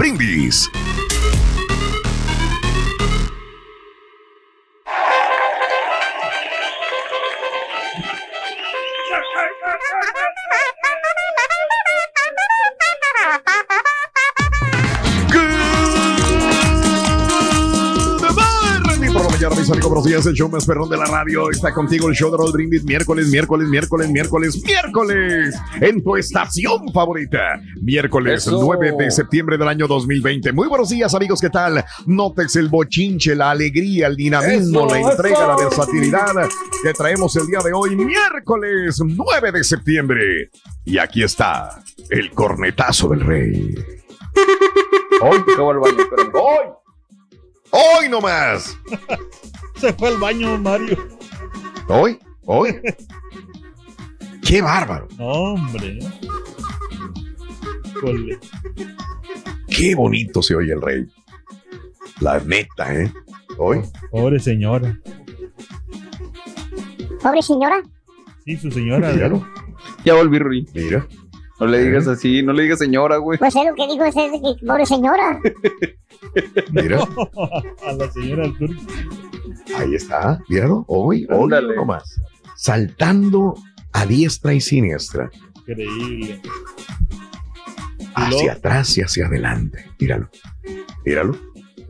Brindis. Buenos días. El show más perrón de la radio está contigo. El show de Raúl Brindis, miércoles, miércoles, miércoles, miércoles, miércoles. En tu estación favorita. Miércoles Eso. 9 de septiembre del año 2020. Muy buenos días, amigos. ¿Qué tal? Notes el bochinche, la alegría, el dinamismo, Eso, la entrega, eso. la versatilidad que traemos el día de hoy, miércoles 9 de septiembre. Y aquí está el cornetazo del rey. Hoy. Hoy. Hoy nomás. Se fue al baño, Mario. Hoy, hoy. Qué bárbaro. Hombre. Qué bonito se oye el rey. La neta, ¿eh? Hoy. Pobre señora. Pobre señora. Sí, su señora. Míralo, Ya volví, Rui. mira. No le digas así, no le digas señora, güey. Pues es lo que digo, es es que pobre señora. Mira. A la señora del turco. Ahí está. Míralo. Hoy, hoy nomás. Saltando a diestra y siniestra. Increíble. Hacia atrás y hacia adelante. Míralo. Míralo.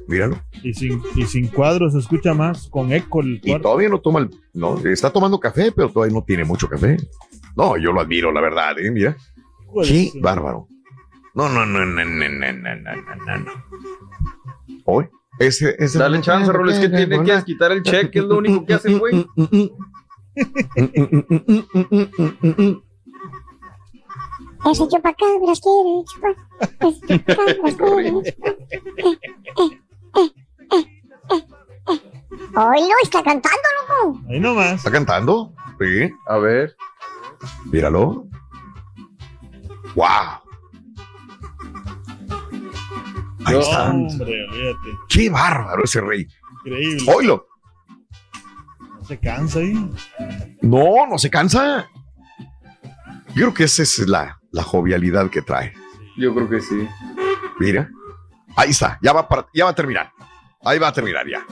Míralo. Y sin, y sin cuadros se escucha más, con eco el Y todavía no toma el. No, está tomando café, pero todavía no tiene mucho café. No, yo lo admiro, la verdad, ¿eh? Mira. Su- bárbaro. No, no, no, no, no, no, no, no, no, no. Hoy. Ese, ese Dale chance, Raúl, es que tiene que quitar el cheque, es lo único que hace, el güey. Ese chupacabras quiere chupar. Ese chupacabras quiere chupar. Hoy lo está cantando, loco. Ahí nomás. ¿Está cantando? Sí. A ver. Míralo. ¡Wow! Ahí No, está. Hombre. ¡Qué bárbaro ese rey! Increíble. ¡Oilo! No se cansa ahí. No, no se cansa. Yo creo que esa es la, la jovialidad que trae. Yo creo que sí. Mira. Ahí está. Ya va, para- ya va a terminar. Ahí va a terminar ya.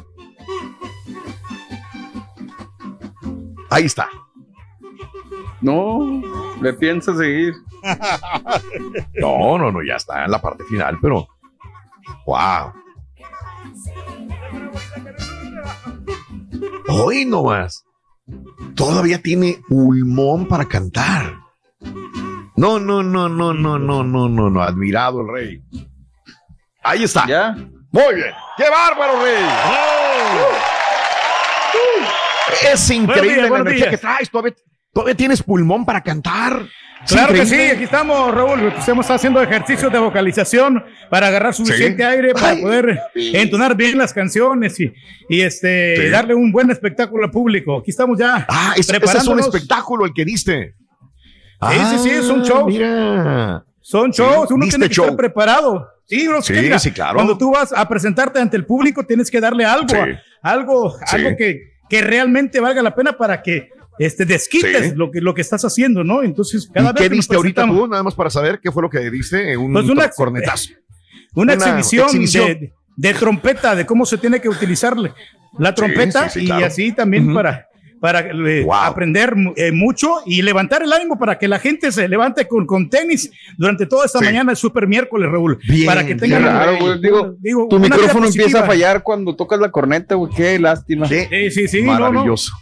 Ahí está. No, le piensa seguir. No, no, no, ya está en la parte final, pero. ¡Wow! Hoy nomás. Todavía tiene pulmón para cantar. No, no, no, no, no, no, no, no, no. Admirado el rey. Ahí está. ¿Ya? Muy bien. ¡Qué bárbaro, rey! Es increíble la energía días. que traes. Todavía, todavía tienes pulmón para cantar. Claro que sí, aquí estamos, Raúl. Estamos haciendo ejercicios de vocalización para agarrar suficiente Sí. aire para Ay. poder entonar bien las canciones y, y este Sí. darle un buen espectáculo al público. Aquí estamos ya. Ah, es- ese es un espectáculo el que diste. Sí, sí, sí, es un show. Mira. Son shows, uno tiene que show. estar preparado. Sí, uno Sí, claro. Cuando tú vas a presentarte ante el público, tienes que darle algo, Sí. algo, algo que, que realmente valga la pena para que este, desquites Sí. lo, que, lo que estás haciendo, ¿no? Entonces, cada ¿Y vez qué diste ahorita tú? Nada más para saber qué fue lo que diste en un Pues una- cornetazo. una, Una exhibición, exhibición. De, de trompeta, de cómo se tiene que utilizarle la trompeta sí, sí, y así también para, para eh, Wow. aprender eh, mucho y levantar el ánimo para que la gente se levante con, con tenis durante toda esta Sí. mañana, el super miércoles, Raúl. Bien, para que tengan Claro, güey. Digo, digo, tu micrófono empieza a fallar cuando tocas la corneta, güey. Qué lástima. Qué Sí, sí, sí, no, no. maravilloso.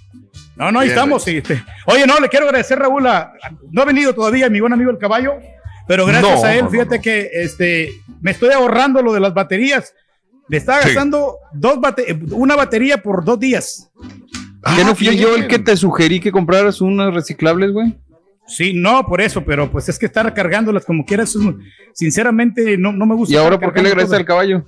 No, no, ahí estamos. Este. Oye, no, le quiero agradecer, Raúl. a- no ha venido todavía mi buen amigo el caballo, pero gracias No, a él, no, no, fíjate no. que este, me estoy ahorrando lo de las baterías. Le estaba Sí. gastando dos bate- una batería por dos días. ¿Qué Ah, no fui yo el que te sugerí que compraras unas reciclables, güey? Sí, no, por eso, pero pues es que estar cargándolas como quieras, sinceramente no, no me gusta. ¿Y ahora por qué le regresa el caballo?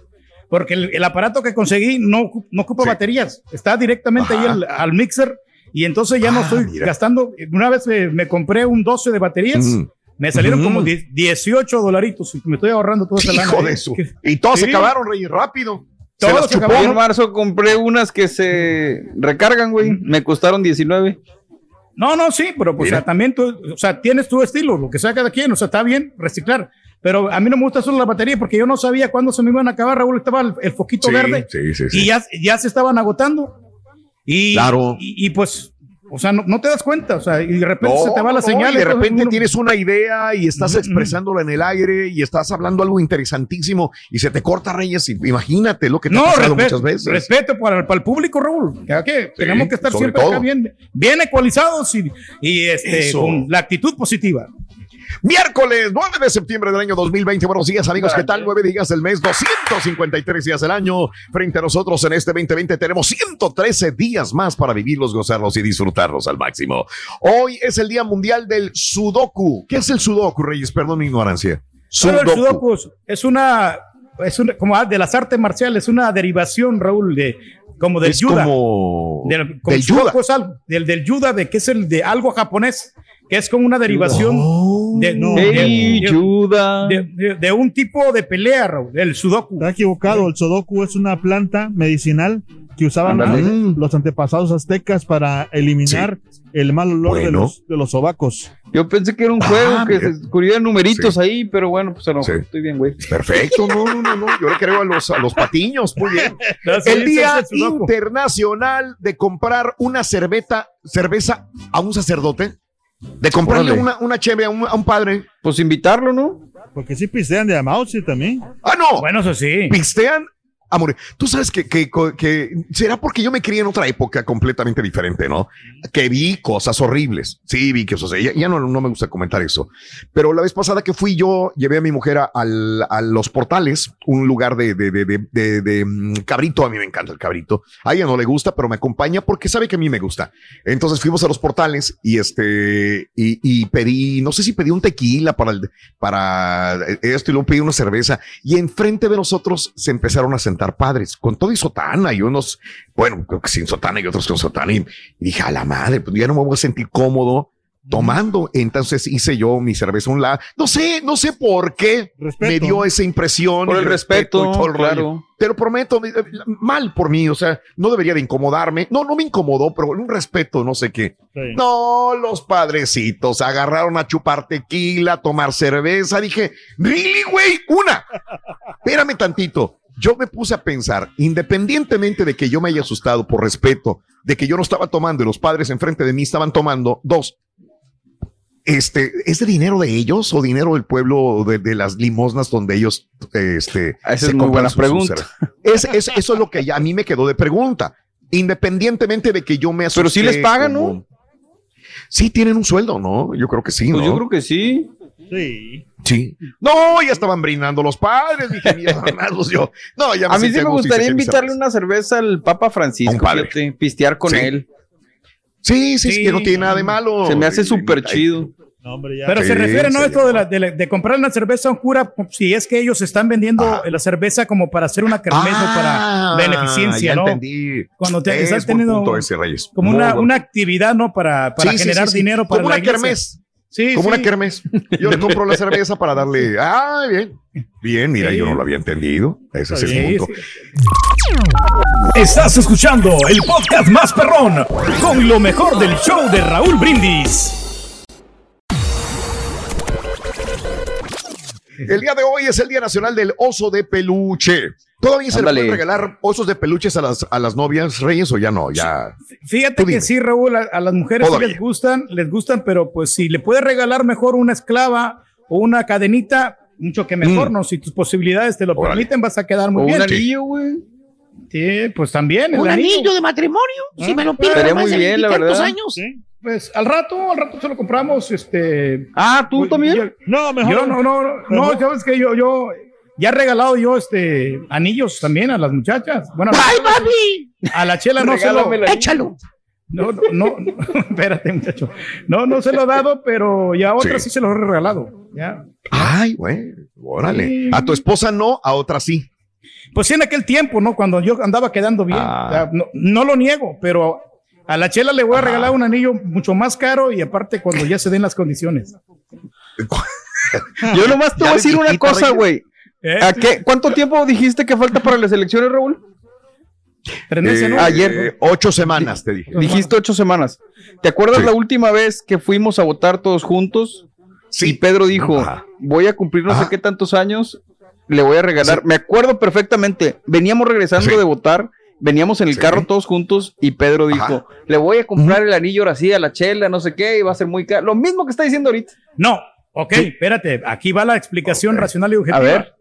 Porque el, el aparato que conseguí no, no ocupa Sí. baterías, está directamente ahí Ajá. al, al mixer y entonces ya no Ah, estoy mira. gastando. Una vez me, me compré un 12 de baterías, Mm. me salieron Mm. como die- 18 dolaritos y me estoy ahorrando toda esa lana. Hijo ¿eh? de eso. Que- Y todos se Sí. acabaron, Reyes, rápido. Se Todos las chupó, en marzo compré unas que se recargan, güey. Me costaron 19. No, no, sí, pero pues o Mira. sea, también tú, o sea, tienes tu estilo, lo que sea cada quien, o sea, está bien reciclar. Pero a mí no me gusta solo la batería porque yo no sabía cuándo se me iban a acabar, Raúl, estaba el, el foquito Sí, verde sí, sí, sí. y ya, ya se estaban agotando. Y, Claro. y, y, pues, o sea, no, no te das cuenta, o sea, y de repente No, se te va la no, señal. y de repente uno- tienes una idea y estás expresándola en el aire y estás hablando algo interesantísimo y se te corta Reyes. Y imagínate lo que te No, ha pasado respeto, muchas veces. respeto para, para el público, Raúl. Ya que tenemos que estar siempre acá bien, bien ecualizados y, y este, con la actitud positiva. Miércoles 9 de septiembre del año 2020. Buenos días, amigos. ¿Qué tal? 9 días del mes, 253 días del año. Frente a nosotros en este 2020 tenemos 113 días más para vivirlos, gozarlos y disfrutarlos al máximo. Hoy es el Día Mundial del Sudoku. ¿Qué es el Sudoku, Reyes? Perdón mi ignorancia. Pero el Sudoku. sudoku es- una, es una, como de las artes marciales, es una derivación, Raúl, de como del Es yuda. como Del, como del sudoku yuda. es algo- del, del yuda, de que es el de algo japonés, que es como una derivación Oh. de, no. de- ¡Ey, de- ayuda! de- de- de un tipo de pelea, Raúl, el sudoku. Está equivocado. El Sudoku es una planta medicinal que usaban los, antepasados aztecas para eliminar el mal olor de, los, de los sobacos. Yo pensé que era un juego Ah, que mira. se descubrían numeritos Sí. ahí, pero bueno, pues a lo mejor Sí. estoy bien, güey. Perfecto, no, no, no, no. Yo le creo a los, a los patiños. Muy bien. No, El Día. Internacional de comprar una cerveza, cerveza a un sacerdote. De comprarle Órale. una, una cheve a un, a un padre. Pues invitarlo, ¿no? Porque sí pistean de Amausi también. Ah, no. Bueno, eso sí. Pistean a morir. Tú sabes que, que, que será porque yo me crié en otra época completamente diferente, ¿no? Que vi cosas horribles. Sí, vi que eso. Ya, ya no, no me gusta comentar eso. Pero la vez pasada que fui yo, llevé a mi mujer a, al- a los portales, un lugar de, de, de- de, mm, cabrito. A mí me encanta el cabrito. A ella no le gusta, pero me acompaña porque sabe que a mí me gusta. Entonces fuimos a los portales y este, y, y pedí, no sé si pedí un tequila para el, para esto y luego pedí una cerveza y enfrente de nosotros se empezaron a sentar padres con todo y sotana y unos, bueno, creo que sin sotana y otros con sotana y, y dije, a la madre, pues ya no me voy a sentir cómodo tomando. Entonces hice yo mi cerveza a un lado. No sé, no sé por qué Respeto. me dio esa impresión. Por y el respeto, y todo el rollo. claro. Te lo prometo, eh, mal por mí, o sea, no debería de incomodarme. No, no me incomodó, pero un respeto, no sé qué. Sí. No, los padrecitos agarraron a chupar tequila, a tomar cerveza. Dije, ¿really, güey? Una. Espérame tantito. Yo me puse a pensar, independientemente de que yo me haya asustado por respeto, de que yo no estaba tomando y los padres enfrente de mí estaban tomando, dos, este, ¿es de dinero de ellos o dinero del pueblo de, de las limosnas donde ellos, este, Esa es se muy compran buena pregunta. Es, es- eso es lo que ya a mí me quedó de pregunta. Independientemente de que yo me asusté. Pero sí les pagan, ¿no? Sí, tienen un sueldo, ¿no? Yo creo que sí, Pues ¿no? yo creo que sí. Sí. Sí. No, ya estaban brindando los padres, dije, yo. No, ya A mí sí me gustaría invitarle una cerveza al Papa Francisco, fíjate, pistear con Sí. él. Sí, sí, sí, Sí. que no tiene nada de malo. Se me hace súper chido. No, hombre, ya. Pero Sí, se refiere, ¿no? Esto de, la- de, la- de comprar una cerveza a un cura, si es que ellos están vendiendo Ah. la cerveza como para hacer una kermés o Ah, para beneficencia, ya ¿no? entendí. Cuando te, Es buen teniendo ese, Reyes. como una, actividad, ¿no? Para, para Sí, sí, generar sí, sí. dinero para Como la una iglesia. kermés. Sí, Como sí. una kermés. Yo le compro la cerveza para darle. Ah, bien. Bien, mira, Sí. yo no lo había entendido. Ese es el punto. Estás escuchando el podcast más perrón con lo mejor del show de Raúl Brindis. El día de hoy es el Día Nacional del Oso de Peluche. ¿Todavía se Ándale. le pueden regalar osos de peluches a las, a las novias, Reyes, o ya no? Ya. Fíjate que sí, Raúl, a, a las mujeres sí les gustan, les gustan, pero pues si le puedes regalar mejor una esclava o una cadenita, mucho que mejor, Mm. ¿no? Si tus posibilidades te lo Órale. permiten, vas a quedar muy O un bien. anillo, güey. Sí, pues también. Un anillo. anillo de matrimonio, si me lo piden Estaría más muy de bien, la verdad. años. Sí. Pues al rato, al rato se lo compramos, este. Ah, ¿tú pues, también? Yo, No, mejor. yo no, no, no, no, sabes que yo, yo, ya he regalado yo, este, anillos también a las muchachas. Bueno, a la- ¡Ay, papi! a la chela no se lo. Échalo. No, no, no, no, espérate, muchacho. No, no se lo he dado, pero ya a otra sí, Sí. se lo he regalado. Ya. Ay, güey, órale. A tu esposa no, a otra sí. Pues sí, en aquel tiempo, ¿no? Cuando yo andaba quedando bien. Ah. O sea, no, no lo niego, pero a la chela le voy a regalar un anillo mucho más caro y aparte cuando ya se den las condiciones. Yo nomás te voy a decir de una cosa, güey. ¿Eh? ¿A qué, ¿Cuánto tiempo dijiste que falta para las elecciones, Raúl? Eh, ¿no? ayer. eh, ocho semanas, te dije. Dijiste ocho semanas. ¿Te acuerdas Sí. la última vez que fuimos a votar todos juntos? Sí. Y Pedro dijo, Ajá. voy a cumplir no sé qué tantos años, le voy a regalar. Sí. Me acuerdo perfectamente, veníamos regresando Sí. de votar, veníamos en el Sí. carro todos juntos y Pedro dijo, Ajá. le voy a comprar el anillo ahora sí a la chela, no sé qué, y va a ser muy caro. Lo mismo que está diciendo ahorita. No, ok, espérate, aquí va la explicación racional y objetiva. A ver.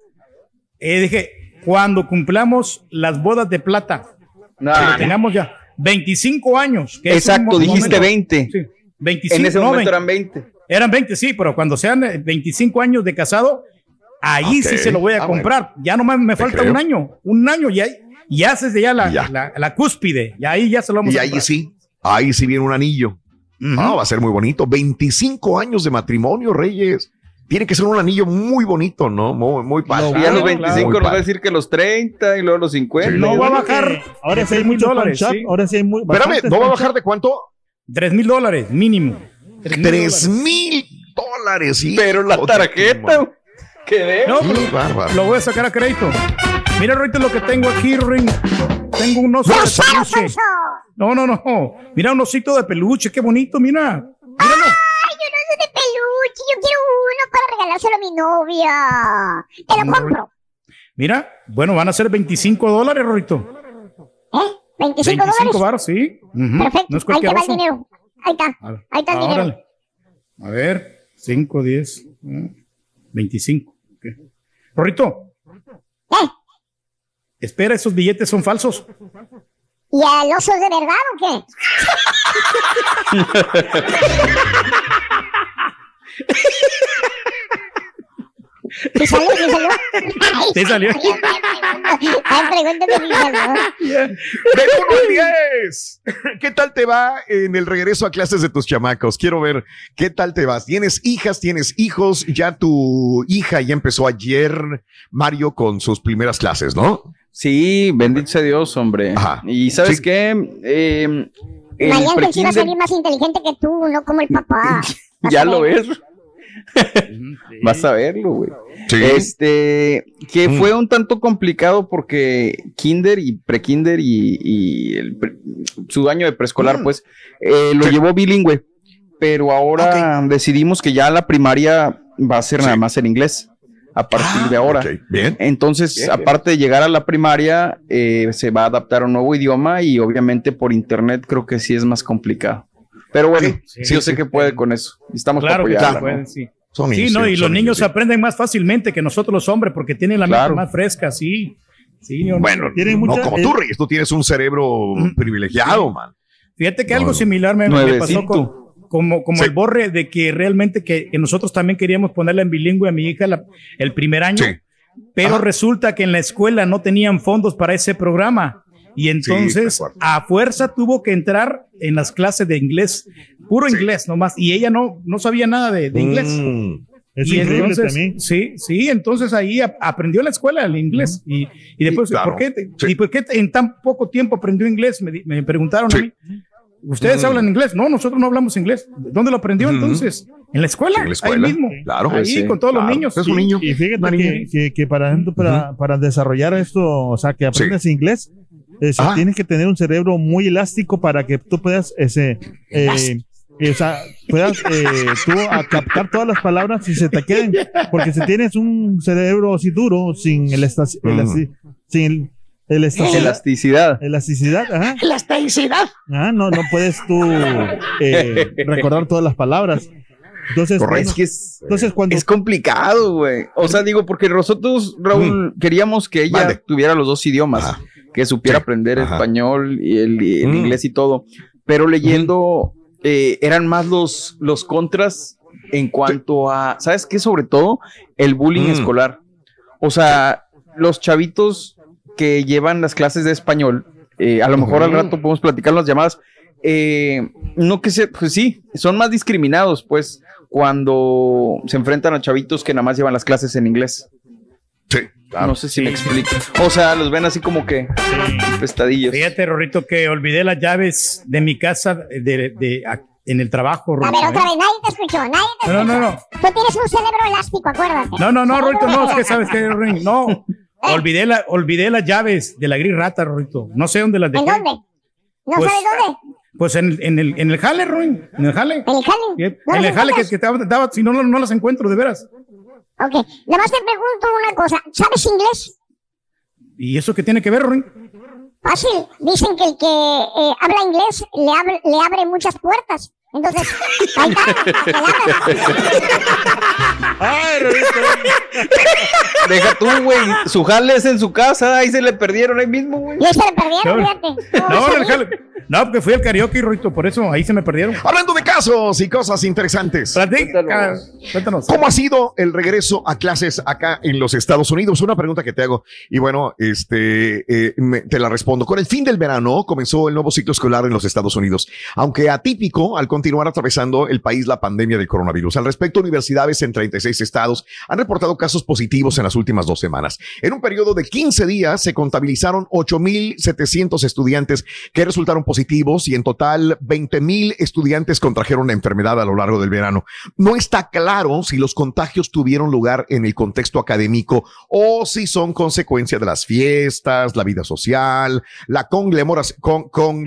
Eh, dije, cuando cumplamos las bodas de plata, Nah, que tengamos ya 25 años. que exacto, dijiste momento- 20. Sí, 25, En ese no, momento 20. eran 20. Eran 20, sí, pero cuando sean eh, 25 años de casado, ahí sí se lo voy a Ah, comprar. Ya nomás me falta un año, un año y ahí ya haces ya la, Ya. La, la cúspide, y ahí ya se lo vamos Y a ahí comprar. sí, ahí sí viene un anillo. Ujú. Ah, va a ser muy bonito. 25 años de matrimonio, Reyes. Tiene que ser un anillo muy bonito, ¿no? Muy, muy padre. Y a los Claro, 25 Muy nos va a decir que los 30 y luego los 50. Sí. No va a bajar. que Ahora sí hay tres mil mucho dólares, sí. Ahora sí hay muy. Espérame, ¿no va a bajar de cuánto? 3 mil dólares mínimo. Tres mil Tres dólares. Pero la tarjeta. ¿Qué de? No, pero bárbaro. lo voy a sacar a crédito. Mira, ahorita lo que tengo aquí, Ring. Tengo un oso de ¡Grosero, peluche. No, no, no. Mira un osito de peluche, qué bonito, mira. Míralo. Ay, yo no soy de peluche, yo quiero uno para regalárselo a mi novia. Te lo compro. Mira, bueno, van a ser 25 dólares, Rorito. ¿Eh? 25 25 dólares. baros, sí. Ujú. Perfecto. No es Ahí te cualquier va el oso. dinero. Ahí está. A ver. Ahí está el Ah, dinero. órale. A ver, 5, 10, mm, 25. Ok. Rorito, ¿Eh? espera, esos billetes son falsos. ¿Y el oso es de verdad o qué? ¿Te salió? ¿Te salió? Ay, ¿Te salió? Ay, pregúntame si salió. Del 1 al 10. ¿Qué tal te va en el regreso a clases de tus chamacos? Quiero ver qué tal te vas. ¿Tienes hijas? ¿Tienes hijos? Ya tu hija ya empezó ayer, Mario, con sus primeras clases, ¿no? Sí, bendito sea Dios, hombre. Ajá. Y ¿sabes Sí. qué? Eh, el Mariano sí va a salir más inteligente que tú, no como el papá. Ya lo ves. Vas a verlo, güey. Sí. Este, que Mm. fue un tanto complicado porque kinder y prekinder y, y el pre- su año de preescolar, Mm. pues, eh, lo Sí. llevó bilingüe. Pero ahora decidimos que ya la primaria va a ser nada más en inglés a partir de ahora. Ok, bien. Entonces, Bien, bien. aparte de llegar a la primaria, eh, se va a adaptar a un nuevo idioma y obviamente por internet creo que sí es más complicado. Pero bueno, Sí, sí, yo sí, sé que puede con eso. Y Estamos Claro para que apoyarla, sí, ¿no? pueden, sí. Son Sí, niños, no, y son los niños sí. aprenden más fácilmente que nosotros los hombres porque tienen la mente Claro. más fresca, sí. Sí, no, no. Bueno, Tienen no mucha- como eh, tú, Reyes. Tú tienes un cerebro privilegiado, man. Fíjate que No, algo no. similar me, me pasó con, como, como Sí. el borre de que realmente que, que nosotros también queríamos ponerla en bilingüe a mi hija la- el primer año, Sí. pero Ajá. resulta que en la escuela no tenían fondos para ese programa. Y entonces a fuerza tuvo que entrar en las clases de inglés, puro Sí. inglés nomás, y ella no, no sabía nada de, de inglés. Mm. Es y increíble entonces, también. sí, sí, entonces ahí ap- aprendió en la escuela el inglés. Y, y después, Sí, claro. ¿por, qué, Sí. ¿y por qué en tan poco tiempo aprendió inglés? Me, di- me preguntaron Sí. a mí. ¿Ustedes Mm. hablan inglés? No, nosotros no hablamos inglés. ¿Dónde lo aprendió entonces? En la escuela. En la escuela, Ahí mismo. claro. Ahí Sí, con todos claro. los niños. Es un niño. Y fíjate que, que, que para, ejemplo, para, para desarrollar esto, o sea, que aprendas inglés, Ah. tienes que tener un cerebro muy elástico para que tú puedas, ese, eh, eh, o sea, puedas eh, tú a captar todas las palabras y se te queden. Porque si tienes un cerebro así duro, sin el estaci- Mm. sin el estaci- Elasticidad. elasticidad, ajá. Elasticidad. Ah, no, no puedes tú eh, recordar todas las palabras. Entonces, bueno, Es que es, entonces cuando es complicado, güey. O sea, digo, porque nosotros, Raúl, queríamos que ella tuviera los dos idiomas. Que supiera Sí. aprender Ajá. español y el, y el Mm. inglés y todo. Pero leyendo, eh, eran más los, los contras en cuanto a, ¿sabes qué? Sobre todo, el bullying Mm. escolar. O sea, los chavitos que llevan las clases de español, eh, a lo mejor al rato podemos platicar las llamadas, eh, no que se, pues sí, son más discriminados, pues, cuando se enfrentan a chavitos que nada más llevan las clases en inglés. Sí. No sé si me explico. O sea, los ven así como que pestadillos. Fíjate, Rorrito, que olvidé las llaves de mi casa de, de- a- en el trabajo, A Rorrito. ver, otra ¿eh? vez, nadie te escuchó, nadie te No, escuchó. no, no. Tú tienes un cerebro elástico, acuérdate. No, no, no, Rorrito, no, es que sabes que, Rorín, no. Olvidé, la, olvidé las llaves de la gris rata, Rorrito. No sé dónde las dejé. ¿En dónde? ¿No Pues, sabes dónde? Pues en, en el, en el jale, Rorín. En el jale. ¿En el jale? ¿No En el jale que, encuentras? que te daba- daba, si no, no, no las encuentro, de veras. Ok, nada más te pregunto una cosa. ¿Sabes inglés? ¿Y eso qué tiene que ver, Rorín? Fácil. Dicen que el que eh, habla inglés le abre, le abre muchas puertas. Entonces, ahí está. Ay, Rorito. Deja tú, güey. Su jale es en su casa, ahí se le perdieron ahí mismo, güey. Ahí se le perdieron, No, fíjate. no, sabía. jale. No, porque fui al karaoke, Rorrito, por eso ahí se me perdieron. Hablando de casos y cosas interesantes. Cuéntanos. cuéntanos. ¿Cómo ha sido el regreso a clases acá en los Estados Unidos? Una pregunta que te hago. Y bueno, este, eh, me- te la respondo. Con el fin del verano comenzó el nuevo ciclo escolar en los Estados Unidos, aunque atípico al continuar atravesando el país la pandemia del coronavirus. Al respecto, universidades en 36 estados han reportado casos positivos en las últimas dos semanas. En un periodo de 15 días se contabilizaron 8.700 estudiantes que resultaron positivos y en total 20.000 estudiantes contrajeron la enfermedad a lo largo del verano. No está claro si los contagios tuvieron lugar en el contexto académico o si son consecuencia de las fiestas, la vida social, la conglomeras- con, con-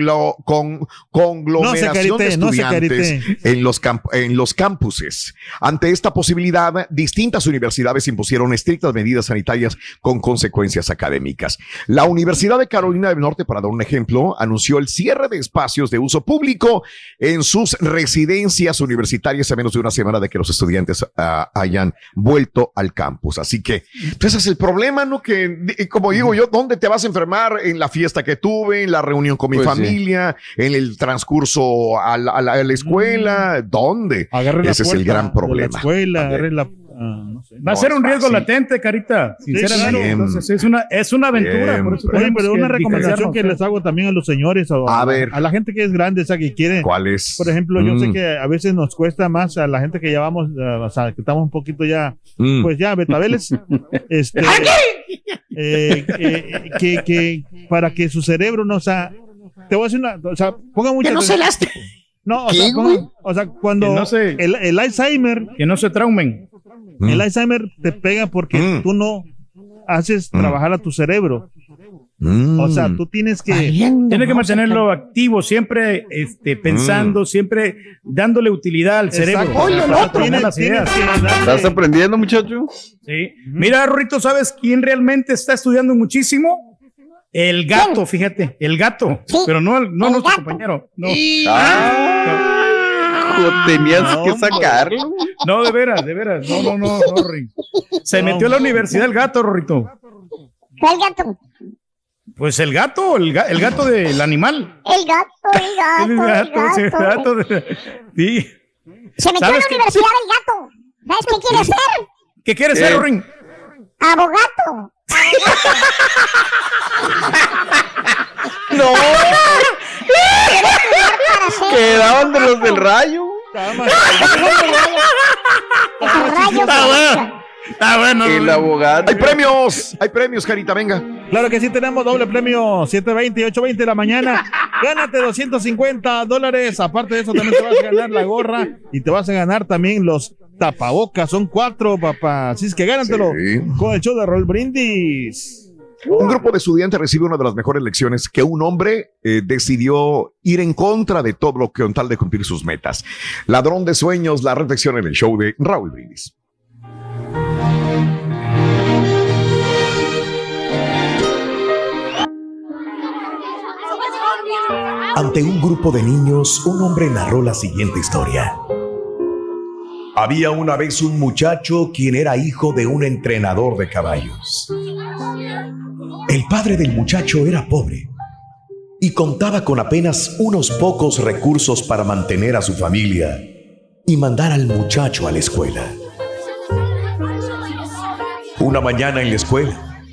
conglomeración de estudiantes en los, camp- en los campuses. Ante esta posibilidad, distintas universidades impusieron estrictas medidas sanitarias con consecuencias académicas. La Universidad de Carolina del Norte, para dar un ejemplo, anunció el cierre de espacios de uso público en sus residencias universitarias a menos de una semana de que los estudiantes ah, hayan vuelto al campus. Así que pues ese es el problema, ¿no? Que, como digo yo, ¿dónde te vas a enfermar? En la fiesta que tuve, en la reunión con mi Pues sí. familia, en el transcurso a la, a la- a la escuela, ¿dónde? Agarre la Ese es el gran de La problema. escuela, agarre la. Ah, no sé. Va a ser un riesgo fácil. latente, Carita. Sinceramente. Entonces, es una, es una aventura. Por eso Siempre. Oye, tenemos pero que una recomendación que les hago también a los señores o A ver. a la gente que es grande, o sea, que quiere. ¿Cuál es? Por ejemplo, yo sé Mm, que a veces nos cuesta más a la gente que ya vamos, eh, o sea, que estamos un poquito ya, mm. pues ya, betabeles, este, eh, eh, que, que para que su cerebro no, o sea, te voy a decir una, o sea, ponga mucha atención. No, o sea, ¿Qué, ponga- güey? o sea, cuando no se- el, el Alzheimer, Que no se traumen. Mm. el Alzheimer te pega porque Mm. tú no haces Mm. trabajar a tu cerebro. Mm. O sea, tú tienes que, Tiene que mantenerlo activo, siempre este, pensando, siempre dándole utilidad al cerebro. Tienes- terminar las tienes ideas. darle- ¿Estás aprendiendo, muchacho? Sí. Mira, Rurito, ¿sabes quién realmente está estudiando muchísimo? El gato, fíjate, el gato. Sí, Pero no, el- no el nuestro gato. compañero. No, Ah, tenías No, que hombre. sacarlo. no, de veras, de veras. No, no, no, no, Rin. Se No, metió a la no. universidad el gato, Rurito. ¿Cuál gato? Pues el gato, el, ga- el gato del animal. El gato, el gato, El el gato, sí, el gato. gato de- sí. Se metió a la ¿Sabes qué? universidad del gato. ¿Sabes qué quiere ser? ¿Qué quieres ¿Qué? ser, Rin? Abogato. No, quedaban de los del rayo. Está bueno. Está bueno. El abogado. Hay premios, hay premios, Carita, venga. Claro que sí, tenemos doble premio 720 y 820 de la mañana. Gánate 250 dólares. Aparte de eso, también te vas a ganar la gorra y te vas a ganar también los tapabocas. Son cuatro, papá. Así es que gánatelo Sí. con el show de Roll Brindis. Un grupo de estudiantes recibe una de las mejores lecciones que un hombre eh, decidió ir en contra de todo lo que con tal de cumplir sus metas. Ladrón de sueños, la reflexión en el show de Raúl Brindis. Ante un grupo de niños, un hombre narró la siguiente historia. Había una vez un muchacho quien era hijo de un entrenador de caballos. El padre del muchacho era pobre y contaba con apenas unos pocos recursos para mantener a su familia y mandar al muchacho a la escuela. Una mañana en la escuela,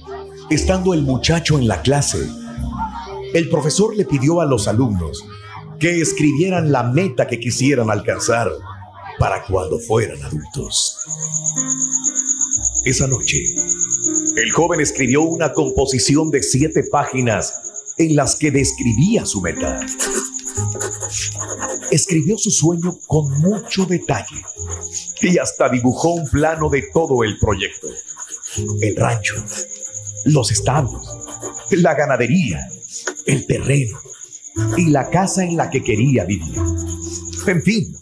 estando el muchacho en la clase, el profesor le pidió a los alumnos que escribieran la meta que quisieran alcanzar para cuando fueran adultos. Esa noche, el joven escribió una composición de siete páginas en las que describía su meta. Escribió su sueño con mucho detalle y hasta dibujó un plano de todo el proyecto. El rancho, los establos, la ganadería, el terreno y la casa en la que quería vivir. En fin,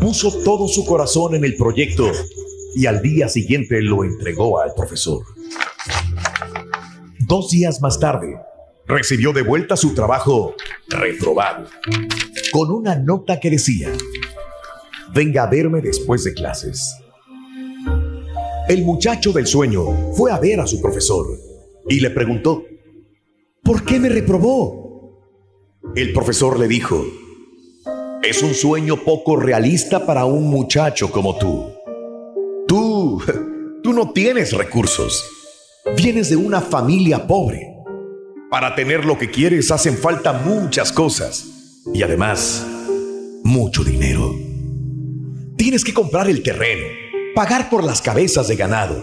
puso todo su corazón en el proyecto y al día siguiente lo entregó al profesor. Dos días más tarde, recibió de vuelta su trabajo reprobado, con una nota que decía, venga a verme después de clases. El muchacho del sueño fue a ver a su profesor y le preguntó, ¿por qué me reprobó? El profesor le dijo, es un sueño poco realista para un muchacho como tú. Tú, tú no tienes recursos. Vienes de una familia pobre. Para tener lo que quieres hacen falta muchas cosas y además mucho dinero. Tienes que comprar el terreno, pagar por las cabezas de ganado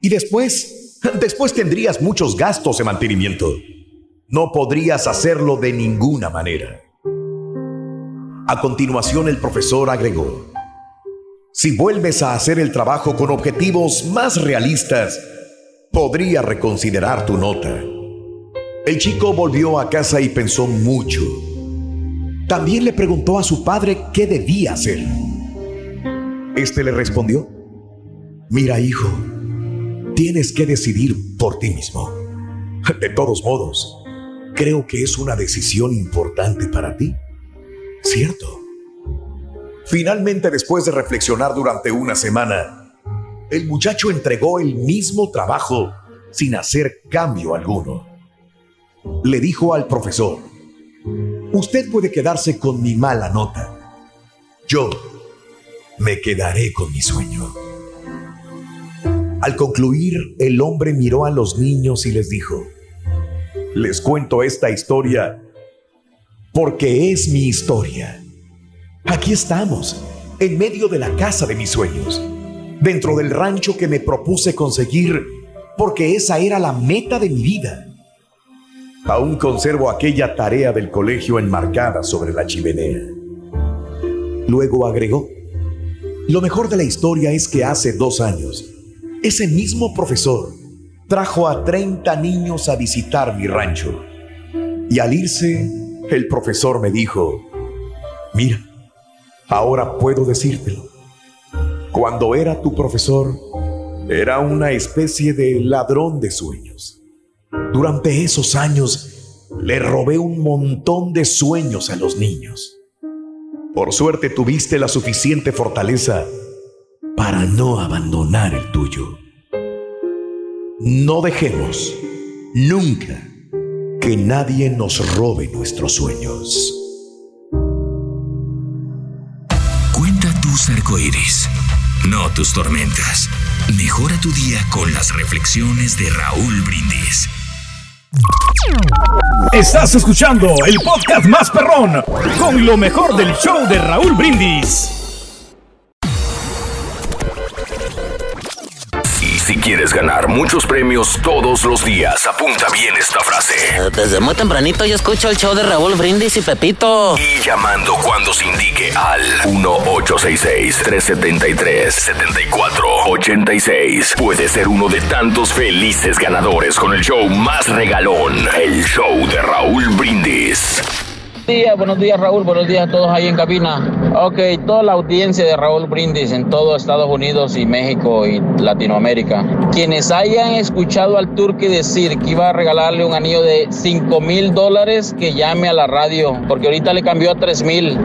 y después, después tendrías muchos gastos de mantenimiento. No podrías hacerlo de ninguna manera. A continuación el profesor agregó, si vuelves a hacer el trabajo con objetivos más realistas, podría reconsiderar tu nota. El chico volvió a casa y pensó mucho. También le preguntó a su padre qué debía hacer. Este le respondió, mira hijo, tienes que decidir por ti mismo. De todos modos, creo que es una decisión importante para ti, ¿cierto? Finalmente, después de reflexionar durante una semana, el muchacho entregó el mismo trabajo sin hacer cambio alguno le dijo al profesor, usted puede quedarse con mi mala nota. Yo me quedaré con mi sueño. Al concluir, el hombre miró a los niños y les dijo, les cuento esta historia porque es mi historia. Aquí estamos, en medio de la casa de mis sueños, dentro del rancho que me propuse conseguir porque esa era la meta de mi vida. Aún conservo aquella tarea del colegio enmarcada sobre la chimenea. Luego agregó, lo mejor de la historia es que hace dos años, ese mismo profesor trajo a 30 niños a visitar mi rancho. Y al irse, el profesor me dijo, mira, ahora puedo decírtelo. Cuando era tu profesor, era una especie de ladrón de sueños. Durante esos años le robé un montón de sueños a los niños. Por suerte tuviste la suficiente fortaleza para no abandonar el tuyo. No dejemos nunca que nadie nos robe nuestros sueños. Cuenta tus arcoíris, no tus tormentas. Mejora tu día con las reflexiones de Raúl Brindis. Estás escuchando el podcast más perrón con lo mejor del show de Raúl Brindis. Si quieres ganar muchos premios todos los días, apunta bien esta frase. Desde muy tempranito yo escucho el show de Raúl Brindis y Pepito. Y llamando cuando se indique al 1-866-373-7486. Puedes ser uno de tantos felices ganadores con el show más regalón, el show de Raúl Brindis. Buenos días, buenos días Raúl, buenos días a todos ahí en cabina. Ok, toda la audiencia de Raúl Brindis en todo Estados Unidos y México y Latinoamérica. Quienes hayan escuchado al Turqui decir que iba a regalarle un anillo de 5 mil dólares, que llame a la radio, porque ahorita le cambió a 3 mil.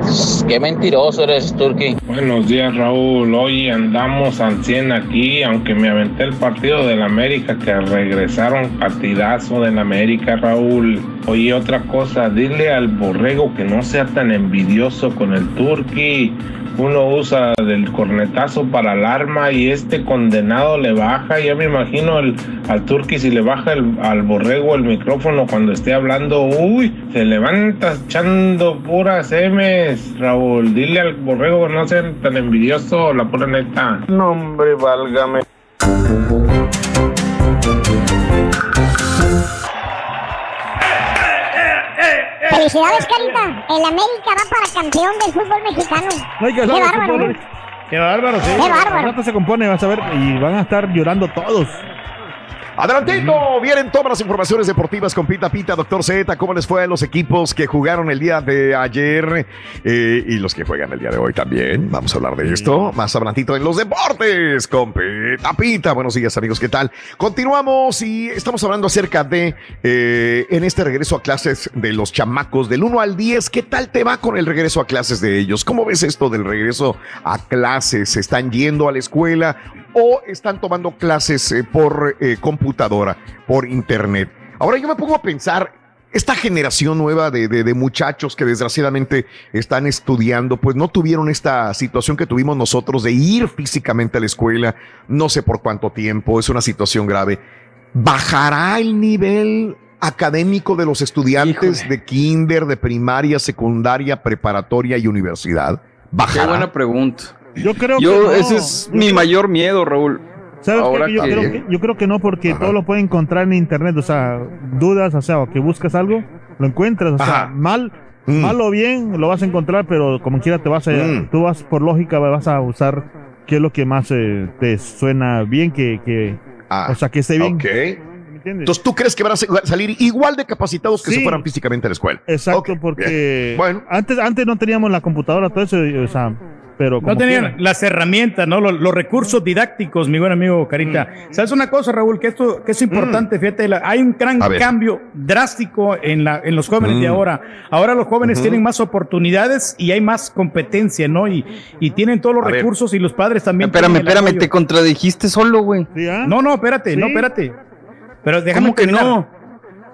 Qué mentiroso eres, Turqui. Buenos días Raúl, hoy andamos al 100 aquí, aunque me aventé el partido del América que regresaron partidazo del América Raúl. Oye, otra cosa, dile al borrego que no sea tan envidioso con el Turqui aquí uno usa del cornetazo para alarma y este condenado le baja. Ya me imagino el, al turqui si le baja el, al borrego el micrófono cuando esté hablando. Uy, se levanta echando puras M's, Raúl. Dile al borrego que no sea tan envidioso, la pura neta. No, hombre, válgame. Felicidades, Carita. El América va para campeón del fútbol mexicano. Ay, Qué qué bárbaro. ¿eh? Qué bárbaro, sí. Qué bárbaro. Rato se compone, vas a ver, y van a estar llorando todos. Adelantito, vienen todas las informaciones deportivas con Pita Pita, doctor Z. ¿Cómo les fue a los equipos que jugaron el día de ayer eh, y los que juegan el día de hoy también? Vamos a hablar de esto más adelantito en los deportes con Pita Pita. Buenos días, amigos, ¿qué tal? Continuamos y estamos hablando acerca de eh, en este regreso a clases de los chamacos del 1 al 10. ¿Qué tal te va con el regreso a clases de ellos? ¿Cómo ves esto del regreso a clases? ¿Están yendo a la escuela o están tomando clases eh, por eh, computadora, por internet? Ahora yo me pongo a pensar, esta generación nueva de, de- de muchachos que desgraciadamente están estudiando, pues no tuvieron esta situación que tuvimos nosotros de ir físicamente a la escuela, no sé por cuánto tiempo, es una situación grave. ¿Bajará el nivel académico de los estudiantes de kinder, de primaria, secundaria, preparatoria y universidad? Qué buena pregunta. Yo creo Yo, que no. ese es Yo mi creo- mayor miedo, Raúl. ¿Sabes qué? Ahora Yo, que- creo que, yo creo que no, porque todo lo puede encontrar en internet. O sea, dudas, o sea, o que buscas algo, lo encuentras. O sea, Ajá. mal, Mm. mal o bien, lo vas a encontrar, pero como quiera te vas a, Mm. tú vas por lógica, vas a usar qué es lo que más eh, te suena bien, que, que Ah, o sea, que esté bien. ok. ¿Me entiendes? Entonces, ¿tú crees que van a se- salir igual de capacitados que Sí. si fueran físicamente a la escuela? Exacto, porque bien. Bueno. antes, antes no teníamos la computadora, todo eso, o sea, pero como No tenían quiera. las herramientas, ¿no? Los, los recursos didácticos, mi buen amigo Carita. ¿Sabes una cosa, Raúl? Que esto que es importante, fíjate, la- hay un gran Mm. Cambio drástico en, la, en los jóvenes de Mm. ahora. Ahora los jóvenes tienen más oportunidades y hay más competencia, ¿no? Y, y tienen todos los A ver. recursos y los padres también. Espérame, espérame, te contradijiste solo, güey. ¿Sí, ah? No, no, espérate, no, espérate. Pero déjame ¿Cómo que terminar. no?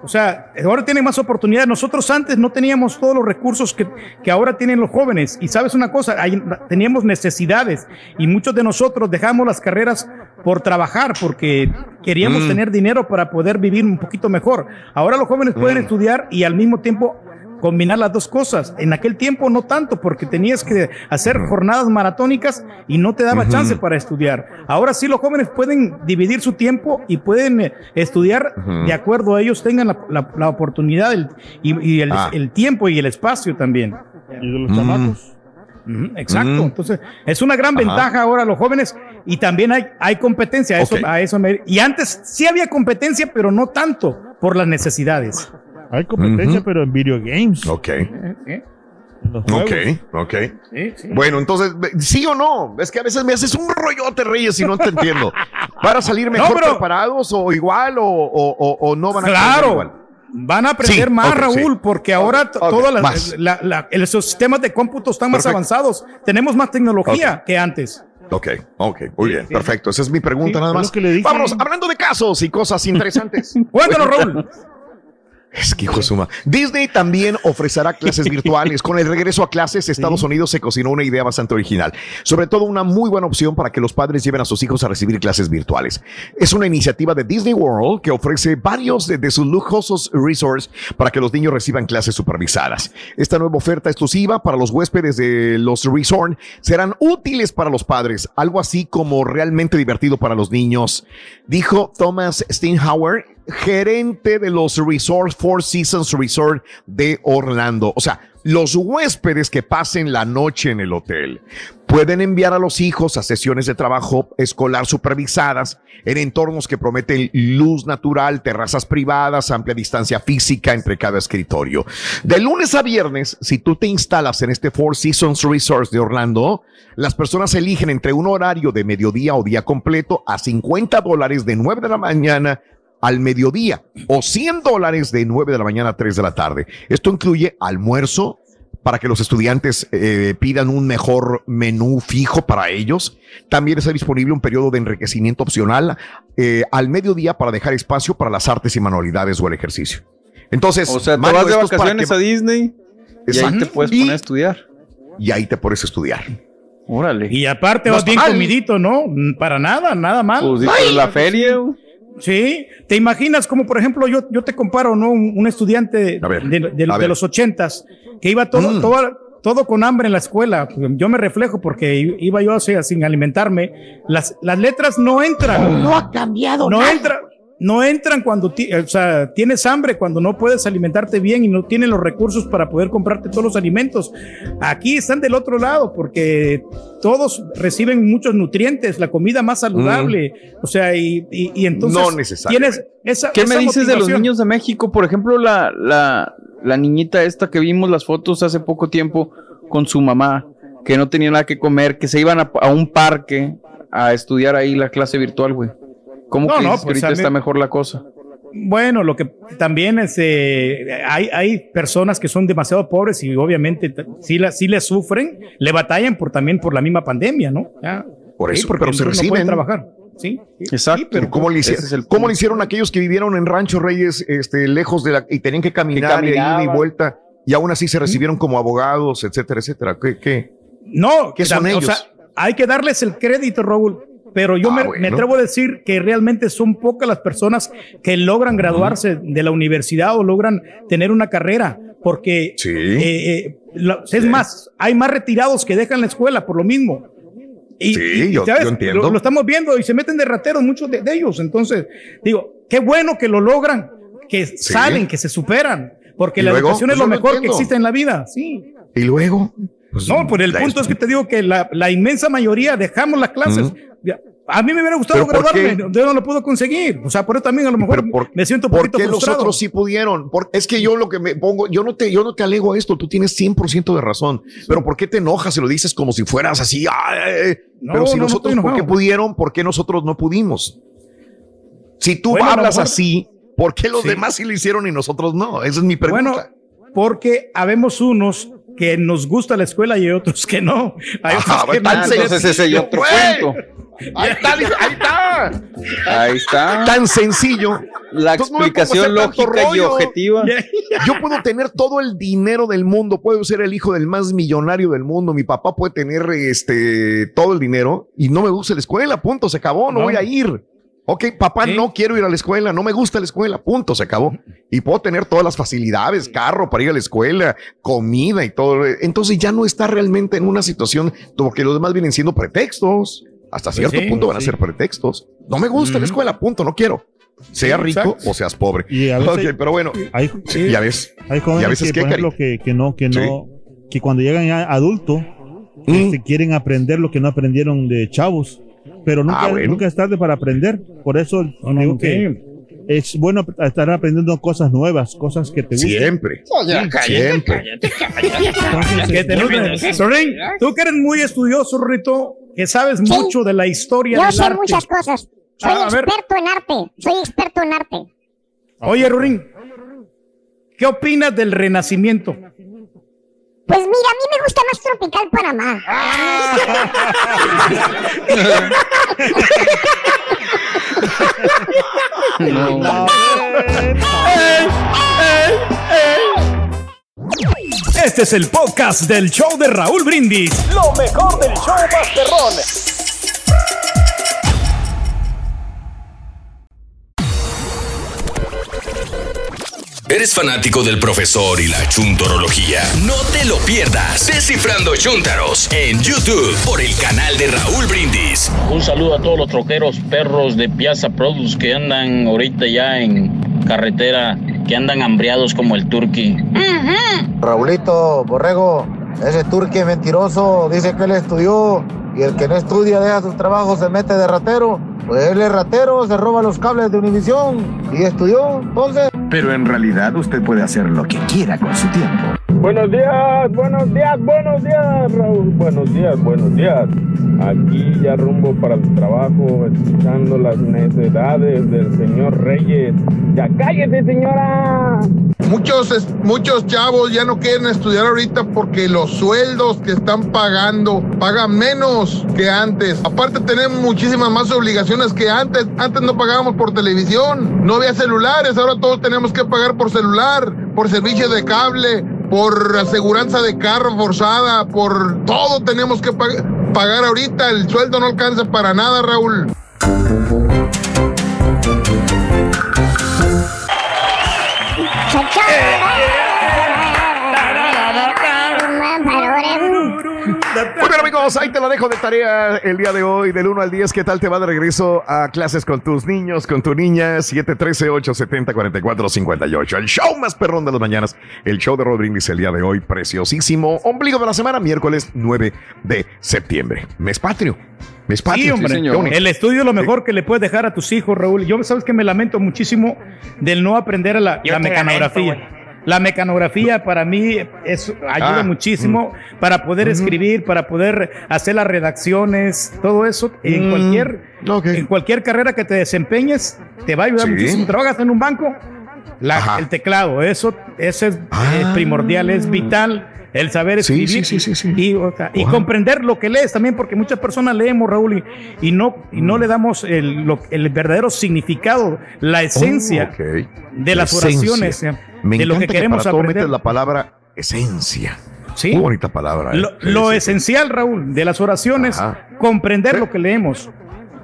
O sea, ahora tienen más oportunidades. Nosotros antes no teníamos todos los recursos que, que ahora tienen los jóvenes. Y sabes una cosa, Hay- teníamos necesidades y muchos de nosotros dejamos las carreras por trabajar porque queríamos Mm. tener dinero para poder vivir un poquito mejor. Ahora los jóvenes pueden Mm. estudiar y al mismo tiempo combinar las dos cosas. En aquel tiempo no tanto porque tenías que hacer jornadas maratónicas y no te daba chance para estudiar. Ahora sí los jóvenes pueden dividir su tiempo y pueden eh, estudiar de acuerdo a ellos tengan la, la- la oportunidad el- y, y el, Ah. el tiempo y el espacio también. Y de los Mm. chamacos. Exacto. Mm. Entonces, es una gran Ajá. ventaja ahora los jóvenes y también hay, hay competencia. A eso, a eso me- y antes sí había competencia, pero no tanto por las necesidades. Hay competencia, pero en video games. Ok, ¿Eh? juegos. ok, ok. Sí, sí. Bueno, entonces, ¿sí o no? Es que a veces me haces un rollote, Reyes, y no te entiendo. ¿Van a salir mejor pero- preparados o igual o, o- no van a Claro. igual? Van a aprender Sí, más, Raúl, porque ahora t- ok, todas más. las, la- la- el- los sistemas de cómputo están más avanzados. Tenemos más tecnología que antes. Ok, ok, muy bien, perfecto. Esa es mi pregunta nada más. Vámonos, hablando de casos y cosas interesantes. Cuéntanos, Raúl. Es que hijo de suma. Disney también ofrecerá clases virtuales. Con el regreso a clases, Estados Unidos se cocinó una idea bastante original. Sobre todo una muy buena opción para que los padres lleven a sus hijos a recibir clases virtuales. Es una iniciativa de Disney World que ofrece varios de, de sus lujosos resorts para que los niños reciban clases supervisadas. Esta nueva oferta exclusiva para los huéspedes de los resorts serán útiles para los padres, algo así como realmente divertido para los niños, dijo Thomas Steinhauer, gerente de los Resort Four Seasons Resort de Orlando. O sea, los huéspedes que pasen la noche en el hotel pueden enviar a los hijos a sesiones de trabajo escolar supervisadas en entornos que prometen luz natural, terrazas privadas, amplia distancia física entre cada escritorio. De lunes a viernes, si tú te instalas en este Four Seasons Resort de Orlando, las personas eligen entre un horario de mediodía o día completo a 50 dólares de 9 de la mañana al mediodía o 100 dólares de 9 de la mañana a 3 de la tarde. Esto incluye almuerzo para que los estudiantes eh, pidan un mejor menú fijo para ellos. También está disponible un periodo de enriquecimiento opcional eh, al mediodía para dejar espacio para las artes y manualidades o el ejercicio. Entonces, O sea, te Mario, vas de vacaciones que- a Disney y ahí te puedes Y- poner a estudiar. y ahí te pones a estudiar. Órale. Y aparte No vas bien mal. comidito, ¿no? Para nada, nada mal. Pues, la feria. Sí, te imaginas como por ejemplo yo, yo te comparo, ¿no? Un, un estudiante ver, de, los ochentas que iba todo, Mm. todo, todo con hambre en la escuela. Yo me reflejo porque iba yo así, sin alimentarme. Las, las letras no entran. No ha cambiado No nada. entran. No entran cuando ti- o sea, tienes hambre, cuando no puedes alimentarte bien y no tienes los recursos para poder comprarte todos los alimentos. Aquí están del otro lado porque todos reciben muchos nutrientes, la comida más saludable. O sea, y, y- y entonces No necesariamente. tienes esa. ¿Qué me dices de los niños de México? Por ejemplo, la, la, la niñita esta que vimos las fotos hace poco tiempo con su mamá, que no tenía nada que comer, que se iban a, a un parque a estudiar ahí la clase virtual, güey. ¿Cómo No, que no, que pues, ahorita mí- está mejor la cosa? Bueno, lo que también es, eh, hay, hay personas que son demasiado pobres y obviamente sí, la, sí le sufren, le batallan por también por la misma pandemia, ¿no? Ya. Por Sí, eso, porque pero se no reciben. pueden trabajar. Sí, sí, Exacto. sí, pero ¿Cómo le, hicieron, es el ¿Cómo le hicieron aquellos que vivieron en Rancho Reyes, este, lejos de la, y tenían que caminar y ida y vuelta, y aún así se recibieron como abogados, etcétera, etcétera? ¿Qué? qué? no, ¿Qué son ellos? O sea, hay que darles el crédito, Raúl. Pero yo Ah, me, bueno. me atrevo a decir que realmente son pocas las personas que logran graduarse de la universidad o logran tener una carrera, porque Sí. eh, eh, es más, hay más retirados que dejan la escuela por lo mismo. Y, Sí, y, yo- ¿sabes? yo entiendo. Lo, lo estamos viendo y se meten de rateros muchos de, de ellos. Entonces, digo, qué bueno que lo logran, que salen, que se superan, porque ¿Y la luego? educación Pues es lo yo lo mejor que existe en la vida. Sí. ¿Y luego? Pues, No, pues el punto es que te digo que la, la inmensa mayoría dejamos las clases. A mí me hubiera gustado ¿Pero por graduarme, yo no lo puedo conseguir. O sea, por eso también a lo mejor por- me siento un ¿Por poquito qué los frustrado. otros sí pudieron? Por- es que yo lo que me pongo, yo no te, yo no te alego a esto, tú tienes 100% de razón, pero ¿por qué te enojas y lo dices como si fueras así? Ay, No, pero si no, no nosotros, ¿por qué pudieron? ¿Por qué nosotros no pudimos? Si tú Bueno, hablas mejor- así, ¿por qué los Sí. demás sí lo hicieron y nosotros no? Esa es mi pregunta. Bueno, porque habemos unos que nos gusta la escuela y hay otros que no. Hay otros Ah, que. Entonces ese es otro cuento. Ahí está, ahí está. Ahí está. Tan sencillo. La Entonces, explicación lógica y objetiva. Yo puedo tener todo el dinero del mundo, puedo ser el hijo del más millonario del mundo, mi papá puede tener este todo el dinero y no me gusta la escuela, punto, se acabó, no, No. voy a ir. Ok, papá, Sí. no quiero ir a la escuela, no me gusta la escuela, punto, se acabó. Y puedo tener todas las facilidades, carro para ir a la escuela, comida y todo. Entonces ya no está realmente en una situación porque los demás vienen siendo pretextos. Hasta cierto Pues sí, punto van a ser pretextos. No me gusta la escuela, punto, no quiero. Sea Sí, rico exacto. o seas pobre. Y a veces Ok, pero bueno, hay, sí, ya ves. hay jóvenes ¿Y a veces que, qué, por ejemplo, que, que no, que no, que cuando llegan ya adultos, Mm. este, quieren aprender lo que no aprendieron de chavos. Pero nunca, Ah, bueno. nunca es tarde para aprender. Por eso No, no, digo que es bueno estar aprendiendo cosas nuevas, cosas que te gustan. Siempre. Siempre. Entonces, Que es te bueno. nutren. Sorín, tú que eres muy estudioso, Rito, que sabes Sí. mucho de la historia Yo del sé arte. muchas cosas. Soy Ah, experto en arte. Soy experto en arte. Oye, Rurín, ¿qué opinas del renacimiento? Pues mira, a mí me gusta más Tropical Panamá. No. Este es el podcast del show de Raúl Brindis. Lo mejor del show Masterrón. ¿Eres fanático del profesor y la chuntorología? No te lo pierdas. Descifrando Chuntaros en YouTube por el canal de Raúl Brindis. Un saludo a todos los troqueros perros de Piazza Produce que andan ahorita ya en carretera, que andan hambriados como el turqui. Raulito, Borrego, ese turque mentiroso dice que él estudió y el que no estudia deja sus trabajos, se mete de ratero. Pues él es ratero, se roba los cables de Univisión y estudió, entonces. Pero en realidad usted puede hacer lo que quiera con su tiempo. Buenos días, buenos días, buenos días, Raúl. Buenos días, buenos días. Aquí ya rumbo para el trabajo, escuchando las necesidades del señor Reyes. ¡Ya cállese, señora! Muchos, muchos chavos ya no quieren estudiar ahorita porque los sueldos que están pagando pagan menos que antes. Aparte tenemos muchísimas más obligaciones que antes. Antes no pagábamos por televisión, no había celulares, ahora todos tenemos que pagar por celular, por servicio de cable, por aseguranza de carro forzada, por todo tenemos que pag- pagar ahorita. El sueldo no alcanza para nada, Raúl. Bien amigos, ahí te la dejo de tarea el día de hoy, del 1 al 10. ¿Qué tal te va de regreso a clases con tus niños, con tu niña? 713-870-4458. El show más perrón de las mañanas. El show de Rodríguez el día de hoy, preciosísimo. Ombligo de la semana, miércoles 9 de septiembre. Mes patrio. Mes patrio. Sí, hombre. El estudio es lo mejor que le puedes dejar a tus hijos, Raúl. Yo sabes que me lamento muchísimo del no aprender a la, mecanografía. lamento, la mecanografía para mí es, ayuda Ah, muchísimo para poder escribir, para poder hacer las redacciones, todo eso en Mm, cualquier en cualquier carrera que te desempeñes te va a ayudar Sí. muchísimo. Trabajas en un banco, la- el teclado, eso, eso es eh, primordial, es vital. El saber. Sí, escribir sí, sí, sí, sí. y, o sea, y Wow. comprender lo que lees también, porque muchas personas leemos, Raúl, y, y no, y no le damos el, lo- el verdadero significado, la esencia Oh, ok. de las Esencia. oraciones, Me de lo que queremos para todo aprender. la palabra esencia. Sí. Muy bonita palabra. ¿eh? Lo, lo esencial, Raúl, de las oraciones, comprender lo que leemos.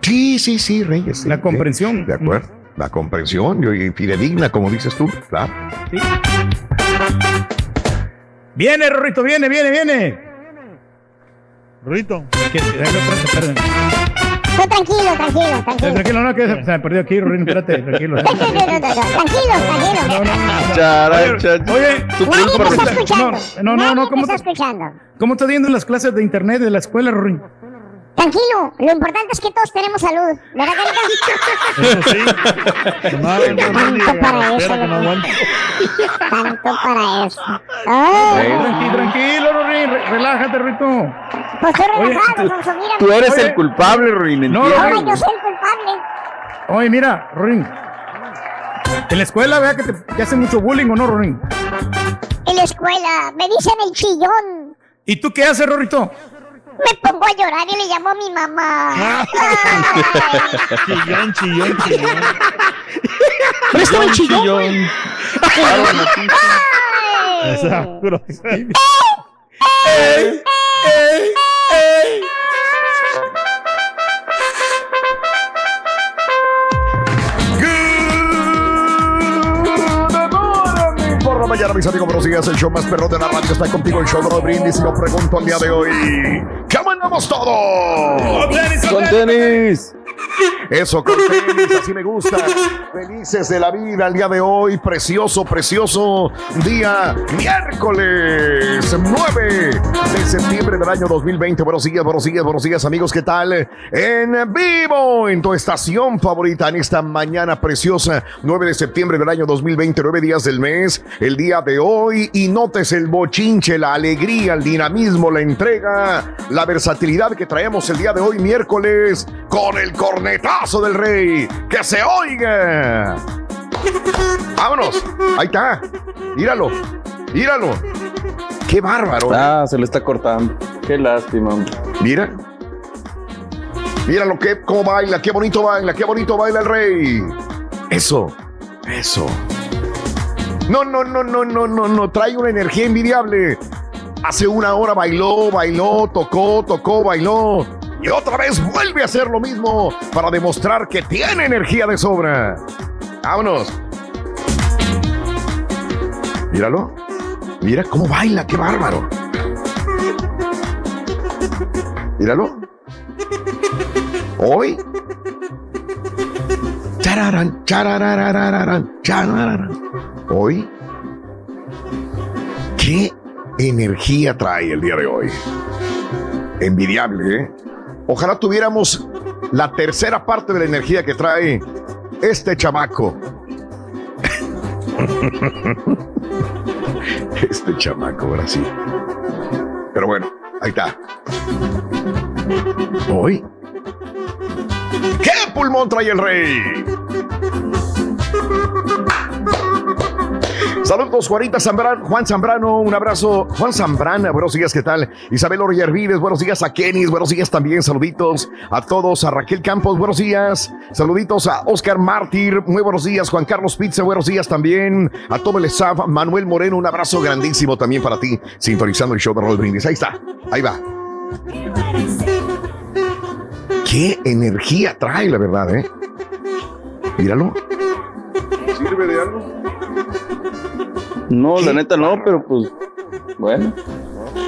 Sí, sí, sí, Reyes. La comprensión. De acuerdo. La comprensión y fidedigna, como dices tú. Claro. Viene, Rorrito, viene, viene, viene. Rorrito. No, tranquilo, tranquilo, tranquilo. Tranquilo, no, que se, se me perdió aquí, Rorrito, espérate, tranquilo. Tranquilo, tranquilo. Oye, Nadie está escuchando. No, no, no, ¿cómo está escuchando. ¿cómo estás viendo las clases de internet de la escuela, Rorín? Tranquilo, lo importante es que todos tenemos salud. ¿Verdad, Carita? Eso sí. No, no, no, no, Tanto para eso. Tanto para eso. Tranquilo, tranquilo, Rorín, re- relájate, Rito. Pues estoy relajado, tú- Sonso, mira. Tú eres Oye. el culpable, Ruin. No. Ahora yo soy el culpable. Oye, mira, Rorín. En la escuela, vea que te, te hacen mucho bullying, ¿o no, Rorín? En la escuela me dicen el chillón. ¿Y tú qué haces, Rorrito? Me pongo a llorar y le llamo a mi mamá. Chillón, chillón, chillón. ¿No estaba el chillón? Esa grosería. Mañana, mis amigos, buenos días. El show más perro de la radio está contigo. El show de brindis. Y lo pregunto el día de hoy: ¿Cómo andamos todos? Con tenis. Eso, con así me gusta. Felices de la vida el día de hoy. Precioso, precioso día miércoles 9 de septiembre del año 2020. Buenos días, buenos días, buenos días, amigos. ¿Qué tal? En vivo, en tu estación favorita, en esta mañana preciosa, 9 de septiembre del año 2020, nueve días del mes, el día de hoy. Y notes el bochinche, la alegría, el dinamismo, la entrega, la versatilidad que traemos el día de hoy, miércoles, con el cornetazo del rey. ¡Que se oiga! Vámonos. Ahí está. Míralo. Míralo. Qué bárbaro. ¿eh? Ah, se le está cortando. Qué lástima. hombre. Mira. Mira lo que, cómo baila, qué bonito baila, qué bonito baila el rey. Eso, eso. No, no, no, no, no, no, no. Trae una energía envidiable. Hace una hora bailó, bailó, tocó, tocó, bailó. Y otra vez vuelve a hacer lo mismo para demostrar que tiene energía de sobra. Vámonos. Míralo. Mira cómo baila, qué bárbaro. Míralo. Hoy. Chararán, chararararararán, charararán. Hoy. ¿Qué energía trae el día de hoy? Envidiable, ¿eh? Ojalá tuviéramos la tercera parte de la energía que trae este chamaco. Este chamaco, ahora sí. Pero bueno, ahí está. Hoy. ¿Qué pulmón trae el rey? Saludos, Juanita Zambrano, Juan Zambrano, un abrazo. Juan Zambrana, buenos días, ¿qué tal? Isabel Oriervides, buenos días a Kenny, buenos días también, saluditos a todos, a Raquel Campos, buenos días, saluditos a Oscar Mártir, muy buenos días, Juan Carlos Pizza, buenos días también, a todo el staff, Manuel Moreno, un abrazo grandísimo también para ti, sintonizando el show de Roll Brindis. Ahí está, ahí va. Qué energía trae, la verdad, ¿eh? Míralo. ¿Sirve de algo? No, la neta no, pero pues bueno.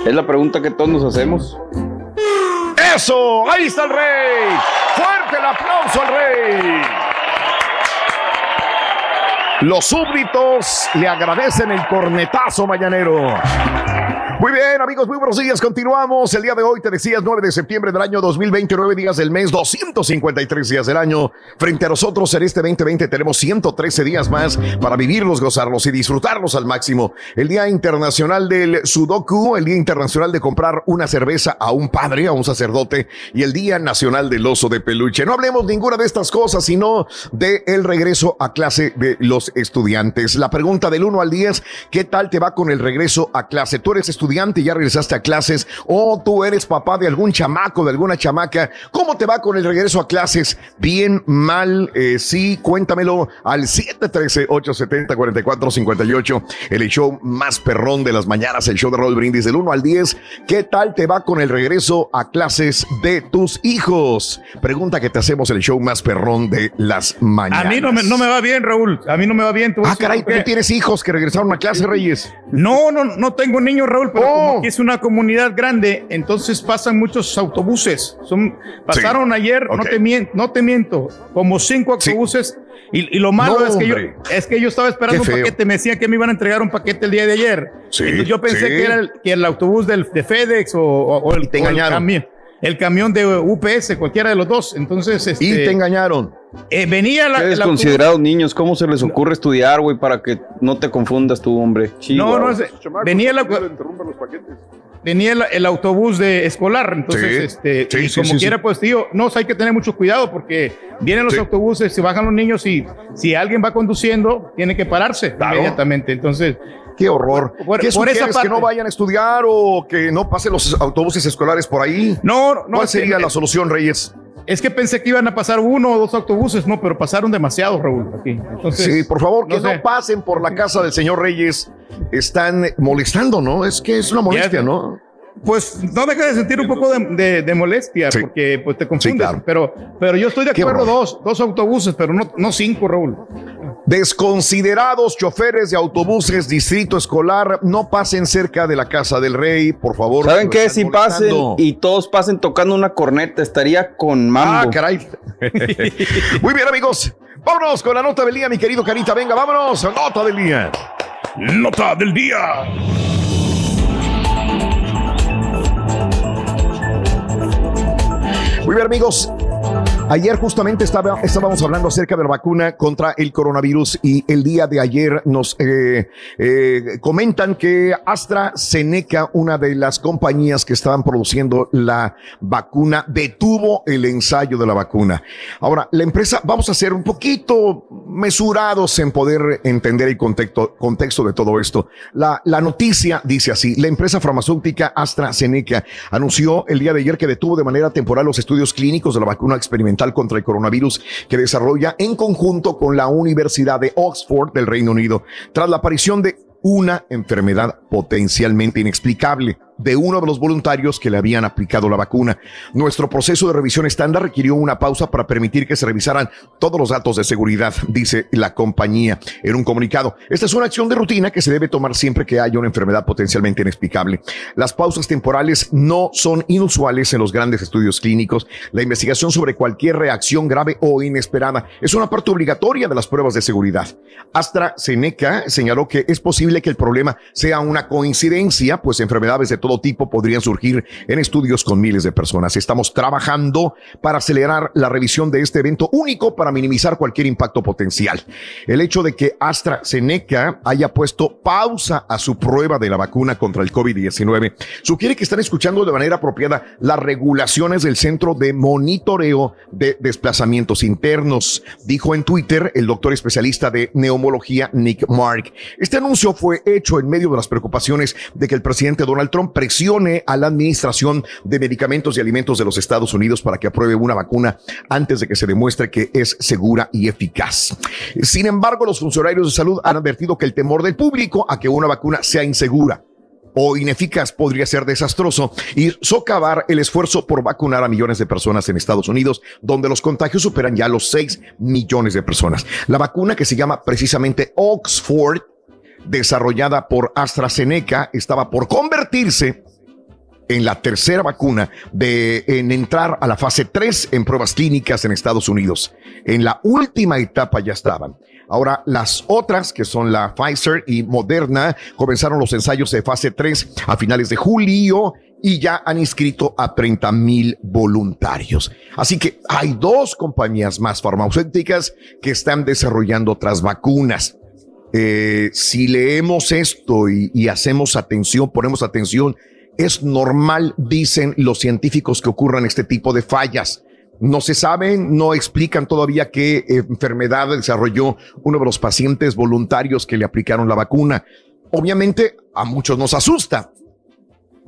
Es la pregunta que todos nos hacemos. ¡Eso! ¡Ahí está el rey! ¡Fuerte el aplauso al rey! Los súbditos le agradecen el cornetazo mañanero. Muy bien, amigos, muy buenos días. Continuamos. El día de hoy, te decías, 9 de septiembre del año 2029, días del mes, 253 días del año. Frente a nosotros en este 2020 tenemos 113 días más para vivirlos, gozarlos y disfrutarlos al máximo. El Día Internacional del Sudoku, el Día Internacional de comprar una cerveza a un padre, a un sacerdote, y el Día Nacional del Oso de Peluche. No hablemos ninguna de estas cosas, sino de el regreso a clase de los estudiantes. La pregunta del 1 al 10, ¿qué tal te va con el regreso a clase? Tú eres estudiante estudiante y ya regresaste a clases o tú eres papá de algún chamaco, de alguna chamaca, ¿cómo te va con el regreso a clases? ¿Bien, mal? Eh, sí, cuéntamelo al 713-870-4458, el show más perrón de las mañanas, el show de Roll Brindis del 1 al 10. ¿Qué tal te va con el regreso a clases de tus hijos? Pregunta que te hacemos el show más perrón de las mañanas. A mí no me, no me va bien, Raúl. A mí no me va bien. Ah, caray, ¿tú tienes hijos que regresaron a clase, Reyes? No, no, no tengo niños, Raúl, pero como aquí es una comunidad grande, entonces pasan muchos autobuses. Son, pasaron ayer, no, te miento, no te miento, como cinco autobuses. Y, y, lo malo No, es, que yo, es que yo estaba esperando un paquete, me decían que me iban a entregar un paquete el día de ayer. Sí, Entonces yo pensé que era el, que el autobús del, de FedEx o, o- o el, te camión. El camión de UPS, cualquiera de los dos. Entonces, este, Y te engañaron. eh, venía la, autobús- desconsiderados niños, ¿cómo se les ocurre estudiar, güey, para que no te confundas tú, hombre? No, Chihuahua. no, es- venía, la- venía el, el autobús de escolar, entonces, Sí. este, Sí, y sí, como sí, quiera, sí. pues, tío, no, hay que tener mucho cuidado porque vienen los Sí. autobuses, se bajan los niños y si alguien va conduciendo, tiene que pararse Claro. inmediatamente. Entonces, Qué horror. Por- ¿Qué por esa sugieres? parte. ¿Que no vayan a estudiar o que no pasen los autobuses escolares por ahí? no, no. ¿Cuál que- sería la solución, Reyes? Es que pensé que iban a pasar uno o dos autobuses, no, pero pasaron demasiados, Raúl, aquí. Entonces, Sí, por favor, que no pasen por la casa del señor Reyes. Están molestando, ¿no? Es que es una molestia, ¿no? Pues no deja de sentir un poco de, de- de molestia Sí. porque pues te confundes. Sí, claro. pero, pero yo estoy de acuerdo, dos, dos autobuses, pero no, no cinco, Raúl. Desconsiderados choferes de autobuses Distrito Escolar, no pasen cerca de la casa del rey, por favor. ¿Saben qué? Si pasen y todos pasen tocando una corneta, estaría con mambo. Ah, caray. Muy bien, amigos. Vámonos con la nota del día, mi querido Carita. Venga, vámonos. Nota del día. Nota del día. Muy bien, amigos. Ayer justamente estábamos hablando acerca de la vacuna contra el coronavirus y el día de ayer nos eh, eh, comentan que AstraZeneca, una de las compañías que estaban produciendo la vacuna, detuvo el ensayo de la vacuna. Ahora, la empresa, vamos a ser un poquito mesurados en poder entender el contexto, contexto de todo esto. La, la noticia dice así, la empresa farmacéutica AstraZeneca anunció el día de ayer que detuvo de manera temporal los estudios clínicos de la vacuna experimental contra el coronavirus que desarrolla en conjunto con la Universidad de Oxford del Reino Unido, tras la aparición de una enfermedad potencialmente inexplicable de uno de los voluntarios que le habían aplicado la vacuna. Nuestro proceso de revisión estándar requirió una pausa para permitir que se revisaran todos los datos de seguridad, dice la compañía en un comunicado. Esta es una acción de rutina que se debe tomar siempre que haya una enfermedad potencialmente inexplicable. Las pausas temporales no son inusuales en los grandes estudios clínicos. La investigación sobre cualquier reacción grave o inesperada es una parte obligatoria de las pruebas de seguridad. AstraZeneca señaló que es posible que el problema sea una coincidencia, pues enfermedades de todo tipo podrían surgir en estudios con miles de personas. Estamos trabajando para acelerar la revisión de este evento único para minimizar cualquier impacto potencial. El hecho de que AstraZeneca haya puesto pausa a su prueba de la vacuna contra el COVID-19 sugiere que están escuchando de manera apropiada las regulaciones del Centro de Monitoreo de Desplazamientos Internos, dijo en Twitter el doctor especialista de neumología Nick Mark. Este anuncio fue hecho en medio de las preocupaciones de que el presidente Donald Trump presione a la Administración de Medicamentos y Alimentos de los Estados Unidos para que apruebe una vacuna antes de que se demuestre que es segura y eficaz. Sin embargo, los funcionarios de salud han advertido que el temor del público a que una vacuna sea insegura o ineficaz podría ser desastroso y socavar el esfuerzo por vacunar a millones de personas en Estados Unidos, donde los contagios superan ya los 6 millones de personas. La vacuna que se llama precisamente Oxford, desarrollada por AstraZeneca, estaba por convertirse en la tercera vacuna de en entrar a la fase 3 en pruebas clínicas en Estados Unidos. En la última etapa ya estaban. Ahora, las otras, que son la Pfizer y Moderna, comenzaron los ensayos de fase 3 a finales de julio y ya han inscrito a 30 mil voluntarios. Así que hay dos compañías más farmacéuticas que están desarrollando otras vacunas. Eh, si leemos esto y, y hacemos atención, ponemos atención, es normal, dicen los científicos, que ocurran este tipo de fallas. No se saben, no explican todavía qué enfermedad desarrolló uno de los pacientes voluntarios que le aplicaron la vacuna. Obviamente a muchos nos asusta,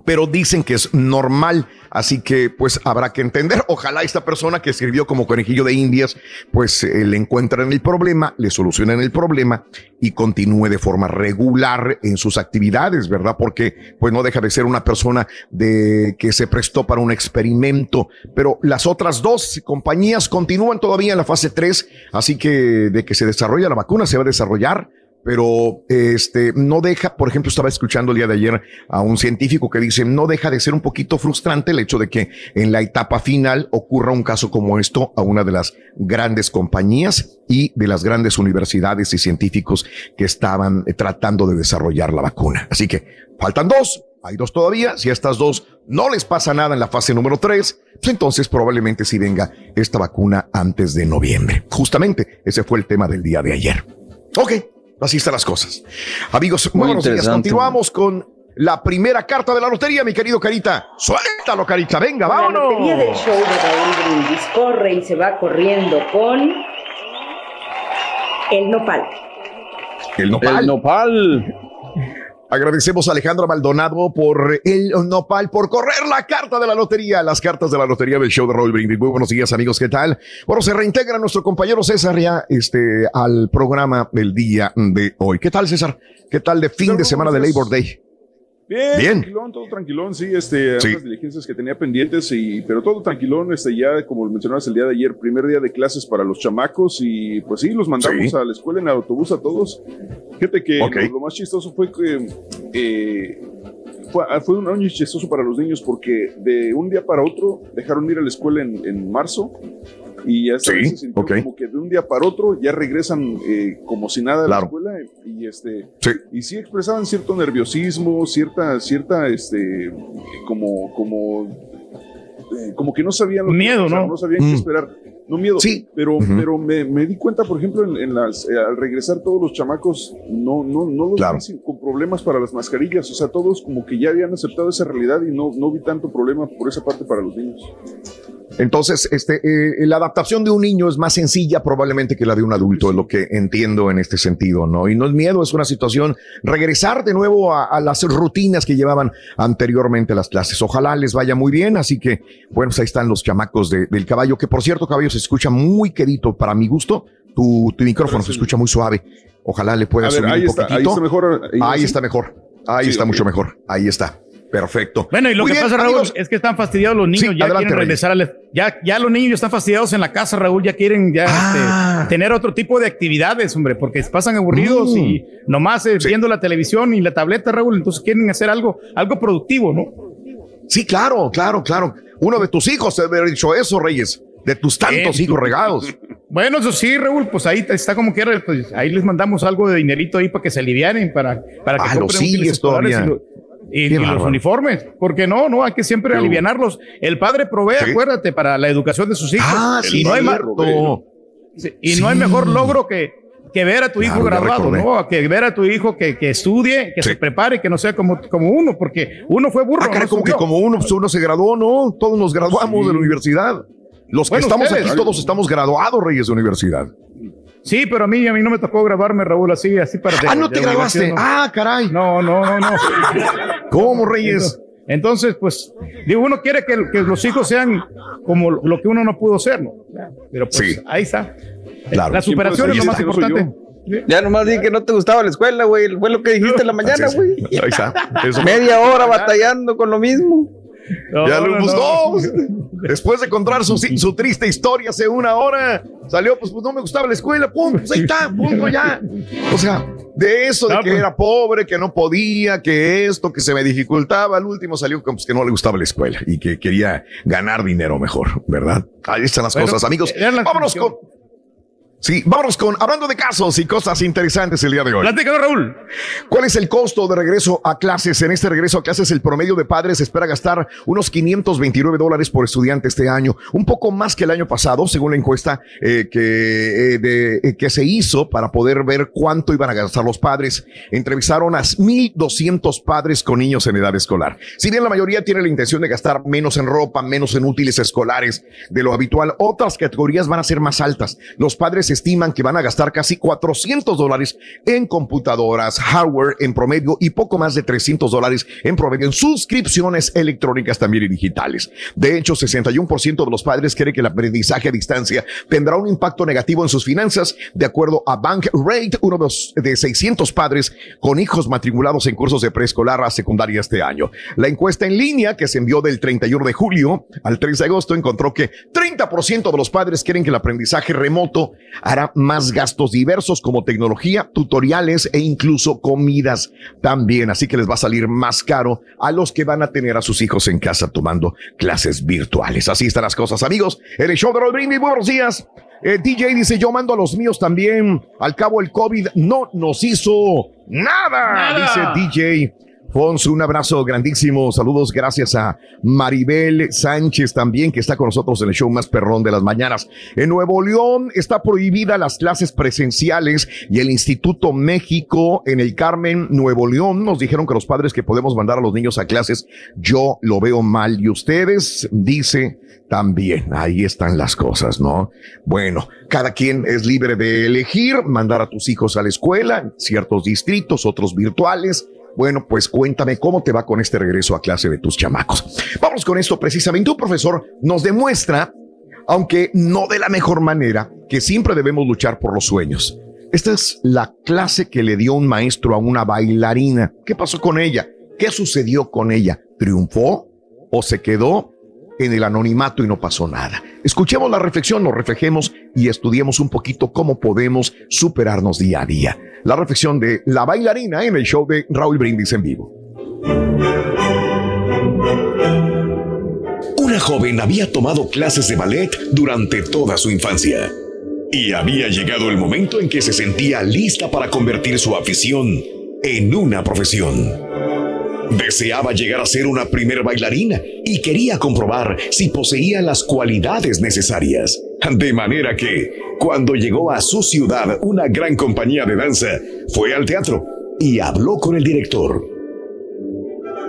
pero dicen que es normal, así que pues habrá que entender. Ojalá esta persona que escribió como conejillo de indias, pues eh, le encuentren el problema, le solucionen el problema y continúe de forma regular en sus actividades, ¿verdad? Porque pues no deja de ser una persona de que se prestó para un experimento, pero las otras dos compañías continúan todavía en la fase 3, así que de que se desarrolla la vacuna se va a desarrollar pero este no deja, por ejemplo, estaba escuchando el día de ayer a un científico que dice, no deja de ser un poquito frustrante el hecho de que en la etapa final ocurra un caso como esto a una de las grandes compañías y de las grandes universidades y científicos que estaban eh, tratando de desarrollar la vacuna. Así que faltan dos, hay dos todavía, si a estas dos no les pasa nada en la fase número tres, pues entonces probablemente sí venga esta vacuna antes de noviembre. Justamente ese fue el tema del día de ayer. Ok, Así están las cosas. Amigos, muy buenos días. Continuamos con la primera carta de la lotería, mi querido Carita. Suéltalo, Carita. Venga, vámonos. La lotería del show de Raúl Brindis corre y se va corriendo con el nopal. El nopal. El nopal. Agradecemos a Alejandra Maldonado por el nopal, por correr la carta de la lotería, las cartas de la lotería del show de Raúl Brindis. Muy buenos días, amigos, ¿qué tal? Bueno, se reintegra nuestro compañero César ya este, al programa del día de hoy. ¿Qué tal, César? ¿Qué tal de fin de semana de Labor Day? Bien, Bien. tranquilón, todo tranquilón, sí, este, Sí. unas diligencias que tenía pendientes, y, pero todo tranquilón, este, ya como mencionabas el día de ayer, primer día de clases para los chamacos, y pues sí, los mandamos Sí. a la escuela en el autobús a todos. Fíjate que lo, lo más chistoso fue que eh, fue, ah, fue un año chistoso para los niños porque de un día para otro dejaron de ir a la escuela en, en marzo y ya Sí, se sintió como que de un día para otro ya regresan eh, como si nada de Claro. la escuela y este Sí. y sí expresaban cierto nerviosismo, cierta, cierta, este, como, como, eh, como que no sabían lo que Miedo, a pasar, ¿no? No sabían Mm. qué esperar. No miedo, Sí. pero, pero me, me di cuenta, por ejemplo, en, en las, eh, al regresar todos los chamacos, no, no, no los Claro. vi con problemas para las mascarillas, o sea, todos como que ya habían aceptado esa realidad y no, no vi tanto problema por esa parte para los niños. Entonces, este, eh, la adaptación de un niño es más sencilla probablemente que la de un adulto, es lo que entiendo en este sentido, ¿no? Y no es miedo, es una situación, regresar de nuevo a, a las rutinas que llevaban anteriormente las clases. Ojalá les vaya muy bien, así que, bueno, pues ahí están los chamacos de- del caballo, que por cierto, caballo, se escucha muy quedito para mi gusto, tu, tu micrófono se escucha muy suave. Ojalá le puedas subir ahí un está, poquitito. ahí está mejor. Ahí ¿sí? está mejor. Ahí Sí, está ok. mucho mejor. Ahí está. Perfecto. Bueno, y lo Muy que bien, pasa, Raúl, amigos. es que están fastidiados los niños, Sí, ya adelante, quieren regresar a la- ya, ya los niños ya están fastidiados en la casa, Raúl, ya quieren ya Ah. este, tener otro tipo de actividades, hombre, porque pasan aburridos Mm. y nomás eh, viendo la televisión y la tableta, Raúl, entonces quieren hacer algo, algo productivo, ¿no? Sí, claro, claro, claro. Uno de tus hijos te debe haber dicho eso, Reyes. De tus tantos hijos regados. Bueno, eso sí, Raúl, pues ahí está como quiera, pues ahí les mandamos algo de dinerito ahí para que se alivianen, para, para que Ah, compren escolares todavía. y lo- Y, y los uniformes, porque no, no, hay que siempre alivianarlos. El padre provee, Sí. acuérdate, para la educación de sus hijos. Ah, sí, no hay. Sí, y no hay mejor logro que, que ver a tu hijo Claro, graduado. ¿no? Que ver a tu hijo que, que estudie, que Sí. se prepare, que no sea como, como uno, porque uno fue burro. Ah, caray, no como que como uno, pues uno se graduó, ¿no? Todos nos graduamos de la universidad. Los que Bueno, estamos ustedes. aquí, todos estamos graduados, Reyes de universidad. Sí, pero a mí, a mí no me tocó grabarme, Raúl, así, así para. de- ah, no te no. Ah, caray. No, no, no, no. ¿Cómo, Reyes? Entonces, pues, digo, uno quiere que, que los hijos sean como lo que uno no pudo ser, ¿no? Pero pues Sí. ahí está. Claro. La superación es lo más importante. Ya nomás dije que no te gustaba la escuela, güey. Fue lo que dijiste en la mañana, güey. Ahí está. Eso. Media hora batallando con lo mismo. No, ya lo pues, no. no. Después de contar su, su triste historia hace una hora, salió, pues, pues no me gustaba la escuela, pum, pues ahí está, punto ya. O sea, de eso, de que pues. era pobre, que no podía, que esto, que se me dificultaba, al último salió pues, que no le gustaba la escuela y que quería ganar dinero mejor, ¿verdad? Ahí están las Bueno, cosas, amigos. la Vámonos con. Sí, vámonos con, hablando de casos y cosas interesantes el día de hoy. Platícanos, Raúl. ¿Cuál es el costo de regreso a clases? En este regreso a clases, el promedio de padres espera gastar unos 529 dólares por estudiante este año, un poco más que el año pasado, según la encuesta eh, que, eh, de- eh, que se hizo para poder ver cuánto iban a gastar los padres. Entrevistaron a 1.200 padres con niños en edad escolar. Si bien la mayoría tiene la intención de gastar menos en ropa, menos en útiles escolares de lo habitual, otras categorías van a ser más altas. Los padres estiman que van a gastar casi 400 dólares en computadoras, hardware en promedio y poco más de 300 dólares en promedio en suscripciones electrónicas también y digitales. De hecho, 61% de los padres cree que el aprendizaje a distancia tendrá un impacto negativo en sus finanzas, de acuerdo a Bank Rate, uno de, los, de 600 padres con hijos matriculados en cursos de preescolar a secundaria este año. La encuesta en línea que se envió del 31 de julio al 3 de agosto encontró que 30% de los padres creen que el aprendizaje remoto hará más gastos diversos como tecnología, tutoriales e incluso comidas también. Así que les va a salir más caro a los que van a tener a sus hijos en casa tomando clases virtuales. Así están las cosas, amigos. En el show de Roll Brindis, buenos días. Eh, DJ dice, yo mando a los míos también. Al cabo, el COVID no nos hizo nada, Nada. dice DJ. Fonso, un abrazo grandísimo. Saludos, gracias a Maribel Sánchez también, que está con nosotros en el show más perrón de las mañanas. En Nuevo León está prohibida las clases presenciales y el Instituto México en el Carmen, Nuevo León, nos dijeron que los padres que podemos mandar a los niños a clases, yo lo veo mal. Y ustedes, dice también, ahí están las cosas, ¿no? Bueno, cada quien es libre de elegir, mandar a tus hijos a la escuela, ciertos distritos, otros virtuales. Bueno, pues cuéntame cómo te va con este regreso a clase de tus chamacos. Vamos con esto precisamente. Un profesor nos demuestra, aunque no de la mejor manera, que siempre debemos luchar por los sueños. Esta es la clase que le dio un maestro a una bailarina. ¿Qué pasó con ella? ¿Qué sucedió con ella? ¿Triunfó o se quedó en el anonimato y no pasó nada? Escuchemos la reflexión, nos reflejemos y estudiemos un poquito cómo podemos superarnos día a día. La reflexión de la bailarina en el show de Raúl Brindis en vivo. Una joven había tomado clases de ballet durante toda su infancia. Y había llegado el momento en que se sentía lista para convertir su afición en una profesión. Deseaba llegar a ser una primer bailarina y quería comprobar si poseía las cualidades necesarias. De manera que, cuando llegó a su ciudad una gran compañía de danza, fue al teatro y habló con el director.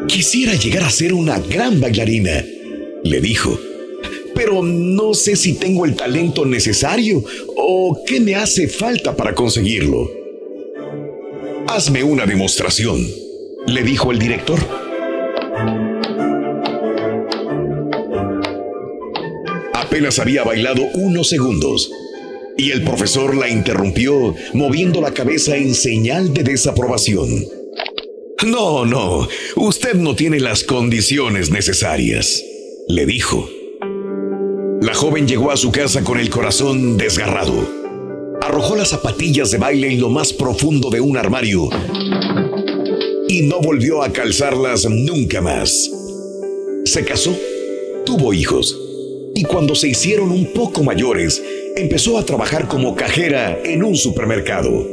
Quisiera llegar a ser una gran bailarina, le dijo. Pero no sé si tengo el talento necesario o qué me hace falta para conseguirlo. Hazme una demostración, le dijo el director. Apenas había bailado unos segundos y el profesor la interrumpió moviendo la cabeza en señal de desaprobación. No, no, usted no tiene las condiciones necesarias, le dijo. La joven llegó a su casa con el corazón desgarrado. Arrojó las zapatillas de baile en lo más profundo de un armario y no volvió a calzarlas nunca más. Se casó, tuvo hijos y cuando se hicieron un poco mayores, empezó a trabajar como cajera en un supermercado.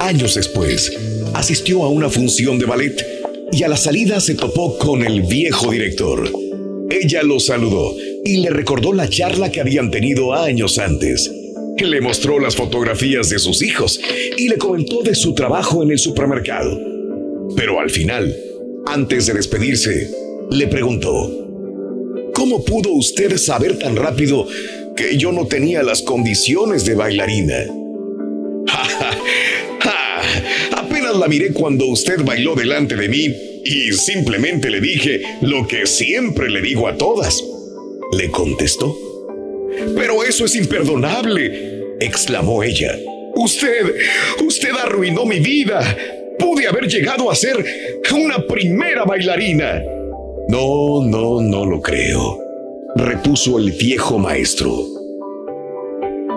Años después, asistió a una función de ballet y a la salida se topó con el viejo director. Ella lo saludó y le recordó la charla que habían tenido años antes. Le mostró las fotografías de sus hijos y le comentó de su trabajo en el supermercado. Pero al final, antes de despedirse, le preguntó, ¿Cómo pudo usted saber tan rápido que yo no tenía las condiciones de bailarina? Apenas la miré cuando usted bailó delante de mí y simplemente le dije lo que siempre le digo a todas. Le contestó. Pero eso es imperdonable, exclamó ella. Usted, usted arruinó mi vida. Pude haber llegado a ser una primera bailarina. No, no, no lo creo, repuso el viejo maestro.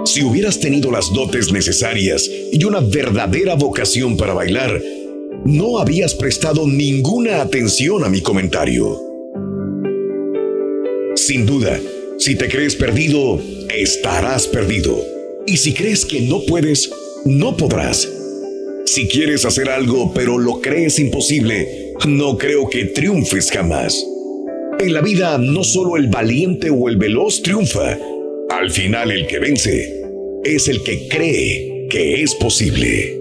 Si hubieras tenido las dotes necesarias y una verdadera vocación para bailar, no habías prestado ninguna atención a mi comentario. Sin duda, si te crees perdido, estarás perdido. Y si crees que no puedes, no podrás. Si quieres hacer algo pero lo crees imposible, no creo que triunfes jamás. En la vida no solo el valiente o el veloz triunfa, al final el que vence es el que cree que es posible.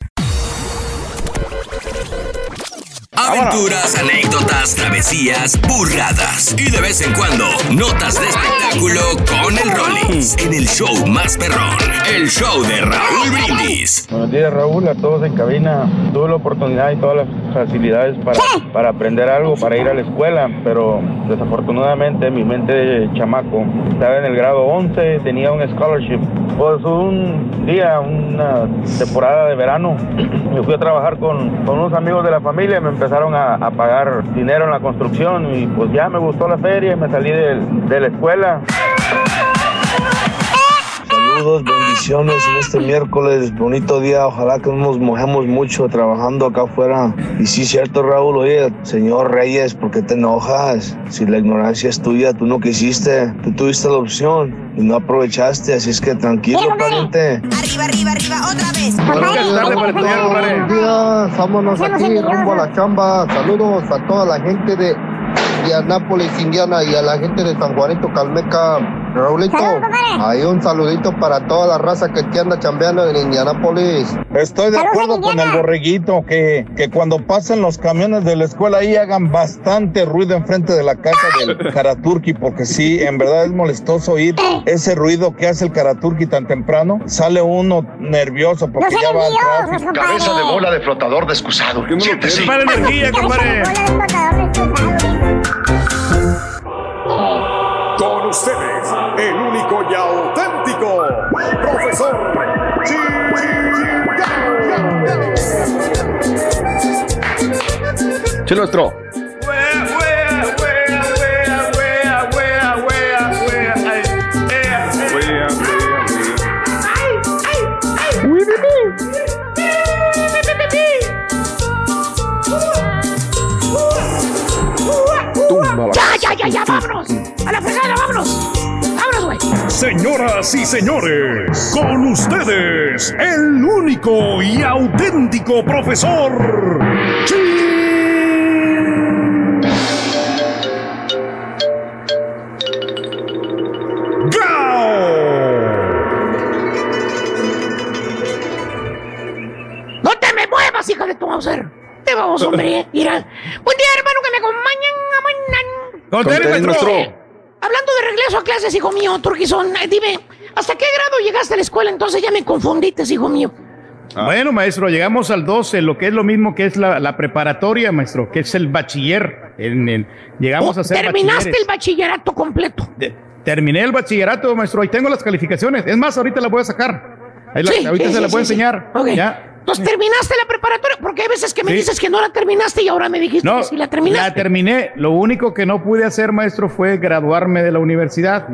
Aventuras, anécdotas, travesías, burradas y de vez en cuando notas de espectáculo con el Rollins en el show más perrón, el show de Raúl Brindis. Buenos días Raúl, a todos en cabina. Tuve la oportunidad y todas las facilidades para, para aprender algo, para ir a la escuela, pero desafortunadamente mi mente de chamaco estaba en el grado 11, tenía un scholarship. Pues un día, una temporada de verano, me fui a trabajar con, con unos amigos de la familia, me empezaron a, pagar dinero en la construcción y pues ya me gustó la feria y me salí de la escuela. Saludos, bendiciones en este miércoles, bonito día. Ojalá que no nos mojemos mucho trabajando acá afuera. Y sí, cierto, Raúl, oye, señor Reyes, ¿por qué te enojas? Si la ignorancia es tuya, tú no quisiste, tú tuviste la opción y no aprovechaste, así es que tranquilo, pariente. Arriba, arriba, arriba, otra vez. Buenos días, vámonos aquí rumbo a la chamba. Saludos a toda la gente de Indianápolis, Indiana y a la gente de San Juanito Calmeca. Raulito, hay un saludito para toda la raza que te anda chambeando en Indianápolis. Estoy de acuerdo con el borreguito que, que cuando pasen los camiones de la escuela ahí hagan bastante ruido enfrente de la casa del Karaturki, porque sí, en verdad es molestoso oír ese ruido que hace el Karaturki tan temprano. Sale uno nervioso porque ya va al tráfico. Cabeza de bola de flotador de excusado. Siéntese. Para energía, compadre. Ustedes, el único y auténtico profesor Sí, nuestro. Ya, ya, ya, ya, vámonos. Señoras y señores, con ustedes, el único y auténtico profesor. No te me muevas, hija de tu Mauser. Te vamos, hombre. Mira. Buen día, hermano, que me acompañan. amañan. Contén, maestro. Hablando de regreso a clases, hijo mío, Turquizón, eh, dime, ¿hasta qué grado llegaste a la escuela? Entonces ya me confundiste, hijo mío. Bueno, maestro, llegamos al 12, lo que es lo mismo que es la, la preparatoria, maestro, que es el bachiller. En- en- llegamos a ser Oh, Terminaste bachilleres. el bachillerato completo. Terminé el bachillerato, maestro, ahí tengo las calificaciones. Es más, ahorita las voy a sacar. Ahí la- Sí, ahorita sí, se sí, las voy a enseñar. Ok. Ya. Entonces terminaste la preparatoria, porque hay veces que me Sí. dices que no la terminaste y ahora me dijiste No, que sí la terminaste. la terminé. Lo único que no pude hacer, maestro, fue graduarme de la universidad.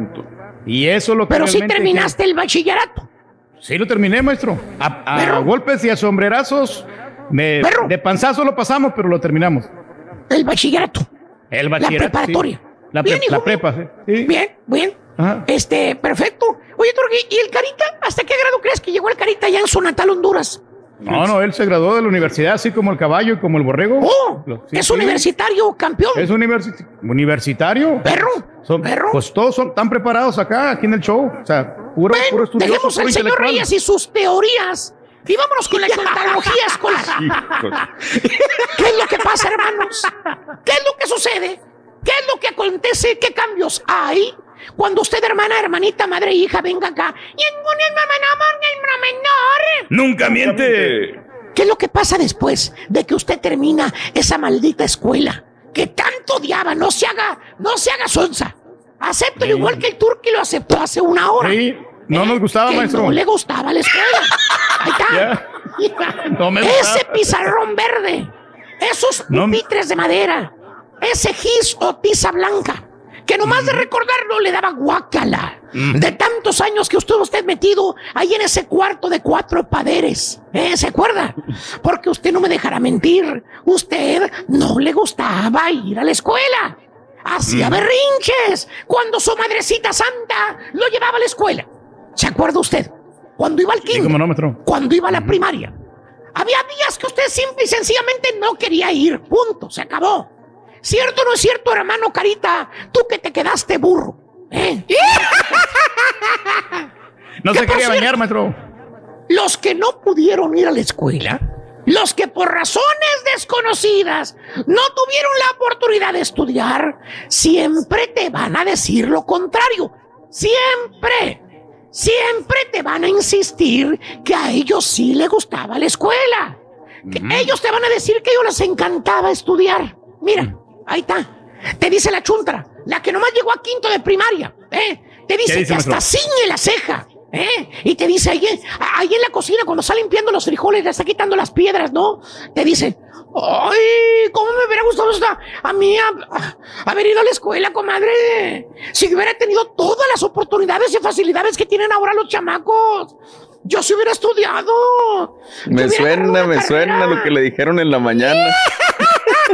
Y eso es lo que Pero sí terminaste el bachillerato. Sí lo terminé, maestro. A, a golpes y a sombrerazos De, de panzazo lo pasamos, pero lo terminamos. El bachillerato. El La bachillerato. sí. preparatoria. La, pre- Bien, hijo la prepa, sí. Sí. Bien, bien. Ajá. Este, perfecto. Oye, Turki, ¿y el Carita? ¿Hasta qué grado crees que llegó el Carita ya en su natal Honduras? No, no, él se graduó de la universidad, así como el caballo y como el borrego. ¡Oh! Sí, es sí. universitario, campeón. Es universi- universitario. Perro. Son, Pues todos son tan preparados acá, aquí en el show. O sea, puro, puro estudioso, Dejemos puro al señor. Reyes y sus teorías. Y vámonos con la cronología escolar. ¿Qué es lo que pasa, hermanos? ¿Qué es lo que sucede? ¿Qué es lo que acontece? ¿Qué cambios hay? Cuando usted, hermana, hermanita, madre e hija, venga acá. Y en. Nunca miente. ¿Qué es lo que pasa después de que usted termina esa maldita escuela que tanto odiaba? No se haga, no se haga sonza. Acéptelo igual que el turqui lo aceptó hace una hora. Sí, no nos gustaba, que maestro. no le gustaba la escuela. Ahí está. No me Ese pizarrón verde, esos pupitres de madera, ese gis o tiza blanca, que nomás de recordarlo le daba guácala. De tantos años que estuvo usted metido ahí en ese cuarto de cuatro paderes. ¿Eh? ¿Se acuerda? Porque usted no me dejará mentir. Usted no le gustaba ir a la escuela. Hacía Mm. berrinches cuando su madrecita santa lo llevaba a la escuela. ¿Se acuerda usted? Cuando iba al kinder, cuando iba a la primaria. Había días que usted simple y sencillamente no quería ir. Punto. Se acabó. ¿Cierto o no es cierto, hermano Carita? Tú que te quedaste burro. ¿eh? No ¿Qué se quería bañar, maestro. Los que no pudieron ir a la escuela, los que por razones desconocidas no tuvieron la oportunidad de estudiar, siempre te van a decir lo contrario. Siempre. Siempre te van a insistir que a ellos sí les gustaba la escuela. Que ellos te van a decir que a ellos les encantaba estudiar. Mira, ahí está. Te dice la chuntra, la que nomás llegó a quinto de primaria. ¿eh? Te dice, dice, que hasta ciñe la ceja. ¿eh? Y te dice ahí, ahí en la cocina, cuando está limpiando los frijoles, le está quitando las piedras, ¿no? Te dice, ¡ay! ¿Cómo me hubiera gustado esta- a mí a- haber ido a la escuela, comadre? Si hubiera tenido todas las oportunidades y facilidades que tienen ahora los chamacos. Yo sí hubiera estudiado. Me hubiera suena, me suena lo que le dijeron en la mañana.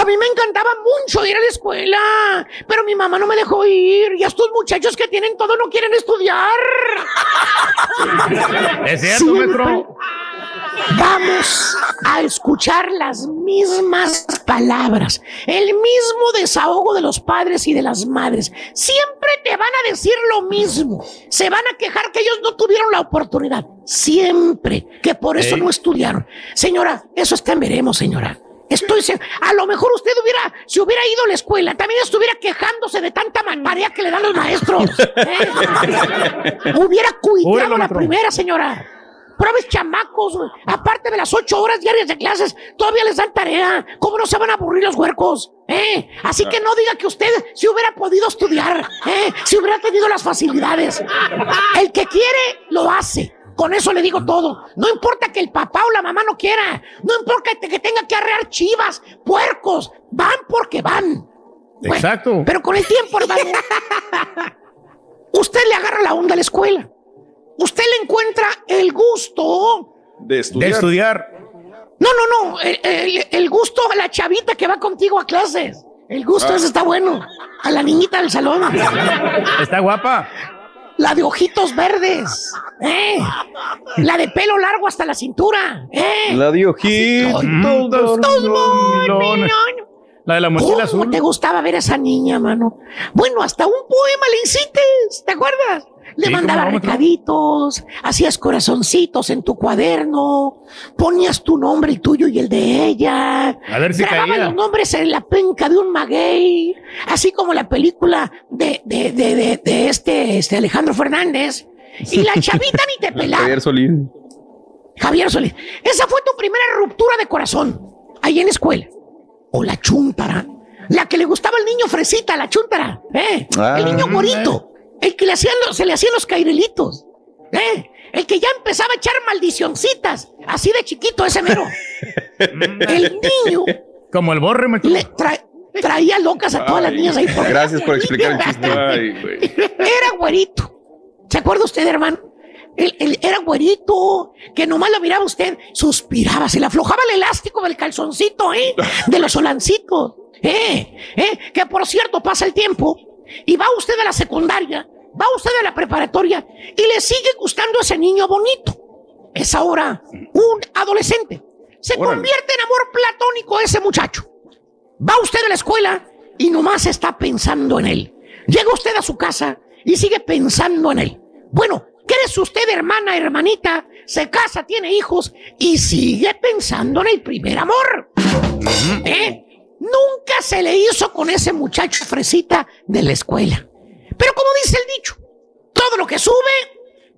A mí me encantaba mucho ir a la escuela, pero mi mamá no me dejó ir. Y estos muchachos que tienen todo no quieren estudiar. Es cierto. Vamos a escuchar las mismas palabras, el mismo desahogo de los padres y de las madres. Siempre te van a decir lo mismo. Se van a quejar que ellos no tuvieron la oportunidad. Siempre que por eso no estudiaron. Señora, eso está en veremos, señora. Estoy a lo mejor usted hubiera, si hubiera ido a la escuela, también estuviera quejándose de tanta ma- tarea que le dan los maestros. ¿eh? hubiera cuidado la primera, señora. Probes chamacos, aparte de las ocho horas diarias de clases, todavía les dan tarea. ¿Cómo no se van a aburrir los huercos? ¿Eh? Así que no diga que usted si hubiera podido estudiar, ¿eh? si hubiera tenido las facilidades. El que quiere, lo hace. Con eso le digo todo. No importa que el papá o la mamá no quiera. No importa que tenga que arrear chivas, puercos. Van porque van. Bueno, Exacto. Pero con el tiempo, hermano, usted le agarra la onda a la escuela. Usted le encuentra el gusto. De De estudiar. estudiar. No, no, no. El, el- el gusto a la chavita que va contigo a clases. El gusto Ah. ese está bueno. A la niñita del salón. Está guapa. La de ojitos verdes. ¿eh? La de pelo largo hasta la cintura. ¿eh? La de ojitos. La de la mochila ¿Cómo azul. te gustaba ver a esa niña, mano? Bueno, hasta un poema le hiciste, ¿te acuerdas? Le Sí, mandaba cómo no, maestro. recaditos, hacías corazoncitos en tu cuaderno, ponías tu nombre, el tuyo y el de ella. A ver si Grababa caía. los nombres en la penca de un maguey, así como la película de, de, de, de, de este, este Alejandro Fernández. Y la chavita ni te pelaba. Javier Solís. Javier Solís. Esa fue tu primera ruptura de corazón, ahí en la escuela. O la chuntara. La que le gustaba al niño fresita, la chuntara. ¿eh? Ah. el niño morito. El que le hacían los- se le hacían los cairelitos. ¿eh? El que ya empezaba a echar maldicioncitas. Así de chiquito ese mero. el niño Como el borre, maestro. le tra- traía locas a todas las niñas ahí. por- Gracias por explicar el chiste. Ay, güey. Era güerito. ¿Se acuerda usted, hermano? él, él era güerito, que nomás lo miraba usted, suspiraba, se le aflojaba el elástico del calzoncito, ¿eh? De los solancitos, ¿eh? ¿eh? Que por cierto pasa el tiempo y va usted a la secundaria, va usted a la preparatoria y le sigue gustando ese niño bonito. Es ahora un adolescente. Se convierte en amor platónico ese muchacho. Va usted a la escuela y nomás está pensando en él. Llega usted a su casa y sigue pensando en él. Bueno, crece usted hermana, hermanita, se casa, tiene hijos y sigue pensando en el primer amor. ¿Eh? Nunca se le hizo con ese muchacho fresita de la escuela. Pero como dice el dicho, todo lo que sube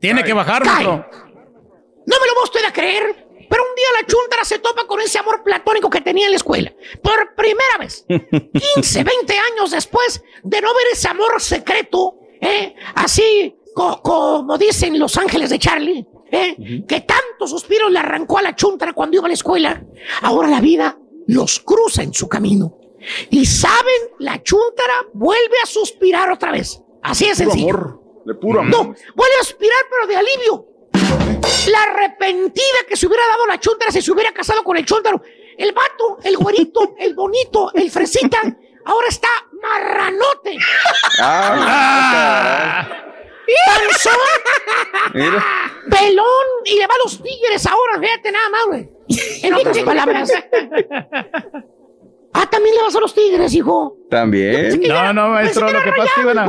Tiene que bajar, cae. No me lo va usted a creer, pero un día la chuntara se topa con ese amor platónico que tenía en la escuela. Por primera vez. 15, 20 años después de no ver ese amor secreto, ¿eh? así co- como dicen los ángeles de Charlie, ¿eh? que tantos suspiros le arrancó a la chuntara cuando iba a la escuela. Ahora la vida los cruza en su camino. Y saben, la chuntara vuelve a suspirar otra vez. Así es sencillo. amor. De puro amor. No, vuelve a suspirar, pero de alivio. La arrepentida que se hubiera dado la chuntara si se hubiera casado con el chuntaro. El vato, el güerito, el bonito, el fresita, ahora está marranote. Ah, Panzón, Mira. pelón y le va a los tigres ahora, fíjate nada más, güey. En otras palabras. Ah, también le vas a los tigres, hijo. También. No, no, maestro, lo que pasa es que iban a...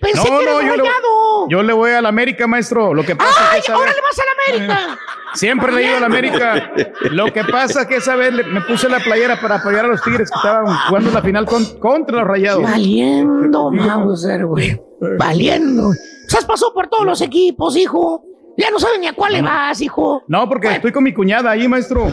Pensé No, que no, yo le, rayado. yo le voy a la América, maestro. Lo que pasa ¡Ay, es que ahora vez- le vas a la América! Siempre le he ido a la América. Lo que pasa es que esa vez le- me puse la playera para apoyar a los Tigres que estaban jugando la final con- contra los Rayados. Valiendo, Mauser, güey. Valiendo. Se pasó por todos los equipos, hijo. Ya no sabes ni a cuál le vas, hijo. No, porque estoy con mi cuñada ahí, maestro.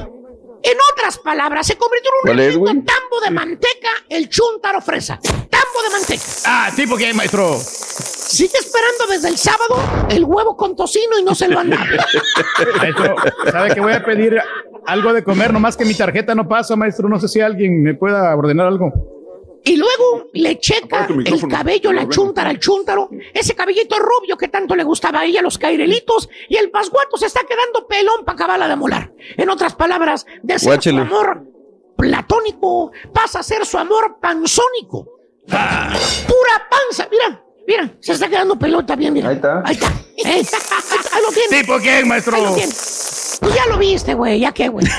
En otras palabras, se convirtió en ¿Cuál un auténtico tambo de manteca el chuntaro fresa. Tambo de manteca. Ah, sí, porque maestro. Sigue esperando desde el sábado el huevo con tocino y no se lo han dado. Maestro, ¿sabe que voy a pedir algo de comer? Nomás que mi tarjeta no pasa, maestro. No sé si alguien me pueda ordenar algo. Y luego le checa el cabello, la chuntara, al chúntaro, ese cabellito rubio que tanto le gustaba a ella, los cairelitos, y el pasguato se está quedando pelón para acabarla de molar. En otras palabras, de ser Guáchale. su amor platónico, pasa a ser su amor panzónico. Pura panza, mira, mira, se está quedando pelón también, mira. Ahí está. Ahí está. Eh, ahí lo tiene. ¿Tipo qué, maestro? Ahí lo tiene. Pues ya lo viste, güey, ya qué, güey.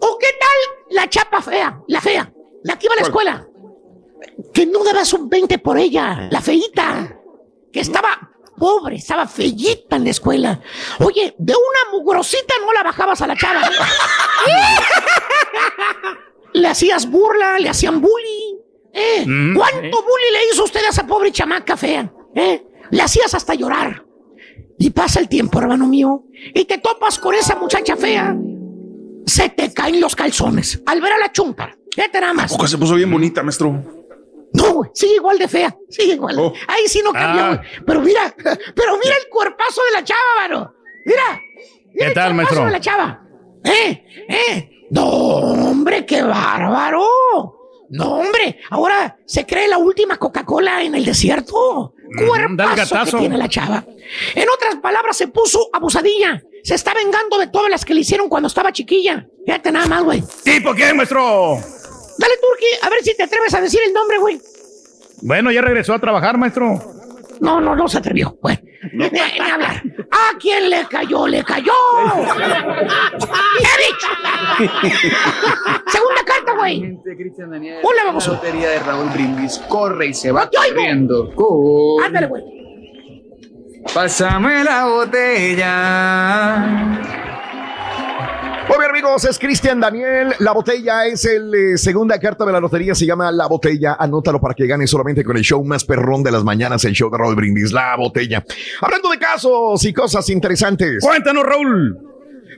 ¿O qué tal la chapa fea, la fea, la que iba a la escuela? Que no dabas un 20 por ella, la feíta, que estaba pobre, estaba fellita en la escuela. Oye, de una mugrosita no la bajabas a la chava. le hacías burla, le hacían bullying. ¿eh? Mm, ¿Cuánto bullying le hizo usted a esa pobre chamaca fea? ¿eh? Le hacías hasta llorar. Y pasa el tiempo, hermano mío, y te topas con esa muchacha fea. Se te caen los calzones al ver a la chunta. Fíjate nada más. Poco se puso bien bonita, maestro. No, güey, sigue igual de fea, sigue igual. Oh. Ahí sí no cambió, Ah. güey. Pero mira, pero mira el cuerpazo de la chava, mano. Mira. mira ¿Qué tal, el maestro? de la chava. ¿Eh? ¿Eh? No, hombre, qué bárbaro. No, hombre, ahora se cree la última Coca-Cola en el desierto. Cuerpazo que tiene la chava. En otras palabras, se puso abusadilla. Se está vengando de todas las que le hicieron cuando estaba chiquilla. Fíjate nada más, güey. ¿Tipo qué, maestro? Dale, Turki, a ver si te atreves a decir el nombre, güey. Bueno, ya regresó a trabajar, maestro. No, no, no se atrevió. Bueno, ni, ni hablar. ¿A quién le cayó? ¡Le cayó! ¡He dicho! Segunda carta, güey. Hola, vamos. La lotería de Raúl Brindis corre y se va corriendo. Con- Ándale, güey. Pásame la botella. Muy bien, amigos, es Cristian Daniel. La botella es el segunda carta de la lotería, se llama La Botella. Anótalo para que ganes solamente con el show más perrón de las mañanas, el show de Raúl Brindis, La Botella. Hablando de casos y cosas interesantes. Cuéntanos, Raúl.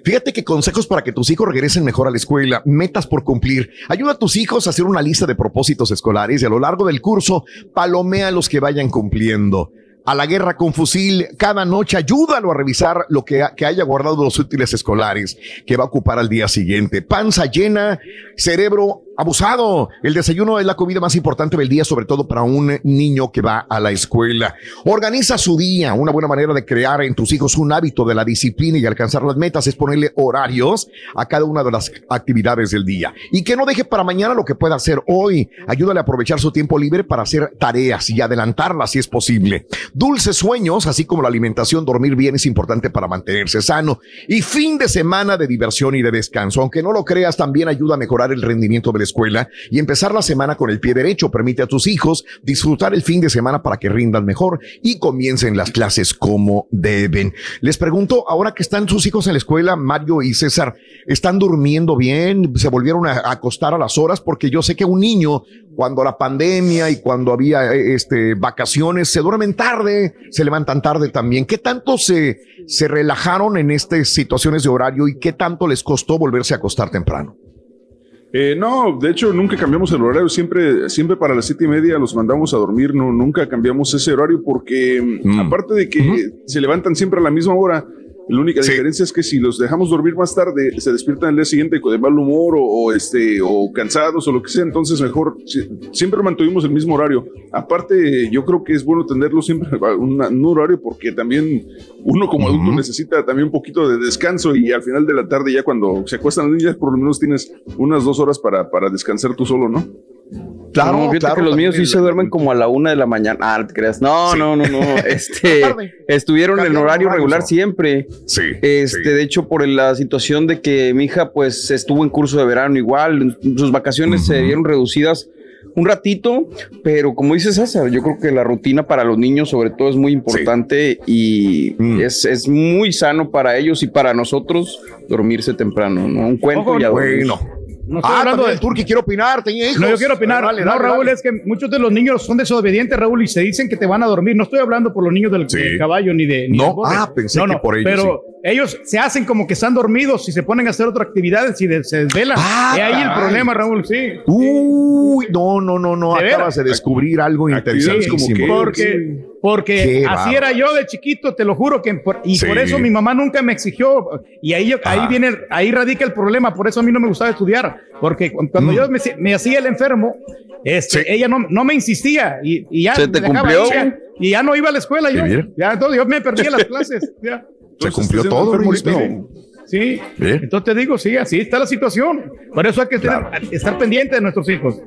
Fíjate que consejos para que tus hijos regresen mejor a la escuela, metas por cumplir. Ayuda a tus hijos a hacer una lista de propósitos escolares y a lo largo del curso palomea los que vayan cumpliendo. A la guerra con fusil, cada noche ayúdalo a revisar lo que, que haya guardado los útiles escolares que va a ocupar al día siguiente. Panza llena, cerebro abusado. El desayuno es la comida más importante del día, sobre todo para un niño que va a la escuela. Organiza su día. Una buena manera de crear en tus hijos un hábito de la disciplina y alcanzar las metas es ponerle horarios a cada una de las actividades del día. Y que no deje para mañana lo que pueda hacer hoy. Ayúdale a aprovechar su tiempo libre para hacer tareas y adelantarlas si es posible. Dulces sueños, así como la alimentación, dormir bien es importante para mantenerse sano. Y fin de semana de diversión y de descanso. Aunque no lo creas, también ayuda a mejorar el rendimiento de la escuela y empezar la semana con el pie derecho. Permite a tus hijos disfrutar el fin de semana para que rindan mejor y comiencen las clases como deben. Les pregunto, ahora que están sus hijos en la escuela, Mario y César, ¿están durmiendo bien? ¿Se volvieron a acostar a las horas? Porque yo sé que un niño, cuando la pandemia y cuando había eh, este, vacaciones, se duermen tarde, se levantan tarde también. ¿Qué tanto se, se relajaron en estas situaciones de horario y qué tanto les costó volverse a acostar temprano? Eh, no, de hecho nunca cambiamos el horario, siempre, siempre para las siete y media los mandamos a dormir, no, nunca cambiamos ese horario porque Mm. aparte de que se levantan siempre a la misma hora, la única diferencia es que si los dejamos dormir más tarde, se despiertan el día siguiente con de mal humor o, o, este o cansados o lo que sea, entonces mejor si- siempre mantuvimos el mismo horario. Aparte, yo creo que es bueno tenerlo siempre una- un horario porque también uno como adulto necesita también un poquito de descanso y al final de la tarde ya cuando se acuestan los niños por lo menos tienes unas dos horas para, para descansar tú solo, ¿no? Claro, claro, que los míos sí se duermen como a la una de la mañana. Ah, no te creas. No, Sí. no, no, no. Este, estuvieron en horario regular ¿no? siempre. Sí. Este, de hecho, por la situación de que mi hija, pues, estuvo en curso de verano igual, sus vacaciones se vieron reducidas un ratito, pero como dice César, yo creo que la rutina para los niños, sobre todo, es muy importante y Mm. es, es muy sano para ellos y para nosotros dormirse temprano, ¿no? Un cuento Ojo, y a dormir. Bueno. No estoy ah, hablando también de el Turqui quiere opinar, tenía hijos. No, yo quiero opinar. Dale, no, Raúl, dale. es que muchos de los niños son desobedientes, Raúl, y se dicen que te van a dormir. No estoy hablando por los niños del, del caballo ni de. ni No, del ah, pensé No, que por ellos, Pero ellos se hacen como que están dormidos y se ponen a hacer otras actividades y de- se desvelan. Ah, y ahí el problema, Raúl, sí. Uy, no, no, no, no. Acabas de descubrir algo que- Porque, porque Qué así era yo de chiquito, te lo juro que por- y Sí. por eso mi mamá nunca me exigió y ahí yo- ahí Ah. viene ahí radica el problema, por eso a mí no me gustaba estudiar, porque cu- cuando Mm. yo me, me hacía el enfermo, este, ella no, no me insistía y, y ya ¿Se me te dejaba cumplió? y ya no iba a la escuela yo, ya entonces yo me perdía las clases, ya. Se cumplió ¿estás todo. Sí, Bien. entonces te digo, sí, así está la situación. Por eso hay que tener- estar pendiente de nuestros hijos.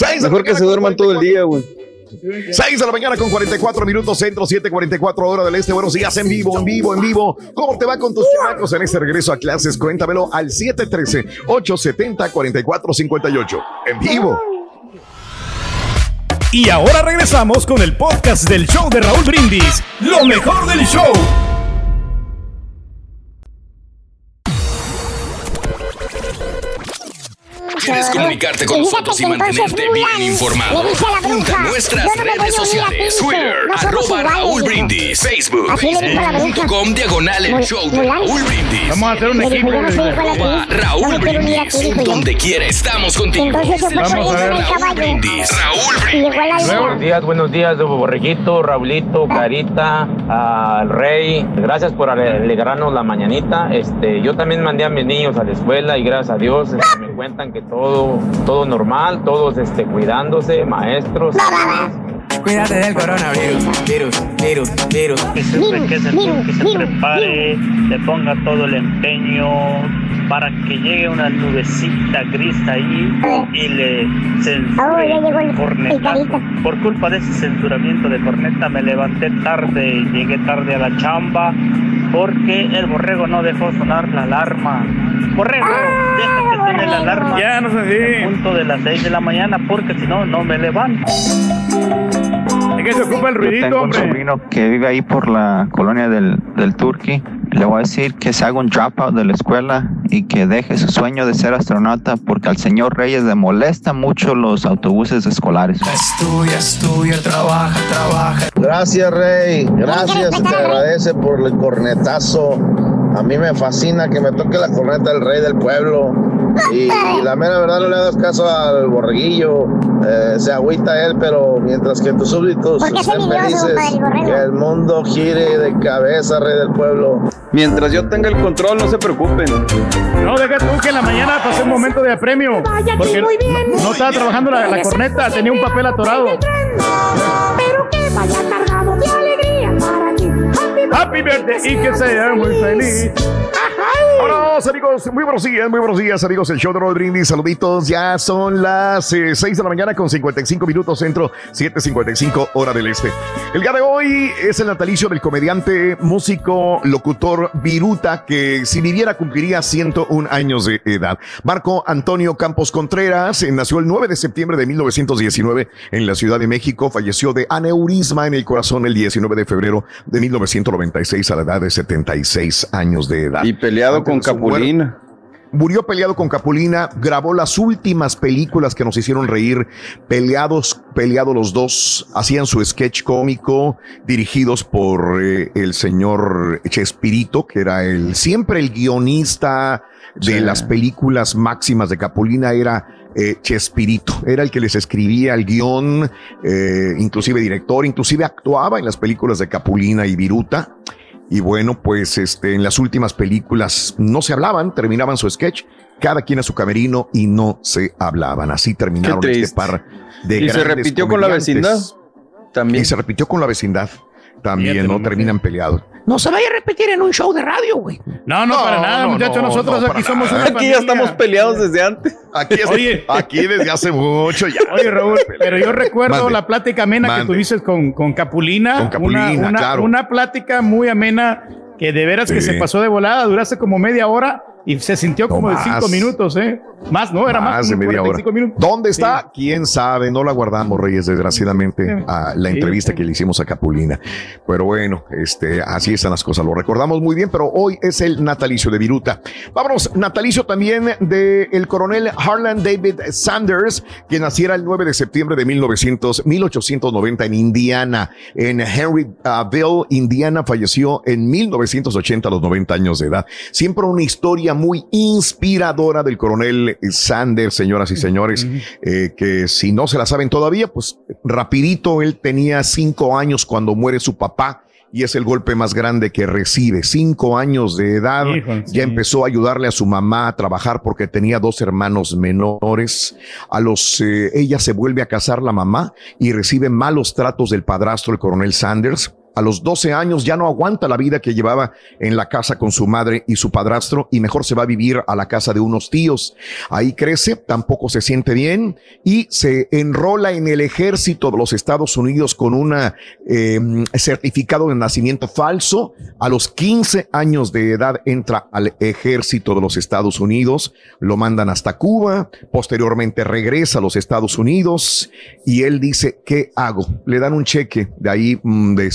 La Mejor que se duerman todo el 44 día, güey. 6 de la mañana con 44 minutos centro, 7:44 hora del este. Buenos días en vivo, en vivo, en vivo. ¿Cómo te va con tus chamacos en este regreso a clases? Cuéntamelo al 713-870-4458. En vivo. Y ahora regresamos con el podcast del show de Raúl Brindis. Lo mejor del show. ¿Quieres comunicarte con nosotros y mantenerte bien informado? Le dice a la bruja, Junta nuestras redes sociales. Twitter, arroba Raúl. Brindis. Facebook, facebook.com, diagonal el show de. Raúl Brindis. Vamos a hacer un equipo. Raúl Brindis. Donde quiera estamos contigo. Vamos a ver. Brindis. Raúl la Buenos días, buenos días, Borreguito, Raulito, Carita, al Rey. Gracias por ale- alegrarnos la mañanita. Este, yo también mandé a mis niños a la escuela y gracias a Dios este, me cuentan que todo, todo normal, todos este, cuidándose, maestros. Cuídate del coronavirus, virus, virus, virus. que se, que se, que se prepare, le ponga todo el empeño para que llegue una nubecita gris ahí y le censure el, corneta. el. Por culpa de ese censuramiento de corneta me levanté tarde y llegué tarde a la chamba porque el borrego no dejó sonar la alarma. Borrego, deja que suene la alarma Ya no sé a si. punto de las 6 de la mañana porque si no, no me levanto. Es que se ocupa el Yo ruidito, tengo un hombre. sobrino que vive ahí por la colonia del, del Turqui. Le voy a decir que se haga un dropout de la escuela y que deje su sueño de ser astronauta porque al señor Reyes le molesta mucho los autobuses escolares. Estudia, estudia, trabaja, trabaja. Gracias, Rey. Gracias, se te agradece por el cornetazo. A mí me fascina que me toque la corneta del rey del pueblo. Y, y la mera verdad no le hagas caso al borreguillo. Eh, se agüita él, pero mientras que tus súbditos ¿Por qué es estén felices, el que el mundo gire de cabeza, rey del pueblo. Mientras yo tenga el control, no se preocupen. No, deja tú que en la mañana pasé un momento de apremio. Porque no, no estaba trabajando la, la corneta, tenía un papel atorado. Pero que vaya cargado de alegría para ti. Happy birthday y que sea muy feliz. Vámonos, amigos. Muy buenos días, muy buenos días, amigos. El show de Raúl Brindis. Saluditos. Ya son las eh, 6 de la mañana con 55 minutos centro, 7.55 hora del este. El día de hoy es el natalicio del comediante, músico, locutor Viruta, que si viviera cumpliría 101 años de edad. Marco Antonio Campos Contreras eh, nació el 9 de septiembre de 1919 en la Ciudad de México. Falleció de aneurisma en el corazón el 19 de febrero de 1996 a la edad de 76 años de edad. Y peleado con Antes muerte- Capulina. Murió peleado con Capulina, grabó las últimas películas que nos hicieron reír, peleados, peleados los dos, hacían su sketch cómico, dirigidos por eh, el señor Chespirito, que era el, siempre el guionista de Sí. las películas máximas de Capulina, era eh, Chespirito, era el que les escribía el guion, eh, inclusive director, inclusive actuaba en las películas de Capulina y Viruta. Y bueno, pues este, en las últimas películas no se hablaban, terminaban su sketch, cada quien a su camerino y no se hablaban. Así terminaron este par de ¿Y se repitió con la vecindad? También. Y se repitió con la vecindad. También, Fíjate ¿no? Terminan peleados. No se vaya a repetir en un show de radio, güey. No, no, No, para nada, no, muchachos. no, Nosotros no, aquí somos una Aquí familia. ya estamos peleados desde antes. Aquí, es- Oye. aquí desde hace mucho ya. Oye, Raúl, pero yo recuerdo Mande. la plática amena que tuviste con, con Capulina. Con Capulina, una, una, claro. una plática muy amena que de veras que se pasó de volada, duraste como media hora y se sintió No como de cinco minutos, ¿eh? Más, ¿no? Era más, Más de media hora. 45 minutos. ¿Dónde está? ¿Quién sabe? No la guardamos, Reyes, desgraciadamente, Sí. a la Sí. entrevista que le hicimos a Capulina. Pero bueno, este, así están las cosas. Lo recordamos muy bien, pero hoy es el natalicio de Viruta. Vámonos, natalicio también de el coronel Harlan David Sanders, que naciera el 9 de septiembre de 1900, 1890 en Indiana. En Henryville, Indiana, falleció en 1980 a los 90 años de edad. Siempre una historia muy inspiradora del coronel Sanders, señoras y señores, eh, que si no se la saben todavía, pues rapidito, él tenía cinco años cuando muere su papá. Y es el golpe más grande que recibe. Cinco años de edad. Híjole, sí. Ya empezó a ayudarle a su mamá a trabajar porque tenía dos hermanos menores. A los, eh, ella se vuelve a casar la mamá y recibe malos tratos del padrastro, el coronel Sanders. A los 12 años ya no aguanta la vida que llevaba en la casa con su madre y su padrastro y mejor se va a vivir a la casa de unos tíos. Ahí crece, tampoco se siente bien y se enrola en el ejército de los Estados Unidos con un certificado de nacimiento falso. A los 15 años de edad entra al ejército de los Estados Unidos, lo mandan hasta Cuba, posteriormente regresa a los Estados Unidos y él dice, ¿qué hago? Le dan un cheque de ahí mm, de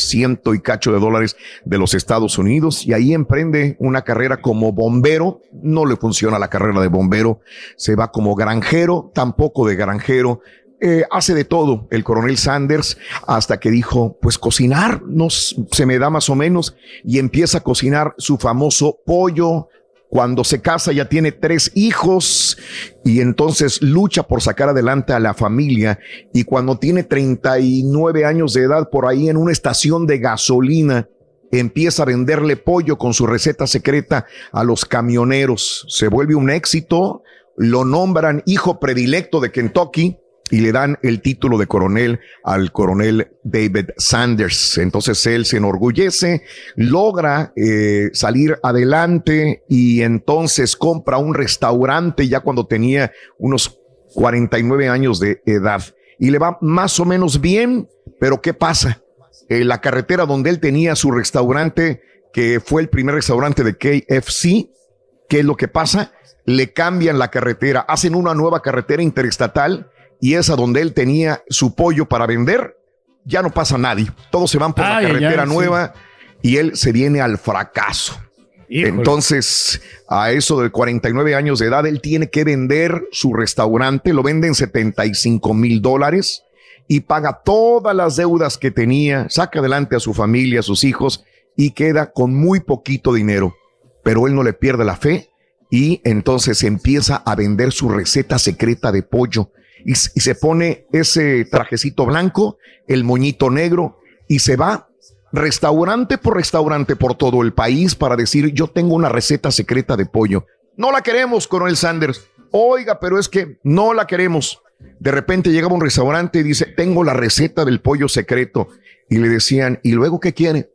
y cacho de dólares de los Estados Unidos y ahí emprende una carrera como bombero. No le funciona la carrera de bombero. Se va como granjero, tampoco de granjero. Eh, hace de todo el coronel Sanders hasta que dijo, pues cocinar no s- se me da más o menos y empieza a cocinar su famoso pollo. Cuando se casa ya tiene tres hijos y entonces lucha por sacar adelante a la familia y cuando tiene 39 años de edad por ahí en una estación de gasolina empieza a venderle pollo con su receta secreta a los camioneros. Se vuelve un éxito, lo nombran hijo predilecto de Kentucky y le dan el título de coronel al coronel David Sanders. Entonces él se enorgullece, logra eh, salir adelante y entonces compra un restaurante ya cuando tenía unos 49 años de edad y le va más o menos bien, pero ¿qué pasa? La carretera donde él tenía su restaurante, que fue el primer restaurante de KFC, ¿qué es lo que pasa? Le cambian la carretera, hacen una nueva carretera interestatal y esa donde él tenía su pollo para vender, ya no pasa nadie. Todos se van por Ay, la carretera sí. nueva y él se viene al fracaso. Híjole. Entonces, a eso de 49 años de edad, él tiene que vender su restaurante, lo vende en 75 mil dólares y paga todas las deudas que tenía, saca adelante a su familia, a sus hijos y queda con muy poquito dinero. Pero él no le pierde la fe y entonces empieza a vender su receta secreta de pollo y, se pone ese trajecito blanco, el moñito negro y se va restaurante por restaurante por todo el país para decir yo tengo una receta secreta de pollo. No la queremos, coronel Sanders. Oiga, pero es que no la queremos. De repente llegaba a un restaurante y dice, tengo la receta del pollo secreto. Y le decían, ¿y luego qué quiere?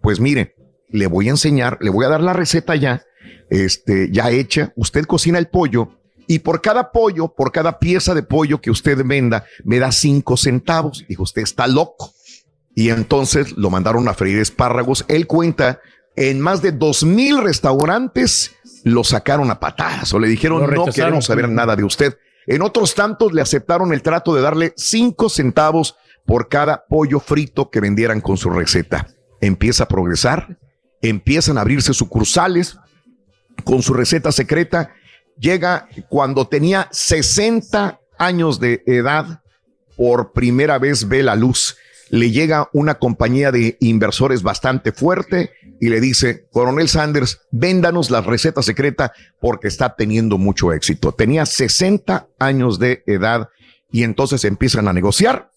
Pues mire, le voy a enseñar, le voy a dar la receta ya, este, ya hecha. Usted cocina el pollo y por cada pollo, por cada pieza de pollo que usted venda, me da cinco centavos. Dijo, usted está loco. Y entonces lo mandaron a freír espárragos. Él cuenta, en más de dos mil restaurantes lo sacaron a patadas o le dijeron, no queremos saber nada de usted. En otros tantos le aceptaron el trato de darle cinco centavos por cada pollo frito que vendieran con su receta. Empieza a progresar, empiezan a abrirse sucursales con su receta secreta. Llega cuando tenía 60 años de edad, por primera vez ve la luz. Le llega una compañía de inversores bastante fuerte y le dice, Coronel Sanders, véndanos la receta secreta porque está teniendo mucho éxito. Tenía 60 años de edad y entonces empiezan a negociar.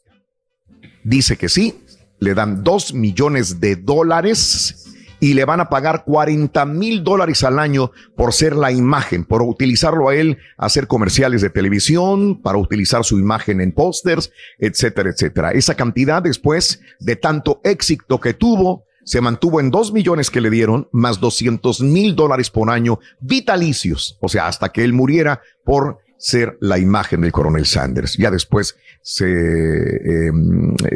Dice que sí, le dan 2 millones de dólares y le van a pagar 40 mil dólares al año por ser la imagen, por utilizarlo a él, hacer comerciales de televisión, para utilizar su imagen en pósters, etcétera, etcétera. Esa cantidad después de tanto éxito que tuvo, se mantuvo en 2 millones que le dieron, más 200 mil dólares por año vitalicios, o sea, hasta que él muriera por ser la imagen del coronel Sanders. Ya después se, eh,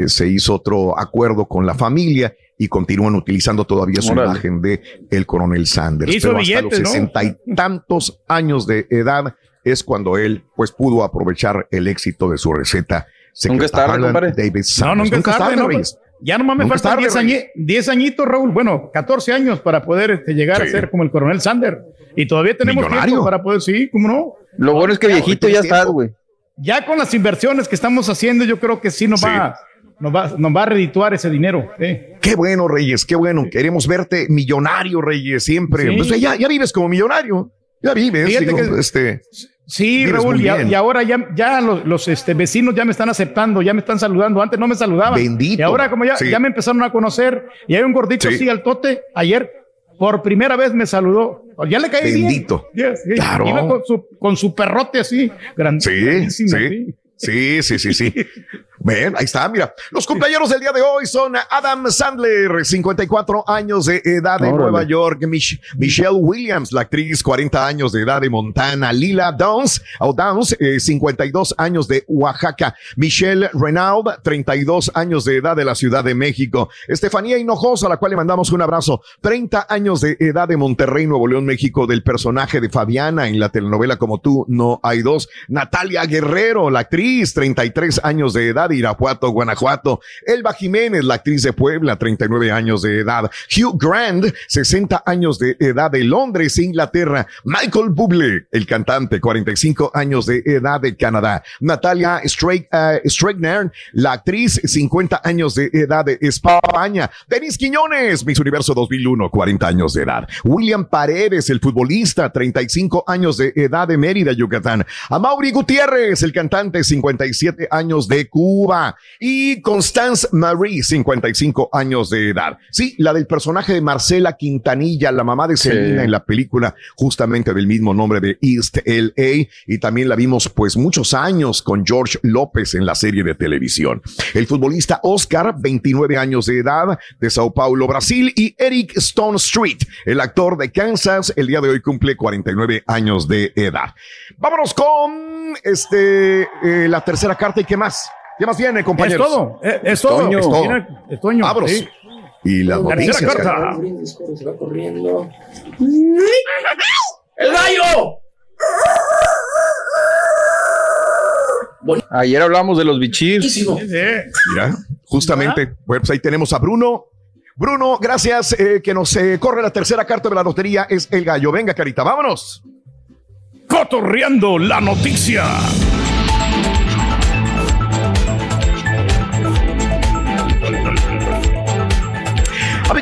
se hizo otro acuerdo con la familia y continúan utilizando todavía su Órale. imagen de el coronel Sanders. Hizo Pero hasta billetes, los ¿no? sesenta y tantos años de edad es cuando él pues pudo aprovechar el éxito de su receta. Nunca es tarde. David No, Sanders. nunca es tarde, ¿no? Reyes. Ya nomás me Nunca faltan tarde, 10, añi- 10 añitos, Raúl. Bueno, 14 años para poder este, llegar a Sí. ser como el coronel Sander. Y todavía tenemos Millonario. tiempo para poder, sí, ¿cómo no? Lo bueno es que viejito ya estás, güey. Ya con las inversiones que estamos haciendo, yo creo que sí nos, Sí. Va, nos, va, nos va a redituar ese dinero. ¿eh? Qué bueno, Reyes, qué bueno. Queremos verte millonario, Reyes, siempre. Sí. Pues ya, ya vives como millonario. Ya vives. Digo, que- este, Sí, Raúl, y, a- bien. y ahora ya, ya los, los, este, vecinos ya me están aceptando, ya me están saludando. Antes no me saludaban. Bendito. Y ahora como ya, Sí. ya me empezaron a conocer, y hay un gordito Sí. así al tote, ayer por primera vez me saludó. Ya le caí Bendito. bien. Yes, yes. Claro. Iba con su, con su perrote así, grande. Sí, sí. Sí, sí, sí, sí. Ven, ahí está, mira. Los cumpleaños del día de hoy son Adam Sandler, 54 años de edad de Órale. Nueva York. Mich- Michelle Williams, la actriz, 40 años de edad de Montana. Lila Downs, o Downs, eh, 52 años de Oaxaca. Michelle Renaud, 32 años de edad de la Ciudad de México. Estefanía Hinojosa, a la cual le mandamos un abrazo. 30 años de edad de Monterrey, Nuevo León, México, del personaje de Fabiana en la telenovela Como tú, no hay dos. Natalia Guerrero, la actriz, 33 años de edad, Irapuato, Guanajuato. Elba Jiménez, la actriz de Puebla, 39 años de edad. Hugh Grant, 60 años de edad de Londres, Inglaterra. Michael Bublé, el cantante, 45 años de edad de Canadá. Natalia eh, Streikner, la actriz, 50 años de edad de España. Denis Quiñones, Miss Universo 2001, 40 años de edad. William Paredes, el futbolista, 35 años de edad de Mérida, Yucatán. Amaury Gutiérrez, el cantante, 57 años de Cuba. Y Constance Marie, 55 años de edad. Sí, la del personaje de Marcela Quintanilla, la mamá de Selena en la película justamente del mismo nombre de East LA. Y también la vimos pues muchos años con George López en la serie de televisión. El futbolista Oscar, 29 años de edad, de Sao Paulo, Brasil. Y Eric Stone Street, el actor de Kansas, el día de hoy cumple 49 años de edad. Vámonos con este eh, la tercera carta y qué más. ¿Qué más viene, compañeros? Es todo, eh, es todo. Toño. Es todo. Mira, Es Toño, Vámonos. sí. Y las Tercera noticias. carta. caray. Se va corriendo. ¡El gallo! Ayer hablamos de los bichis. Mira, justamente, bueno, pues ahí tenemos a Bruno. Bruno, gracias, eh, que nos eh, corre la tercera carta de la lotería, es el gallo. Venga, carita, vámonos. Cotorreando la noticia.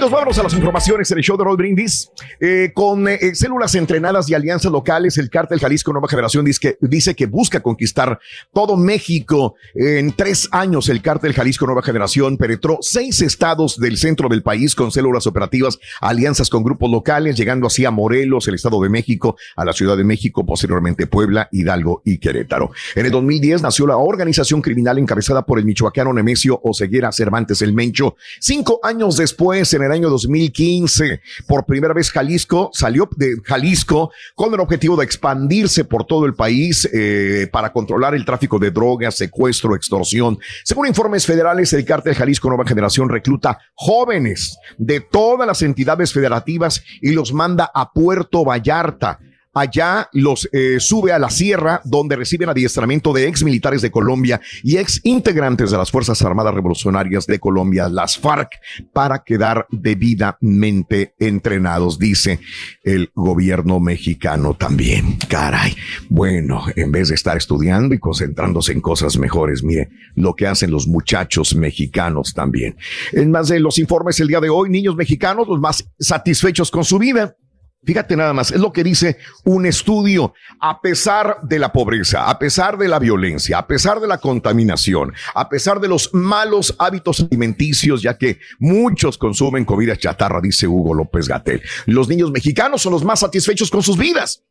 Amigos, Vámonos, a las informaciones en el show de Roll Brindis. Eh, con eh, células entrenadas y alianzas locales, el cártel Jalisco Nueva Generación dice que, dice que busca conquistar todo México. En tres años, el cártel Jalisco Nueva Generación penetró seis estados del centro del país con células operativas, alianzas con grupos locales, llegando así a Morelos, el Estado de México, a la Ciudad de México, posteriormente Puebla, Hidalgo y Querétaro. En el 2010 nació la organización criminal encabezada por el michoacano Nemesio Oseguera Cervantes el Mencho. Cinco años después, en el año 2015, por primera vez Jalisco salió de Jalisco con el objetivo de expandirse por todo el país eh, para controlar el tráfico de drogas, secuestro, extorsión. Según informes federales, el cártel Jalisco Nueva Generación recluta jóvenes de todas las entidades federativas y los manda a Puerto Vallarta Allá los eh, sube a la sierra donde reciben adiestramiento de ex militares de Colombia y ex integrantes de las Fuerzas Armadas Revolucionarias de Colombia, las FARC, para quedar debidamente entrenados, dice el gobierno mexicano también. Caray. Bueno, en vez de estar estudiando y concentrándose en cosas mejores, mire lo que hacen los muchachos mexicanos también. En más de los informes el día de hoy, niños mexicanos los más satisfechos con su vida. Fíjate nada más, es lo que dice un estudio. A pesar de la pobreza, a pesar de la violencia, a pesar de la contaminación, a pesar de los malos hábitos alimenticios, ya que muchos consumen comida chatarra, dice Hugo López Gatel, los niños mexicanos son los más satisfechos con sus vidas.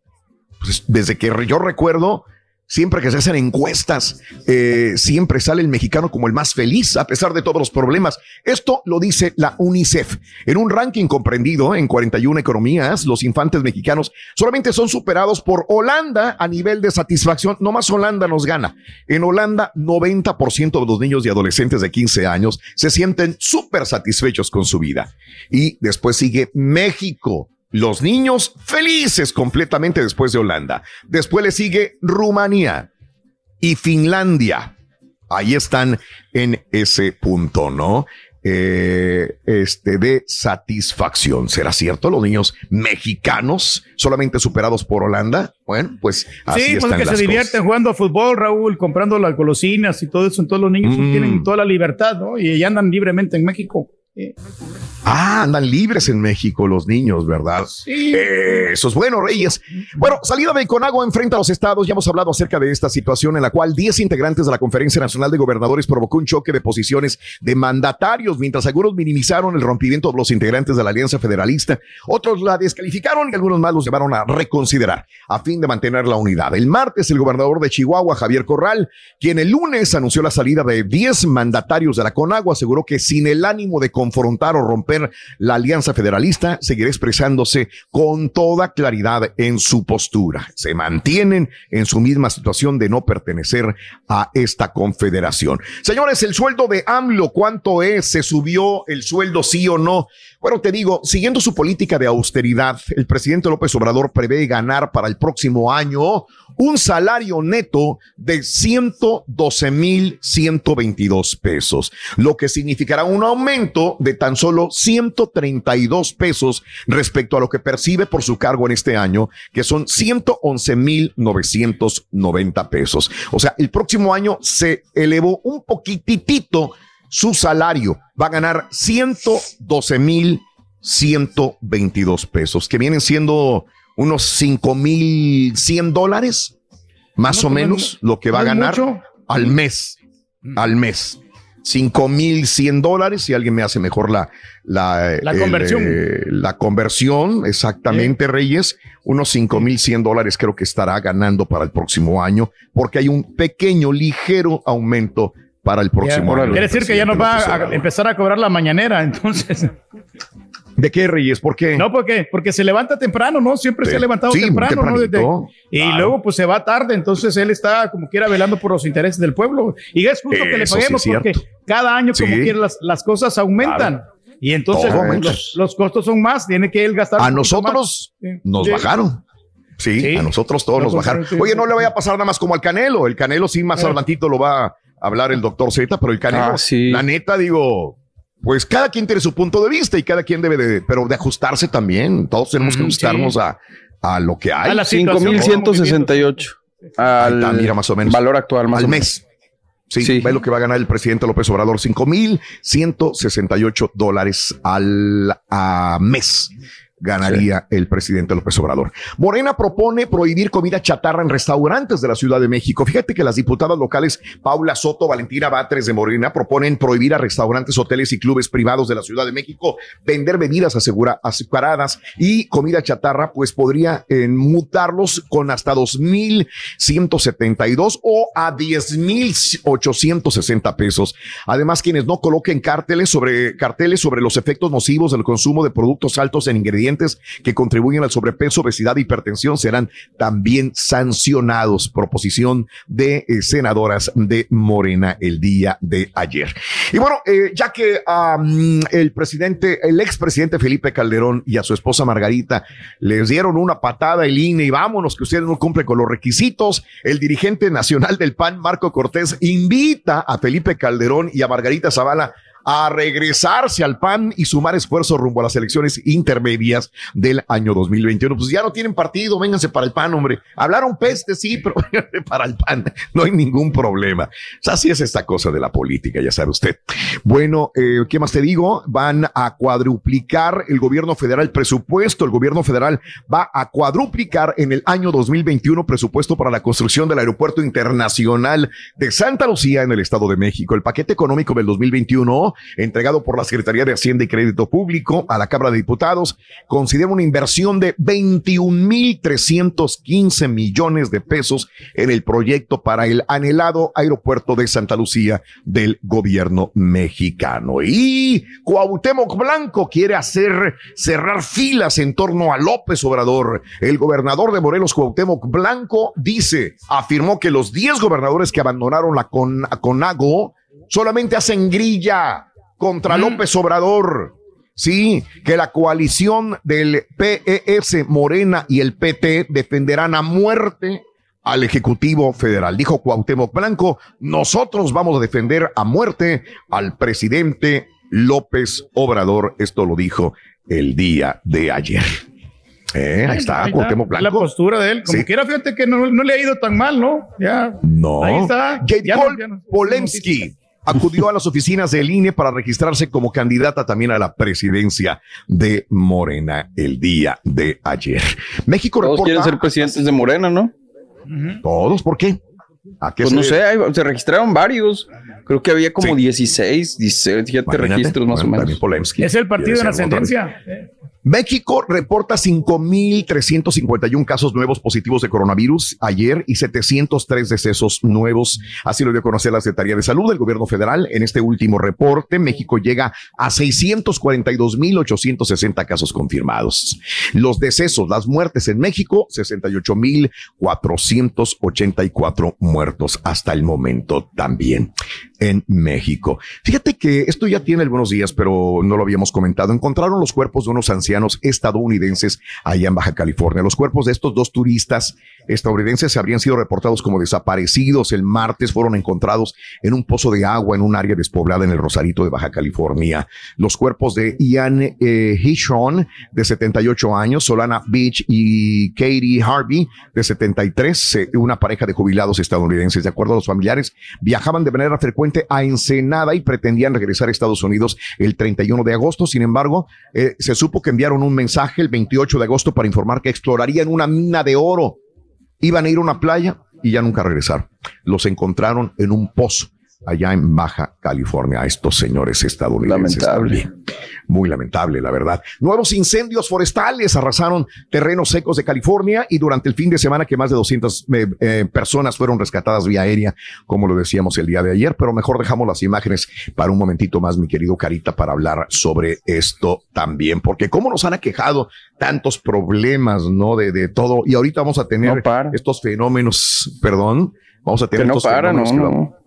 Pues desde que yo recuerdo, Siempre que se hacen encuestas, eh, siempre sale el mexicano como el más feliz a pesar de todos los problemas. Esto lo dice la UNICEF. En un ranking comprendido en 41 economías, los infantes mexicanos solamente son superados por Holanda a nivel de satisfacción. No más Holanda nos gana. En Holanda, 90% de los niños y adolescentes de 15 años se sienten súper satisfechos con su vida. Y después sigue México los niños felices completamente después de Holanda. Después le sigue Rumanía y Finlandia. Ahí están en ese punto, ¿no? Eh, este de satisfacción. ¿Será cierto? Los niños mexicanos solamente superados por Holanda. Bueno, pues así sí, pues están que las se divierten jugando a fútbol, Raúl, comprando las golosinas y todo eso. Todos los niños Mm. tienen toda la libertad, ¿no? Y andan libremente en México. Eh, Ah, andan libres en México los niños, ¿verdad? Sí. Eso es bueno, Reyes. Bueno, salida de Conagua enfrenta a los estados. Ya hemos hablado acerca de esta situación en la cual 10 integrantes de la Conferencia Nacional de Gobernadores provocó un choque de posiciones de mandatarios, mientras algunos minimizaron el rompimiento de los integrantes de la Alianza Federalista. Otros la descalificaron y algunos más los llevaron a reconsiderar a fin de mantener la unidad. El martes, el gobernador de Chihuahua, Javier Corral, quien el lunes anunció la salida de 10 mandatarios de la Conagua, aseguró que sin el ánimo de confrontar o romper la Alianza Federalista, seguirá expresándose con toda claridad en su postura. Se mantienen en su misma situación de no pertenecer a esta confederación. Señores, el sueldo de AMLO, ¿cuánto es? ¿Se subió el sueldo sí o no? Bueno, te digo, siguiendo su política de austeridad, el presidente López Obrador prevé ganar para el próximo año un salario neto de 112 mil 122 pesos, lo que significará un aumento de tan solo 132 pesos respecto a lo que percibe por su cargo en este año, que son 111 mil 990 pesos. O sea, el próximo año se elevó un poquitito su salario. Va a ganar 112 mil 122 pesos, que vienen siendo unos 5 mil 100 dólares, más No, o pues, menos, no- lo que va a no ganar mucho. al mes. Al mes. 5 mil 100 dólares. Si alguien me hace mejor la, la, La el, conversión. eh, la conversión, exactamente, Reyes. Unos 5 mil 100 dólares creo que estará ganando para el próximo año, porque hay un pequeño, ligero aumento para el próximo año. Quiere decir que ya nos va a empezar a cobrar la mañanera, entonces. ¿De qué, Reyes? ¿Por qué? No, porque, porque se levanta temprano, ¿no? Siempre Sí. se ha levantado Sí, temprano, ¿no? Desde- y luego pues se va tarde, entonces él está como quiera velando por los intereses del pueblo. Y es justo que le sí paguemos porque cada año como quiera las, las cosas aumentan. Y entonces los, los costos son más, tiene que él gastar. A nosotros nos Sí. bajaron. Sí, Sí. a nosotros todos nos bajaron. sí, Oye, sí, no le vaya a pasar nada más como al Canelo. El Canelo sí más Eh. adelantito lo va a hablar el doctor Z, pero el Canelo, Ah, sí. la neta, digo, pues cada quien tiene su punto de vista y cada quien debe de, pero de ajustarse también. Todos tenemos que Ujú, ajustarnos sí. a, a lo que hay. A la situación, 5168 Ahí al está, mira, más o menos. valor actual, más al o menos. mes. Sí, ve lo que va a ganar el presidente López Obrador, 5,168 dólares al a mes ganaría el presidente López Obrador. Morena propone prohibir comida chatarra en restaurantes de la Ciudad de México. Fíjate que las diputadas locales Paula Soto, Valentina Batres de Morena proponen prohibir a restaurantes, hoteles y clubes privados de la Ciudad de México vender bebidas asegura, azucaradas y comida chatarra, pues podría eh, mutarlos con hasta 2.172 o a 10.860 pesos. Además, quienes no coloquen carteles sobre, carteles sobre los efectos nocivos del consumo de productos altos en ingredientes que contribuyen al sobrepeso, obesidad y hipertensión serán también sancionados. Proposición de eh, senadoras de Morena el día de ayer. Y bueno, eh, ya que el presidente, el expresidente Felipe Calderón y a su esposa Margarita les dieron una patada el INE y vámonos que ustedes no cumplen con los requisitos, el dirigente nacional del PAN, Marco Cortés, invita a Felipe Calderón y a Margarita Zavala a regresarse al PAN y sumar esfuerzos rumbo a las elecciones intermedias del año 2021. Pues ya no tienen partido, vénganse para el PAN, hombre. Hablaron peste, sí, pero para el PAN no hay ningún problema. así es esta cosa de la política, ya sabe usted. Bueno, eh, ¿qué más te digo? Van a cuadruplicar el gobierno federal presupuesto. El gobierno federal va a cuadruplicar en el año 2021 presupuesto para la construcción del aeropuerto internacional de Santa Lucía en el Estado de México. El paquete económico del 2021 entregado por la Secretaría de Hacienda y Crédito Público a la Cámara de Diputados, considera una inversión de 21.315 millones de pesos en el proyecto para el anhelado aeropuerto de Santa Lucía del gobierno mexicano. Y Cuauhtémoc Blanco quiere hacer cerrar filas en torno a López Obrador. El gobernador de Morelos, Cuauhtémoc Blanco, dice, afirmó que los 10 gobernadores que abandonaron la con, CONAGO solamente hacen grilla contra López Obrador. Sí, que la coalición del PES, Morena y el PT defenderán a muerte al Ejecutivo Federal. Dijo Cuauhtémoc Blanco, nosotros vamos a defender a muerte al presidente López Obrador. Esto lo dijo el día de ayer. Eh, ahí está, Cuauhtémoc Blanco. La postura de él, como quiera, fíjate que no, le ha ido tan mal, ¿no? Ya. No. Ahí está. Jade Polensky acudió a las oficinas del INE para registrarse como candidata también a la presidencia de Morena el día de ayer. México Todos quieren ser presidentes de Morena, ¿no? Todos, ¿por qué? ¿A qué pues no sé, se registraron varios. Creo que había como 16, 17 registros más o menos. Es el partido de la ascendencia. México reporta 5.351 casos nuevos positivos de coronavirus ayer y 703 decesos nuevos. Así lo dio a conocer la Secretaría de Salud del Gobierno Federal. En este último reporte, México llega a 642.860 casos confirmados. Los decesos, las muertes en México, 68.484 muertos hasta el momento también en México. Fíjate que esto ya tiene algunos días, pero no lo habíamos comentado. Encontraron los cuerpos de unos ancianos estadounidenses allá en Baja California. Los cuerpos de estos dos turistas estadounidenses habrían sido reportados como desaparecidos. El martes fueron encontrados en un pozo de agua en un área despoblada en el Rosarito de Baja California. Los cuerpos de Ian eh, Hishon, de 78 años, Solana Beach y Katie Harvey, de 73, eh, una pareja de jubilados estadounidenses. De acuerdo a los familiares, viajaban de manera frecuente a Ensenada y pretendían regresar a Estados Unidos el 31 de agosto. Sin embargo, eh, se supo que enviaron un mensaje el 28 de agosto para informar que explorarían una mina de oro. Iban a ir a una playa y ya nunca regresaron. Los encontraron en un pozo allá en Baja California a estos señores estadounidenses. Lamentable. Muy lamentable, la verdad. Nuevos incendios forestales arrasaron terrenos secos de California y durante el fin de semana que más de 200 eh, eh, personas fueron rescatadas vía aérea, como lo decíamos el día de ayer, pero mejor dejamos las imágenes para un momentito más, mi querido Carita, para hablar sobre esto también, porque cómo nos han aquejado tantos problemas, ¿no? De, de todo. Y ahorita vamos a tener estos fenómenos, perdón, vamos a tener no estos fenómenos no que no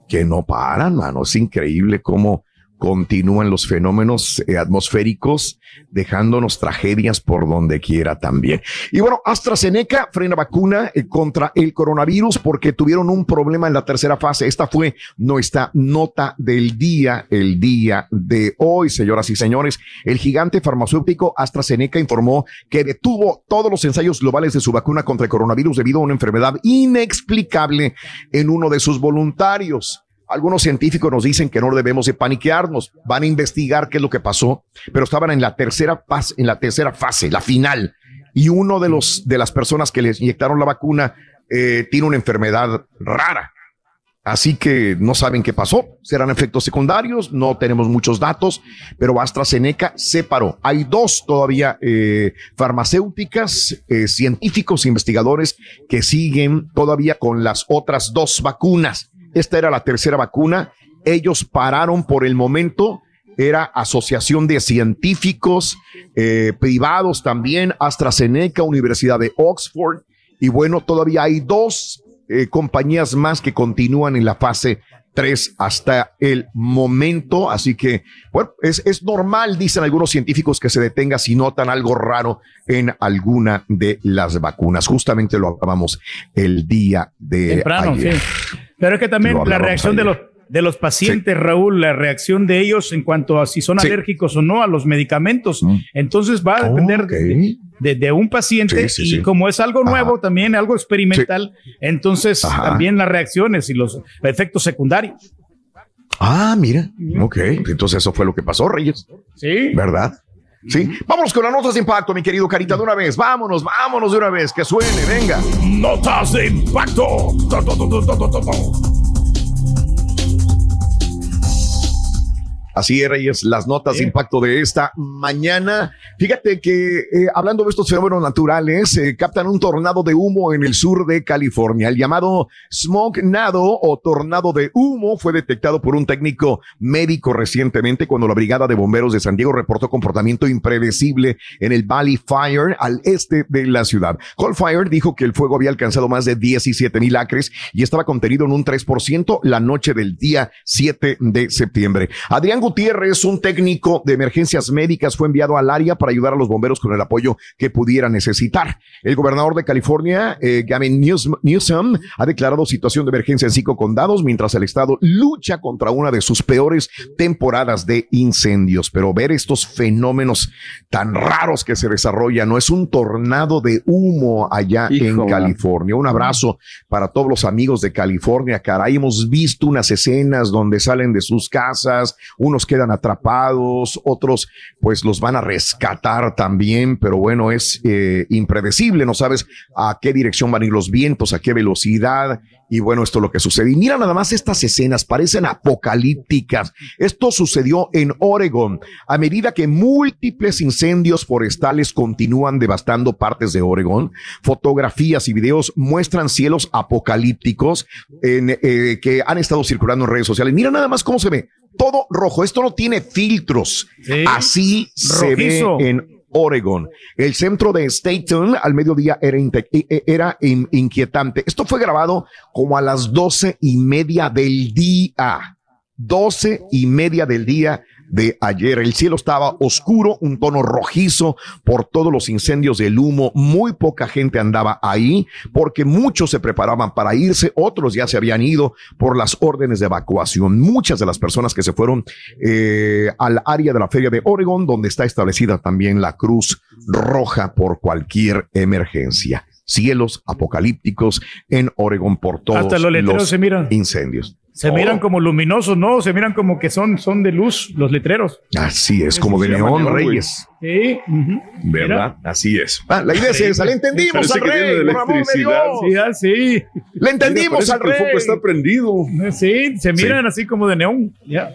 paran, mano. Es increíble cómo continúan los fenómenos eh, atmosféricos, dejándonos tragedias por donde quiera también. Y bueno, AstraZeneca frena vacuna eh, contra el coronavirus porque tuvieron un problema en la tercera fase. Esta fue nuestra nota del día, el día de hoy, señoras y señores. El gigante farmacéutico AstraZeneca informó que detuvo todos los ensayos globales de su vacuna contra el coronavirus debido a una enfermedad inexplicable en uno de sus voluntarios. Algunos científicos nos dicen que no debemos de paniquearnos, van a investigar qué es lo que pasó, pero estaban en la tercera fase, en la tercera fase, la final, y uno de los de las personas que les inyectaron la vacuna eh, tiene una enfermedad rara. Así que no saben qué pasó. Serán efectos secundarios, no tenemos muchos datos, pero AstraZeneca se paró. Hay dos todavía eh, farmacéuticas, eh, científicos, investigadores que siguen todavía con las otras dos vacunas. Esta era la tercera vacuna. Ellos pararon por el momento. Era asociación de científicos eh, privados también, AstraZeneca, Universidad de Oxford. Y bueno, todavía hay dos eh, compañías más que continúan en la fase 3 hasta el momento. Así que, bueno, es, es normal, dicen algunos científicos, que se detenga si notan algo raro en alguna de las vacunas. Justamente lo hablábamos el día de Temprano, ayer. sí. Pero es que también la reacción de ayer. los, de los pacientes, Raúl, la reacción de ellos en cuanto a si son Sí. alérgicos o no a los medicamentos. Entonces va a depender de, de- de un paciente Sí, y como es algo nuevo, también algo experimental, entonces Ajá. también las reacciones y los efectos secundarios. Ah, mira. Ok. Entonces eso fue lo que pasó, Reyes. Sí. ¿Verdad? Sí. Vámonos con las notas de impacto, mi querido Carita, de una vez. Vámonos, vámonos de una vez. Que suene, venga. Notas de impacto. To, to, to, to, to, to, to. Así es, Reyes, las notas de impacto de esta mañana. Fíjate que eh, hablando de estos fenómenos naturales, eh, captan un tornado de humo en el sur de California. El llamado Smoke Nado o tornado de humo fue detectado por un técnico médico recientemente cuando la Brigada de Bomberos de San Diego reportó comportamiento impredecible en el Valley Fire al este de la ciudad. Cold Fire dijo que el fuego había alcanzado más de 17 mil acres y estaba contenido en un 3% la noche del día 7 de septiembre. Adrián Gutiérrez, un técnico de emergencias médicas, fue enviado al área para ayudar a los bomberos con el apoyo que pudiera necesitar. El gobernador de California, eh, Gavin Newsom, Newsom, ha declarado situación de emergencia en cinco condados mientras el estado lucha contra una de sus peores temporadas de incendios. Pero ver estos fenómenos tan raros que se desarrollan, no es un tornado de humo allá en. California. Un abrazo para todos los amigos de California. Caray, hemos visto unas escenas donde salen de sus casas, unos quedan atrapados, otros pues los van a rescatar también, pero bueno, es eh, impredecible, no sabes a qué dirección van a los vientos, a qué velocidad. Y bueno, esto es lo que sucede. Y mira nada más estas escenas, parecen apocalípticas. Esto sucedió en Oregon. A medida que múltiples incendios forestales continúan devastando partes de Oregon, fotografías y videos muestran cielos apocalípticos eh, que han estado circulando en redes sociales. Mira nada más cómo se ve. Todo rojo. Esto no tiene filtros. Así se ve en Oregon. El centro de Staten al mediodía era, e- e- era in- inquietante. Esto fue grabado como a las doce y media del día. Doce y media del día de ayer. El cielo estaba oscuro, un tono rojizo por todos los incendios del humo. Muy poca gente andaba ahí porque muchos se preparaban para irse, otros ya se habían ido por las órdenes de evacuación. Muchas de las personas que se fueron eh, al área de la feria de Oregon, donde está establecida también la Cruz Roja por cualquier emergencia. Cielos apocalípticos en Oregon por todos Hasta los letreros se miran. incendios. Se Oh. miran como luminosos, ¿no? Se miran como que son, son de luz los letreros. Así es, como de Neón. Reyes. Sí. ¿Verdad? Así es. Ah, la idea es esa, le entendimos al rey, por amor de electricidad. Dios. Sí, ah, sí. Le entendimos Mira, al que el rey. foco está prendido. Sí, se miran así como de neón. Ya.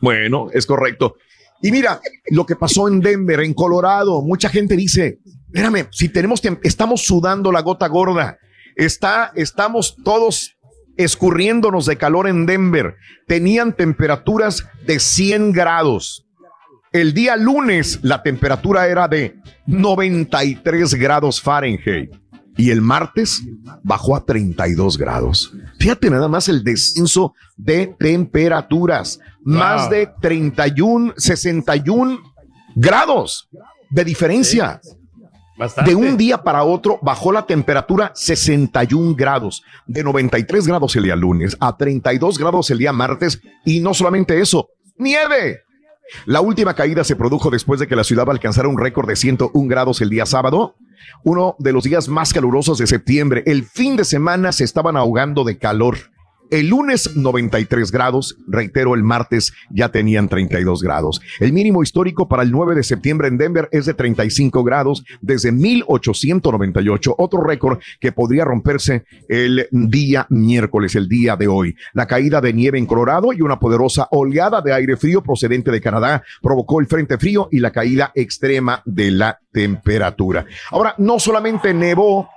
Bueno, es correcto. Y mira, lo que pasó en Denver, en Colorado, mucha gente dice, espérame, si tenemos, tem- estamos sudando la gota gorda, está, estamos todos escurriéndonos de calor en Denver. Tenían temperaturas de 100 grados. El día lunes la temperatura era de 93 grados Fahrenheit y el martes bajó a 32 grados. Fíjate nada más el descenso de temperaturas, más de 31, 61 grados de diferencia. De un día para otro bajó la temperatura 61 grados, de 93 grados el día lunes a 32 grados el día martes y no solamente eso, nieve. La última caída se produjo después de que la ciudad alcanzara un récord de 101 grados el día sábado, uno de los días más calurosos de septiembre. El fin de semana se estaban ahogando de calor. El lunes 93 grados, reitero, el martes ya tenían 32 grados. El mínimo histórico para el 9 de septiembre en Denver es de 35 grados desde 1898, otro récord que podría romperse el día miércoles, el día de hoy. La caída de nieve en Colorado y una poderosa oleada de aire frío procedente de Canadá provocó el frente frío y la caída extrema de la temperatura. Ahora, no solamente nevó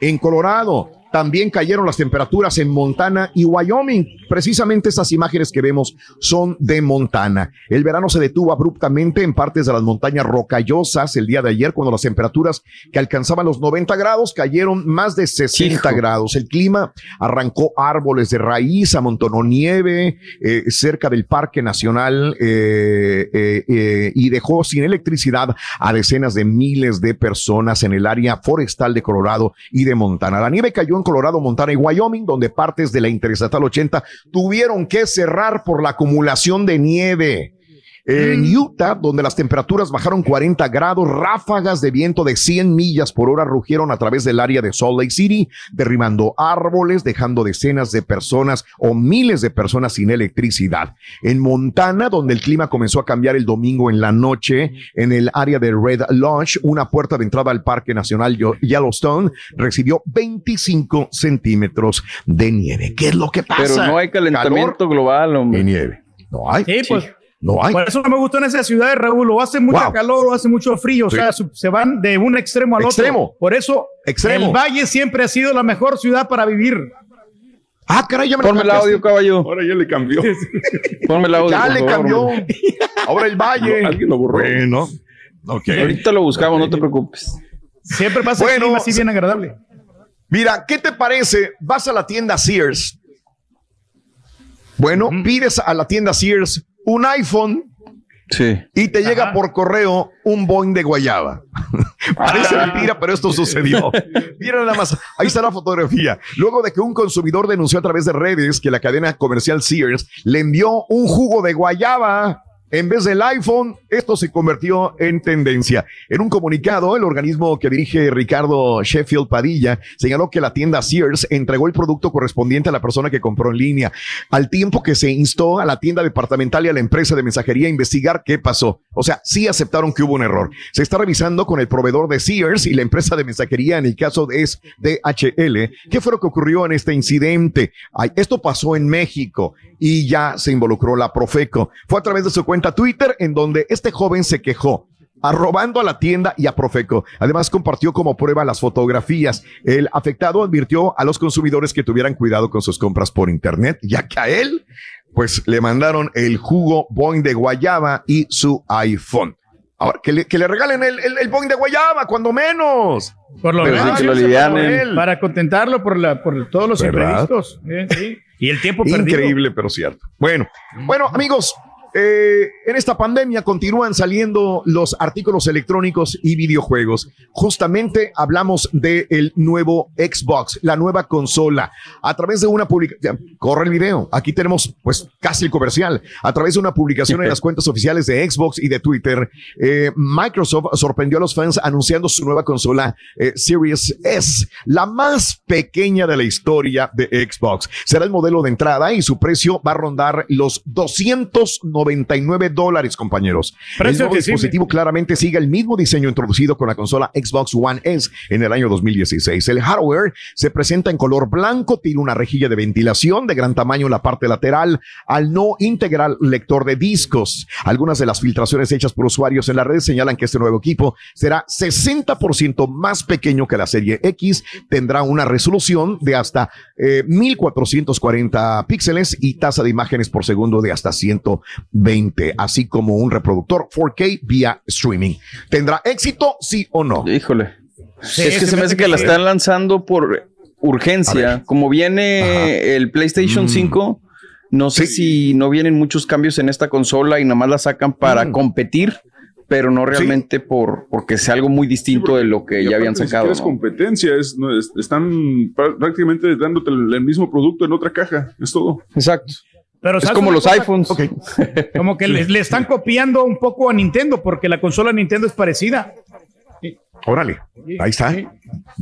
en Colorado, también cayeron las temperaturas en Montana y Wyoming. Precisamente estas imágenes que vemos son de Montana. El verano se detuvo abruptamente en partes de las montañas rocallosas el día de ayer cuando las temperaturas que alcanzaban los 90 grados cayeron más de 60 grados. El clima arrancó árboles de raíz, amontonó nieve eh, cerca del Parque Nacional eh, eh, eh, y dejó sin electricidad a decenas de miles de personas en el área forestal de Colorado y de Montana. La nieve cayó en Colorado, Montana y Wyoming, donde partes de la Interestatal 80 tuvieron que cerrar por la acumulación de nieve. En Utah, donde las temperaturas bajaron 40 grados, ráfagas de viento de 100 millas por hora rugieron a través del área de Salt Lake City, derribando árboles, dejando decenas de personas o miles de personas sin electricidad. En Montana, donde el clima comenzó a cambiar el domingo en la noche, en el área de Red Lodge, una puerta de entrada al Parque Nacional Yellowstone recibió 25 centímetros de nieve. ¿Qué es lo que pasa? Pero no hay calentamiento global, hombre. Y nieve. No hay. Sí, pues. No hay. Por eso no me gustó en esa ciudad, Raúl. O hace mucha Wow. calor o hace mucho frío. Sí. O sea, se van de un extremo al Extremo. otro. Por eso, Extremo. el Valle siempre ha sido la mejor ciudad para vivir. Ah, caray, ya me Ponme el audio, caballo. Ahora ya le cambió. Ponme el audio. Ya le favor, cambió. hombre. Ahora el Valle. No, alguien lo borró. Bueno. Ok. Ahorita lo buscamos, no te preocupes. Siempre pasa Bueno, el clima así bien agradable. Mira, ¿qué te parece? Vas a la tienda Sears. Bueno, pides a la tienda Sears un iPhone Sí. y te llega por correo un Boeing de guayaba. Parece mentira, pero esto sucedió. Mira nada más, ahí está la fotografía. Luego de que un consumidor denunció a través de redes que la cadena comercial Sears le envió un jugo de guayaba. En vez del iPhone, esto se convirtió en tendencia. En un comunicado, el organismo que dirige Ricardo Sheffield Padilla señaló que la tienda Sears entregó el producto correspondiente a la persona que compró en línea, al tiempo que se instó a la tienda departamental y a la empresa de mensajería a investigar qué pasó. O sea, sí aceptaron que hubo un error. Se está revisando con el proveedor de Sears y la empresa de mensajería en el caso de DHL. ¿Qué fue lo que ocurrió en este incidente? Esto pasó en México y ya se involucró la Profeco. Fue a través de su cuenta Twitter en donde este joven se quejó arrobando a la tienda y a Profeco. Además, compartió como prueba las fotografías. El afectado advirtió a los consumidores que tuvieran cuidado con sus compras por Internet, ya que a él, pues le mandaron el jugo Boeing de guayaba y su iPhone. Ahora, que le, que le regalen el, el, el Boeing de guayaba, cuando menos. Por lo menos, sí para- Para contentarlo por, la, por todos los ¿Verdad? imprevistos. Eh, sí. Y el tiempo perdido. Increíble, pero cierto. Bueno, bueno, amigos, eh, en esta pandemia continúan saliendo los artículos electrónicos y videojuegos. Justamente hablamos del nuevo Xbox, la nueva consola. A través de una publicación, corre el video. Aquí tenemos, pues, casi el comercial. A través de una publicación en las cuentas oficiales de Xbox y de Twitter, eh, Microsoft sorprendió a los fans anunciando su nueva consola eh, Series S, la más pequeña de la historia de Xbox. Será el modelo de entrada y su precio va a rondar los 299 dólares, compañeros. El nuevo dispositivo claramente sigue el mismo diseño introducido con la consola Xbox One S en el año 2016. El hardware se presenta en color blanco, tiene una rejilla de ventilación de gran tamaño en la parte lateral, al no integrar lector de discos. Algunas de las filtraciones hechas por usuarios en la red señalan que este nuevo equipo será 60% más pequeño que la serie X, tendrá una resolución de hasta eh, 1440 píxeles y tasa de imágenes por segundo de hasta 120, así como un reproductor 4K vía streaming. ¿Tendrá éxito, sí o no? Híjole. Sí, es que se me hace que la están lanzando por urgencia. Como viene el PlayStation Mm. 5, no sé si no vienen muchos cambios en esta consola y nada más la sacan para Mm. competir, pero no realmente por porque sea algo muy distinto de lo que ya habían sacado. Es ¿no? competencia, es, no, es- están pr- prácticamente dándote el, el mismo producto en otra caja, es todo. Exacto. Pero Es ¿sabes como los cosa? iPhones. Como que le, le están copiando un poco a Nintendo porque la consola Nintendo es parecida. Órale, ahí está.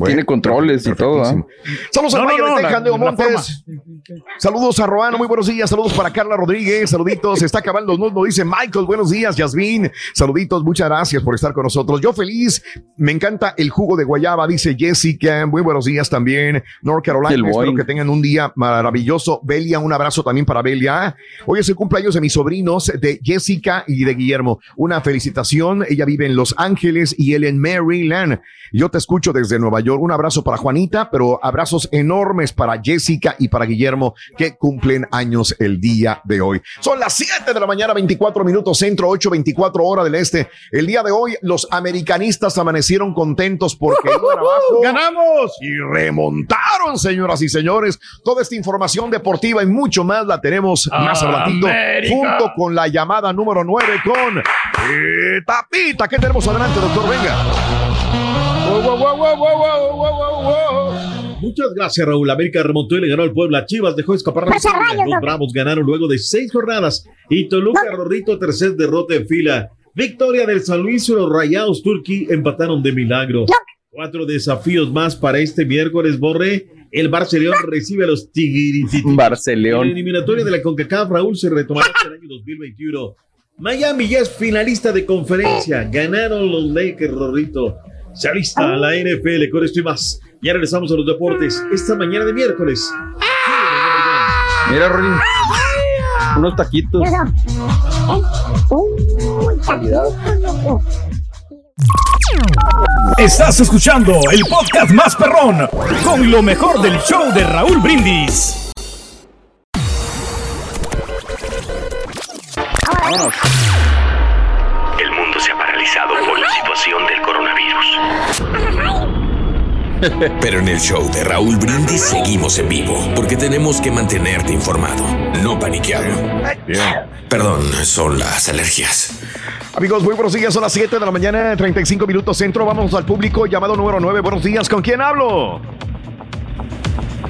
Tiene controles y todo. ¿ah? Saludos a no, de Texas, la Montes. Saludos a Roano, muy buenos días. Saludos para Carla Rodríguez, saluditos. Está acabando el mundo, dice Michael. Buenos días, Yasmin. Saluditos, muchas gracias por estar con nosotros. Yo feliz, me encanta el jugo de guayaba, dice Jessica. Muy buenos días también. North El Carolina, espero que tengan un día maravilloso. Belia, un abrazo también para Belia. Hoy es el cumpleaños de mis sobrinos, de Jessica y de Guillermo. Una felicitación. Ella vive en Los Ángeles y él en Maryland. Yo te escucho desde Nueva York. Un abrazo para Juanita, pero abrazos enormes para Jessica y para Guillermo que cumplen años el día de hoy. Son las 7 de la mañana, 24 minutos centro, 8, 24 hora del este. El día de hoy los americanistas amanecieron contentos porque iban abajo. ¡Ganamos! Y remontaron, señoras y señores. Toda esta información deportiva y mucho más la tenemos más al ratito América. junto con la llamada número 9 con eh, Tapita. ¿Qué tenemos adelante, doctor? Venga. Muchas gracias, Raúl. América remontó y le ganó al Puebla. Chivas dejó escapar la Pasa victoria. rayos, Los. Bravos ganaron luego de seis jornadas. Y Toluca, Rorrito, tercer derrota en fila. Victoria del San Luis y los Rayados Turquí empataron de milagro. Cuatro desafíos más para este miércoles, Borre. El Barcelona recibe a los Tigritis. Barcelona. En la eliminatoria de la CONCACAF, Raúl se retomará hasta el año 2021. Miami ya es finalista de conferencia. Ganaron los Lakers, Rorrito. Se alista la NFL con esto y más. Ya regresamos a los deportes esta mañana de miércoles. Mira, Rory. Unos taquitos. Estás escuchando el podcast más perrón con lo mejor del show de Raúl Brindis. Ha paralizado por la situación del coronavirus. Pero en el show de Raúl Brindis seguimos en vivo, porque tenemos que mantenerte informado, no paniqueado. Perdón, son las alergias. Amigos, muy buenos días. Son las 7 de la mañana, 35 minutos centro. Vamos al público. Llamado número 9. Buenos días. ¿Con quién hablo?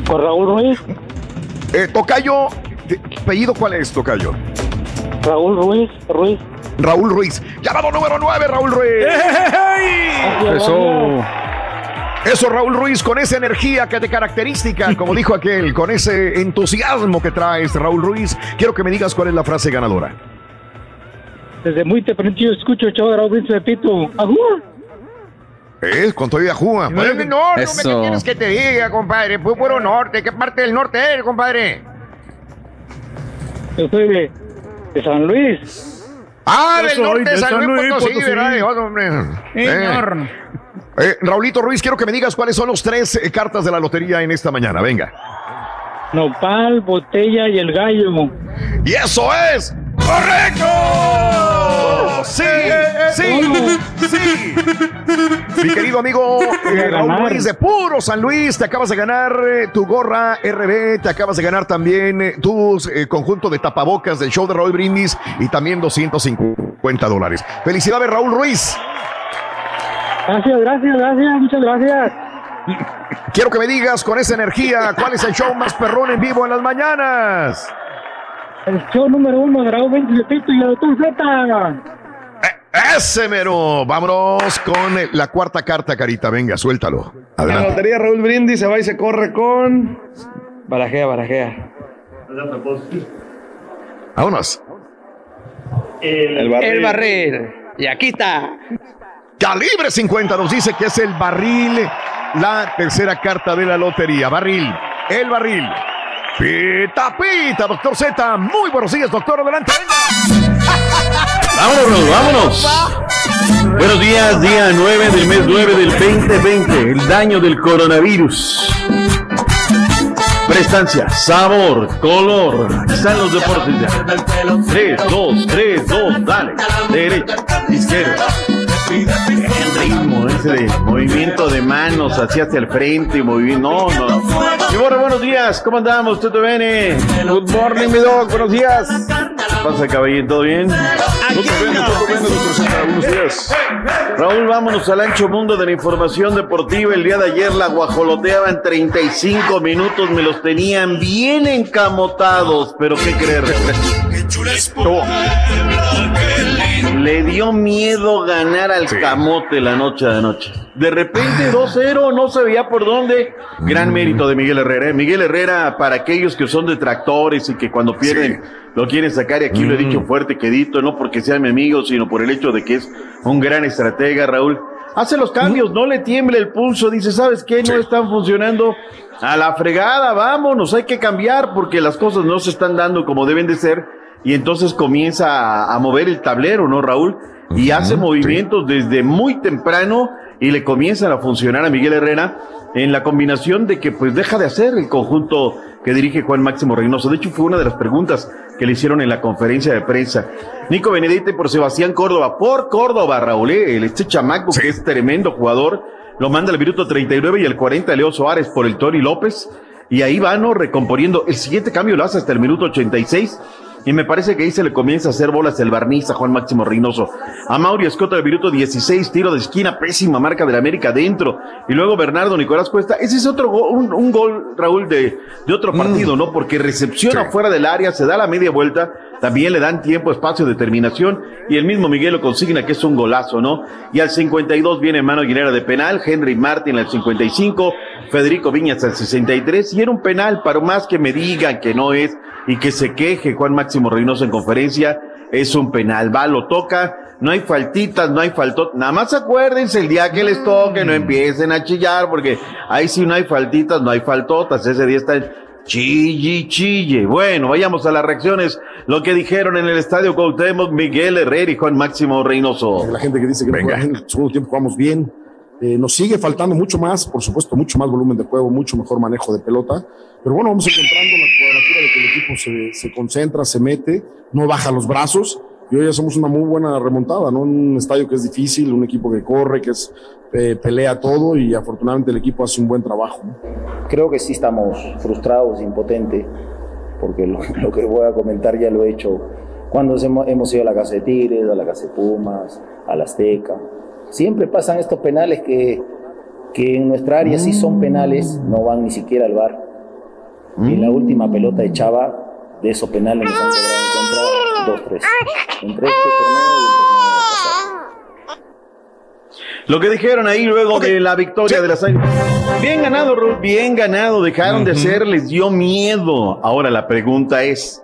Con Raúl Ruiz. Eh, tocayo. ¿de- ¿Apellido cuál es, Tocayo? Raúl Ruiz, Ruiz. Raúl Ruiz. Llamado número 9, Raúl Ruiz. Eso. Eso, Raúl Ruiz, con esa energía que te característica, como dijo aquel, con ese entusiasmo que traes, Raúl Ruiz, quiero que me digas cuál es la frase ganadora. Desde muy temprano yo escucho el show de Raúl Ruiz Pepito. ¡Ajúa! ¿Eh? ¿Cuánto de Ajúa? Pues, Pues, no, no, Eso. ¿qué quieres que te diga, compadre? Fue puro norte. ¿Qué parte del norte eres, compadre? Yo soy de, de San Luis. Ah, del Eso, norte de San San Luis Luis Potosí, Potosí. ¿verdad? Señor. Eh, eh, Raulito Ruiz, quiero que me digas cuáles son los tres eh, cartas de la lotería en esta mañana. Venga. Nopal, Botella y el Gallo. ¡Y eso es correcto! Sí, sí, sí. Mi querido amigo eh, Raúl. Ruiz de Puro San Luis, te acabas de ganar eh, tu gorra RB, te acabas de ganar también eh, tu eh, conjunto de tapabocas del show de Raúl Brindis y también 250 dólares. Felicidades, Raúl Ruiz. Gracias, gracias, gracias, muchas gracias. Quiero que me digas con esa energía cuál es el show más perrón en vivo en las mañanas. El show número uno de Raúl Ruiz Pepito y el doctor Z. Ese mero. Vámonos con eh, la cuarta carta, Carita. Venga, suéltalo. La lotería Raúl Brindis se va y se corre con. Barajea, barajea. Vámonos. El barril. El barril. Y aquí está. Calibre 50 nos dice que es el barril, la tercera carta de la lotería. Barril, el barril. Pita, pita, doctor Z. Muy buenos días, doctor. Adelante, Vámonos, vámonos. Buenos días, día 9 del mes 9 del 2020. El daño del coronavirus. Prestancia, sabor, color. Aquí están los deportes ya. 3, 2, 3, 2, dale. Derecha, izquierda. El ritmo ese de movimiento de manos hacia hacia el frente y movimiento. No, no. Mi borre, buenos días. ¿Cómo andamos? ¿Todo bien? Good morning, mi dog. Buenos días. ¿Qué pasa, caballero? ¿Todo bien? Buenos días. Raúl, vámonos al ancho mundo de la información deportiva. El día de ayer la guajoloteaban 35 minutos, me los tenían bien encamotados, pero ¿qué creer? Le dio miedo ganar al camote la noche de anoche. De repente 2-0, no sabía por dónde. Gran mérito de Miguel Herrera. ¿eh? Miguel Herrera, para aquellos que son detractores y que cuando pierden lo quieren sacar, y aquí lo he dicho fuerte, quedito, no porque sea mi amigo, sino por el hecho de que es un gran estratega, Raúl. Hace los cambios, no le tiemble el pulso, dice, ¿sabes qué? No están funcionando. A la fregada, vámonos, hay que cambiar porque las cosas no se están dando como deben de ser. Y entonces comienza a, a mover el tablero, ¿no, Raúl? Y hace movimientos desde muy temprano y le comienzan a funcionar a Miguel Herrera en la combinación de que pues deja de hacer el conjunto que dirige Juan Máximo Reynoso. De hecho, fue una de las preguntas que le hicieron en la conferencia de prensa. Nico Benedite por Sebastián Córdoba, por Córdoba, Raúl, ¿eh? el este chamaco que es tremendo jugador, lo manda al minuto 39 y el 40 Leo Suárez por el Tori López. Y ahí va, ¿no? Recomponiendo. El siguiente cambio lo hace hasta el minuto 86. Y me parece que ahí se le comienza a hacer bolas el barniz a Juan Máximo Reynoso. A Mauri Escota del minuto 16, tiro de esquina, pésima marca del América dentro. Y luego Bernardo Nicolás Cuesta. Ese es otro gol, un, un gol, Raúl, de, de otro partido, ¿no? Porque recepciona fuera del área, se da la media vuelta, también le dan tiempo, espacio, determinación. Y el mismo Miguel lo consigna, que es un golazo, ¿no? Y al 52 viene Mano Aguilera de penal, Henry Martin al 55, Federico Viñas al 63. Y era un penal, para más que me digan que no es y que se queje Juan Máximo Reynoso en conferencia, es un penal. Va, lo toca, no hay faltitas, no hay faltot. Nada más acuérdense el día que les toque, no empiecen a chillar, porque ahí sí no hay faltitas, no hay faltotas. Ese día está chille, chille. Bueno, vayamos a las reacciones. Lo que dijeron en el estadio Cuauhtémoc, Miguel Herrera y Juan Máximo Reynoso. La gente que dice que juega bien, el segundo tiempo jugamos bien. Eh, nos sigue faltando mucho más, por supuesto, mucho más volumen de juego, mucho mejor manejo de pelota. Pero bueno, vamos encontrando la cuadratura el equipo se, se concentra, se mete, no baja los brazos. Y hoy hacemos una muy buena remontada, ¿no? Un estadio que es difícil, un equipo que corre, que es, eh, pelea todo y afortunadamente el equipo hace un buen trabajo. Creo que sí estamos frustrados, impotentes, porque lo, lo que voy a comentar ya lo he hecho cuando hemos, hemos ido a la casa de Tigres, a la casa de Pumas, a la Azteca. Siempre pasan estos penales que, que en nuestra área sí son penales, no van ni siquiera al bar. Y en la última pelota de Chava, de esos penales nos han cobrado en contra 2-3. Entre este torneo y el torneo pasado. Lo que dijeron ahí luego de la victoria de las Águilas. Bien ganado, Raúl, bien ganado. Dejaron de hacer, les dio miedo. Ahora la pregunta es,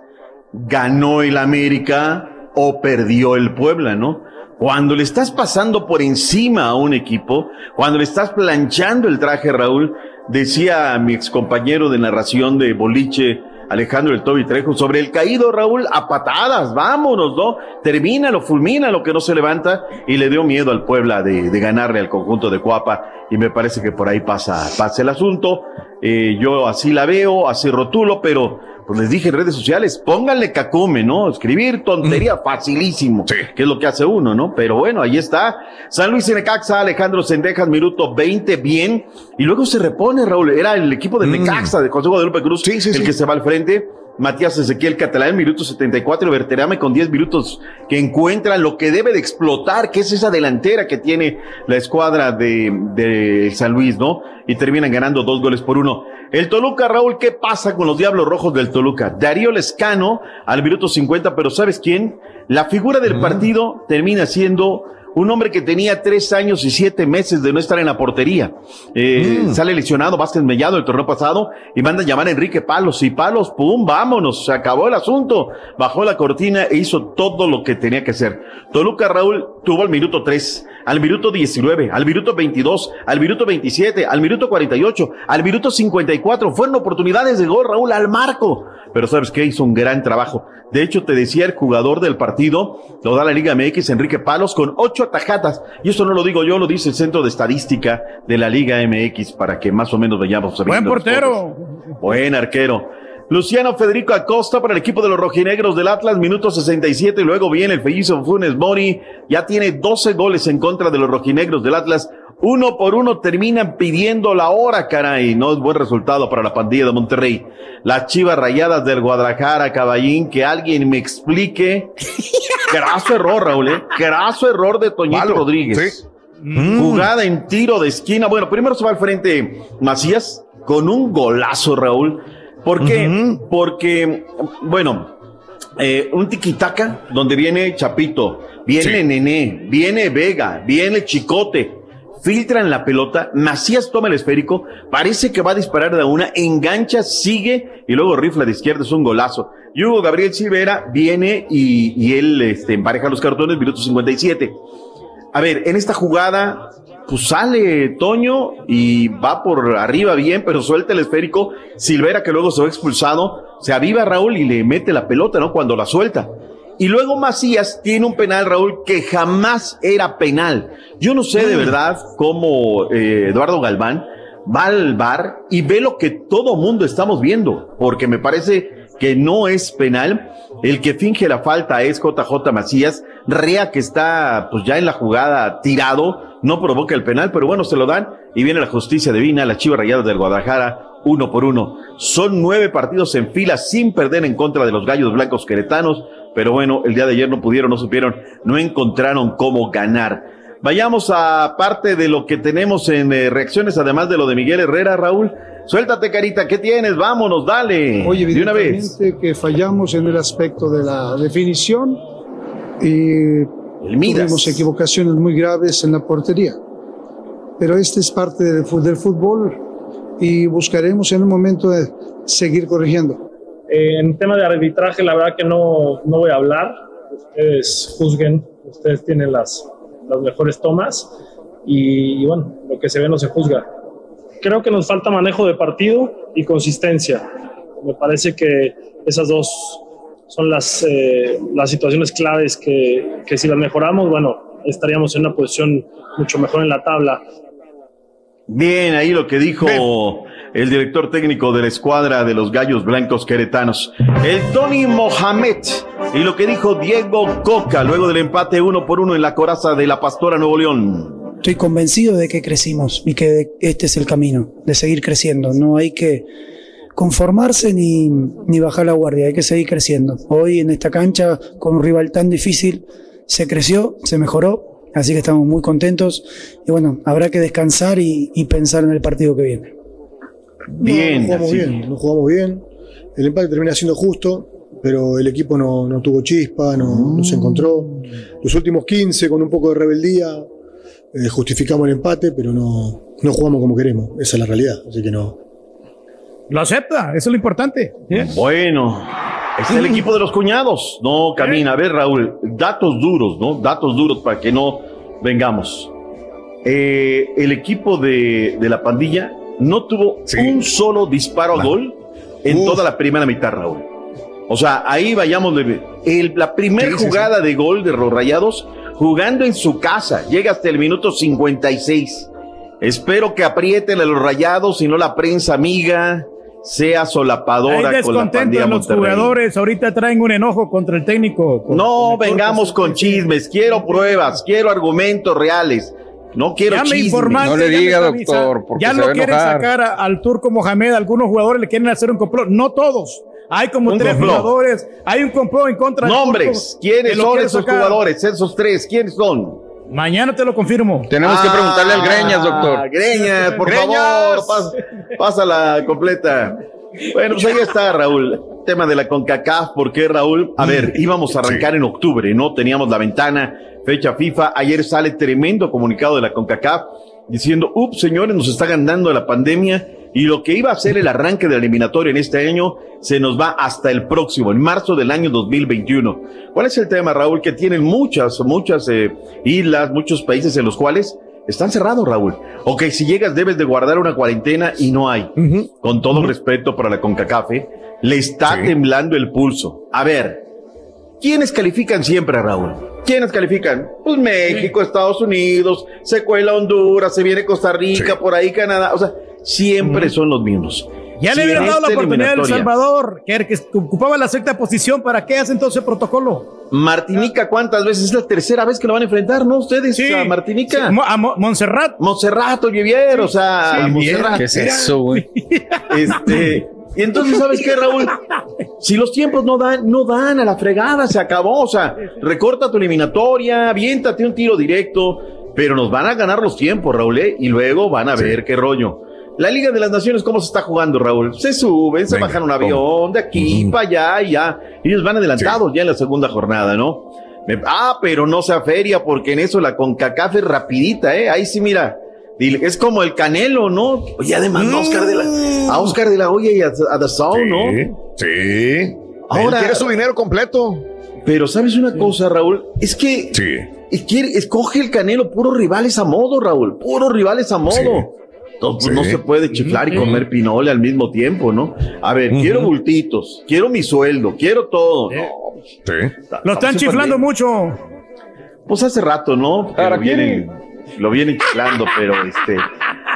¿ganó el América o perdió el Puebla, no? Cuando le estás pasando por encima a un equipo, cuando le estás planchando el traje, Raúl, decía mi ex compañero de narración de Boliche, Alejandro el Toby Trejo, sobre el caído Raúl, a patadas, vámonos, ¿no? Termina, lo fulmina, lo que no se levanta, y le dio miedo al Puebla de, de ganarle al conjunto de Cuapa, y me parece que por ahí pasa, pasa el asunto. Eh, yo así la veo, así rotulo, pero pues les dije en redes sociales, pónganle cacume, ¿no? Escribir tontería facilísimo, que es lo que hace uno, ¿no? Pero bueno, ahí está. San Luis Necaxa, Alejandro Sendejas, minuto 20, bien. Y luego se repone, Raúl. Era el equipo de Necaxa, de Consejo de Lupe Cruz, el que se va al frente. Matías Ezequiel Catalán, minuto 74, Berterame con 10 minutos que encuentra lo que debe de explotar, que es esa delantera que tiene la escuadra de, de San Luis, ¿no? Y terminan ganando dos goles por uno. El Toluca, Raúl, ¿qué pasa con los Diablos Rojos del Toluca? Darío Lescano al minuto 50, pero ¿sabes quién? La figura del partido termina siendo un hombre que tenía tres años y siete meses de no estar en la portería. Eh, Sale lesionado Vázquez Mellado el torneo pasado y manda a llamar a Enrique Palos. Y Palos, pum, vámonos, se acabó el asunto. Bajó la cortina e hizo todo lo que tenía que hacer. Toluca Raúl tuvo al minuto tres, al minuto 19, al minuto 22, al minuto 27, al minuto 48, al minuto 54. Fueron oportunidades de gol, Raúl, al marco. Pero sabes qué, hizo un gran trabajo. De hecho, te decía el jugador del partido, lo da la Liga MX, Enrique Palos, con ocho atajadas. Y esto no lo digo yo, lo dice el Centro de Estadística de la Liga MX, para que más o menos vayamos Buen sabiendo las portero. Buen arquero. Luciano Federico Acosta para el equipo de los rojinegros del Atlas, minuto 67, y luego viene el fellizo Funes Mori, ya tiene 12 goles en contra de los rojinegros del Atlas, uno por uno terminan pidiendo la hora, caray, no es buen resultado para la pandilla de Monterrey. Las chivas rayadas del Guadalajara, caballín, que alguien me explique. Graso error, Raúl, ¿eh? Graso error de Toñito Rodríguez. Jugada en tiro de esquina. Bueno, primero se va al frente Macías con un golazo, Raúl. ¿Por qué? Porque, bueno, eh, un tiquitaca donde viene Chapito, viene Nené, viene Vega, viene Chicote, filtran la pelota, Macías toma el esférico, parece que va a disparar de una, engancha, sigue y luego rifla de izquierda, es un golazo. Y Hugo Gabriel Silvera viene y, y él este, empareja los cartones, minuto 57. A ver, en esta jugada, pues sale Toño y va por arriba bien, pero suelta el esférico. Silvera, que luego se va expulsado, se aviva Raúl y le mete la pelota, ¿no? Cuando la suelta. Y luego Macías tiene un penal, Raúl, que jamás era penal. Yo no sé de verdad cómo eh, Eduardo Galván va al bar y ve lo que todo mundo estamos viendo, porque me parece que no es penal. El que finge la falta es JJ Macías. Rea que está pues ya en la jugada tirado, no provoca el penal, pero bueno, se lo dan y viene la justicia divina, la Chiva Rayada del Guadalajara, uno por uno. Son nueve partidos en fila sin perder en contra de los Gallos Blancos Queretanos, pero bueno, el día de ayer no pudieron, no supieron, no encontraron cómo ganar. Vayamos a parte de lo que tenemos en eh, reacciones, además de lo de Miguel Herrera, Raúl. Suéltate, carita, ¿qué tienes? Vámonos, dale. Oye, de una vez. evidentemente que fallamos en el aspecto de la definición y tuvimos equivocaciones muy graves en la portería. Pero este es parte del fútbol y buscaremos en un momento de seguir corrigiendo. Eh, en tema de arbitraje, la verdad que no, no voy a hablar. Ustedes juzguen, ustedes tienen las, las mejores tomas y, y bueno, lo que se ve no se juzga. Creo que nos falta manejo de partido y consistencia. Me parece que esas dos son las, eh, las situaciones claves que, que si las mejoramos, bueno, estaríamos en una posición mucho mejor en la tabla. Bien, ahí lo que dijo el director técnico de la escuadra de los Gallos Blancos Queretanos, el Tony Mohamed, y lo que dijo Diego Coca luego del empate uno por uno en la coraza de la Pastora Nuevo León. Estoy convencido de que crecimos y que este es el camino, de seguir creciendo. No hay que conformarse ni, ni bajar la guardia, hay que seguir creciendo. Hoy en esta cancha, con un rival tan difícil, se creció, se mejoró, así que estamos muy contentos. Y bueno, habrá que descansar y, y pensar en el partido que viene. Bien, no, jugamos así. bien, no jugamos bien. El empate termina siendo justo, pero el equipo no, no tuvo chispa, no, no se encontró. Los últimos 15 con un poco de rebeldía eh, justificamos el empate, pero no, no jugamos como queremos. Esa es la realidad, así que no. Lo acepta, eso es lo importante. Bueno, es el equipo de los cuñados. No camina. A ver, Raúl, datos duros, ¿no? Datos duros para que no vengamos. Eh, el equipo de, de la pandilla no tuvo un solo disparo a gol en toda la primera mitad, Raúl. O sea, ahí vayamos. de- el- la primera jugada de gol de los Rayados jugando en su casa. Llega hasta el minuto 56. Espero que aprieten a los Rayados y no la prensa amiga sea solapadora Hay con la descontento pandilla en los Monterrey. jugadores. Ahorita traen un enojo contra el técnico. con- No vengamos con chismes, quiero pruebas, quiero argumentos reales. No quiero Ya me chismes. informaste, ya me está avisando. Ya lo quieren sacar a- al turco Mohamed. Algunos jugadores le quieren hacer un complot. No todos. Hay como Un tres complot. jugadores. Hay un complot en contra del Nombres, ¿quiénes son esos sacar. jugadores? Esos tres, ¿quiénes son? Mañana te lo confirmo. Tenemos que preguntarle al Greñas, doctor. Ah, Greñas, por Greñas. favor, pas- pásala completa. Bueno, pues ahí está, Raúl. Tema de la CONCACAF, ¿por qué, Raúl? A ver, íbamos a arrancar en octubre, ¿no? Teníamos la ventana, fecha FIFA. Ayer sale tremendo comunicado de la CONCACAF diciendo, ups, señores, nos está ganando la pandemia y lo que iba a ser el arranque de la eliminatoria en este año se nos va hasta el próximo, en marzo del año 2021. ¿Cuál es el tema, Raúl? Que tienen muchas, muchas eh, islas, muchos países en los cuales están cerrados, Raúl. Ok, si llegas debes de guardar una cuarentena y no hay. Con todo respeto para la CONCACAF, ¿eh? le está temblando el pulso. A ver, ¿quiénes califican siempre, Raúl? ¿Quiénes califican? Pues México, Estados Unidos, se cuela Honduras, se viene Costa Rica, por ahí Canadá. O sea, siempre son los mismos. Ya Si le en dado la oportunidad a El Salvador, que, era que ocupaba la sexta posición. ¿Para qué hace entonces protocolo? Martinica, ¿cuántas veces? Es la tercera vez que lo van a enfrentar, ¿no? Ustedes, a Martinica. Sí, a Mo- Montserrat. Montserrat, Olivier, o sea, Sí, a. Montserrat. ¿Qué es eso, güey? Este, y entonces, ¿sabes qué, Raúl? Si los tiempos no dan, no dan a la fregada, se acabó. O sea, recorta tu eliminatoria, aviéntate un tiro directo, pero nos van a ganar los tiempos, Raúl, ¿eh? y luego van a ver qué rollo. La Liga de las Naciones, ¿cómo se está jugando, Raúl? Se suben, se Venga, bajan un avión de aquí para allá y ya. Ellos van adelantados ya en la segunda jornada, ¿no? Me- ah, pero no sea feria, porque en eso la CONCACAF es rapidita, ¿eh? Ahí sí, mira. Es como el Canelo, ¿no? Oye, además, a Oscar de la, a Oscar de la Hoya y a, a Dazón, ¿no? Sí. Ahora- Él quiere su dinero completo. Pero ¿sabes una cosa, Raúl? Es que y quiere, escoge el Canelo puros rivales a modo, Raúl. Puros rivales a modo. Entonces, pues, no Sí. se puede chiflar y comer pinole al mismo tiempo, ¿no? A ver, quiero bultitos, quiero mi sueldo, quiero todo. No, Lo están chiflando mucho. Pues hace rato, ¿no? Que ¿Para lo vienen, lo vienen chiflando, pero este.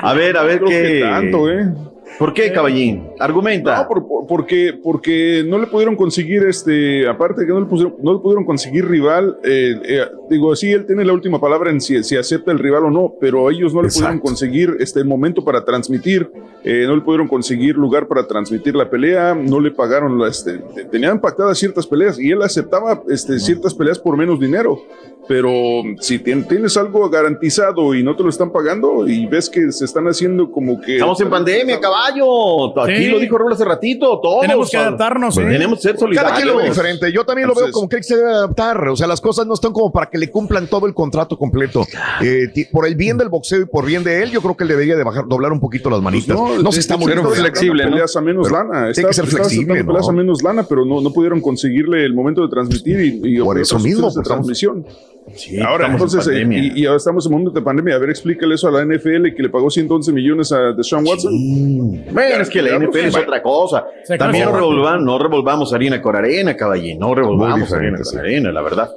A ver, a ver Creo qué. que tanto, ¿eh? ¿Por qué, caballín? Argumenta. No, por- por- porque, porque no le pudieron conseguir, este, aparte de que no le, pusieron- no le pudieron conseguir rival, eh, eh, digo, sí, él tiene la última palabra en si, si acepta el rival o no, pero ellos no le pudieron conseguir este momento para transmitir, eh, no le pudieron conseguir lugar para transmitir la pelea, no le pagaron, la, este, te- tenían pactadas ciertas peleas y él aceptaba este, ciertas peleas por menos dinero. Pero si tien- tienes algo garantizado y no te lo están pagando y ves que se están haciendo como que... Estamos en pandemia, caballo. Aquí Sí. Lo dijo Raúl hace ratito. Todos. Tenemos que adaptarnos, Pues ¿eh? Tenemos que ser solidarios. Cada quien lo ve diferente. Yo también lo veo como que hay que se debe adaptar. O sea, las cosas no están como para que le cumplan todo el contrato completo. Eh, por el bien del boxeo y por bien de él, yo creo que él debería de bajar, doblar un poquito las manitas. Pues No, se está muriendo. Peleas a menos lana. Tiene que ser flexible, aceptando ¿no? Peleas a menos lana, pero no, no pudieron conseguirle el momento de transmitir y, y Por eso mismo, pues, estamos- ahora, estamos en entonces, eh, y, y ahora estamos en momento de pandemia. A ver, explícale eso a la NFL que le pagó 111 millones a Deshaun Watson. Bueno, es que la NFL es Bueno. otra cosa. Se También no revolvamos, no revolvamos harina con arena, caballín. No revolvamos harina con arena, la verdad.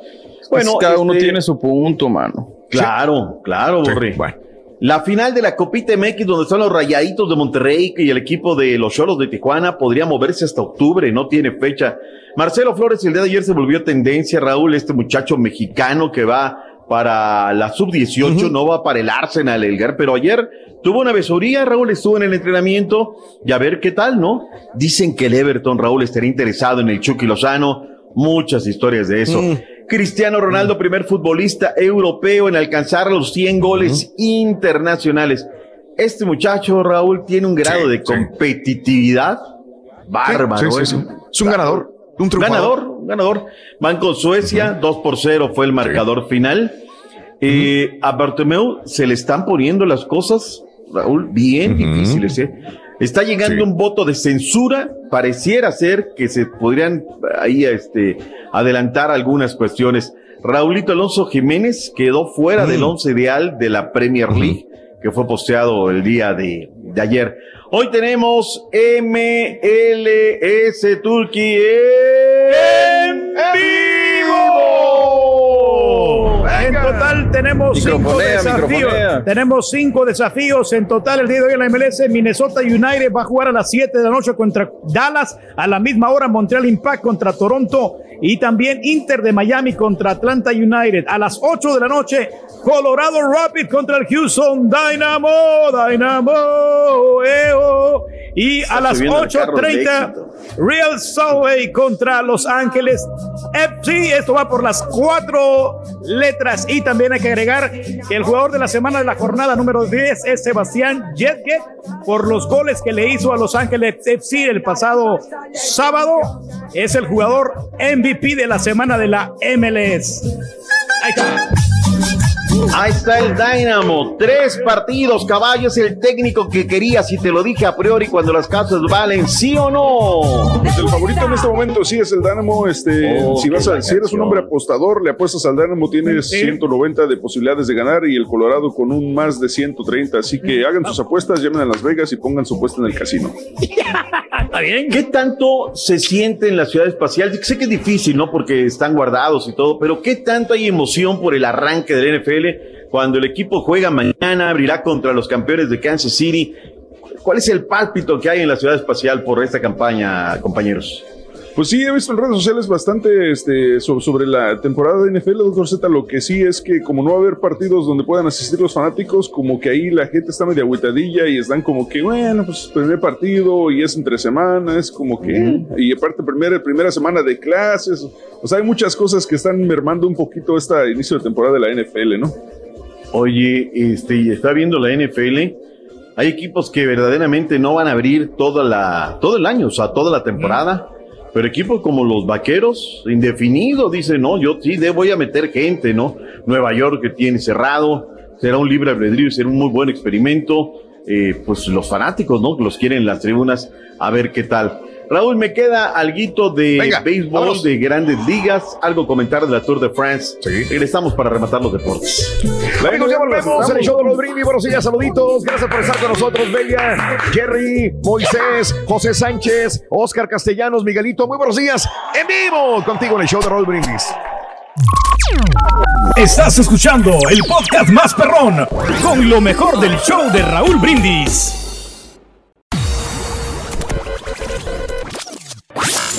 Bueno, Pues cada uno este- tiene su punto, mano. Claro, claro, Borre. La final de la Copita MX, donde están los Rayaditos de Monterrey y el equipo de los Cholos de Tijuana, podría moverse hasta octubre, no tiene fecha. Marcelo Flores el día de ayer se volvió tendencia, Raúl, este muchacho mexicano que va para la sub-18, no va para el Arsenal, Elgar, pero ayer tuvo una besoría, Raúl estuvo en el entrenamiento y a ver qué tal, ¿no? Dicen que el Everton, Raúl, estaría interesado en el Chucky Lozano, muchas historias de eso. Cristiano Ronaldo, primer futbolista europeo en alcanzar los 100 goles internacionales. Este muchacho, Raúl, tiene un grado de competitividad bárbaro. Sí, ¿eh? sí. Es un ganador, un triunfador. Ganador, un ganador. Van con Suecia, 2 por 0 fue el marcador final. Eh, a Bartomeu se le están poniendo las cosas, Raúl, bien difíciles. ¿eh? Está llegando un voto de censura. Pareciera ser que se podrían ahí este, adelantar algunas cuestiones. Raulito Alonso Jiménez quedó fuera del once ideal de la Premier League, que fue posteado el día de, de ayer. Hoy tenemos MLS Turkey en vivo. En total tenemos cinco desafíos. microfonea. Tenemos cinco desafíos en total el día de hoy en la MLS. Minnesota United va a jugar a las 7 de la noche contra Dallas. A la misma hora Montreal Impact contra Toronto. Y también Inter de Miami contra Atlanta United. A las 8 de la noche Colorado Rapid contra el Houston Dynamo. Dynamo. eh, oh. Y a Está las subiendo el carro del 8.30 Real Lake contra Los Ángeles FC. Esto va por las cuatro letras. Y también hay que agregar que el jugador de la semana de la jornada número 10 es Sebastián Jetke por los goles que le hizo a Los Ángeles FC el pasado sábado. Es el jugador MVP de la semana de la MLS. Ahí está el Dynamo. Tres partidos, caballo es el técnico que quería. Si te lo dije a priori cuando las casas valen, ¿sí o no? Pues el favorito en este momento sí es el Dynamo. Este, Oh, si, vas a, si eres un hombre apostador, le apuestas al Dynamo, tienes Sí. 190 de posibilidades de ganar y el Colorado con un más de 130. Así que hagan sus apuestas, llamen a Las Vegas y pongan su apuesta en el casino. Está bien. ¿Qué tanto se siente en la ciudad espacial? Sé que es difícil, ¿no? Porque están guardados y todo, pero ¿qué tanto hay emoción por el arranque del NFL cuando el equipo juega mañana, abrirá contra los campeones de Kansas City? ¿Cuál es el pálpito que hay en la ciudad espacial por esta campaña, compañeros? Pues sí, he visto en redes sociales bastante este, so- sobre la temporada de NFL, doctor Z. Lo que sí es que, como no va a haber partidos donde puedan asistir los fanáticos, como que ahí la gente está medio agüitadilla y están como que, bueno, pues primer partido y es entre semanas, como que. Y aparte, primera, primera semana de clases. O sea, hay muchas cosas que están mermando un poquito este inicio de temporada de la NFL, ¿no? Oye, este, y está viendo la NFL. Hay equipos que verdaderamente no van a abrir toda la, todo el año, o sea, toda la temporada. Pero equipos como los vaqueros, indefinido, dice, no, yo sí de- voy a meter gente, ¿no? Nueva York que tiene cerrado, será un libre albedrío será un muy buen experimento. Eh, pues los fanáticos, ¿no? Los quieren en las tribunas, a ver qué tal. Raúl, me queda alguito de Venga, béisbol, vámonos. de grandes ligas, algo comentar de la Tour de France. Regresamos para rematar los deportes. Amigos, ya volvemos en el show de los Brindis. Buenos días, saluditos. Gracias por estar con nosotros, Belia, Jerry, Moisés, José Sánchez, Oscar Castellanos, Miguelito. Muy buenos días. En vivo contigo en el show de Raúl Brindis. Estás escuchando el podcast más perrón con lo mejor del show de Raúl Brindis.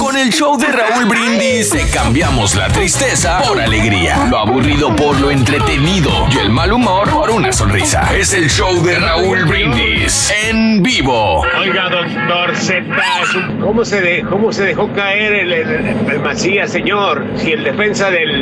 Con el show de Raúl Brindis te cambiamos la tristeza por alegría, lo aburrido por lo entretenido y el mal humor por una sonrisa. Es el show de Raúl Brindis en vivo. Oiga, doctor Z, ¿cómo se, de- ¿cómo se dejó caer el, el- el Macías, señor? Si el defensa del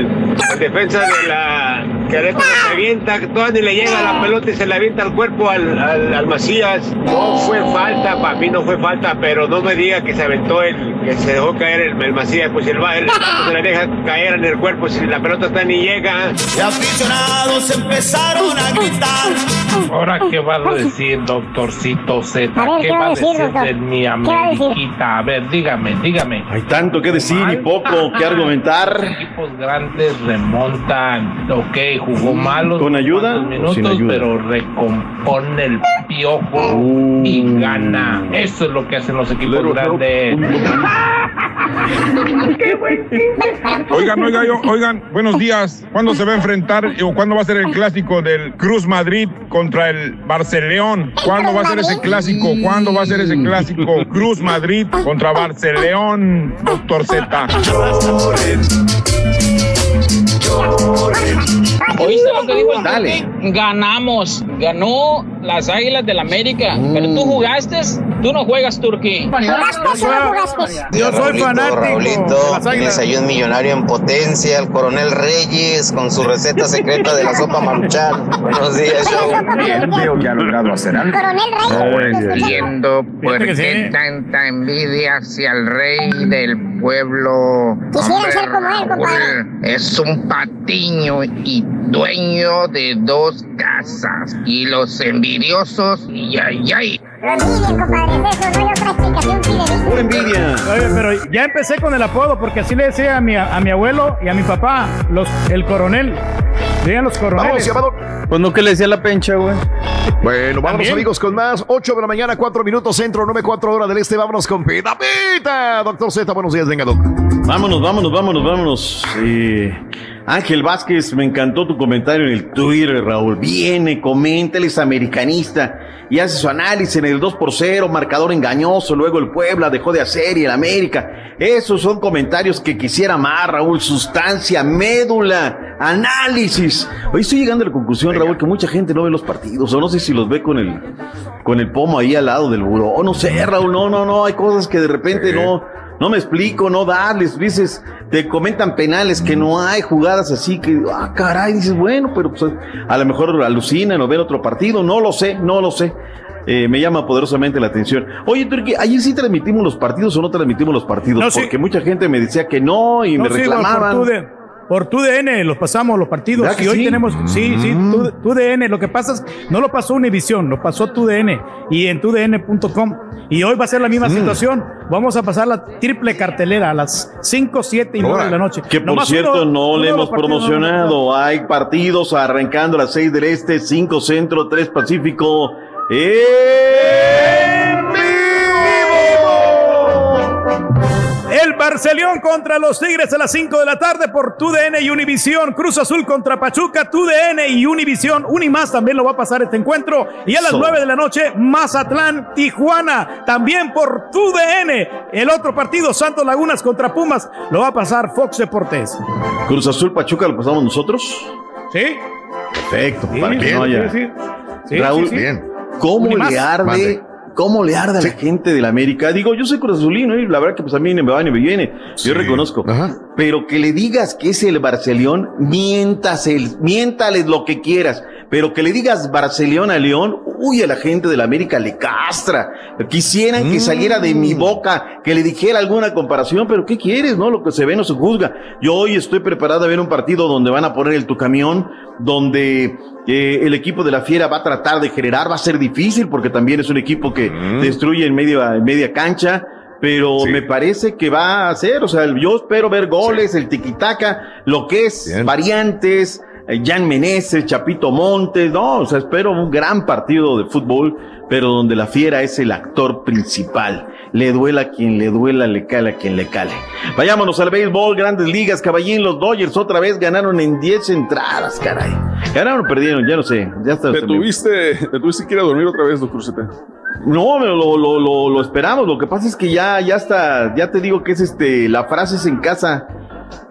el defensa de la Querétaro se avienta, todavía ni le llega la pelota y se le avienta al cuerpo al, al, al Macías. No fue falta, para mí no fue falta, pero no me diga que se aventó el, que se dejó caer el, el Macías, pues el, va- el vato se le deja caer en el cuerpo si la pelota está ni llega. Y aficionados empezaron a gritar. Ahora, ¿qué vas a decir, doctorcito Z? A ver, ¿Qué ¿qué va va a decir, doctor? de mi ¿Qué va a ver, dígame, dígame. Hay tanto que decir y poco que argumentar. Los equipos grandes remontan. Ok, jugó malo. ¿Con ayuda minutos, sin ayuda? pero recompone el piojo y gana. Eso es lo que hacen los equipos grandes. Oigan, oigan, oigan, buenos días. ¿Cuándo se va a enfrentar o cuándo va a ser el clásico del Cruz Madrid contra el Barceleón? ¿Cuándo va a ser ese clásico? ¿Cuándo va a ser ese clásico Cruz Madrid contra Barceleón, doctor Z? ¿Oíste lo que dijo el Dale. Ganamos. Ganó las Águilas del América. Pero tú jugaste, tú no juegas Turquí. Yo soy fanático. Raulito, las águilas. tienes ahí un millonario en potencia, el coronel Reyes, con su receta secreta de la sopa maruchan. Buenos días, show. Veo que ha logrado hacer algo. Ahora entiendo por Fíjate que qué sí. tanta envidia hacia el rey del pueblo. Quisiera Hombre, ser como él, compadre. Es un patiño y dueño de dos casas. Y los envidiosos, y ay, ay. Pura envidia. Oye, pero ya empecé con el apodo porque así le decía a mi, a mi abuelo y a mi papá, los, el coronel. Digan los coroneles. Pues no que le decía la pencha, güey. Bueno, vámonos También. amigos con más. 8 de la mañana, 4 minutos centro, 9, 4 horas del este. Vámonos con Pita Pita. Doctor Z, buenos días, venga, doc. Vámonos, vámonos, vámonos, vámonos. Eh, Ángel Vázquez, me encantó tu comentario en el Twitter, Raúl. Viene, comenta, él es americanista y hace su análisis en el 2 por 0, marcador engañoso, luego el Puebla dejó de hacer y el América. Esos son comentarios que quisiera más, Raúl. Sustancia, médula, análisis. Hoy estoy llegando a la conclusión, Raúl, que mucha gente no ve los partidos, o no sé si los ve con el, con el pomo ahí al lado del buró. No sé, Raúl, no, no, no, hay cosas que de repente no, no me explico, no darles, dices, te comentan penales que no hay jugadas así que, ah, caray, dices, bueno, pero pues, a lo mejor alucinan o ven otro partido, no lo sé, no lo sé. Eh, me llama poderosamente la atención. Oye, Turki, ayer sí transmitimos los partidos o no transmitimos los partidos, No, sí. porque mucha gente me decía que no y No, me reclamaban. Por tu DN los pasamos los partidos ¿Verdad que y hoy sí? tenemos sí sí Mm. tu, tu DN lo que pasa es no lo pasó Univisión lo pasó tu DN y en tudn.com y hoy va a ser la misma Mm. situación vamos a pasar la triple cartelera a las 5 7 y 9 de la noche Que por Nomás cierto uno- no uno le hemos no promocionado. Hay partidos arrancando a las 6 del Este, 5 Centro, 3 Pacífico. ¡En Barcelión contra los Tigres a las 5 de la tarde por TUDN y Univisión. Cruz Azul contra Pachuca, TUDN y Univisión. Unimás también lo va a pasar este encuentro. Y a las So. 9 de la noche, Mazatlán, Tijuana. También por TUDN. El otro partido, Santos Lagunas contra Pumas, lo va a pasar Fox Deportes. Cruz Azul Pachuca lo pasamos nosotros. ¿Sí? Perfecto, Sí, para que sí, no haya. sí, sí. Sí, Raúl, sí, sí. ¿cómo Unimás. le arde? Mande. ¿Cómo le arde a la gente de la América? Digo, yo soy Cruz Azulino y la verdad que pues a mí me va y me viene. Yo reconozco. Pero que le digas que es el Barcelión, mientas el, miéntales lo que quieras. Pero que le digas Barcelona a León, uy, a la gente de la América le castra. Quisieran que saliera de mi boca, que le dijera alguna comparación, pero ¿qué quieres, no? Lo que se ve no se juzga. Yo hoy estoy preparado a ver un partido donde van a poner el tu camión, donde eh, el equipo de la Fiera va a tratar de generar, va a ser difícil porque también es un equipo que destruye en media, en media cancha pero me parece que va a ser, o sea, yo espero ver goles, el tiquitaca, lo que es variantes, Jan Meneses, Chapito Montes, no, o sea, espero un gran partido de fútbol, pero donde la fiera es el actor principal. Le duela a quien le duela, le cale a quien le cale. Vayámonos al béisbol, grandes ligas, caballín, los Dodgers otra vez ganaron en 10 entradas, caray. Ganaron o perdieron, ya no sé, ya está. ¿Te tuviste, te tuviste que ir a dormir otra vez, doctor Cepeda? No, lo, lo, lo, lo, esperamos. Lo que pasa es que ya, ya está, ya te digo que es este, la frase es en casa.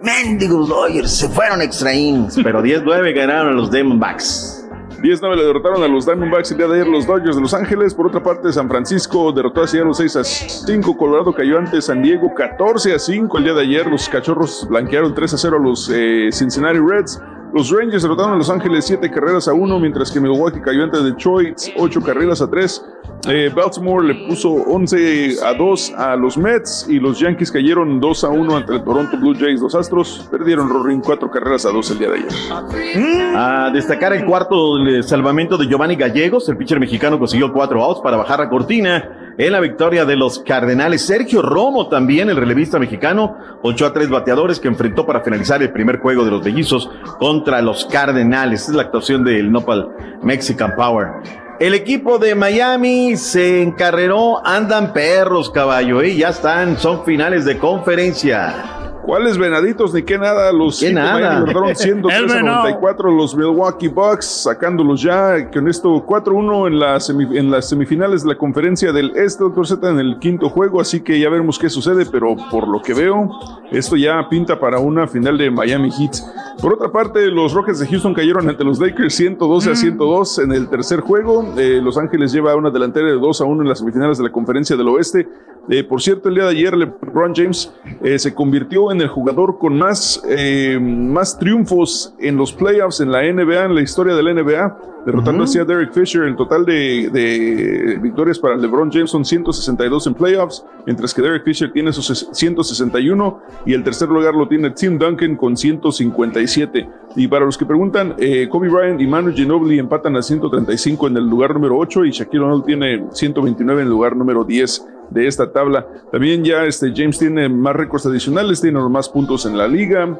Mendigos Dodgers se fueron extra innings, pero 10-9 ganaron a los Diamondbacks. 10-9 le derrotaron a los Diamondbacks el día de ayer los Dodgers de Los Ángeles. Por otra parte, San Francisco derrotó a Seattle 6 a 5. Colorado cayó ante San Diego 14 a 5 el día de ayer. Los Cachorros blanquearon 3 a 0 a los eh, Cincinnati Reds. Los Rangers derrotaron a Los Ángeles 7 carreras a 1, mientras que Milwaukee cayó ante Detroit 8 carreras a 3. Eh, Baltimore le puso 11 a 2 a los Mets y los Yankees cayeron 2 a 1 ante el Toronto Blue Jays. Los Astros perdieron Rorín 4 carreras a 2 el día de ayer. A destacar el cuarto salvamento de Giovanni Gallegos, el pitcher mexicano consiguió 4 outs para bajar la cortina en la victoria de los Cardenales. Sergio Romo también, el relevista mexicano, 8 a 3 bateadores que enfrentó para finalizar el primer juego de los bellizos contra los Cardenales. es la actuación del Nopal Mexican Power. El equipo de Miami se encarreró, andan perros, caballo, y ¿eh? ya están, son finales de conferencia. ¿Cuáles venaditos ni qué nada? Los ¿Qué nada? derrotaron 103 a 94 los Milwaukee Bucks, sacándolos ya con esto 4-1 en, la en las semifinales de la conferencia del Este, doctor Z, en el quinto juego, así que ya veremos qué sucede, pero por lo que veo, esto ya pinta para una final de Miami Heat. Por otra parte, los Rockets de Houston cayeron ante los Lakers 112 a 102 en el tercer juego. Eh, los Ángeles lleva una delantera de 2 a 1 en las semifinales de la conferencia del Oeste. Eh, por cierto, el día de ayer LeBron James eh, se convirtió en el jugador con más, eh, más triunfos en los playoffs en la NBA, en la historia de la NBA, derrotando así a Derek Fisher. El total de, de, victorias para LeBron James son 162 en playoffs, mientras que Derek Fisher tiene sus 161 y el tercer lugar lo tiene Tim Duncan con 157. Y para los que preguntan, Kobe Bryant y Manu Ginobili empatan a 135 en el lugar número 8 y Shaquille O'Neal tiene 129 en el lugar número 10 de esta tabla. También ya este James tiene más récords adicionales, tiene más puntos en la liga,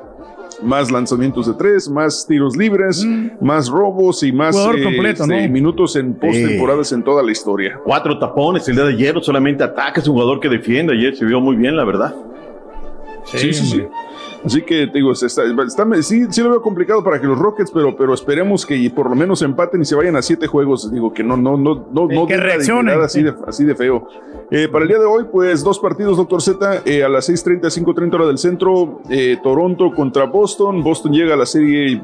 más lanzamientos de tres, más tiros libres, más robos y más eh, minutos en postemporadas en toda la historia. Cuatro tapones el día de ayer, solamente ataca, es un jugador que defiende. Ayer se vio muy bien, la verdad. Sí, sí, sí. Así que te digo, está, sí, sí lo veo complicado para que los Rockets, pero, pero esperemos que por lo menos empaten y se vayan a siete juegos. Digo que no, no, no, no, no que reaccionen. Así de, así de feo. Eh, para el día de hoy, pues dos partidos, doctor Z, eh, a las 6:30, 5:30 hora del centro, eh, Toronto contra Boston. Boston llega a la serie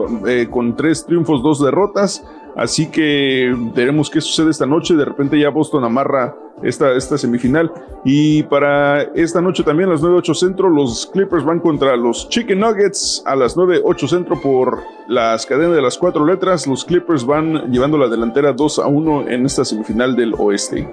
con tres triunfos, dos derrotas. Así que veremos qué sucede esta noche. De repente ya Boston amarra esta, esta semifinal. Y para esta noche también a las 9.8 centro, los Clippers van contra los Chicken Nuggets a las 9.8 centro por las cadenas de las cuatro letras. Los Clippers van llevando la delantera 2 a 1 en esta semifinal del oeste.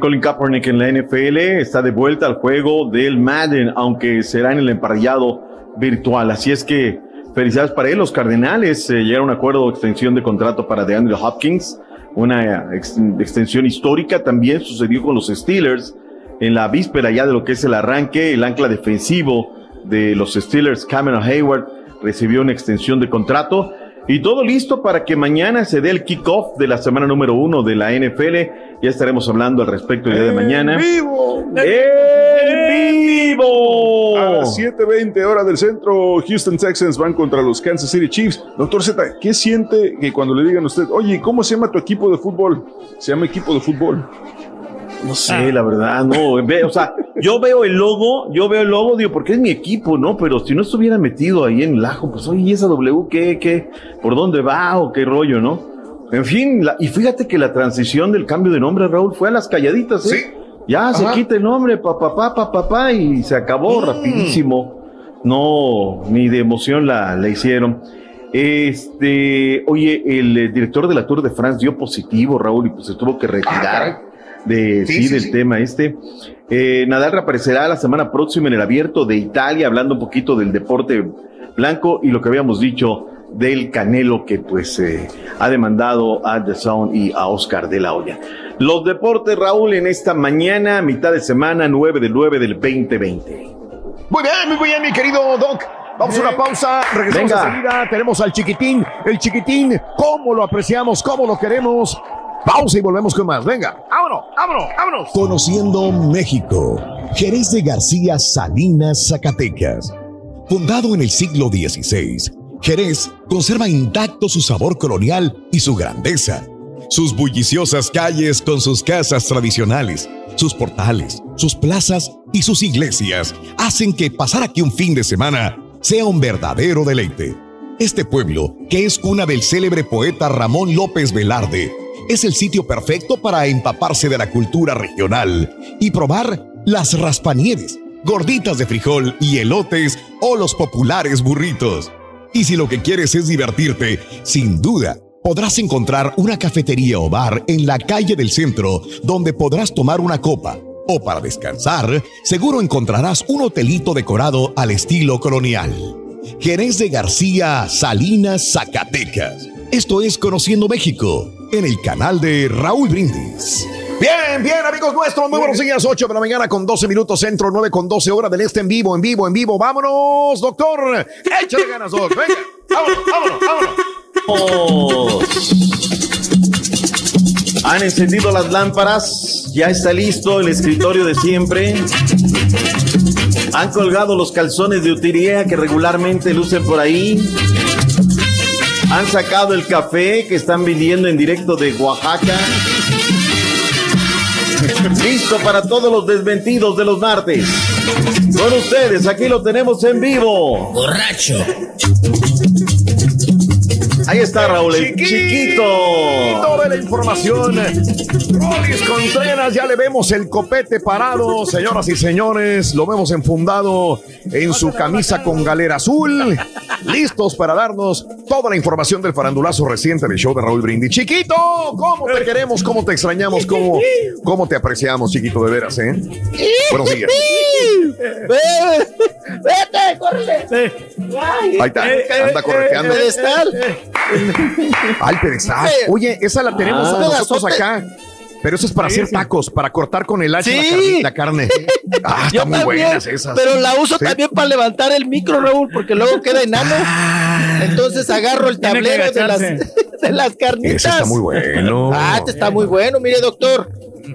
Colin Kaepernick en la NFL está de vuelta al juego del Madden, aunque será en el emparrillado virtual. Así es que felicidades para él. Los Cardenales eh, llegaron a un acuerdo de extensión de contrato para DeAndre Hopkins una extensión histórica. También sucedió con los Steelers en la víspera ya de lo que es el arranque, el ancla defensivo de los Steelers, Cameron Hayward, recibió una extensión de contrato. Y todo listo para que mañana se dé el kickoff de la semana número uno de la NFL. Ya estaremos hablando al respecto el día de mañana. ¡Vivo! ¡En vivo! A las 7:20 horas del centro, Houston Texans van contra los Kansas City Chiefs. Doctor Z, ¿qué siente que cuando le digan a usted, oye, ¿cómo se llama tu equipo de fútbol? Se llama equipo de fútbol. No sé, la verdad, no. O sea, yo veo el logo, yo veo el logo, digo, porque es mi equipo, ¿no? Pero si no estuviera metido ahí en el ajo, pues oye, esa W, ¿qué, qué? ¿Por dónde va o qué rollo, no? En fin, y fíjate que la transición del cambio de nombre, Raúl, fue a las calladitas, ¿eh? Sí. Ya se quita el nombre, papá, papá, papá, y se acabó rapidísimo. No, ni de emoción la, la hicieron. Este, oye, el eh, director de la Tour de France dio positivo, Raúl, y pues se tuvo que retirar de sí, Sí, sí, del sí. tema este. Eh, Nadal reaparecerá la semana próxima en el Abierto de Italia, hablando un poquito del deporte blanco y lo que habíamos dicho del Canelo que pues eh, ha demandado a The Sound y a Oscar de la Hoya. Los deportes, Raúl, en esta mañana, mitad de semana, 9 del 9 del 2020. Muy bien, muy bien, mi querido Doc. Vamos a una pausa, regresamos Venga. enseguida. Tenemos al chiquitín, el chiquitín, cómo lo apreciamos, cómo lo queremos. Pausa y volvemos con más. Venga, vámonos, vámonos, vámonos. Conociendo México. Jerez de García Salinas, Zacatecas. Fundado en el siglo XVI, Jerez conserva intacto su sabor colonial y su grandeza. Sus bulliciosas calles con sus casas tradicionales, sus portales, sus plazas y sus iglesias hacen que pasar aquí un fin de semana sea un verdadero deleite. Este pueblo, que es cuna del célebre poeta Ramón López Velarde, es el sitio perfecto para empaparse de la cultura regional y probar las raspanieres, gorditas de frijol y elotes o los populares burritos. Y si lo que quieres es divertirte, sin duda podrás encontrar una cafetería o bar en la calle del centro donde podrás tomar una copa. O para descansar, seguro encontrarás un hotelito decorado al estilo colonial. Jerez de García, Salinas, Zacatecas. Esto es Conociendo México, en el canal de Raúl Brindis. Bien, bien, amigos nuestros, muy buenos días, 8 de la mañana con 12 minutos centro, 9 con 12 horas del este en vivo, en vivo, en vivo. Vámonos, doctor. Échale ganas, doc. Venga, vámonos, vámonos, vámonos. Han encendido las lámparas, ya está listo el escritorio de siempre. Han colgado los calzones de utilería que regularmente lucen por ahí. Han sacado el café que están vendiendo en directo de Oaxaca. Listo para todos los desmentidos de los martes. Con ustedes, aquí lo tenemos en vivo. Borracho. Ahí está Raúl, el chiquito. Toda la información. Rolis Contreras, ya le vemos el copete parado, señoras y señores. Lo vemos enfundado en su camisa con galera azul. Listos para darnos toda la información del farandulazo reciente del show de Raúl Brindis. Chiquito, ¿cómo te queremos? ¿Cómo te extrañamos? ¿Cómo, cómo te apreciamos, chiquito, de veras, eh? Buenos días. ¡Vete, córrele! Ahí está, anda correteando. pedestal. Al pedestal. Oye, esa la tenemos Ah. nosotros acá. Pero eso es para Sí, hacer sí. tacos, para cortar con el hacha la, Sí. carne, la carne. Ah, están muy también, buenas esas. Pero la uso Sí. también para levantar el micro, Raúl, porque luego queda enano. Entonces agarro el tablero de las, de las carnitas. Ese está muy bueno. Ah, este está muy bueno, mire, doctor.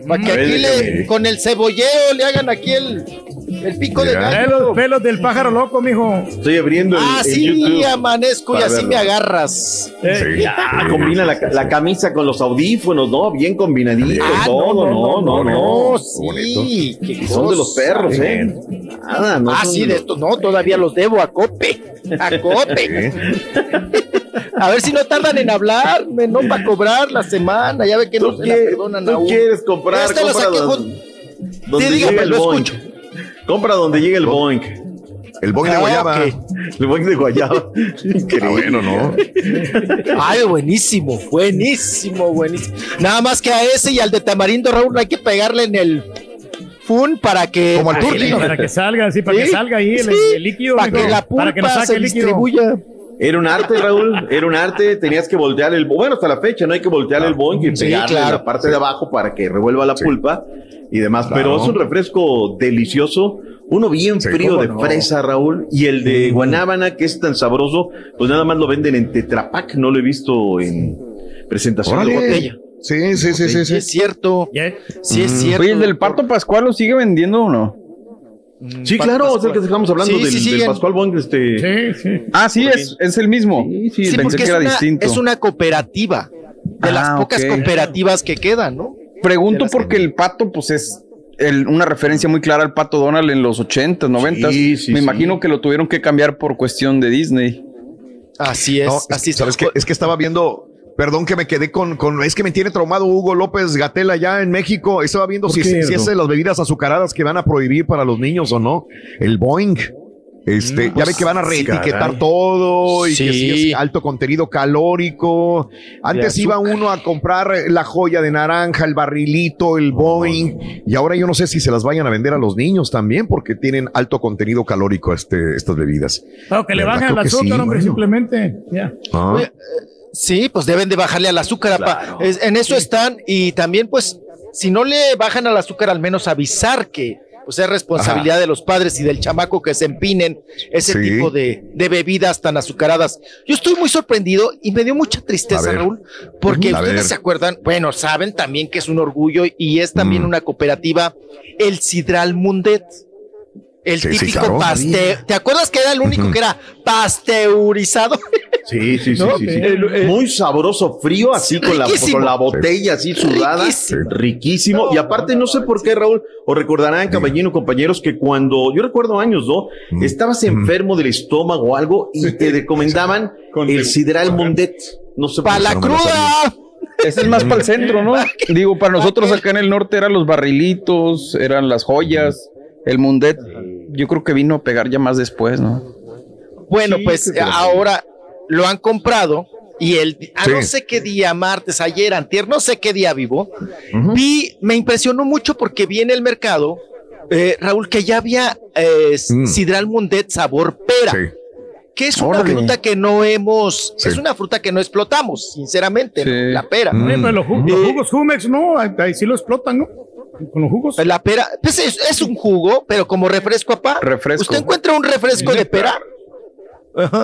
Para que aquí le, con el cebolleo le hagan aquí el, el pico de gallo. Pelos, pelos del pájaro loco, mijo. Estoy abriendo el, el Así YouTube amanezco y para así verlo. me agarras. Sí. Ah, combina la, la camisa con los audífonos, ¿no? Bien combinadito, Ah, todo, no, no, no. sí, qué Y son de los cosa. perros, ¿eh? Nada, no ah, son sí, de estos, no, todavía los debo a Cope. A Cope. A ver si no tardan en hablarme, no para cobrar la semana. Ya ve que no se la perdonan tú uno. quieres comprar, lo compra donde, donde Sí, dígame, llega el lo Boeing. escucho. Compra donde llegue el Boeing. El boing de Ah, guayaba. ok. El Boeing de Guayaba. Ah, bueno, ¿no? Ay, buenísimo, buenísimo, buenísimo. Nada más que a ese y al de Tamarindo Raúl hay que pegarle en el fun para que. Como turqui. que- Para que salga, sí, para Sí, que salga ahí el, sí, el líquido. Para que la para que pulpa saque se el líquido. distribuya. Era un arte, Raúl, era un arte, tenías que voltear el, bueno, hasta la fecha, no hay que voltear el Boeing y Sí, pegarle claro. la parte de abajo para que revuelva la pulpa y demás, Claro. pero es un refresco delicioso, uno bien Sí, frío de no. fresa, Raúl, y el de guanábana, que es tan sabroso, pues nada más lo venden en Tetrapac, no lo he visto en presentación de botella. Sí, sí, sí, sí. Sí, es cierto. Sí, es Mm. cierto. Oye, ¿el del. Pato Pascual lo sigue vendiendo o no? Sí, Pat- claro, es el Pascual. que estamos hablando Sí, del, sí, del siguen. Pascual Boing, este... Sí, sí. Ah, sí, es, es el mismo. Sí, sí, Sí, Pensé que es era una, distinto. es una cooperativa. De las Ah, pocas cooperativas que quedan, ¿no? Pregunto porque que- el Pato, pues es el- una referencia muy clara al Pato Donald en los 80, 90. Sí, sí, Me sí. imagino que lo tuvieron que cambiar por cuestión de Disney. Así es, No, así es. ¿Sabes qué? Es que estaba viendo. Perdón que me quedé con, con. Es que me tiene traumado Hugo López Gatela allá en México. Estaba viendo ¿Por si, qué, si es de las bebidas azucaradas que van a prohibir para los niños o no. El Boeing. Este, Mm, ya pues, ve que van a reetiquetar todo y que Sí. es alto contenido calórico. Antes iba uno a comprar la joya de naranja, el barrilito, el Boeing, y ahora yo no sé si se las vayan a vender a los niños también porque tienen alto contenido calórico este, estas bebidas. Claro, que le bajen el sí, azúcar, hombre, bueno. simplemente. Ya. Ah. Oye, eh, Sí, pues deben de bajarle al azúcar. Es- en eso están y también pues si no le bajan al azúcar al menos avisar que pues es responsabilidad de los padres y del chamaco que se empinen ese Sí. tipo de, de bebidas tan azucaradas. Yo estoy muy sorprendido y me dio mucha tristeza. Raúl, porque. A ustedes ver. se acuerdan, bueno, saben también que es un orgullo y es también Mm. una cooperativa, el Sidral Mundet. El Sí, sí, típico claro. paste. ¿Te acuerdas que era el único que era pasteurizado? Sí, sí, sí, ¿No? sí, sí. El- el- Muy sabroso, frío, así con la, con la botella así sudada. Riquísimo. Riquísimo. Y aparte, no sé por qué, Raúl, o recordarán, caballero, compañeros, que cuando, yo recuerdo años, ¿no? Mm. Estabas enfermo del estómago o algo y te recomendaban el sidral Mundet. No sé por ¡Para qué. la cruda! Ese es más para el centro, ¿no? Digo, para nosotros acá en el norte eran los barrilitos, eran las joyas, el mundet. Yo creo que vino a pegar ya más después, ¿no? Bueno, Sí, pues ahora lo han comprado y el a Sí. no sé qué día, martes, ayer, antier, no sé qué día vivo, vi, me impresionó mucho porque vi en el mercado, eh, Raúl, que ya había eh, Mm. sidral mundet sabor pera. Sí. Que es una Órale. fruta que no hemos, Sí. es una fruta que no explotamos, sinceramente, la pera. Mm. Pero los, ju- los Eh, jugos Jumex, no, ahí, ahí sí lo explotan, ¿no? Con los jugos. La pera, pues es, es un jugo, pero como refresco, papá. Refresco. ¿Usted encuentra un refresco de pera?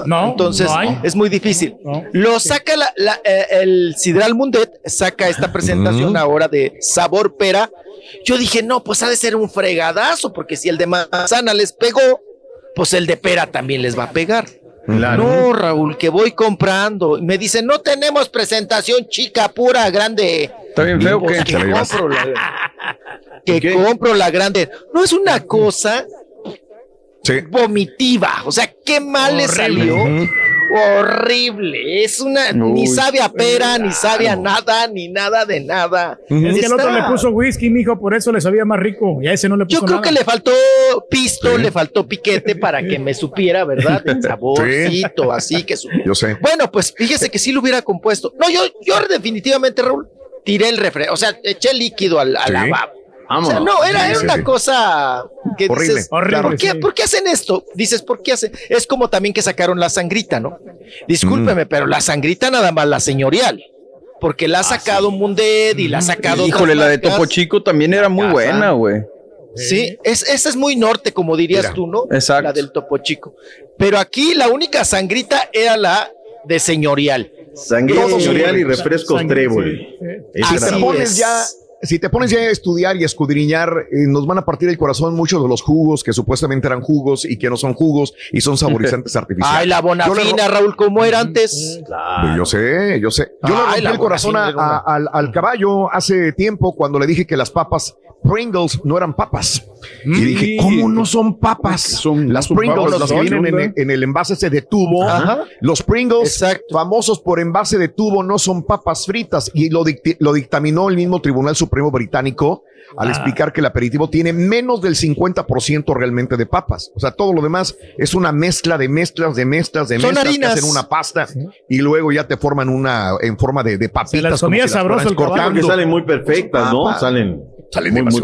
No, Entonces no hay. es muy difícil. No. Lo saca la- la- eh, el Sidral Mundet, saca esta presentación Mm. ahora de sabor pera. Yo dije, no, pues ha de ser un fregadazo, porque si el de manzana les pegó, pues el de pera también les va a pegar. No, Raúl, que voy comprando. Me dicen, no tenemos presentación chica, pura, grande. Está bien feo Pues que que compro la, que compro la grande. No es una cosa Sí. vomitiva. O sea, qué mal le salió. Horrible. Es una. ni sabe a pera, ni sabe a nada, ni nada de nada. Es que el otro le puso whisky, mijo, por eso le sabía más rico. Y a ese no le puso Yo creo nada. que le faltó pisto, le faltó piquete para que me supiera, ¿verdad? El saborcito, así que su- Yo sé. Bueno, pues fíjese que sí lo hubiera compuesto. No, yo, yo definitivamente, Raúl, tiré el refresco, o sea, eché líquido al, al Sí. O sea, no, era, Sí, era sí, una sí. cosa que Horrible, dices, horrible, ¿por, qué, sí. por qué hacen esto? Dices, ¿por qué hacen? Es como también que sacaron la sangrita, ¿no? Discúlpeme, pero la sangrita nada más la señorial. Porque la ha sacado Mundet y la ha sacado. otras Híjole, la de. Topo Chico también era muy Casa. buena, güey. Sí, es, esa es muy norte, como dirías Mira, tú, ¿no? exacto. La del Topo Chico. Pero aquí la única sangrita era la de señorial. Sangría señorial y refrescos trébol. sí, sí. Te Así pones es. ya, si te pones ya a estudiar y a escudriñar, eh, nos van a partir el corazón muchos de los jugos que supuestamente eran jugos y que no son jugos y son saborizantes artificiales. Ay, la le bonafina, Raúl, ¿cómo era antes? Pues yo sé, yo sé. Yo le Ay, rompí la el corazón a- a- al, al caballo hace tiempo cuando le dije que las papas Pringles no eran papas. Y dije, ¿cómo no son papas? Son- las Pringles, papas, las que vienen en, el- en el envase ese de tubo. Ajá. Los Pringles, Exacto. famosos por envase de tubo, no son papas fritas. Y lo, dicti- lo dictaminó el mismo Tribunal Supremo Británico al explicar que el aperitivo tiene menos del 50% realmente de papas. O sea, todo lo demás es una mezcla de mezclas, de mezclas, de Son mezclas harinas. que hacen una pasta y luego ya te forman una en forma de, de papitas. Se las como comía si sabroso. Porque cortando. salen muy perfectas, ¿no? Papa. Salen, Salen muy, muy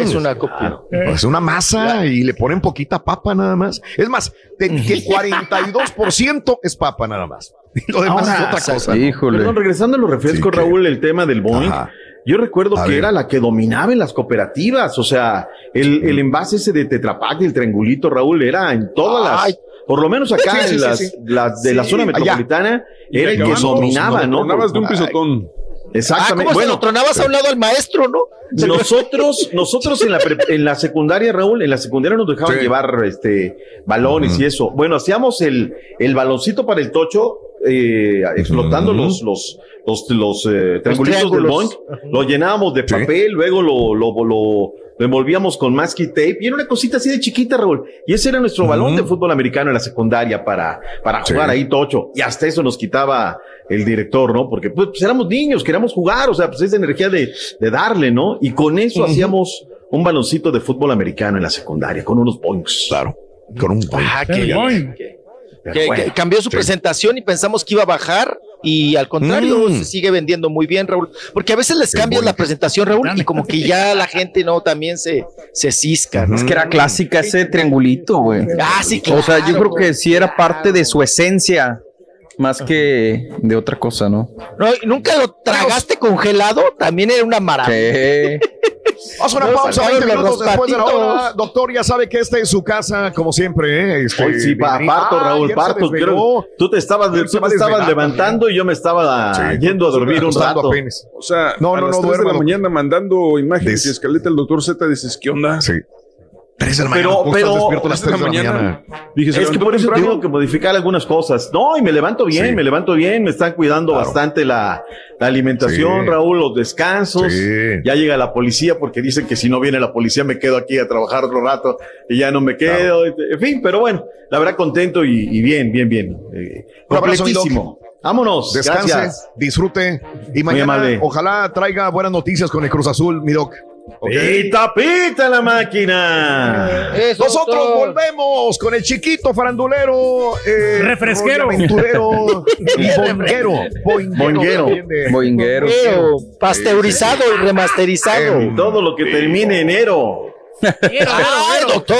es una copia. Es una masa y le ponen poquita papa nada más. Es más, te- que el 42% es papa nada más. Y lo demás Ahora, es otra cosa. Híjole. Perdón, regresando a los refrescos, Sí, Raúl, el tema del Boeing. Ajá. Yo recuerdo A que ver. era la que dominaba en las cooperativas. O sea, el, el envase ese de Tetrapac, el triangulito, Raúl, era en todas las. Por lo menos acá Sí, sí, en sí, las, sí. las de la zona metropolitana, era el que dominaba, ¿no? tronabas de un pisotón. Ah, Exactamente. ¿cómo se bueno, lo tronabas a un lado al maestro, no? nosotros, nosotros en la, pre- en la secundaria, Raúl, en la secundaria nos dejaban Sí. llevar este balones y eso. Bueno, hacíamos el, el baloncito para el tocho, eh, explotando Ujú. los, los, los, los, eh, triangulitos del. Boeing, lo llenábamos de Sí. papel, luego lo, lo, lo, lo envolvíamos con masking tape y era una cosita así de chiquita, Raúl. Y ese era nuestro balón de fútbol americano en la secundaria para, para Sí. jugar ahí tocho. Y hasta eso nos quitaba el director, ¿no? Porque pues, pues, éramos niños, queríamos jugar, o sea, pues esa energía de, de darle, ¿no? Y con eso hacíamos un baloncito de fútbol americano en la secundaria, con unos boinks. Claro. Con un Boeing. Ah, que, Fíjate. Que- cambió su sí. presentación y pensamos que iba a bajar y al contrario Mm. se sigue vendiendo muy bien Raúl porque a veces les cambias bueno. la presentación Raúl y como que ya la gente no también se se cisca ¿no? Es que era clásica ese triangulito, güey. Ah, sí, O sea, yo creo que sí era parte de su esencia, más que de otra cosa, ¿no? No, ¿y ¿Nunca lo tragaste congelado? También era una maravilla. Sí. Vamos a una No, pausa, sacaron 20 los minutos después de la hora. Doctor, ya sabe que esta es su casa, como siempre. ¿eh? Este, Hoy sí, pa- parto, Ah, Raúl, se parto. Creo, tú te estabas, tú a te estabas levantando y yo me estaba Sí, yendo a dormir un rato. apenas. O sea, No, a no, las no, 3 de la doctor. mañana mandando imágenes Des- y escaleta el doctor Z dices, ¿qué onda? Sí. Tres de la Pero- mañana. ¿cómo estás pero- despierto a las 3 de la mañana? Dije, Es que por eso tengo que modificar algunas cosas. No, y me levanto bien, Sí. me levanto bien, me están cuidando Claro. bastante la, la alimentación, Sí. Raúl, los descansos. Sí. Ya llega la policía porque dicen que si no viene la policía me quedo aquí a trabajar otro rato y ya no me quedo. En fin, pero bueno, la verdad contento y, y bien, bien, bien. Eh, completísimo. Vámonos. Descanse, Gracias. disfrute y mañana ojalá traiga buenas noticias con el Cruz Azul, mi doc. ¿Ok? ¡Pita, pita la máquina! Eso, Nosotros doctor. volvemos con el chiquito farandulero, eh, Refresquero. aventurero y bonguero. Boinguero. Pero pasteurizado y remasterizado. Eh, Todo lo que termine enero. ¡Ay, doctor!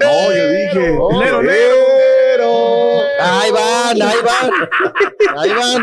No, yo dije. Lero, Ahí van, ahí van. Ahí van.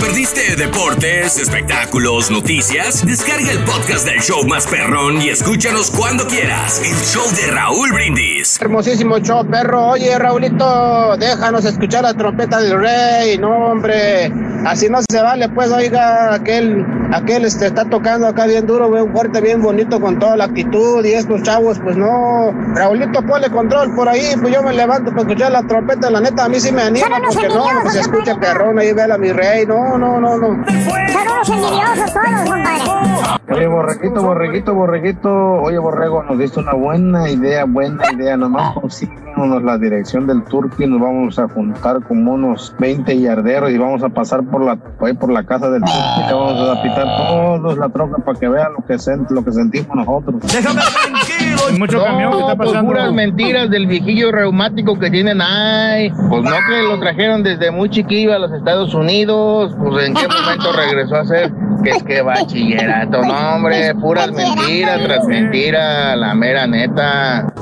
Perdiste deportes, espectáculos, noticias? Descarga el podcast del show más perrón y escúchanos cuando quieras. El show de Raúl Brindis. Hermosísimo show, perro. Oye, Raulito, déjanos escuchar la trompeta del rey. No, hombre, así no se vale. Pues, oiga, aquel, aquel este, está tocando acá bien duro, bien fuerte, bien bonito, con toda la actitud. Y estos chavos, pues no. Raulito, ponle control por ahí. Pues yo me levanto para escuchar la trompeta. La neta, a mí sí me anima, porque no, pues se escucha perrón ahí, vela mi rey. No, no, no, no. Son unos envidiosos todos, compadre. Oye, borreguito, borreguito, borreguito. Oye, borrego, nos diste una buena idea, buena idea. Nomás consíguenos la dirección del Turqui. Nos vamos a juntar como unos 20 yarderos y vamos a pasar por la, por la casa del Turqui. Le vamos a pitar todos la troca para que vean lo que, sen- lo que sentimos nosotros. Déjame tranquilo. Mucho camión que está pues pasando. puras mentiras del viejillo reumático que tienen. Ay, pues no que lo trajeron desde muy chiquillo a los Estados Unidos. Pues en qué momento regresó a ser que es que bachillerato. No, hombre, puras mentiras tras mentiras, la mera neta.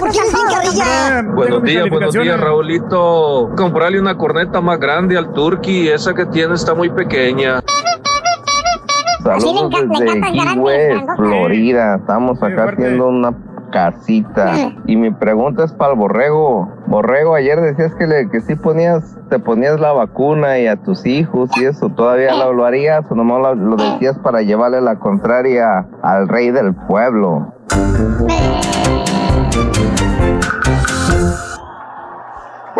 Porque. Buenos días, buenos días, Raulito. Comprarle una corneta más grande al Turkey. Esa que tiene está muy pequeña. Saludos le desde grandotas. Florida. Estamos acá haciendo una casita. Y mi pregunta es para el borrego. Borrego, ayer decías que, le, que sí ponías, te ponías la vacuna y a tus hijos y eso. ¿Todavía lo, lo harías o nomás lo, lo decías para llevarle la contraria al rey del pueblo?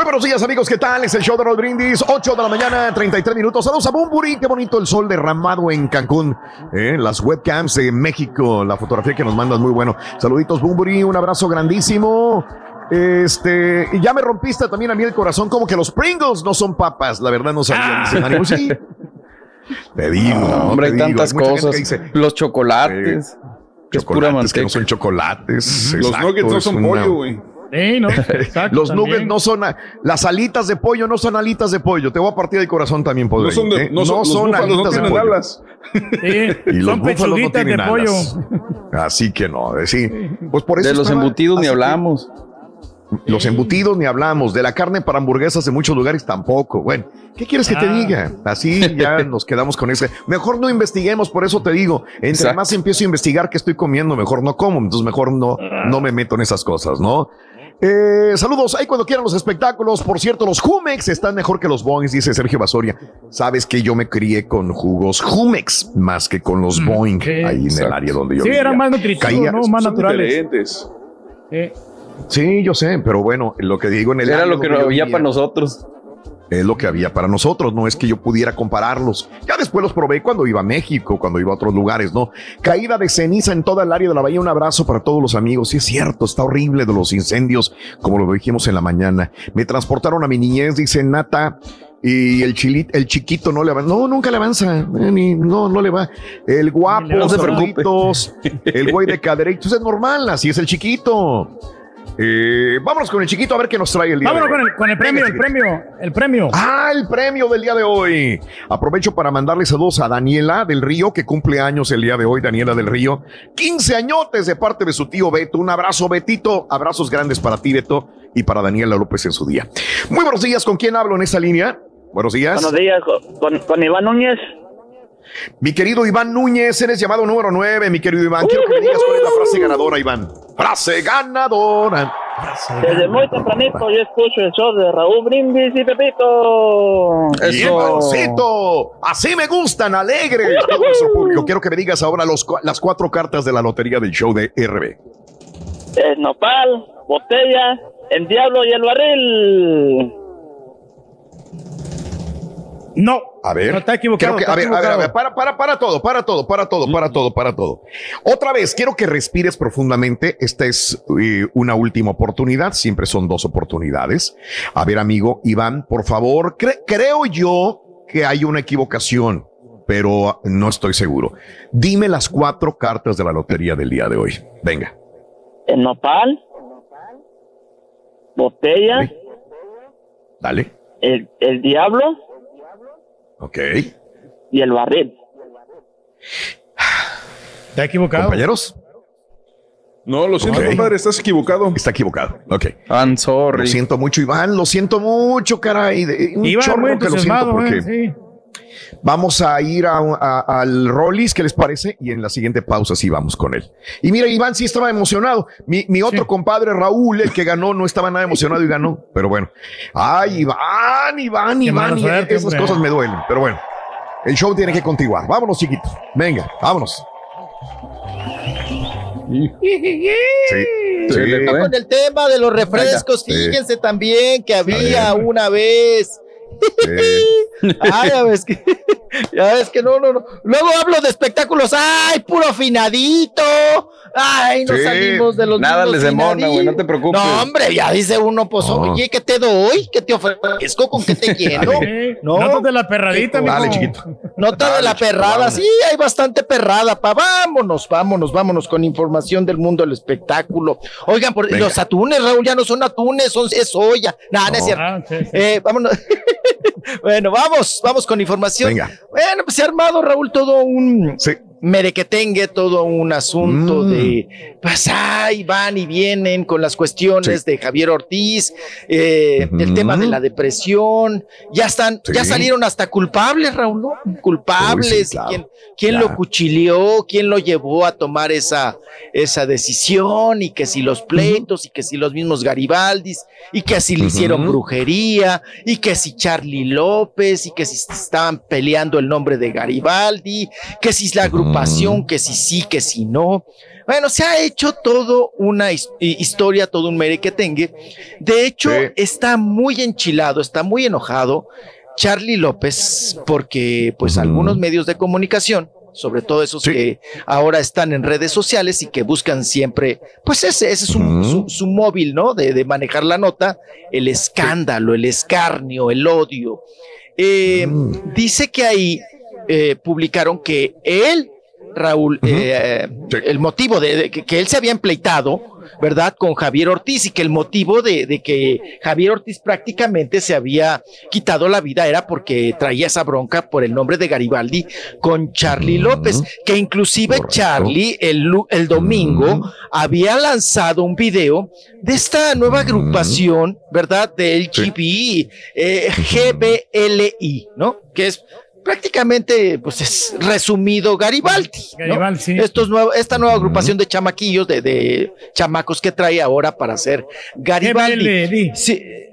Muy buenos días, amigos. ¿Qué tal? Es el show de Roll Brindis. 8 de la mañana, 33 minutos. Saludos a Bumburi. Qué bonito el sol derramado en Cancún. Eh, Las webcams de México. La fotografía que nos mandas, muy bueno. Saluditos, Bumburi. Un abrazo grandísimo. Este, y ya me rompiste también a mí el corazón, como que los Pringles no son papas. La verdad no sabía. Pues sí. Te digo, No, hombre, te hay digo, tantas cosas. que dice, Los chocolates. que es pura chocolates que manteca. no son chocolates. Los Exacto, nuggets no es son una- pollo, güey. Sí, no, exacto, Los también. nuggets no son. a- Las alitas de pollo no son alitas de pollo. Te voy a partir del corazón también, No son de, ¿eh? no son, no alitas de pollo. alas. Sí, Y los son pechuguitas de pollo. alas. Así que no, eh, sí. Pues por eso De los estaba- embutidos ni que- hablamos. Los embutidos ni hablamos. De la carne para hamburguesas en muchos lugares tampoco. Bueno, ¿qué quieres que te Ah. diga? Así ya nos quedamos con ese. Mejor no investiguemos, por eso te digo. Entre Exacto. más empiezo a investigar qué estoy comiendo, mejor no como. Entonces mejor no, no me meto en esas cosas, ¿no? Eh, saludos ahí cuando quieran los espectáculos. Por cierto, los Jumex están mejor que los Boeings, dice Sergio Basoria. Sabes que yo me crié con jugos Jumex más que con los Boeing sí, ahí en el área donde yo Sí, vivía. eran más nutritivos, ¿no? Más naturales. diferentes. Sí. Sí, yo sé, pero bueno, lo que digo en el Era área lo que no yo había para nosotros. Es lo que había para nosotros, no es que yo pudiera compararlos. Ya después los probé cuando iba a México, cuando iba a otros lugares, ¿no? Caída de ceniza en toda el área de la bahía, un abrazo para todos los amigos. Sí es cierto, está horrible de los incendios, como lo dijimos en la mañana. Me transportaron a mi niñez, dice Nata, y el chilit, el chiquito no le avanza. No, nunca le avanza. eh, ni- no, no le va. El guapo, No se preocupe. el güey de cadereitos es normal, así es el chiquito. Eh, vámonos con el chiquito a ver qué nos trae el día Vámonos de hoy. con el, con el premio, el premio, el premio. Ah, el premio del día de hoy. Aprovecho para mandarle saludos a Daniela del Río, que cumple años el día de hoy, Daniela del Río. 15 añotes de parte de su tío Beto. Un abrazo, Betito. Abrazos grandes para ti, Beto, y para Daniela López en su día. Muy buenos días. ¿Con quién hablo en esta línea? Buenos días. Buenos días, con, con- con Iván Núñez. Mi querido Iván Núñez, eres llamado número 9, mi querido Iván. Quiero que me digas cuál es la frase ganadora, Iván. Frase ganadora. Desde muy tempranito yo escucho el show de Raúl Brindis y Pepito. Bien, varoncito. Así me gustan, alegres. Todo nuestro público. Quiero que me digas ahora los las cuatro cartas de la lotería del show de RB. El nopal, botella, el diablo y el barril. No. A ver. No, está equivocado, Quiero que- está a, ver, a ver, a ver, para, para, para todo, para todo, para todo, para todo, para todo. Otra vez, quiero que respires profundamente. Esta es eh, una última oportunidad. Siempre son dos oportunidades. A ver, amigo Iván, por favor, cre- creo yo que hay una equivocación, pero no estoy seguro. Dime las cuatro cartas de la lotería del día de hoy. Venga. El nopal, botella, Dale. el, el diablo Ok. y el barril. Está equivocado. Compañeros. No, lo siento, Ok. compadre, estás equivocado. Está equivocado. Ok. I'm sorry. Lo siento mucho, Iván. Lo siento mucho, caray. De- Un Iván, chorro que lo siento porque ¿eh? Sí. Vamos a ir a, a- al Rollis, ¿qué les parece? Y en la siguiente pausa sí vamos con él. Y mira, Iván sí estaba emocionado. Mi, mi otro compadre Raúl, el que ganó, no estaba nada emocionado y ganó. Pero bueno. Ay, Iván, Iván, Qué Iván. mala y suerte, esas hombre. cosas me duelen. Pero bueno. El show tiene que continuar. Vámonos, chiquito. Venga, vámonos. Sí. Sí, Con el tema de los refrescos, fíjense también que había una vez. Ay, ya ves que, ya ves que no, no, no. Luego hablo de espectáculos, ay, puro afinadito. Ay, no Sí, salimos de los nada les demona, güey, no te preocupes. No, hombre, ya dice uno, pues, oye, ¿qué te doy? ¿Qué te ofrezco? ¿Con qué te lleno? No. Notas de la perradita, mijo. Dale, chiquito. Nota de Dale, la chico, perrada, vámonos. sí, hay bastante perrada, pa. Vámonos, vámonos, vámonos con información del mundo del espectáculo. Oigan, por, los atunes, Raúl, ya no son atunes, son es soya. No, no es No. cierto. Ah, sí, sí. Eh, vámonos. bueno, vamos, vamos con información. Venga. Bueno, pues se ha armado, Raúl, todo un Sí. Merequetengue, todo un asunto Mm. de, pues, ay, van y vienen con las cuestiones Sí. de Javier Ortiz, eh, el tema de la depresión, ya están, Sí. ya salieron hasta culpables, Raúl, ¿no? Culpables, Uy, sí, claro, quién, quién claro. lo cuchilleó, quién lo llevó a tomar esa, esa decisión, y que si los pleitos, y que si los mismos Garibaldis, y que si le hicieron brujería, y que si Charlie López, y que si estaban peleando el nombre de Garibaldi, que si la agrupación, que si sí, que si no. Bueno, se ha hecho todo una his- hi- historia, todo un merequetengue. De hecho, Sí. está muy enchilado, está muy enojado Charlie López, porque pues algunos medios de comunicación, sobre todo esos Sí. que ahora están en redes sociales y que buscan siempre, pues ese, ese es su, Ujú. su- su móvil, ¿no? De, de manejar la nota, el escándalo, el escarnio, el odio. Eh, Mm. Dice que ahí eh, publicaron que él, Raúl, eh, Sí. el motivo de, de que, que él se había empleitado, ¿verdad? Con Javier Ortiz y que el motivo de, de que Javier Ortiz prácticamente se había quitado la vida era porque traía esa bronca por el nombre de Garibaldi con Charlie. López, que inclusive Correcto. Charlie el, el domingo había lanzado un video de esta nueva agrupación, ¿verdad? Del GB, eh, GBLI, ¿no? Que es prácticamente, pues es resumido Garibaldi. ¿no? Garibaldi, sí. Estos nuevos, esta nueva agrupación de chamaquillos, de, de chamacos que trae ahora para hacer Garibaldi. Sí, eh,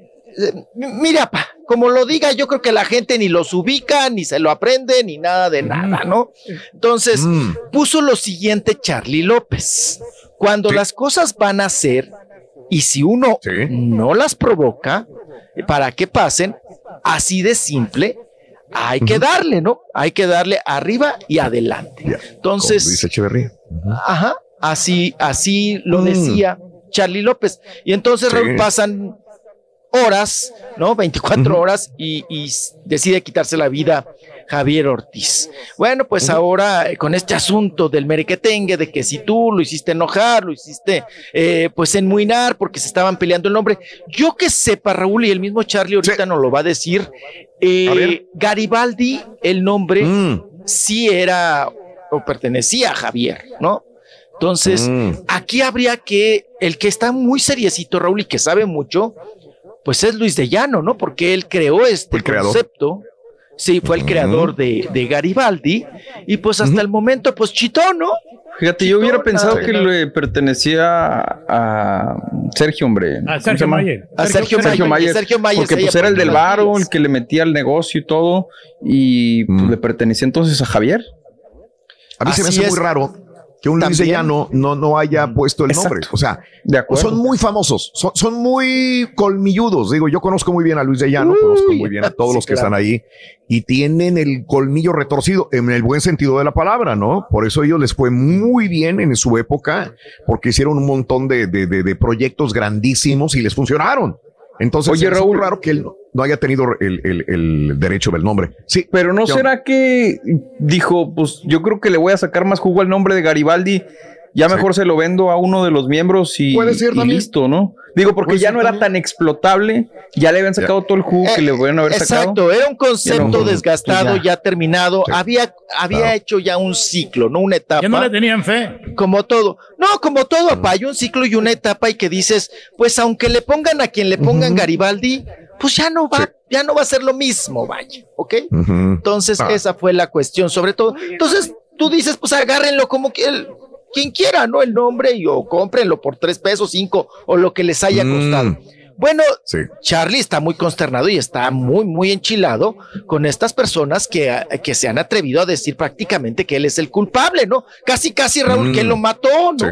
mira, pa, como lo diga, yo creo que la gente ni los ubica, ni se lo aprende, ni nada de nada, ¿no? Entonces, Mm. puso lo siguiente Charlie López. Cuando Sí. las cosas van a ser, y si uno Sí. no las provoca, para que pasen, así de simple, hay que darle, ¿no? Hay que darle arriba y adelante. Entonces, dice Echeverría. Ajá, así, así lo Mm. decía Charlie López. Y entonces Sí. Pasan horas, ¿no? 24 horas y, decide quitarse la vida Javier Ortiz. Bueno, pues ahora eh, con este asunto del merequetengue, de que si tú lo hiciste enojar, lo hiciste eh, pues enmuinar porque se estaban peleando el nombre. Yo que sepa, Raúl, y el mismo Charlie ahorita nos lo va a decir, eh, Garibaldi, el nombre, Mm. sí era o pertenecía a Javier, ¿no? Entonces, Mm. aquí habría que, el que está muy seriecito, Raúl, y que sabe mucho, pues es Luis de Llano, ¿no? Porque él creó este concepto. Sí, fue el creador de, de Garibaldi. Y pues hasta el momento, pues chitó, ¿no? Fíjate, yo hubiera pensado nada. que le pertenecía a Sergio, hombre. A ¿Cómo se Sergio? Mayer. A Sergio Mayer, Sergio Mayer Porque pues era el del varo, el que le metía al negocio y todo. Y pues, Mm. le pertenecía entonces a Javier. A mí se me hace es. muy raro que un Luis de. Llano no, no haya puesto el Exacto. nombre. O sea, De acuerdo. son muy famosos, son, son muy colmilludos. Digo, yo conozco muy bien a Luis de Llano, conozco muy bien a todos sí, los que claro. están ahí y tienen el colmillo retorcido en el buen sentido de la palabra, ¿no? Por eso a ellos les fue muy bien en su época porque hicieron un montón de, de- de- de proyectos grandísimos y les funcionaron. Entonces, Oye, Raúl. muy raro que él no, haya tenido el, el- el derecho del nombre. Sí, Pero no ¿Qué será que dijo, pues yo creo que le voy a sacar más jugo al nombre de Garibaldi. Ya Sí. mejor se lo vendo a uno de los miembros y, Puede ser y también. listo, ¿no? Digo, porque ya no era también. tan explotable, ya le habían sacado todo el jugo que Eh, le podían haber sacado. Exacto, era un concepto no. desgastado, ya. ya. terminado, Sí. había, había Claro. hecho ya un ciclo, no una etapa. Ya no le tenían fe. Como todo. No, como todo, papá, hay un ciclo y una etapa y que dices, pues aunque le pongan a quien le pongan Garibaldi, pues ya no va, Sí. ya no va a ser lo mismo, vaya, ¿ok? Entonces, Ah. esa fue la cuestión, sobre todo. Entonces, tú dices, pues agárrenlo como que el- quien quiera, ¿no? El nombre y o cómprenlo por tres pesos, cinco, o lo que les haya Mm. costado. Bueno, Sí. Charlie está muy consternado y está muy, muy enchilado con estas personas que, que se han atrevido a decir prácticamente que él es el culpable, ¿no? Casi, casi Raúl, Mm. que él lo mató, ¿no? Sí.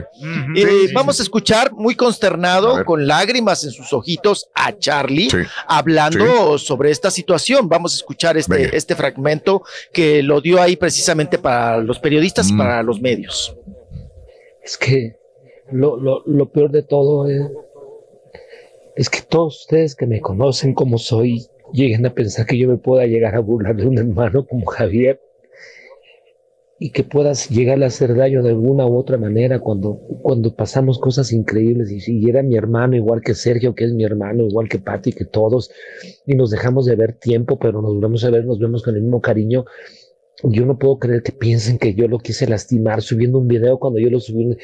Eh, Sí, sí, vamos a escuchar muy consternado, con lágrimas en sus ojitos, a Charlie Sí. hablando sobre esta situación. Vamos a escuchar este, Venga. este fragmento que lo dio ahí precisamente para los periodistas y Mm. para los medios. Es que lo, lo, lo peor de todo es, es que todos ustedes que me conocen como soy, lleguen a pensar que yo me pueda llegar a burlar de un hermano como Javier y que puedas llegarle a hacer daño de alguna u otra manera cuando, cuando pasamos cosas increíbles y si era mi hermano igual que Sergio, que es mi hermano, igual que Patti, que todos, y nos dejamos de ver tiempo, pero nos volvemos a ver, nos vemos con el mismo cariño. Yo no puedo creer que piensen que yo lo quise lastimar subiendo un video cuando yo lo subí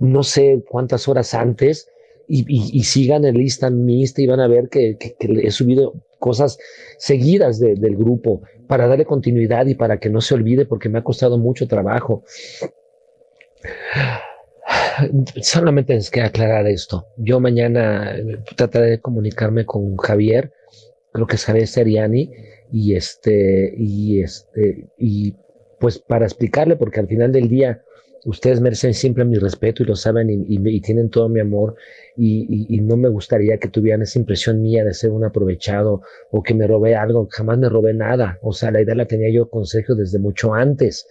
no sé cuántas horas antes y, sigan el lista mi Insta y van a ver que, que- que he subido cosas seguidas de- del grupo para darle continuidad y para que no se olvide porque me ha costado mucho trabajo. Solamente les queda aclarar esto. Yo mañana eh, trataré de comunicarme con Javier, creo que es Javier Seriani, y este, y este, y pues para explicarle, porque al final del día ustedes merecen siempre mi respeto y lo saben y, tienen todo mi amor y, y- no me gustaría que tuvieran esa impresión mía de ser un aprovechado o que me robé algo, jamás me robé nada, o sea, la idea la tenía yo con Sergio desde mucho antes.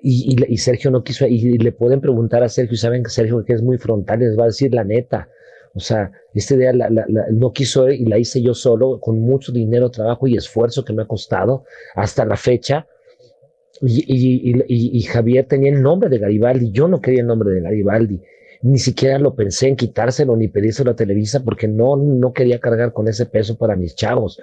Y, Sergio no quiso, y le pueden preguntar a Sergio y saben que Sergio que es muy frontal, les va a decir la neta. O sea, esta idea la, no quiso y la hice yo solo, con mucho dinero, trabajo y esfuerzo que me ha costado hasta la fecha. Y Javier tenía el nombre de Garibaldi, yo no quería el nombre de Garibaldi, ni siquiera lo pensé en quitárselo ni pedírselo a Televisa porque no, no quería cargar con ese peso para mis chavos.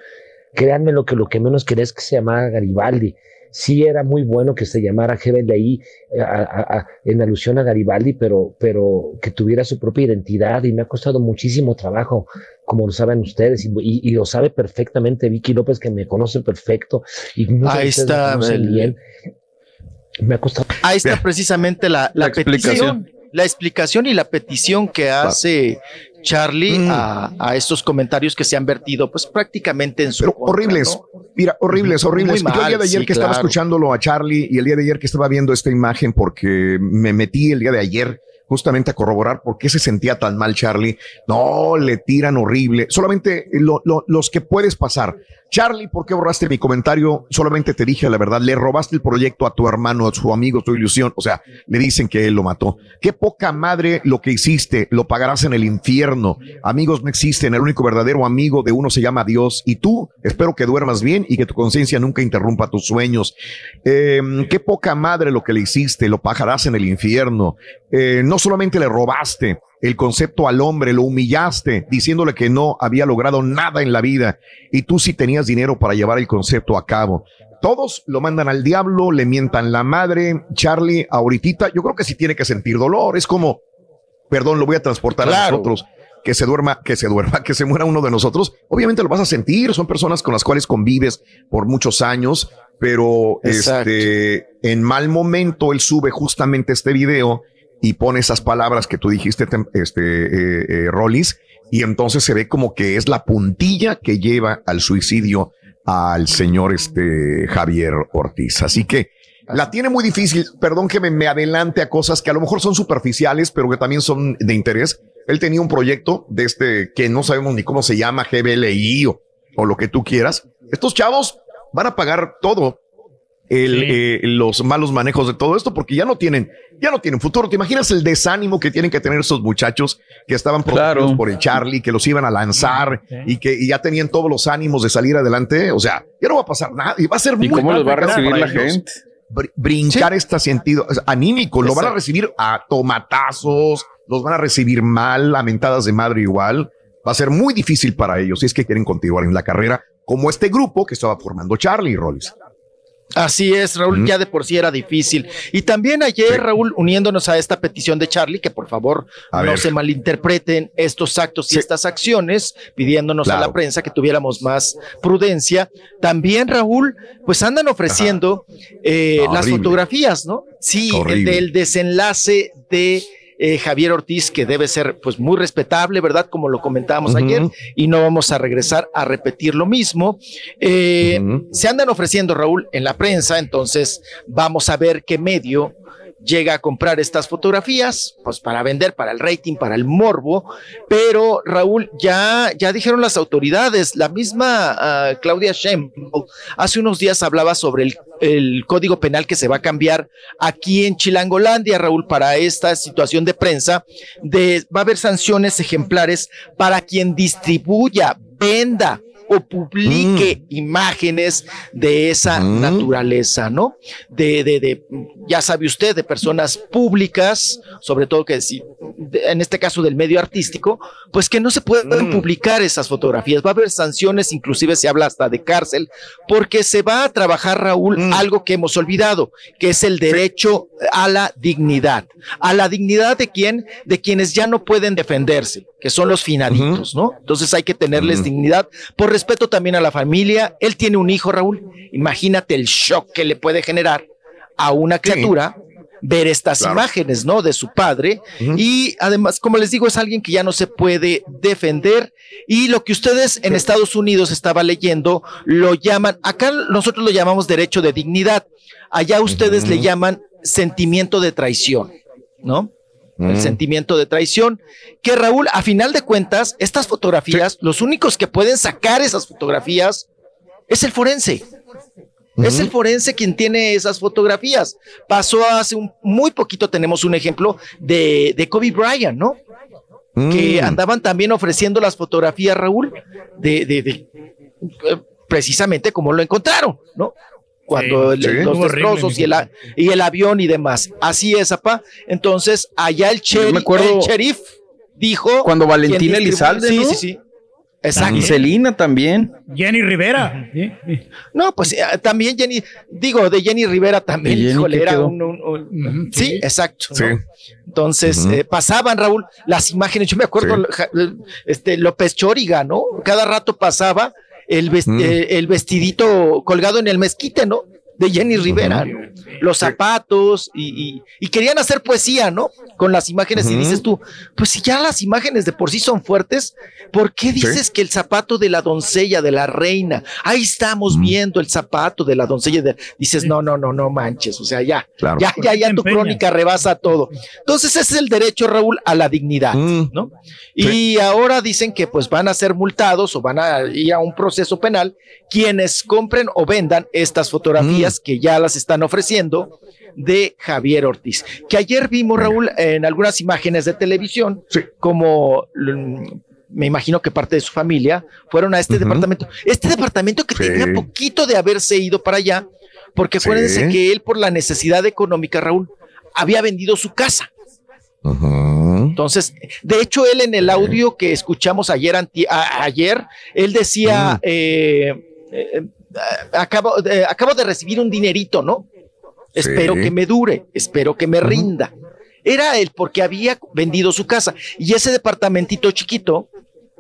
Créanme lo que lo que menos quería es que se llamara Garibaldi. Sí era muy bueno que se llamara GBLI eh, a- a- a- en alusión a Garibaldi, pero, pero que tuviera su propia identidad y me ha costado muchísimo trabajo, como lo saben ustedes, y, y- y lo sabe perfectamente Vicky López, que me conoce perfecto, y Ahí me está conocen el- bien. Me ha costado. Ahí está precisamente la, la, petición, la explicación y la petición que hace Charlie Mm. a, a estos comentarios que se han vertido, pues prácticamente en su Pero contra, horribles. ¿no? Mira, horribles, horribles. Yo el día mal, de ayer sí, que estaba escuchándolo a Charlie y el día de ayer que estaba viendo esta imagen porque me metí el día de ayer justamente a corroborar por qué se sentía tan mal Charlie. No, le tiran horrible. Solamente lo- lo- los que puedes pasar. Charlie, ¿por qué borraste mi comentario? Solamente te dije la verdad, le robaste el proyecto a tu hermano, a su amigo, tu ilusión. O sea, le dicen que él lo mató. Qué poca madre lo que hiciste, lo pagarás en el infierno. Amigos no existen, el único verdadero amigo de uno se llama Dios. Y tú, espero que duermas bien y que tu conciencia nunca interrumpa tus sueños. Eh, qué poca madre lo que le hiciste, lo pagarás en el infierno. Eh, no solamente le robaste, el concepto al hombre, lo humillaste diciéndole que no había logrado nada en la vida y tú sí tenías dinero para llevar el concepto a cabo. Todos lo mandan al diablo, le mientan la madre. Charlie, ahorita, yo creo que sí tiene que sentir dolor. Es como, perdón, lo voy a transportar a nosotros. Que se duerma, que se duerma, que se muera uno de nosotros. Obviamente lo vas a sentir. Son personas con las cuales convives por muchos años, pero este, en mal momento él sube justamente este video y pone esas palabras que tú dijiste, este, eh, eh, Rollis, y entonces se ve como que es la puntilla que lleva al suicidio al señor este, Javier Ortiz. Así que la tiene muy difícil. Perdón que me, adelante a cosas que a lo mejor son superficiales, pero que también son de interés. Él tenía un proyecto de este que no sabemos ni cómo se llama, GBLI o lo que tú quieras. Estos chavos van a pagar todo el, eh, los malos manejos de todo esto porque ya no tienen, ya no tienen futuro. ¿Te imaginas el desánimo que tienen que tener esos muchachos que estaban protegidos por el Charlie, que los iban a lanzar y que ya tenían todos los ánimos de salir adelante? O sea, ya no va a pasar nada y va a ser ¿Y muy cómo los va a recibir la ellos gente? br- Brincar este sentido anímico, lo van a recibir a tomatazos, los van a recibir mal, lamentadas de madre igual. Va a ser muy difícil para ellos si es que quieren continuar en la carrera, como este grupo que estaba formando Charlie Rolls. Así es, Raúl, ya de por sí era difícil. Y también ayer, Raúl, uniéndonos a esta petición de Charlie, que por favor A no ver. se malinterpreten estos actos y estas acciones, pidiéndonos a la prensa que tuviéramos más prudencia. También, Raúl, pues andan ofreciendo eh, las fotografías, ¿no? Sí, el del desenlace de eh, Javier Ortiz, que debe ser pues muy respetable, ¿verdad? Como lo comentábamos ayer, y no vamos a regresar a repetir lo mismo. Eh, Se andan ofreciendo, Raúl, en la prensa, entonces vamos a ver qué medio llega a comprar estas fotografías, pues para vender, para el rating, para el morbo, pero Raúl, ya, ya dijeron las autoridades, la misma ah, Claudia Sheinbaum hace unos días hablaba sobre el, el código penal que se va a cambiar aquí en Chilangolandia, Raúl, para esta situación de prensa, de, va a haber sanciones ejemplares para quien distribuya, venda o publique imágenes de esa naturaleza, ¿no? De, de, de, ya sabe usted, de personas públicas, sobre todo que si, de- en este caso del medio artístico, pues que no se pueden publicar esas fotografías. Va a haber sanciones, inclusive se habla hasta de cárcel, porque se va a trabajar, Raúl, algo que hemos olvidado, que es el derecho a la dignidad. ¿A la dignidad de quién? De quienes ya no pueden defenderse, que son los finaditos, ¿no? Entonces hay que tenerles dignidad por respeto también a la familia. Él tiene un hijo, Raúl. Imagínate el shock que le puede generar a una criatura ver estas Claro. imágenes, ¿no? De su padre. Y además, como les digo, es alguien que ya no se puede defender. Y lo que ustedes en Estados Unidos estaba leyendo, lo llaman, acá nosotros lo llamamos derecho de dignidad. Allá ustedes le llaman sentimiento de traición, ¿no? El sentimiento de traición, que Raúl, a final de cuentas, estas fotografías, los únicos que pueden sacar esas fotografías es el forense. Es el forense quien tiene esas fotografías. Pasó hace un, muy poquito, tenemos un ejemplo de, de Kobe Bryant, ¿no? Que andaban también ofreciendo las fotografías, Raúl, de, de- de, eh, precisamente como lo encontraron, ¿no? Cuando Sí, el- sí. los Horrible, destrozos y el, a- y el avión y demás. Así es, apá. Entonces, allá el, me sheriff, acuerdo el sheriff dijo. Cuando Valentina Elizalde, Sí, ¿no? sí, sí. Exacto. Y Celina también. Jenny Rivera. No, pues eh, también Jenny, digo, de Jenny Rivera también, ¿De Jenny híjole, era un, sí, exacto. ¿no? Sí. Entonces, eh, pasaban, Raúl, las imágenes, yo me acuerdo, Sí. este, López Chóriga, ¿no? Cada rato pasaba el, vest- Mm. eh, el vestidito colgado en el mezquite, ¿no? De Jenny Rivera, ¿no? los zapatos y, y- y querían hacer poesía, ¿no? Con las imágenes y dices tú, pues si ya las imágenes de por sí son fuertes, ¿por qué dices que el zapato de la doncella, de la reina, ahí estamos viendo el zapato de la doncella, de... dices, no, no, no, no manches, o sea, ya, Claro. ya, ya, ya tu crónica rebasa todo. Entonces ese es el derecho, Raúl, a la dignidad, ¿no? Y ahora dicen que pues van a ser multados o van a ir a un proceso penal quienes compren o vendan estas fotografías que ya las están ofreciendo de Javier Ortiz, que ayer vimos, Raúl, en algunas imágenes de televisión, como mm, me imagino que parte de su familia fueron a este departamento. Este departamento que tenía poquito de haberse ido para allá, porque Sí. acuérdense que él por la necesidad económica, Raúl, había vendido su casa. Entonces, de hecho, él en el audio que escuchamos ayer, anti- a- ayer él decía, eh, eh, acabo, de- acabo de recibir un dinerito, ¿no? Espero que me dure, espero que me rinda. Era él porque había vendido su casa y ese departamentito chiquito,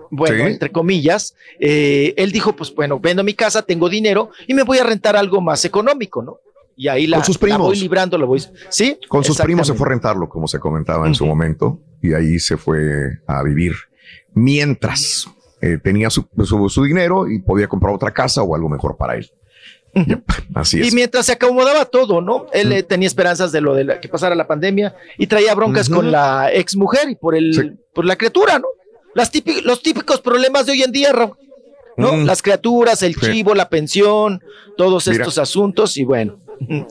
bueno, Sí. entre comillas, eh, él dijo, pues bueno, vendo mi casa, tengo dinero y me voy a rentar algo más económico, ¿no? Y ahí la, Con sus la voy primos. librando, lo voy, ¿sí? Con sus primos se fue a rentarlo, como se comentaba en su momento, y ahí se fue a vivir. Mientras eh, tenía su, su- su dinero y podía comprar otra casa o algo mejor para él. Yep, así Y es. mientras se acomodaba todo, ¿no? Él eh, tenía esperanzas de lo de la- que pasara la pandemia y traía broncas con la ex mujer y por el por la criatura, ¿no? Las los típicos problemas de hoy en día, Raúl, ¿no? Las criaturas, el Sí. chivo, la pensión, todos Mira. estos asuntos y bueno,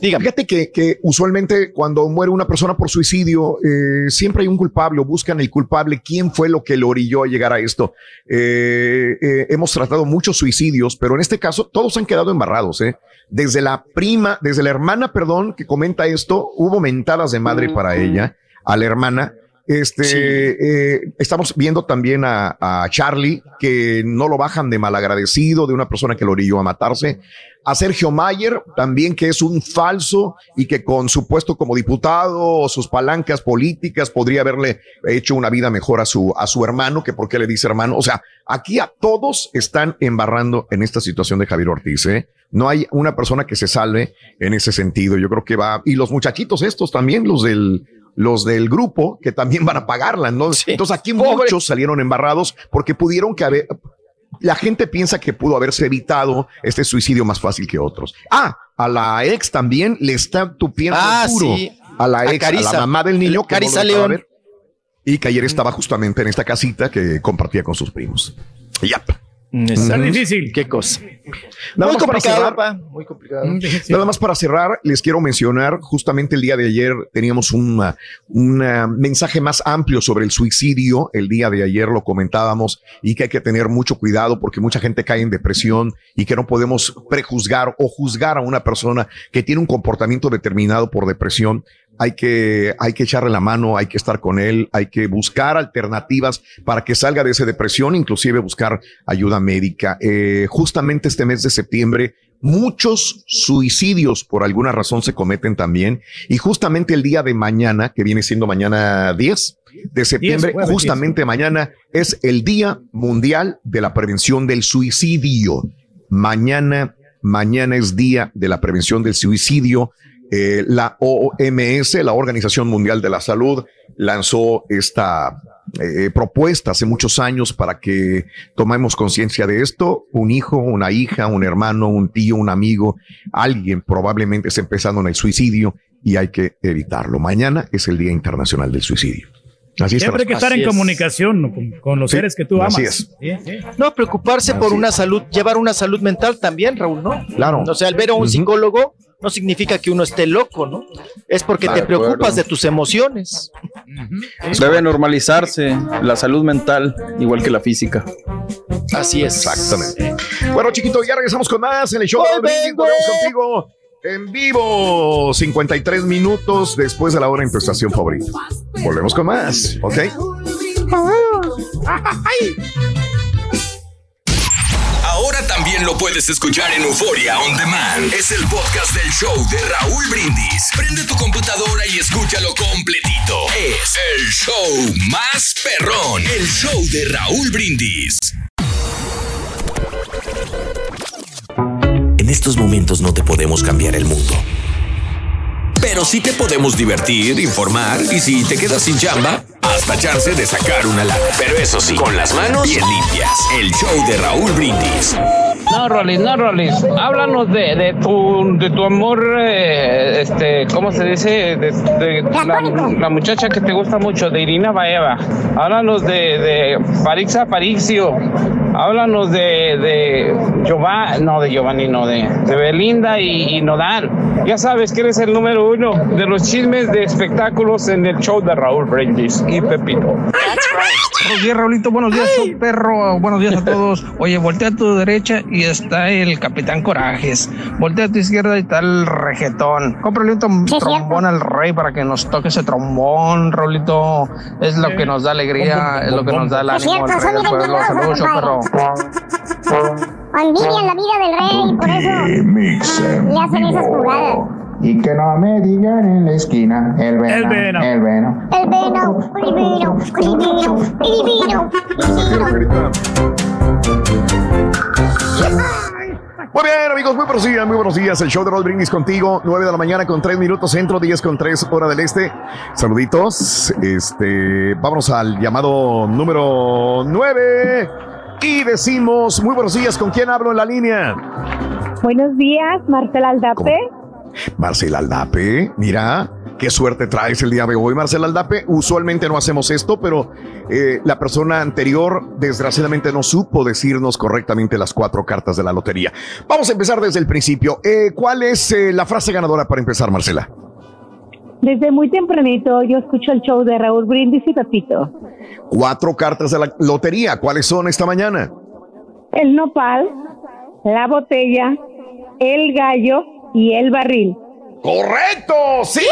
Fíjate que, que usualmente cuando muere una persona por suicidio, eh, siempre hay un culpable o buscan el culpable. ¿Quién fue lo que lo orilló a llegar a esto? Eh, eh, hemos tratado muchos suicidios, pero en este caso todos han quedado embarrados. ¿eh? Desde la prima, desde la hermana, perdón, que comenta esto, hubo mentadas de madre para ella, a la hermana. Este, eh, estamos viendo también a, a Charlie, que no lo bajan de malagradecido, de una persona que lo orilló a matarse. A Sergio Mayer, también que es un falso y que con su puesto como diputado o sus palancas políticas podría haberle hecho una vida mejor a su, a su hermano, que por qué le dice hermano. O sea, aquí a todos están embarrando en esta situación de Javier Ortiz. ¿eh? No hay una persona que se salve en ese sentido. Yo creo que va, y los muchachitos estos también, los del, los del grupo, que también van a pagarla, ¿no? Entonces aquí muchos salieron embarrados porque pudieron que haber, la gente piensa que pudo haberse evitado este suicidio más fácil que otros. Ah, a la ex también le está tupiendo Ah, duro. sí. A la ex, a, Carissa. la mamá del niño. que no Carissa dejaba León. ver. Y que ayer estaba justamente en esta casita que compartía con sus primos. Ya. Está difícil. Qué cosa. Nada Muy más para complicado, cerrar. Muy complicado. Nada más para cerrar, les quiero mencionar, justamente el día de ayer teníamos un mensaje más amplio sobre el suicidio. El día de ayer lo comentábamos y que hay que tener mucho cuidado porque mucha gente cae en depresión y que no podemos prejuzgar o juzgar a una persona que tiene un comportamiento determinado por depresión. Hay que, hay que echarle la mano, hay que estar con él, hay que buscar alternativas para que salga de esa depresión, inclusive buscar ayuda médica. Eh, justamente este mes de septiembre, muchos suicidios por alguna razón se cometen también. Y justamente el día de mañana, que viene siendo mañana 10 de septiembre, justamente mañana es el Día Mundial de la Prevención del Suicidio. Mañana, mañana es Día de la Prevención del Suicidio. Eh, la OMS, la Organización Mundial de la Salud, lanzó esta eh, propuesta hace muchos años para que tomemos conciencia de esto. Un hijo, una hija, un hermano, un tío, un amigo, alguien probablemente está empezando en el suicidio y hay que evitarlo. Mañana es el Día Internacional del Suicidio. Así. Siempre hay que estar en comunicación con, con los Sí, seres que tú amas. así es. Sí, sí. No, preocuparse por una salud, llevar una salud mental también, Raúl, ¿no? Claro. O sea, al ver a un Ujú. psicólogo no significa que uno esté loco, ¿no? Es porque De te acuerdo. preocupas de tus emociones. Debe normalizarse la salud mental, igual que la física. Así es. Exactamente. Bueno, chiquito, ya regresamos con más en el show. Volvemos contigo en vivo. 53 minutos después de la hora en tu estación favorita. Volvemos con más, ¿ok? Ahora también lo puedes escuchar en Euforia On Demand. Es el podcast del show de Raúl Brindis. Prende tu computadora y escúchalo completito. Es el show más perrón. El show de En Raúl Brindis. estos momentos no te podemos cambiar el mundo. Pero sí te podemos divertir, informar y si te quedas sin chamba, hasta chance de sacar una lana. Pero eso sí, con las manos bien limpias. El show de Raúl Brindis. No, Rolis, no, Rolis. Háblanos de, de, tu, de tu amor, eh, este, ¿cómo se dice? De, de la, la muchacha que te gusta mucho, de Irina Baeva. Háblanos de, de Farixa Farixio. Háblanos de, de Giovanni, no, de Giovanni, no, de, de Belinda y, y Nodal. Ya sabes que eres el número uno de los chismes de espectáculos en el show de Raúl Brindis y Pepito. Buenos días, Raulito. Buenos días, perro. Buenos días a todos. Oye, voltea a tu derecha y está el Capitán Corajes. Voltea a tu izquierda y está el regetón. Cómprale un trombón al rey para que nos toque ese trombón, Raulito. Es lo que nos da alegría, es lo que nos da el Es ánimo cierto, al rey son del pueblo. Saludos, perro. Envidian la vida del rey y por eso le hacen esas jugadas. Y que no me digan en la esquina el veno. El veno. El veno. El vino, el vino, el vino. Muy bien, amigos, muy buenos días, muy buenos días. El show de Roll Brindis contigo, 9 de la mañana con 3 minutos centro, 10 con 3 hora del este. Saluditos. Este, vámonos al llamado número 9 y decimos, muy buenos días, ¿con quién hablo en la línea? Buenos días, Marcela Aldape. Marcela Aldape, mira, qué suerte traes el día de hoy, Marcela Aldape. Usualmente no hacemos esto, pero eh, la persona anterior desgraciadamente no supo decirnos correctamente las cuatro cartas de la lotería. Vamos a empezar desde el principio. Eh, ¿Cuál es eh, la frase ganadora para empezar, Marcela? Desde muy tempranito yo escucho el show de Raúl Brindis y Pepito. Cuatro cartas de la lotería. ¿Cuáles son esta mañana? El nopal, la botella, el gallo y el barril. ¡Correcto! ¡Sí!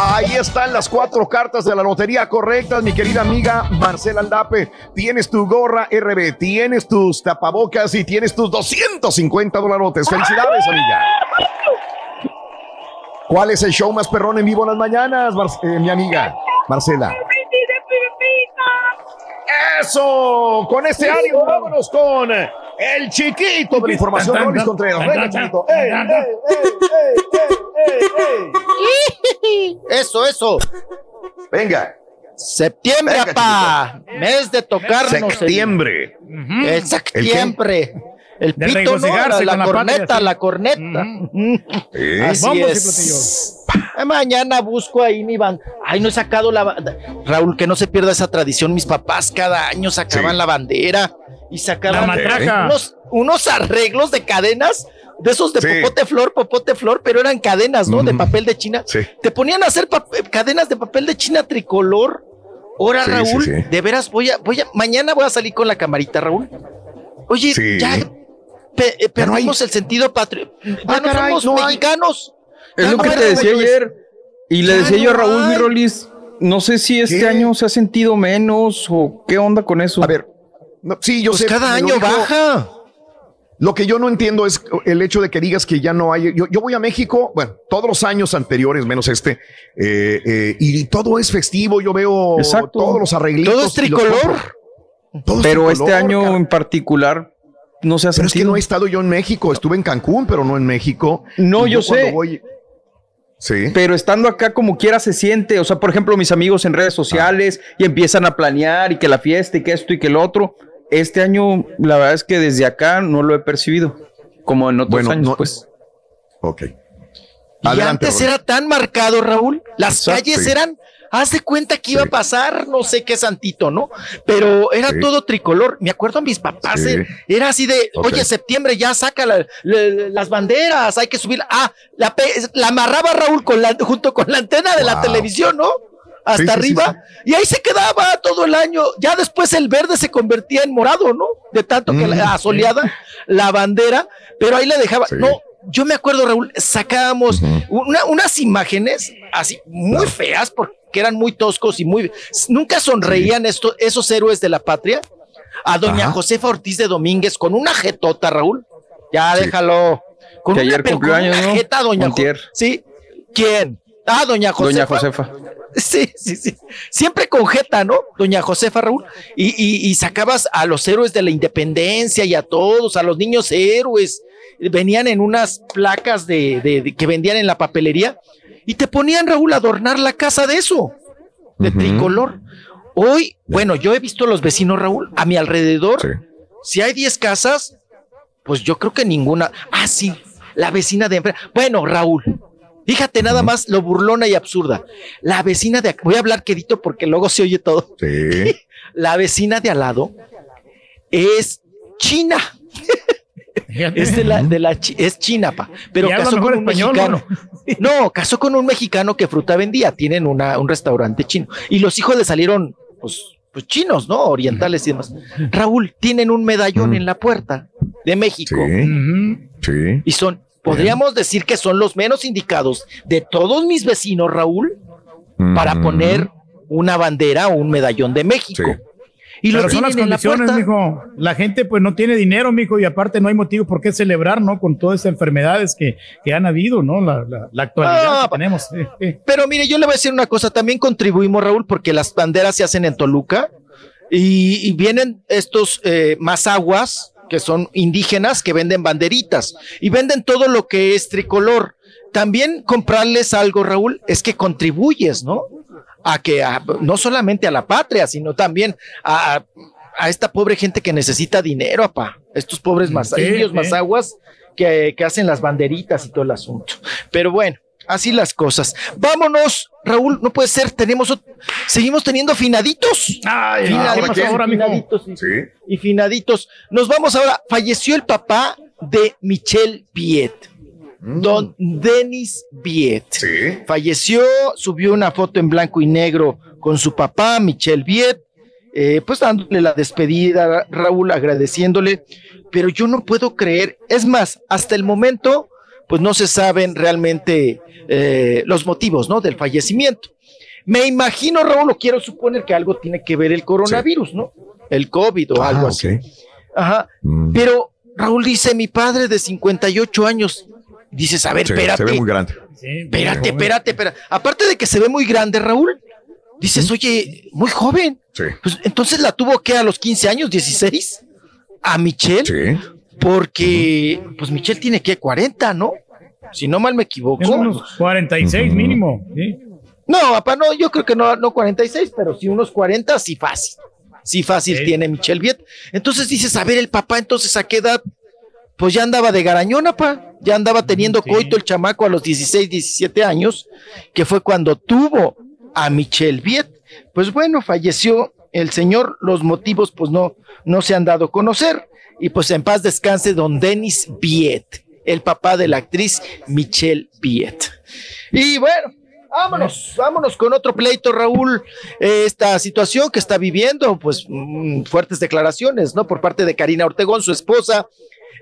Ahí están las cuatro cartas de la lotería correctas, mi querida amiga Marcela Aldape. Tienes tu gorra RB, tienes tus tapabocas y tienes tus 250 dolarotes. ¡Felicidades, amiga! ¿Cuál es el show más perrón en vivo en las mañanas, Mar- eh, mi amiga Marcela? ¡Eso! Con este ánimo, vámonos con el chiquito de la información, Rolis Contreras. Venga, chiquito. ¡Ey, ey, Eso, eso. Venga. Septiembre, Venga, apá. Mes de tocarnos. el- Septiembre. Es septiembre. El De pito, ¿no? La, la corneta, la corneta. Mañana busco ahí mi banda. Ay, no he sacado la Raúl, que no se pierda esa tradición. Mis papás cada año sacaban Sí. la bandera y sacaban La matraca. unos, unos arreglos de cadenas. De esos de Sí. popote flor, popote flor, pero eran cadenas, ¿no? De papel de China. Sí. Te ponían a hacer cadenas de papel de China tricolor. Ahora, Sí, Raúl, sí, sí. de veras voy a, voy a, mañana voy a salir con la camarita, Raúl. Oye, Sí. ya pe- eh, Ya no hay- perdimos el sentido patrio. Ya Ah, no caray, somos no hay. mexicanos. Es Ya lo no que te decía ayer. Y le Ya decía yo a Raúl. Mirolis, no sé si este ¿Qué? año se ha sentido menos o qué onda con eso. A ver, no, sí, yo Pues sé. cada año dijo- baja. Lo que yo no entiendo es el hecho de que digas que ya no hay. Yo, yo voy a México, bueno, todos los años anteriores, menos este, eh, eh, y todo es festivo. Yo veo Exacto. todos los arreglitos. Todo es tricolor. Todo es pero tricolor, este año cara. en particular no se ha Pero es que no he estado yo en México. Estuve en Cancún, pero no en México. No, Y yo sé. voy- Sí. Pero estando acá como quiera se siente, o sea, por ejemplo, mis amigos en redes sociales y empiezan a planear y que la fiesta y que esto y que el otro. Este año, la verdad es que desde acá no lo he percibido, como en otros Bueno, años, no- pues. Ok. Y Adelante, antes era tan marcado, Raúl. Las Exacto, calles eran, haz de cuenta que iba Sí. a pasar, no sé qué santito, ¿no? Pero era Sí. todo tricolor. Me acuerdo a mis papás, Sí. eh, era así de, oye, septiembre ya saca la- la- las banderas, hay que subir. Ah, la, la amarraba Raúl con la, junto con la antena de la televisión, ¿no? Hasta Sí, sí, sí, arriba. Y ahí se quedaba todo el año. Ya después el verde se convertía en morado, ¿no? De tanto que Mm. la asoleada, la bandera, pero ahí la dejaba. No, yo me acuerdo, Raúl, sacábamos una- unas imágenes así muy feas porque eran muy toscos y muy nunca sonreían esos héroes de la patria. A doña Ajá. Josefa Ortiz de Domínguez con una jetota, Raúl. Ya déjalo. Con Que una, ayer cumplió años, ¿no? jeta, doña Jo-. Sí. ¿Quién? Ah, doña Josefa. Doña Josefa. Sí, sí, sí. Siempre con jeta, ¿no? Doña Josefa Raúl. Y, y- y sacabas a los héroes de la independencia y a todos, a los niños héroes. Venían en unas placas de, de- de- que vendían en la papelería y te ponían, Raúl, a adornar la casa de eso, de tricolor. Hoy, bueno, yo he visto a los vecinos, Raúl, a mi alrededor. Si hay 10 casas, pues yo creo que ninguna. Ah, sí, la vecina de enfrente. Bueno, Raúl, fíjate nada más lo burlona y absurda. La vecina de voy a hablar quedito porque luego se oye todo. Sí. La vecina de al lado es china. Es de la, de la chi- es china, pa, pero casó con un español, mexicano. No, casó con un mexicano que fruta vendía. Tienen una, un restaurante chino. Y los hijos le salieron, pues, pues chinos, ¿no? Orientales y demás. Raúl, tienen un medallón en la puerta de México. Sí. Y son, podríamos decir que son los menos indicados de todos mis vecinos, Raúl, para poner una bandera o un medallón de México. Y lo Pero son las en la condiciones, puerta. mijo. La gente pues no tiene dinero, mijo, y aparte no hay motivo por qué celebrar, ¿no? Con todas esas enfermedades que, que han habido, ¿no? La, la- la actualidad Ah, que tenemos. Sí, sí. Pero mire, yo le voy a decir una cosa, también contribuimos, Raúl, porque las banderas se hacen en Toluca y, y vienen estos eh, más aguas que son indígenas que venden banderitas y venden todo lo que es tricolor. También comprarles algo, Raúl, es que contribuyes, ¿no? A que a- no solamente a la patria, sino también a, a- esta pobre gente que necesita dinero, apá. Estos pobres más Sí, indios, sí. más aguas que, que hacen las banderitas y todo el asunto. Pero bueno, así las cosas. Vámonos, Raúl, no puede ser, tenemos ot- seguimos teniendo finaditos. Ay, Finaditos, ¿qué pasó ahora, finaditos y- y finaditos. Nos vamos ahora. Falleció el papá de Michelle Piet. Don Denis Viet. Falleció, subió una foto en blanco y negro con su papá, Michelle Viet, eh, pues dándole la despedida, Raúl, agradeciéndole, pero yo no puedo creer, es más, hasta el momento, pues no se saben realmente eh, los motivos, ¿no? Del fallecimiento. Me imagino, Raúl, o quiero suponer que algo tiene que ver el coronavirus, ¿no? El COVID o Ah, algo así. Ajá. Pero Raúl dice, mi padre de 58 años. Dices, a ver, Sí, espérate. se ve muy grande. Espérate, espérate, espérate. Aparte de que se ve muy grande, Raúl, dices, oye, muy joven. Sí. Pues entonces la tuvo que a los 15 años, 16, a Michelle. Porque, pues Michelle tiene que 40, ¿no? Si no mal me equivoco. Es unos 46 mínimo. ¿sí? No, papá, no, yo creo que no, no 46, pero sí unos 40, sí fácil. Sí fácil tiene Michelle Viet. Entonces dices, a ver, el papá, entonces a qué edad, pues ya andaba de garañona, pa, ya andaba teniendo coito el chamaco a los 16, 17 años, que fue cuando tuvo a Michelle Viet. Pues bueno, falleció el señor, los motivos pues no, no se han dado a conocer, y pues en paz descanse don Denis Viet, el papá de la actriz Michelle Viet. Y bueno, vámonos, vámonos con otro pleito, Raúl. Esta situación que está viviendo, pues mm, fuertes declaraciones, ¿no? Por parte de Karina Ortegón, su esposa,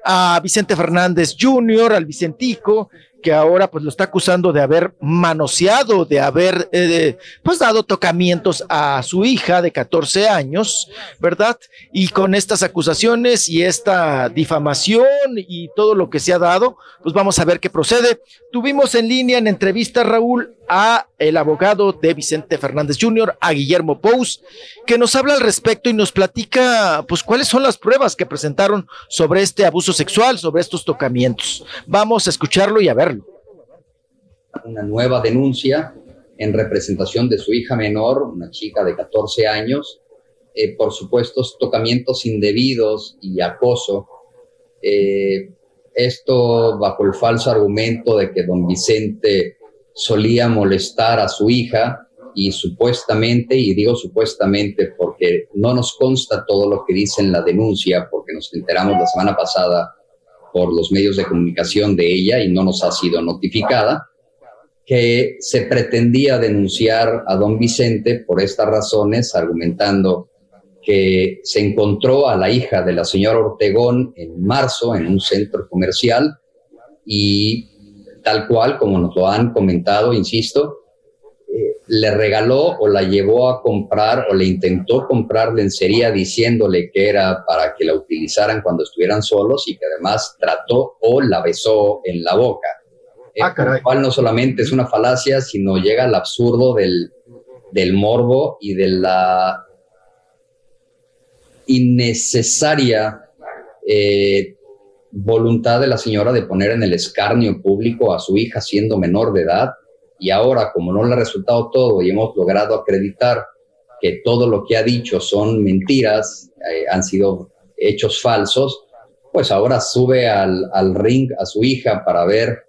a Vicente Fernández Jr., al Vicentico, que ahora pues lo está acusando de haber manoseado, de haber eh, pues dado tocamientos a su hija de 14 años, ¿verdad? Y con estas acusaciones y esta difamación y todo lo que se ha dado, pues vamos a ver qué procede. Tuvimos en línea en entrevista, Raúl, a el abogado de Vicente Fernández Jr., a Guillermo Pous, que nos habla al respecto y nos platica, pues, cuáles son las pruebas que presentaron sobre este abuso sexual, sobre estos tocamientos. Vamos a escucharlo y a verlo. Una nueva denuncia en representación de su hija menor, una chica de 14 años, eh, por supuestos tocamientos indebidos y acoso. Eh, esto bajo el falso argumento de que don Vicente solía molestar a su hija y supuestamente, y digo supuestamente porque no nos consta todo lo que dice en la denuncia, porque nos enteramos la semana pasada por los medios de comunicación de ella y no nos ha sido notificada, que se pretendía denunciar a don Vicente por estas razones, argumentando que se encontró a la hija de la señora Ortegón en marzo en un centro comercial y tal cual, como nos lo han comentado, insisto, eh, le regaló o la llevó a comprar o le intentó comprar lencería diciéndole que era para que la utilizaran cuando estuvieran solos y que además trató o la besó en la boca. Eh, por lo cual no solamente es una falacia, sino llega al absurdo del del morbo y de la innecesaria eh, voluntad de la señora de poner en el escarnio público a su hija siendo menor de edad. Y ahora como no le ha resultado todo y hemos logrado acreditar que todo lo que ha dicho son mentiras, eh, han sido hechos falsos, pues ahora sube al, al ring a su hija para ver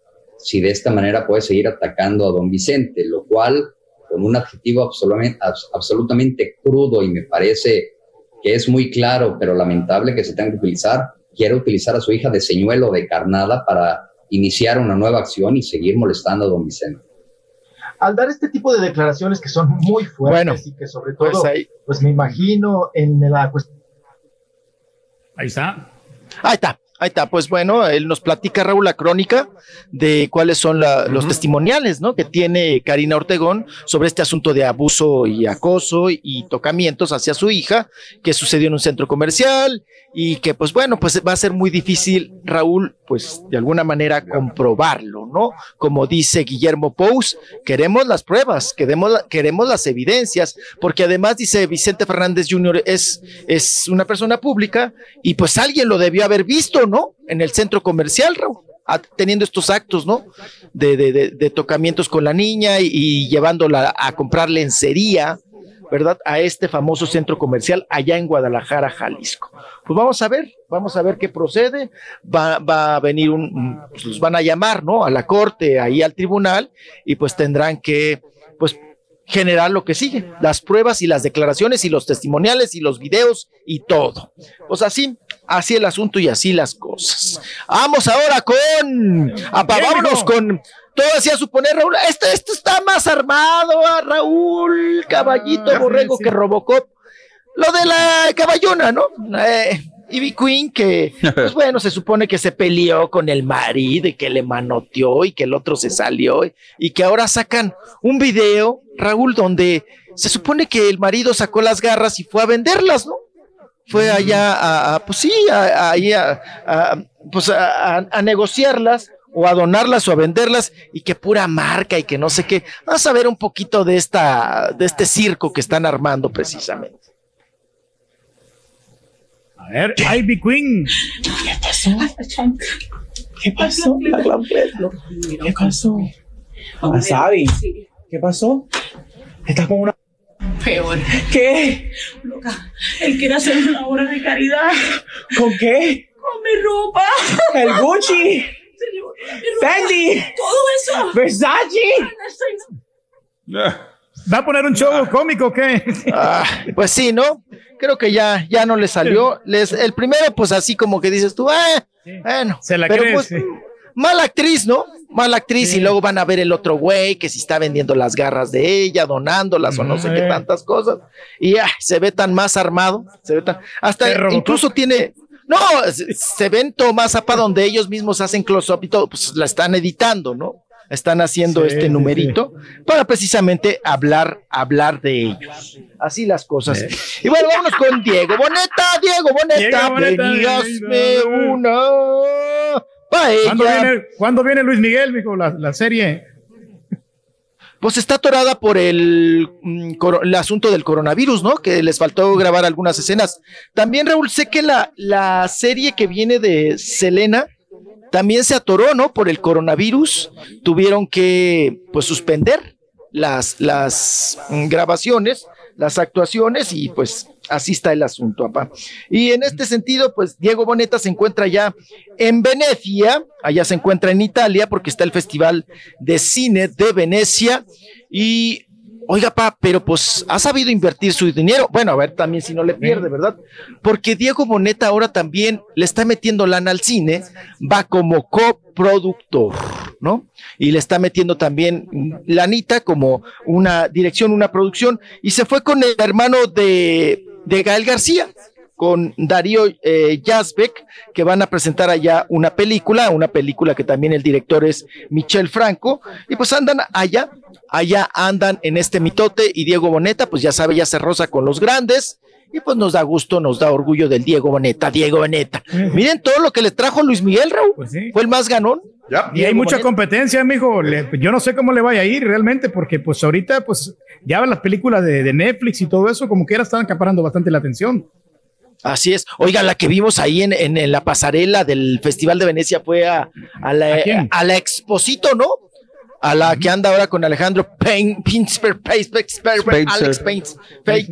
si de esta manera puede seguir atacando a don Vicente, lo cual con un adjetivo absolutamente, abs- absolutamente crudo y me parece que es muy claro, pero lamentable que se tenga que utilizar, quiere utilizar a su hija de señuelo de carnada para iniciar una nueva acción y seguir molestando a don Vicente. Al dar este tipo de declaraciones que son muy fuertes Bueno, y que sobre todo, pues pues, me imagino en la cuestión Ahí está. Ahí está, ahí está. Pues bueno, él nos platica, Raúl, la crónica de cuáles son la- los testimoniales, ¿no? Que tiene Karina Ortegón sobre este asunto de abuso y acoso y tocamientos hacia su hija, que sucedió en un centro comercial y que, pues bueno, pues va a ser muy difícil, Raúl, pues de alguna manera comprobarlo, ¿no? Como dice Guillermo Pous, queremos las pruebas, queremos, la- queremos las evidencias, porque además dice Vicente Fernández Jr. es, es una persona pública y pues alguien lo debió haber visto, ¿no? En el centro comercial, Raúl, teniendo estos actos, ¿no? De, de- de- de tocamientos con la niña y, llevándola a comprar lencería, ¿verdad? A este famoso centro comercial allá en Guadalajara, Jalisco. Pues vamos a ver, vamos a ver qué procede. Va, a venir un- pues los van a llamar, ¿no? A la corte, ahí al tribunal, y pues tendrán que, pues, generar lo que sigue, las pruebas y las declaraciones y los testimoniales y los videos y todo. Pues así, así el asunto y así las cosas. Vamos ahora con, apa, vámonos con, todo hacía suponer, Raúl, este, este está más armado, a Raúl, caballito borrego que Robocop. Lo de la caballona, ¿no? Eh, Ivy Queen, que, pues bueno, se supone que se peleó con el marido y que le manoteó y que el otro se salió y, y que ahora sacan un video, Raúl, donde se supone que el marido sacó las garras y fue a venderlas, ¿no? Fue allá a, a, pues sí, a, a- ahí a, a- pues a, a- a negociarlas o a donarlas o a venderlas y que pura marca y que no sé qué. Vamos a ver un poquito de esta, de este circo que están armando precisamente. A ver, Ivy Queen. ¿Qué pasó? ¿Qué pasó? ¿Qué pasó? Wasabi, ¿qué pasó? Estás con una... Peor. ¿Qué? Loca, él quiere hacer una obra de caridad. ¿Con qué? Con mi ropa. El Gucci. Fendi. Todo eso. Versace. ¿Va a poner un show cómico o qué? Ah, pues sí, ¿no? Creo que ya, ya no le salió. Les, el primero, pues así como que dices tú, ah, bueno. Se la pero crees, pues, sí. Mala actriz, ¿no? Mala actriz y luego van a ver el otro güey que si está vendiendo las garras de ella, donándolas o no sé qué tantas cosas. Y ah, se ve tan más armado, se ve tan, hasta incluso tiene, no, se, ven tomas apa donde ellos mismos hacen close-up y todo, pues la están editando, ¿no? Están haciendo Sí, este sí, numerito para precisamente hablar, hablar de ellos. Así las cosas. Y bueno, vámonos con Diego Boneta, Diego Boneta, Diego Boneta, una. ¿Cuándo viene, ¿cuándo viene Luis Miguel, mijo, la, la serie? Pues está atorada por el, mm, el asunto del coronavirus, ¿no? Que les faltó grabar algunas escenas. También, Raúl, sé que la, la serie que viene de Selena también se atoró, ¿no? Por el coronavirus. Tuvieron que, pues, suspender las, las mm, grabaciones, las actuaciones y pues así está el asunto, papá. Y en este sentido, pues Diego Boneta se encuentra ya en Venecia, allá se encuentra en Italia porque está el Festival de Cine de Venecia y Oiga, pa, pero pues ha sabido invertir su dinero. Bueno, a ver también si no le pierde, ¿verdad? Porque Diego Boneta ahora también le está metiendo lana al cine, va como coproductor, ¿no? Y le está metiendo también lanita como una dirección, una producción, y se fue con el hermano de, de Gael García, con Darío eh, Yazbek, que van a presentar allá una película, una película que también el director es Michel Franco, y pues andan allá, allá andan en este mitote, y Diego Boneta, pues ya sabe, ya se roza con los grandes, y pues nos da gusto, nos da orgullo del Diego Boneta, Diego Boneta. Miren todo lo que le trajo Luis Miguel, Raúl, fue el más ganón, Y hay mucha competencia, mijo. Le- yo no sé cómo le vaya a ir realmente, porque pues ahorita, pues, ya las películas de, de Netflix y todo eso, como quiera, están acaparando bastante la atención. Así es. Oiga, la que vimos ahí en, en- en la pasarela del Festival de Venecia fue a, a la, ¿A la Exposito, ¿no? A la que anda ahora con Alejandro Pain, Pinsper. Alex Paints,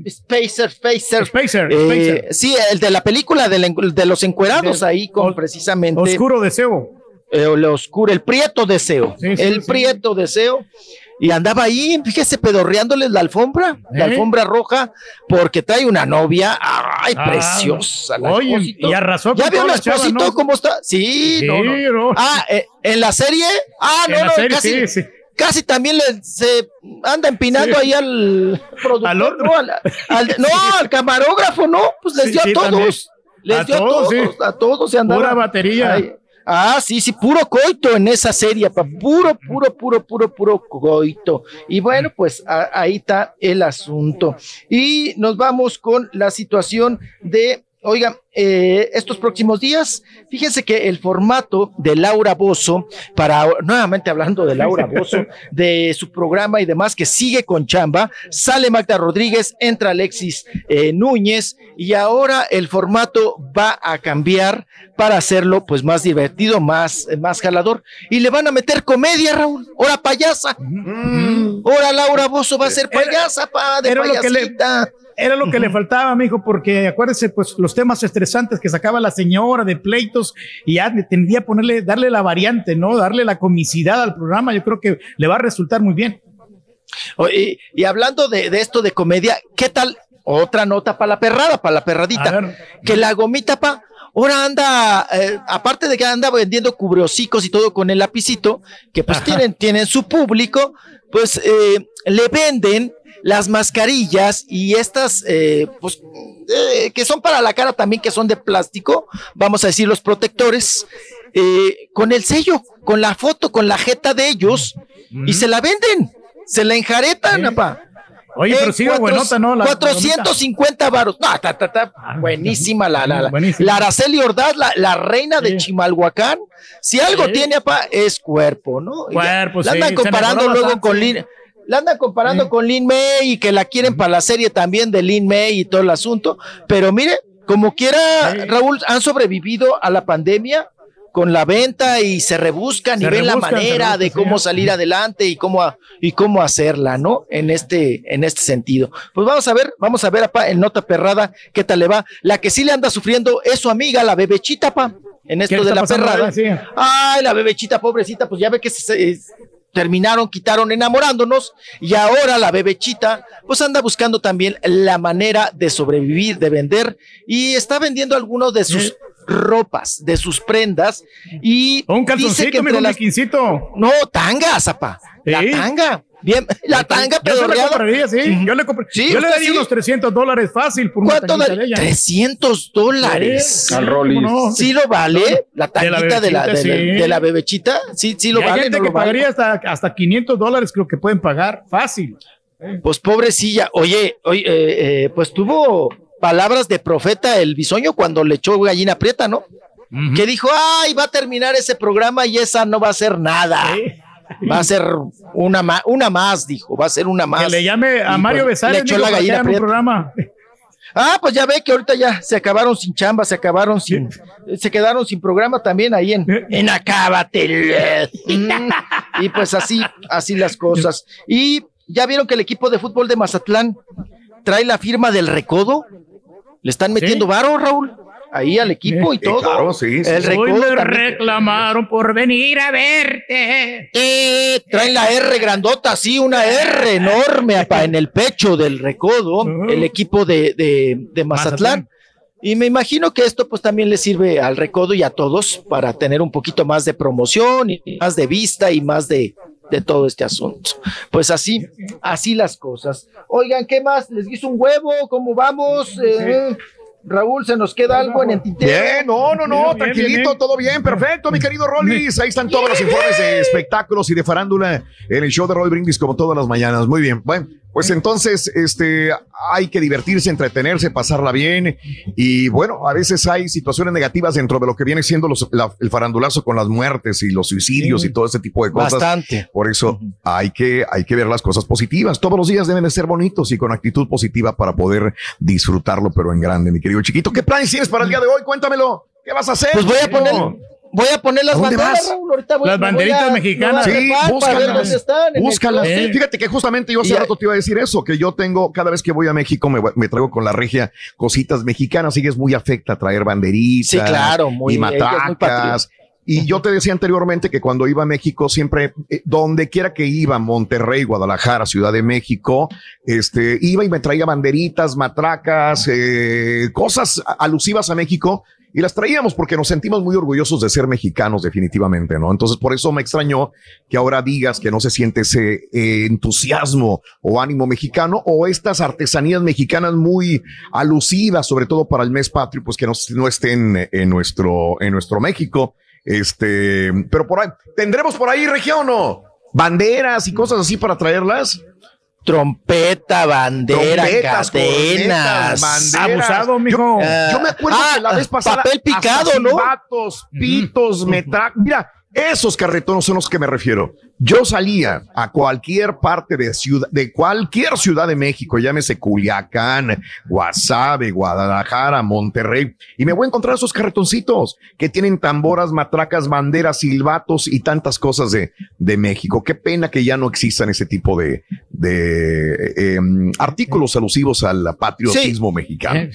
Spacer, Spacer. Spacer, Eh, Spacer. sí, el de la película de, los encuerados ahí con precisamente. Oscuro deseo. Eh, el oscuro, el prieto deseo. Sí, sí, el prieto deseo. Y andaba ahí, fíjese, pedorreándoles la alfombra, la ¿Eh? alfombra roja, porque trae una novia, ay, Ah, preciosa. la oye, y arrasó ¿Ya vio la Espósito ¿no? cómo está? Sí, Sí, no. Ah, eh, en la serie, ah, no, la no, serie, casi, sí, sí. casi también le, se anda empinando ahí al productor, Al. ¿no? Al, al- no, al camarógrafo, no, pues les dio a todos. también. Les A dio a todos, a todos se andaba. Pura batería. Ah, sí, sí, puro coito en esa serie, pa, puro, puro, puro, puro, puro coito. Y bueno, pues ahí está el asunto. Y nos vamos con la situación de, oiga, eh, estos próximos días, fíjense que el formato de Laura Bozo, para, nuevamente hablando de Laura Bozo, de su programa y demás, que sigue con chamba, sale Magda Rodríguez, entra Alexis eh, Núñez, y ahora el formato va a cambiar para hacerlo pues más divertido, más, eh, más jalador. Y le van a meter comedia, Raúl. Ahora payasa. Ahora Laura Bozo va a ser payasa, pa, de era lo que le- payasita. Era lo que le faltaba, mijo, porque acuérdese, pues, los temas estresantes que sacaba la señora de pleitos y ya tendría que ponerle, darle la variante, ¿no? Darle la comicidad al programa. Yo creo que le va a resultar muy bien. Oye, y, y hablando de, de esto de comedia, ¿qué tal? Otra nota para la perrada, para la perradita. Que la gomita, pa, ahora anda, eh, aparte de que anda vendiendo cubriocicos y todo con el lapicito, que pues tienen, tienen su público, pues eh, le venden las mascarillas y estas, eh, pues, eh, que son para la cara también, que son de plástico, vamos a decir los protectores, eh, con el sello, con la foto, con la jeta de ellos, y se la venden, se la enjaretan, apa. Oye, pero sigue buenota, ¿no? La- la 450 varos. No, ta, ta, ta, buenísima la, la, la, la Araceli Ordaz, la, la reina de Chimalhuacán. Si algo Sí. tiene, apa, es cuerpo, ¿no? Cuerpo, la sí, andan se comparando luego con sí. La andan comparando con Lin May y que la quieren para la serie también de Lin May y todo el asunto. Pero mire, como quiera, Raúl, han sobrevivido a la pandemia con la venta y se rebuscan y ven la rebuscan, manera de cómo sí. salir adelante y cómo, a- y cómo hacerla, ¿no? En este, en este sentido. Pues vamos a ver, vamos a ver, apa, en Nota Perrada, qué tal le va. La que sí le anda sufriendo es su amiga, la bebechita, pa, en ¿Qué esto de la perrada. Sí. Ay, la bebechita, pobrecita, pues ya ve que se, terminaron, quitaron enamorándonos y ahora la bebechita pues anda buscando también la manera de sobrevivir, de vender y está vendiendo algunos de sus ropas, de sus prendas y Un dice calzoncito, que entre un las biquincito. no, tanga, zapa. La tanga. Bien, la tanga Yo se la pedorreada. compraría, sí. Yo le, compré- Sí, yo le usted daría sí. unos 300 dólares fácil por una ¿Cuánto de ella. 300 dólares. Al Rollis. ¿Sí lo vale? La De la tanguita de la, de la, bebechita, sí. de la bebechita. Sí, sí lo Y hay vale. gente no que vale? pagaría hasta, hasta 500 dólares, creo que pueden pagar fácil. Pues pobrecilla. Oye, oye eh, eh, pues tuvo palabras de profeta el bisoño cuando le echó gallina prieta, ¿no? Que dijo, ay, va a terminar ese programa y esa no va a ser nada. Va a ser una, ma- una más, dijo, va a ser una más. Que le llame a Mario pues, Besares Le echó la gallina un programa. Ah, pues ya ve que ahorita ya se acabaron sin chamba, se acabaron sin, se quedaron sin programa también ahí en, en Acábate. y pues así, así las cosas. Y ya vieron que el equipo de fútbol de Mazatlán trae la firma del recodo. Le están metiendo varo, Raúl. Ahí al equipo y Eh, todo. claro, sí, sí, El sí. Hoy recodo me reclamaron por venir a verte. Eh, traen la R grandota, así, una R enorme apa, en el pecho del recodo, el equipo de, de- de Mazatlán. Y me imagino que esto pues también le sirve al recodo y a todos para tener un poquito más de promoción y más de vista y más de, de todo este asunto. Pues así, así las cosas. Oigan, ¿qué más? ¿Les hizo un huevo? ¿Cómo vamos? Eh, Raúl, ¿se nos queda algo en el tintero? Bien, no, no, no, tranquilito, todo bien, perfecto, mi querido Rollis. Ahí están todos los informes de espectáculos y de farándula en el show de Roy Brindis como todas las mañanas. Muy bien. Bueno, Pues entonces, este, hay que divertirse, entretenerse, pasarla bien. Y bueno, a veces hay situaciones negativas dentro de lo que viene siendo los- la- el farandulazo con las muertes y los suicidios Sí. y todo ese tipo de cosas. Bastante. Por eso hay que, hay que ver las cosas positivas. Todos los días deben de ser bonitos y con actitud positiva para poder disfrutarlo, pero en grande, mi querido chiquito. ¿Qué planes tienes para el día de hoy? Cuéntamelo. ¿Qué vas a hacer? Pues voy a poner? Voy a poner las ¿A dónde banderas, vas? Raúl. Ahorita voy- Las me voy banderitas a- mexicanas. me voy a Sí, búscalas. están. Fíjate que justamente yo hace Y- rato te iba a decir eso, que yo tengo, cada vez que voy a México me, me traigo con la regia cositas mexicanas, y es muy afecta traer banderitas Sí, claro, muy- y es muy. Y yo te decía anteriormente que cuando iba a México, siempre, eh, donde quiera que iba, Monterrey, Guadalajara, Ciudad de México, este, iba y me traía banderitas, matracas, eh, cosas alusivas a México. Y las traíamos porque nos sentimos muy orgullosos de ser mexicanos, definitivamente, ¿no? Entonces, por eso me extrañó que ahora digas que no se siente ese eh, entusiasmo o ánimo mexicano o estas artesanías mexicanas muy alusivas, sobre todo para el mes patrio, pues que no, no estén en nuestro, en nuestro México. Este, pero por ahí, ¿tendremos por ahí región o banderas y cosas así para traerlas? Trompeta, bandera, Trompetas, cadenas. banderas. Abusado, mijo. Yo, yo me acuerdo Ah, que la vez pasada. papel picado, hasta ¿no? silbatos, pitos, metrac. Mira, esos carretones son los que me refiero. Yo salía a cualquier parte de ciudad, de cualquier ciudad de México, llámese Culiacán, Guasave, Guadalajara, Monterrey, y me voy a encontrar esos carretoncitos que tienen tamboras, matracas, banderas, silbatos y tantas cosas de, de México. Qué pena que ya no existan ese tipo de, de eh, em, artículos alusivos al patriotismo mexicano.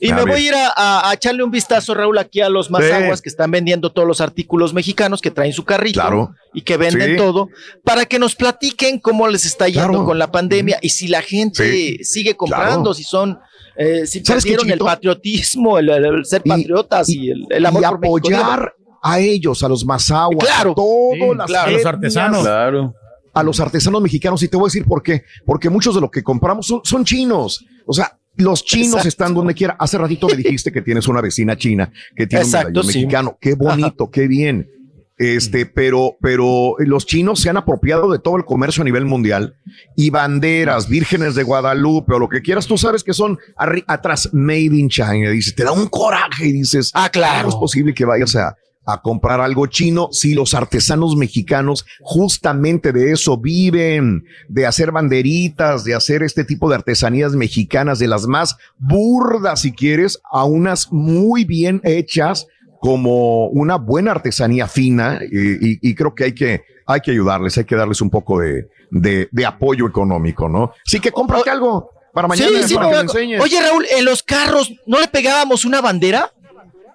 Y A me ver. voy a ir a, a echarle un vistazo, Raúl, aquí a los mazaguas Sí. que están vendiendo todos los artículos mexicanos que traen su carrito Claro. y que venden Sí. todo, para que nos platiquen cómo les está yendo Claro. con la pandemia y si la gente Sí. sigue comprando, Claro. si son, eh, si ¿Sabes qué, perdieron el patriotismo, el, el- el ser patriotas y, el, el amor y por México. apoyar a ellos, a los mazahuas, Claro. a todos las claro, los artesanos. Claro. a los artesanos mexicanos. Y te voy a decir por qué. Porque muchos de lo que compramos son, son chinos. O sea, los chinos Exacto. están donde quiera. Hace ratito me dijiste que tienes una vecina china que tiene Exacto, un medallón sí. mexicano. Qué bonito, qué bien. Este, pero, pero los chinos se han apropiado de todo el comercio a nivel mundial y banderas, vírgenes de Guadalupe o lo que quieras, tú sabes que son atrás made in China. Dices, te da un coraje y dices, Ah, claro. ¿cómo es posible que vayas a, a comprar algo chino si los artesanos mexicanos justamente de eso viven, de hacer banderitas, de hacer este tipo de artesanías mexicanas, de las más burdas, si quieres, a unas muy bien hechas como una buena artesanía fina y, y- y creo que hay que hay que ayudarles, hay que darles un poco de, de, de apoyo económico, ¿no? Sí que cómprate algo para mañana Sí, sí, para me que acu- me enseñes. Oye, Raúl, en los carros, ¿no le pegábamos una bandera?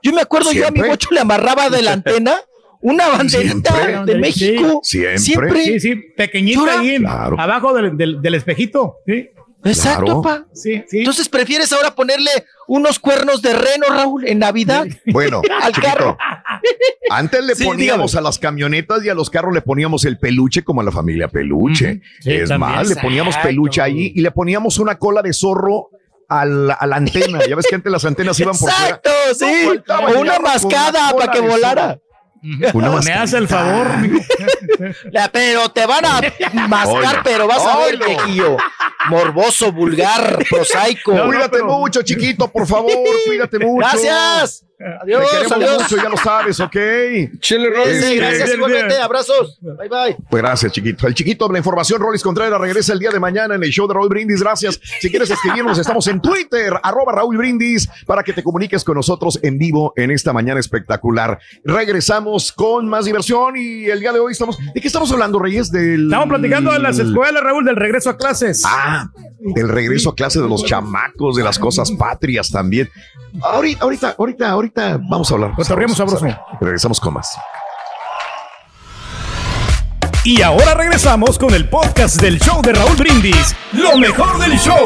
Yo me acuerdo, yo a mi bocho le amarraba de la antena una banderita Siempre. de México. Siempre. Sí, sí, pequeñita ahí, Claro. abajo del, del- del espejito. Sí, Exacto, Claro. pa. sí, sí. Entonces prefieres ahora ponerle unos cuernos de reno, Raúl, en Navidad Bueno, al chiquito, carro. Antes le Sí, poníamos dígame. a las camionetas y a los carros le poníamos el peluche como a la familia peluche. Sí, es más, le poníamos Exacto. peluche ahí y le poníamos una cola de zorro a la, a la antena. Ya ves que antes las antenas iban por fuera. Exacto, sí. No o una mascada para que volara. Me hace el favor, pero te van a mascar, pero vas a ver, viejillo. Morboso, vulgar, prosaico. No, no, Cuídate pero- mucho, chiquito, por favor. Cuídate mucho. Gracias. Adiós, Te queremos adiós. mucho, ya lo sabes, ¿ok? Chile Sí, Roll. Este, gracias bien, igualmente. bien. Abrazos. Bye, bye. Pues gracias, chiquito. El chiquito de la información, Rolis Contreras, regresa el día de mañana en el show de Raúl Brindis. Gracias. Si quieres escribirnos, estamos en Twitter, arroba Raúl Brindis, para que te comuniques con nosotros en vivo en esta mañana espectacular. Regresamos con más diversión y el día de hoy estamos. ¿De qué estamos hablando, Reyes? Del. Estamos platicando de las escuelas, Raúl, del regreso a clases. Ah, del regreso a clase de los chamacos, de las cosas patrias también. Ahorita, ahorita, ahorita, ahorita vamos a hablar. Cotorreamos sabroso. Regresamos con más. Y ahora regresamos con el podcast del show de Raúl Brindis. Lo mejor del show.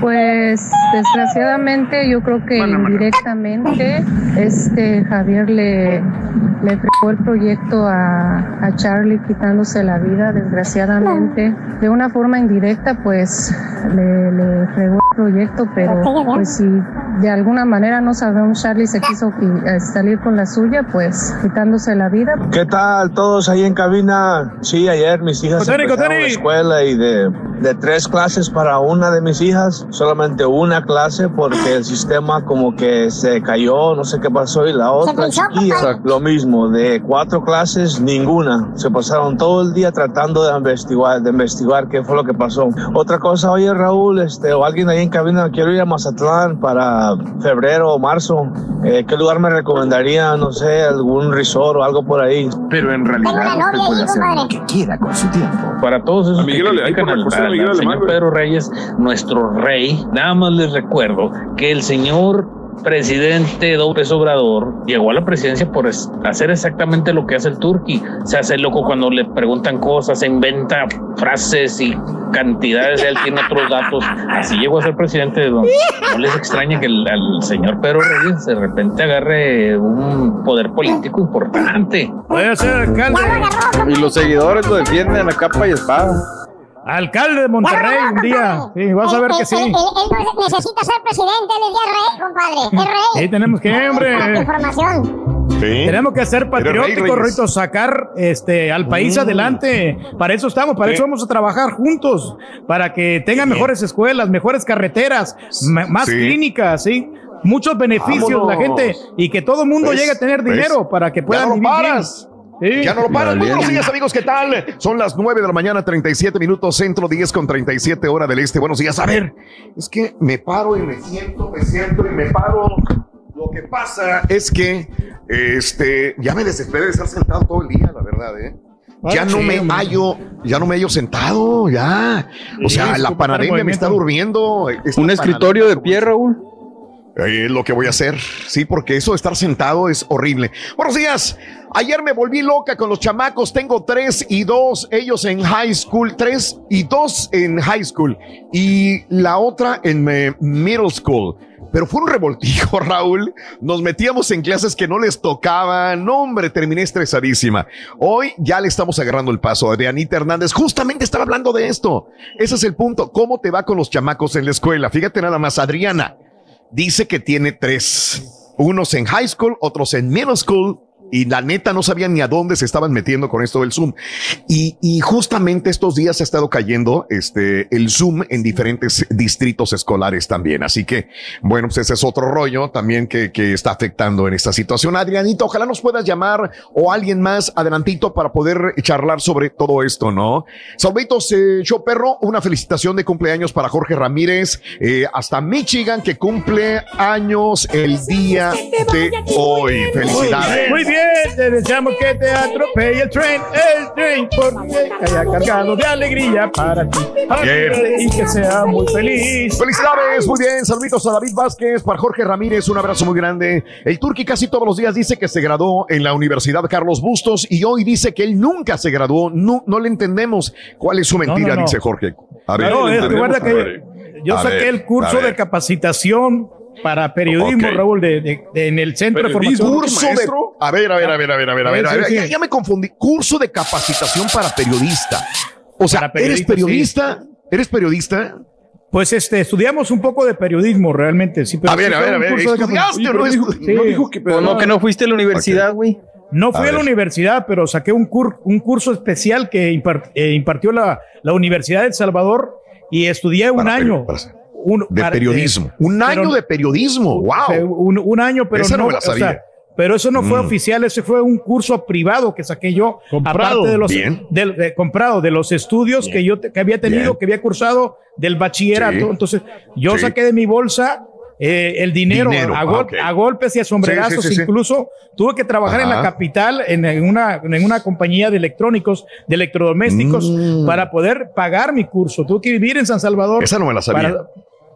Pues desgraciadamente yo creo que indirectamente este Javier le, le fregó el proyecto a, a Charlie quitándose la vida, desgraciadamente. De una forma indirecta pues le, le fregó el proyecto, pero pues si de alguna manera no sabemos Charlie se quiso qui- eh, salir con la suya, pues quitándose la vida. ¿Qué tal todos ahí en cabina? Sí, ayer mis hijas empezaron Cotoni. la escuela y de, de tres clases para una de mis hijas, solamente una clase porque el sistema como que se cayó, no sé qué pasó y la otra chiquilla, lo mismo, de cuatro clases ninguna. Se pasaron todo el día tratando de investigar, de investigar qué fue lo que pasó. Otra cosa, oye Raúl, este, o alguien ahí en cabina, quiero ir a Mazatlán para febrero o marzo. Eh, ¿Qué lugar me recomendaría? No sé, algún resort o algo por ahí. Pero en Tengo una novia ahí, compadre. quiera con su tiempo. Para todos esos A Miguel que Ale- por la al, al- Miguel al señor. Pedro Reyes, nuestro rey, nada más les recuerdo que el señor presidente López Obrador llegó a la presidencia por hacer exactamente lo que hace el turqui. Se hace loco cuando le preguntan cosas, se inventa frases y cantidades, él tiene otros datos. Así llegó a ser presidente. No, no les extraña que el, al señor Pedro Reyes de repente agarre un poder político importante. Puede ser alcalde. Y los seguidores lo defienden a capa y espada. Alcalde de Monterrey un día. Sí, vas a ver que sí. él- necesita ser presidente, él es rey, compadre. Es rey. Sí, tenemos que, hombre. información. Tenemos que ser patrióticos. Rito, sacar este, al país Mm. adelante. Para eso estamos, para Sí. eso vamos a trabajar juntos, para que tengan mejores escuelas, mejores carreteras, más Sí. clínicas, ¿sí? Muchos beneficios la Vámonos. gente y que todo el mundo ¿Ves? llegue a tener ¿Ves? dinero para que Ya puedan no vivir bien. Sí. Ya no lo paran. Muy buenos días, amigos. ¿Qué tal? Son las 9 de la mañana, 37 minutos, centro 10 con 37 hora del este. Buenos días. A ver, es que me paro y me siento, me siento y me paro. Lo que pasa es que este, ya me desesperé de estar sentado todo el día, la verdad, ¿eh? Ya Ay, no sí, me hallo, ya no me hallo sentado, ya. O Sí, sea, la panadería me está durmiendo. Un escritorio de pie, Raúl. eh, Es lo que voy a hacer, sí, porque eso de estar sentado es horrible. Buenos días. Ayer me volví loca con los chamacos. Tengo tres y dos, ellos en high school, tres y dos en high school y la otra en eh, middle school. Pero fue un revoltijo, Raúl. Nos metíamos en clases que no les tocaban. No, hombre, terminé estresadísima. Hoy ya le estamos agarrando el paso a Adrianita Hernández. Justamente estaba hablando de esto. Ese es el punto. ¿Cómo te va con los chamacos en la escuela? Fíjate nada más, Adriana dice que tiene tres. Unos en high school, otros en middle school. Y la neta no sabían ni a dónde se estaban metiendo con esto del Zoom. Y, y justamente estos días ha estado cayendo este, el Zoom en diferentes distritos escolares también. Así que, bueno, pues ese es otro rollo también que, que está afectando en esta situación. Adrianito, ojalá nos puedas llamar o alguien más adelantito para poder charlar sobre todo esto, ¿no? Salvitos, eh, Show Perro, una felicitación de cumpleaños para Jorge Ramírez, eh, hasta Michigan, que cumple años el día de hoy. Felicidades. Muy bien, te deseamos que te atropelle el tren, el tren, porque haya cargado de alegría para ti. Bien. Y que sea muy feliz. Felicidades, muy bien. Saluditos a David Vázquez, para Jorge Ramírez, un abrazo muy grande. El Turqui casi todos los días dice que se graduó en la Universidad Carlos Bustos y hoy dice que él nunca se graduó. No, no le entendemos cuál es su mentira, no, no. dice Jorge. A ver, No, es, que yo A saqué ver, el curso de capacitación para periodismo. Raúl, de, de- de- en el centro de ¿Periodismo? formación. Curso de. A ver, a ver, a ver, a ver, a ver, a ver. A a ver, sí, ya, sí. ya me confundí. Curso de capacitación para periodista. O sea, ¿eres periodista? ¿Eres periodista? Pues este, estudiamos un poco de periodismo realmente, sí, pero A ver, sí a ver, a ver, de ¿estudiaste o no dijo, estu- no Sí. dijo que O no, que no fuiste a la universidad, güey. No fui A a, la ver. universidad, pero saqué un, cur- un curso especial que eh, impartió la, la Universidad de El Salvador y estudié un Para año. para- Un- De periodismo. eh, un pero- año de periodismo. ¡Wow! Un, un año, pero Esa no no, me la o sea, sabía. pero eso no fue Mm. oficial, ese fue un curso privado que saqué yo, Comprado. aparte de los de- comprado de los estudios que yo te- que había tenido, Bien. que había cursado del bachillerato. Sí. Entonces, yo Sí. saqué de mi bolsa eh, el dinero, Dinero, a, ah, gol- a golpes y a sombregazos. Sí, sí, sí, sí. Incluso tuve que trabajar en la capital, en, en una, en una compañía de electrónicos, de electrodomésticos, Mm. para poder pagar mi curso. Tuve que vivir en San Salvador. Esa no me la sabía. para-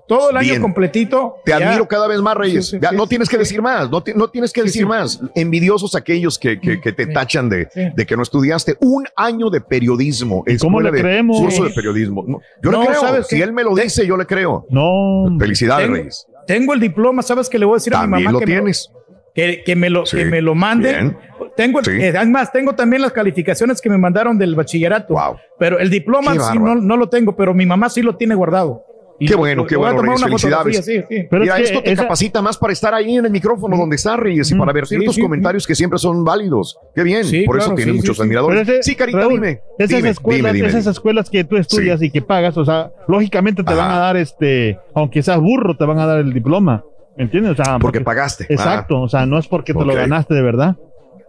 todo el año Bien. completito. Te ya. admiro cada vez más, Reyes. Sí, sí, Ya, sí, no sí, tienes que decir más, no, ti- no tienes que decir más. Envidiosos aquellos que, que- que te tachan de, de que no estudiaste un año de periodismo. cómo le de creemos? Curso de periodismo. No, yo No, le creo. ¿sabes Si qué? él me lo dice, yo le creo. No. Felicidades, Tengo- Reyes. Tengo el diploma, ¿sabes qué le voy a decir a mi mamá? lo que me tienes. que, que me lo, Sí. que me lo mande. Bien. Tengo, el- Sí. eh, además, tengo también las calificaciones que me mandaron del bachillerato. Pero el diploma no, no lo tengo, pero mi mamá sí lo tiene guardado. Y Qué bueno, qué bueno, Reyes. Felicidades. sí, sí. Mira, esto te capacita más para estar ahí en el micrófono donde estás, Reyes, y para ver ciertos sí, comentarios que siempre son válidos. Qué bien. Sí, Por eso tienes sí, muchos admiradores. Ese- sí, Carita, Raúl, dime. Esas dime, escuelas, dime, dime, esas escuelas que tú estudias y que pagas, o sea, lógicamente te van a dar este, aunque seas burro, te van a dar el diploma. ¿Me entiendes? O sea, Porque pagaste. Exacto, o sea, no es porque te lo ganaste de verdad.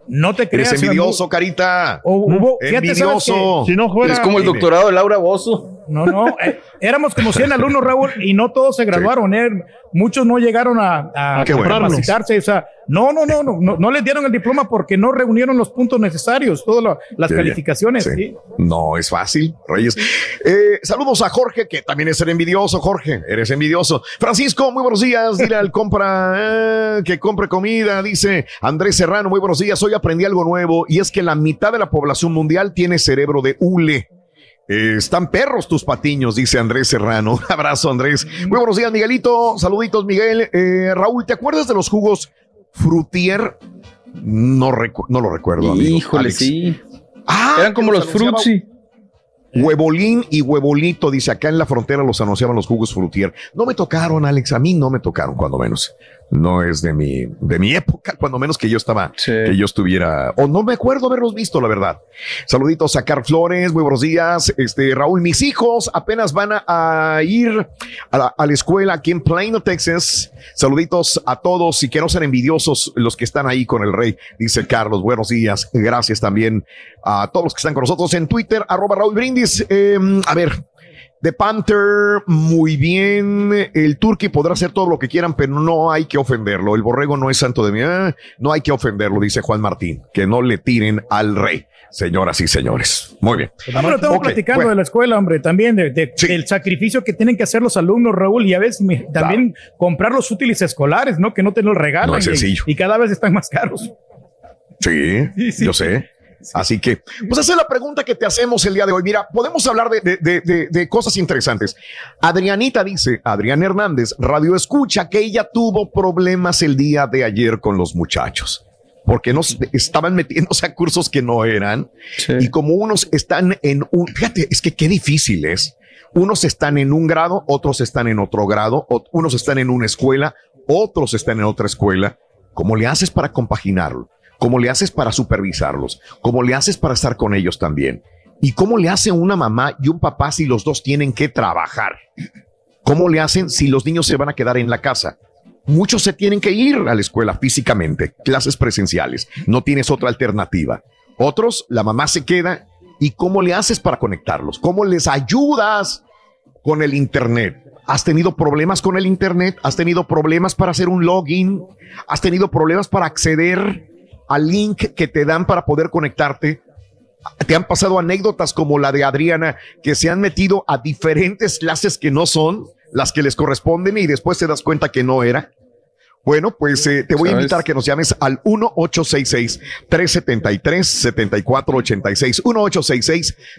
No te Eres envidioso, Carita. hubo- fíjate, ¿sabes envidioso. Es como el doctorado de Laura Bozo. No, no, eh, éramos como 100 alumnos, Raúl, y no todos se graduaron, eh. Muchos no llegaron a, a Ah, capacitarse, o sea, no, no, no, no, no, les dieron el diploma porque no reunieron los puntos necesarios, todas la- las Qué calificaciones. Sí. sí. No es fácil, Reyes. Eh, saludos a Jorge, que también es ser envidioso, Jorge. Eres envidioso. Francisco, muy buenos días. Dile al compra eh, que compre comida. Dice Andrés Serrano, muy buenos días. Hoy aprendí algo nuevo y es que la mitad de la población mundial tiene cerebro de hule. Eh, están perros tus patiños, dice Andrés Serrano. Un abrazo, Andrés. Muy buenos días, Miguelito. Saluditos, Miguel. Eh, Raúl, ¿te acuerdas de los jugos Frutier? No, recu- no lo recuerdo, amigo. Híjole, Alex. sí. Ah, Eran como los Fruitsy. Huevolín y huevolito, dice acá en la frontera los anunciaban los jugos frutier. No me tocaron, Alex, a mí no me tocaron, cuando menos. No es de mi, de mi época, cuando menos que yo estaba, que yo estuviera, o no me acuerdo haberlos visto, la verdad. Saluditos a Car Flores, muy buenos días. Este, Raúl, mis hijos apenas van a, a ir a la, a la escuela aquí en Plano, Texas. Saluditos a todos y que no sean envidiosos los que están ahí con el rey, dice Carlos. Buenos días. Gracias también a todos los que están con nosotros en Twitter, arroba Raúl Brindis. Eh, a ver, The Panther, muy bien. El Turkey podrá hacer todo lo que quieran, pero no hay que ofenderlo. El borrego no es santo de mí. Ah, no hay que ofenderlo, dice Juan Martín. Que no le tiren al rey, señoras y señores. Muy bien. Ah, pero estamos platicando bueno. de la escuela, hombre, también de, de- del sacrificio que tienen que hacer los alumnos, Raúl, y a veces me- también comprar los útiles escolares, ¿no? Que no te los regalan. No es sencillo. Y, cada vez están más caros. Sí, yo sé. Así que, pues esa es la pregunta que te hacemos el día de hoy. Mira, podemos hablar de, de- de- de- de cosas interesantes. Adrianita dice, Adrián Hernández, radio escucha que ella tuvo problemas el día de ayer con los muchachos. Porque nos estaban metiéndose a cursos que no eran. Y como unos están en un, fíjate, es que qué difícil es. Unos están en un grado, otros están en otro grado, unos están en una escuela, otros están en otra escuela. ¿Cómo le haces para compaginarlo? ¿Cómo le haces para supervisarlos? ¿Cómo le haces para estar con ellos también? ¿Y cómo le hace una mamá y un papá si los dos tienen que trabajar? ¿Cómo le hacen si los niños se van a quedar en la casa? Muchos se tienen que ir a la escuela físicamente, clases presenciales. No tienes otra alternativa. Otros, la mamá se queda. ¿Y cómo le haces para conectarlos? ¿Cómo les ayudas con el Internet? ¿Has tenido problemas con el Internet? ¿Has tenido problemas para hacer un login? ¿Has tenido problemas para acceder al link que te dan para poder conectarte? ¿Te han pasado anécdotas como la de Adriana que se han metido a diferentes clases que no son las que les corresponden y después te das cuenta que no era? Bueno, pues eh, te voy a invitar a que nos llames al 1-866-373-7486.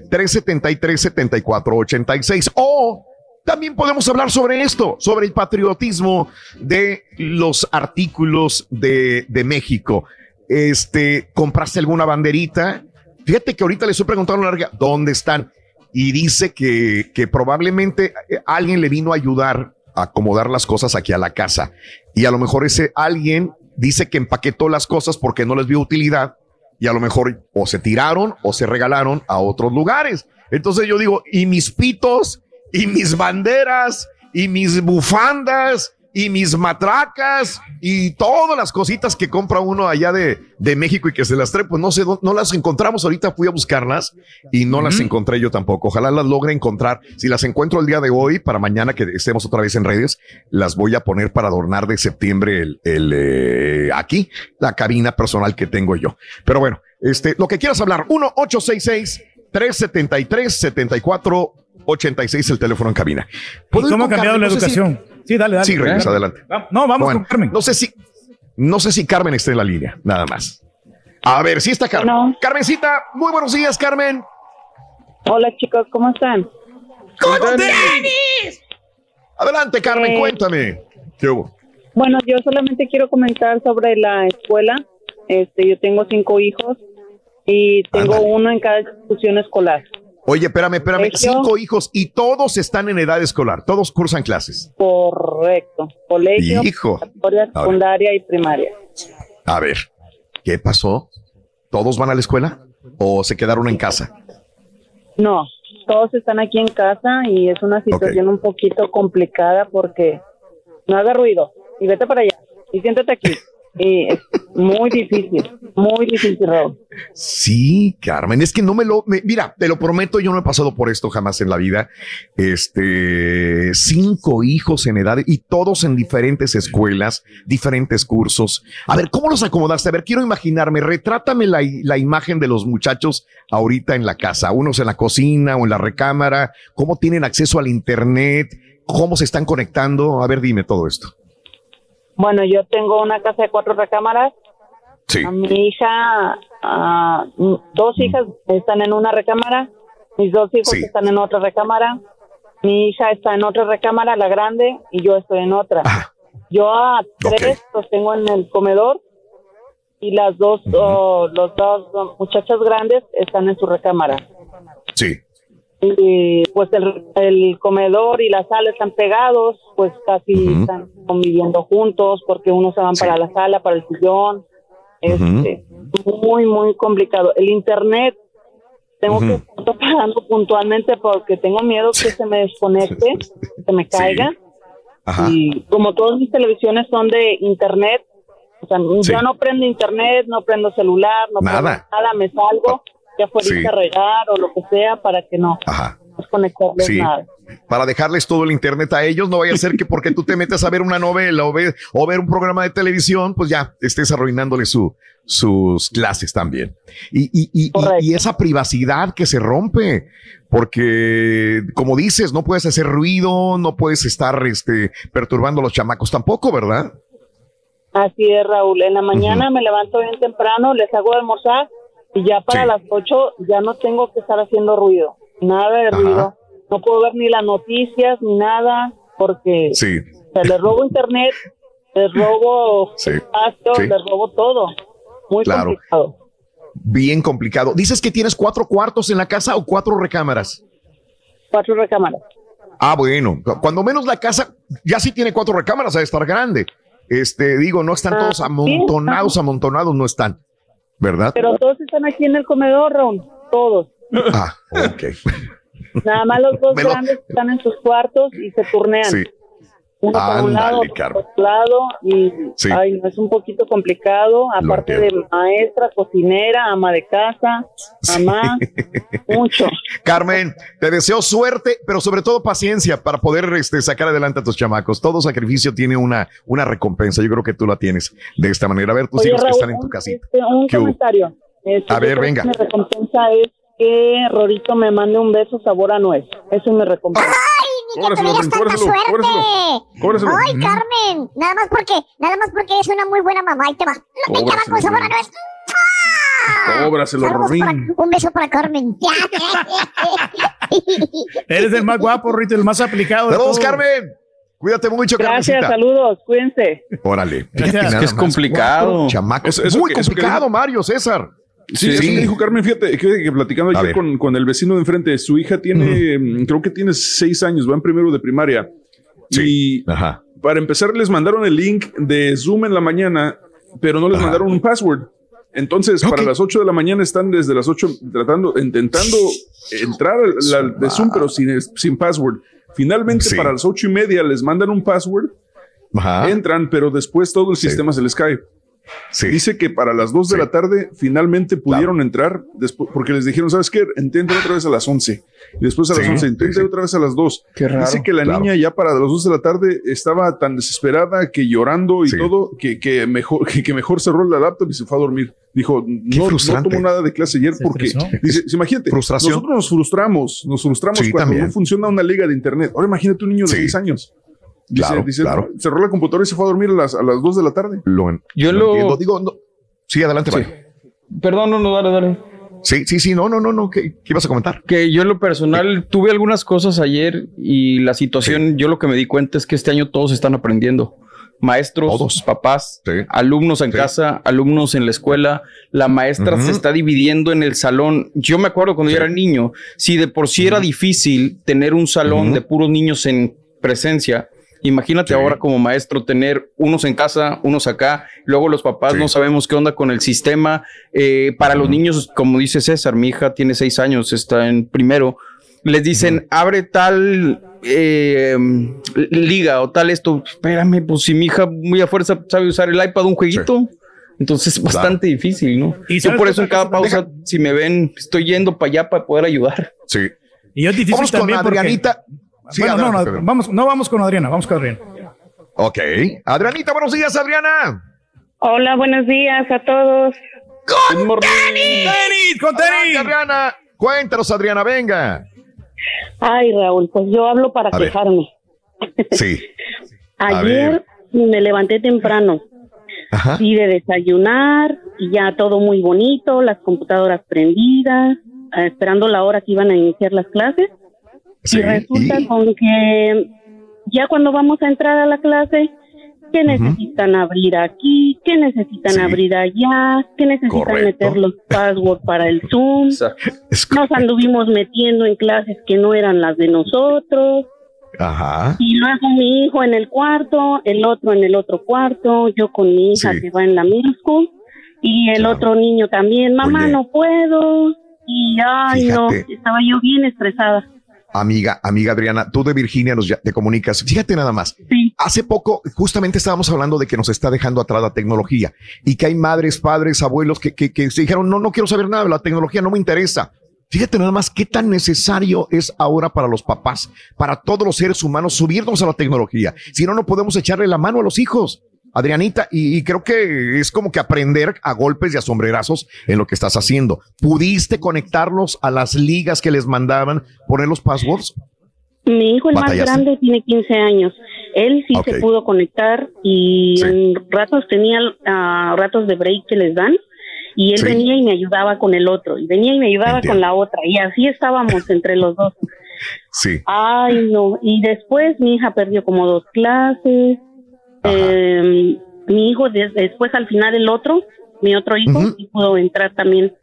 1-866-373-7486. O también podemos hablar sobre esto, sobre el patriotismo de los artículos de, de México. Este, ¿compraste alguna banderita? Fíjate que ahorita le estoy preguntando a la larga, ¿dónde están? Y dice que, que probablemente eh, alguien le vino a ayudar a acomodar las cosas aquí a la casa. Y a lo mejor ese alguien dice que empaquetó las cosas porque no les vio utilidad y a lo mejor o se tiraron o se regalaron a otros lugares. Entonces yo digo, y mis pitos, y mis banderas, y mis bufandas, y mis matracas, y todas las cositas que compra uno allá de, de México y que se las trae, pues no sé, no las encontramos. Ahorita fui a buscarlas y no las encontré yo tampoco. Ojalá las logre encontrar. Si las encuentro el día de hoy, para mañana que estemos otra vez en redes, las voy a poner para adornar de septiembre el, el, eh, aquí, la cabina personal que tengo yo. Pero bueno, este, lo que quieras hablar, 1 866 373 74 86 el teléfono en cabina. ¿Y ¿Puedo ir cómo ha con cambiado Carmen? la No sé si- educación? Sí, dale, dale. Sí, Reyes, adelante. No, vamos Bueno, con Carmen. No sé si, no sé si Carmen está en la línea, nada más. A ver, sí está Carmen. Carmencita, muy buenos días, Carmen. Hola chicos, ¿cómo están? Adelante, Carmen, Eh, cuéntame. ¿Qué hubo? Bueno, yo solamente quiero comentar sobre la escuela. Este, yo tengo cinco hijos y tengo uno en cada institución escolar. Oye, espérame, espérame. Colegio. Cinco hijos y todos están en edad escolar. Todos cursan clases. Correcto. Colegio, Hijo. secundaria y primaria. A ver, ¿qué pasó? ¿Todos van a la escuela o se quedaron en casa? No, todos están aquí en casa y es una situación un poquito complicada porque no haga ruido y vete para allá y siéntate aquí. Y muy difícil, muy difícil, Raúl. Sí, Carmen, es que no me lo, mira, te lo prometo, yo no he pasado por esto jamás en la vida. Este, cinco hijos en edad y todos en diferentes escuelas, diferentes cursos. A ver, ¿cómo los acomodaste? A ver, quiero imaginarme, retrátame la, la imagen de los muchachos ahorita en la casa, unos en la cocina o en la recámara, cómo tienen acceso al internet, cómo se están conectando. A ver, dime todo esto. Bueno, yo tengo una casa de cuatro recámaras. Sí. A mi hija, ah, dos hijas están en una recámara, mis dos hijos Sí. están en otra recámara, mi hija está en otra recámara, la grande, y yo estoy en otra. Yo a tres los tengo en el comedor y las dos, oh, los dos muchachas grandes están en su recámara. Sí. Y pues el, el comedor y la sala están pegados, pues casi están conviviendo juntos porque unos se van para la sala, para el sillón. Este, muy, muy complicado. El internet, tengo que estar pagando puntualmente porque tengo miedo que se me desconecte, que se me caiga. Y como todas mis televisiones son de internet, o sea, Sí. yo no prendo internet, no prendo celular, no Nada. prendo nada, me salgo ya fuera Sí. a regar o lo que sea para que no desconectarles Sí. nada. Para dejarles todo el internet a ellos, no vaya a ser que porque tú te metes a ver una novela o ver, o ver un programa de televisión, pues ya estés arruinándole su, sus clases también. Y, y, y, y- esa privacidad que se rompe, porque como dices, no puedes hacer ruido, no puedes estar este, perturbando a los chamacos tampoco, ¿verdad? Así es, Raúl. En la mañana me levanto bien temprano, les hago almorzar y ya para las 8 ya no tengo que estar haciendo ruido. Nada de ruido. No puedo ver ni las noticias ni nada porque Sí. o sea, les robo internet, les robo Sí. espacio, les robo todo. Muy Claro. complicado. Bien complicado. Dices que tienes cuatro cuartos en la casa o cuatro recámaras. Cuatro recámaras. Ah, bueno, cu- cuando menos la casa ya sí tiene cuatro recámaras, a estar grande. Este, digo, no están Ah, todos amontonados, amontonados, no están, ¿verdad? Pero todos están aquí en el comedor, Raúl. Todos. Ah, ok. Nada más los dos lo- grandes están en sus cuartos y se turnean. Sí. Uno por un lado, por otro lado, y Sí. ay, no, es un poquito complicado, aparte de maestra, cocinera, ama de casa, mamá, mucho. Carmen, te deseo suerte, pero sobre todo paciencia para poder este, sacar adelante a tus chamacos. Todo sacrificio tiene una, una recompensa. Yo creo que tú la tienes de esta manera. A ver, tus Oye, hijos que están en tu casita. este, un comentario. Este, A ver, venga. Mi recompensa es que Rorito me mande un beso sabor a nuez. Eso es mi recompensa. Ni que tuvieras tanta suerte. cóbraselo. Ay, Carmen, nada más porque, nada más porque es una muy buena mamá. Ahí te va. No te llamas con sabor a nuez. Cóbraselo, Rorín. para- un beso para Carmen. Eres el más guapo, Rito, el más aplicado. de Saludos, todos. Carmen. Cuídate mucho, Gracias, Carmencita. saludos, cuídense. Órale. Gracias. Es que es complicado. Cuatro Chamacos. Eso- eso Muy complicado, Mario César. Sí, eso que dijo Carmen, fíjate, que, que platicando ayer con, con el vecino de enfrente, su hija tiene, mm, creo que tiene seis años, va en primero de primaria. Y para empezar les mandaron el link de Zoom en la mañana, pero no les mandaron un password. Entonces, para las 8 de la mañana están desde las 8 tratando, intentando entrar la- de Zoom, pero sin, sin password. Finalmente, Sí. para las ocho y media les mandan un password, entran, pero después todo el sistema se les cae. Dice que para las 2 de la tarde finalmente pudieron entrar, despu- porque les dijeron, ¿sabes qué? Intenten otra vez a las 11. Y después a las Sí, 11, sí, intenten sí. otra vez a las 2. Qué raro. Dice que la Claro. niña ya para las 2 de la tarde estaba tan desesperada que llorando y todo, que, que mejor, que, que mejor cerró la laptop y se fue a dormir. Dijo, no, no tomó nada de clase ayer porque, dice, imagínate, Frustración. nosotros nos frustramos, nos frustramos Sí, cuando también. no funciona una liga de internet. Ahora imagínate un niño de Sí. 6 años. Dice, Claro, dice, claro. cerró la computadora y se fue a dormir a las, a las 2 de la tarde. Lo, Yo lo. Digo, no- Sí, adelante, vaya. Perdón, no, no, dale, dale. Sí, sí, sí, no, no, no, no. ¿Qué, qué ibas a comentar? Que yo en lo personal tuve algunas cosas ayer y la situación, yo lo que me di cuenta es que este año todos están aprendiendo. Maestros, papás, alumnos en casa, alumnos en la escuela. La maestra se está dividiendo en el salón. Yo me acuerdo cuando yo era niño, si de por sí era difícil tener un salón de puros niños en presencia, imagínate ahora como maestro tener unos en casa, unos acá, luego los papás no sabemos qué onda con el sistema. Eh, para los niños, como dice César, mi hija tiene seis años, está en primero, les dicen, abre tal eh, liga o tal esto. Espérame, pues si mi hija muy a fuerza sabe usar el iPad, un jueguito. Entonces es bastante difícil, ¿no? ¿Y Yo por eso en cada pausa, si me ven, estoy yendo para allá para poder ayudar. Sí. Y es difícil Vamos con también porque- Adrianita. Sí, bueno, no, adelante, no, Pedro. vamos, no vamos con Adriana, vamos con Adriana. Ok. Adrianita, buenos días, Adriana. Hola, buenos días a todos. ¡Con tenis! ¡Con tenis! Adriana, cuéntanos, Adriana, venga. Ay, Raúl, pues yo hablo para A ver. quejarme. Sí. Ayer me levanté temprano. Ajá. Sí, de desayunar y ya todo muy bonito, las computadoras prendidas, esperando la hora que iban a iniciar las clases. Y resulta con que ya cuando vamos a entrar a la clase, que necesitan abrir aquí, que necesitan abrir allá, que necesitan Correcto. meter los passwords para el Zoom. Nos anduvimos metiendo en clases que no eran las de nosotros. Ajá. Y luego mi hijo en el cuarto, el otro en el otro cuarto, yo con mi hija Sí. que va en la middle school y el otro niño también, mamá, Oye. no puedo. Y ay, no, Fíjate. estaba yo bien estresada. Amiga, amiga Adriana, tú de Virginia nos ya- te comunicas. Fíjate nada más. Hace poco, justamente estábamos hablando de que nos está dejando atrás la tecnología y que hay madres, padres, abuelos que, que, que se dijeron, no, no quiero saber nada de la tecnología, no me interesa. Fíjate nada más qué tan necesario es ahora para los papás, para todos los seres humanos, subirnos a la tecnología. Si no, no podemos echarle la mano a los hijos. Adrianita, y, y creo que es como que aprender a golpes y a sombrerazos en lo que estás haciendo. ¿Pudiste conectarlos a las ligas que les mandaban, poner los passwords? Mi hijo, el más grande, tiene 15 años. Él sí se pudo conectar y en ratos tenía ah, ratos de break que les dan y él Sí. venía y me ayudaba con el otro y venía y me ayudaba Entiendo. con la otra y así estábamos entre los dos. Sí. Ay, no. Y después mi hija perdió como dos clases. Eh, mi hijo, des- después al final el otro, mi otro hijo, sí pudo entrar también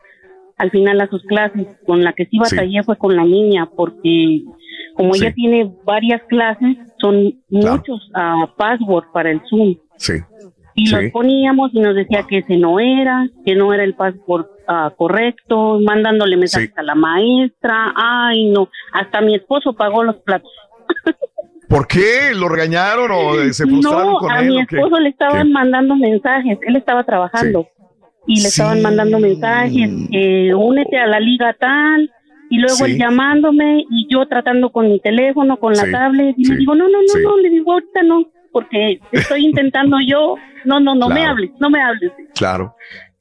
al final a sus clases. Con la que sí Sí. batallé fue con la niña, porque como Sí. ella tiene varias clases, son muchos ah, passwords para el Zoom. Sí. Y Sí. los poníamos y nos decía que ese no era, que no era el password ah, correcto, mandándole mensajes a la maestra. Ay, no. Hasta mi esposo pagó los platos. ¿Por qué? ¿Lo regañaron o eh, se frustraron no, con a él? mi o qué? esposo le estaban ¿Qué? mandando mensajes. Él estaba trabajando y le estaban mandando mensajes. eh, únete a la liga tal. Y luego Sí. él llamándome y yo tratando con mi teléfono, con la Sí, tablet. Y sí, le digo, no, no, no, sí. no. Le digo, ahorita no, porque estoy intentando yo. No, no, no me hables, no me hables. Claro.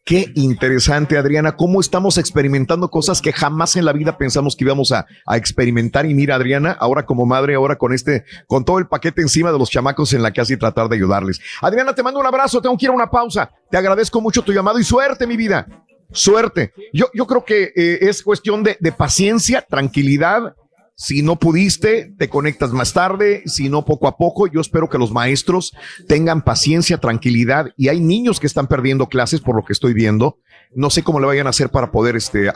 Qué interesante, Adriana, cómo estamos experimentando cosas que jamás en la vida pensamos que íbamos a, experimentar. Y mira, Adriana, ahora como madre, ahora con este, con todo el paquete encima de los chamacos en la casa y tratar de ayudarles. Adriana, te mando un abrazo, tengo que ir a una pausa. Te agradezco mucho tu llamado y suerte, mi vida. Suerte. Yo, yo creo que eh, es cuestión de, de paciencia, tranquilidad. Si no pudiste, te conectas más tarde. Si no, poco a poco. Yo espero que los maestros tengan paciencia, tranquilidad. Y hay niños que están perdiendo clases por lo que estoy viendo. No sé cómo le vayan a hacer para poder este,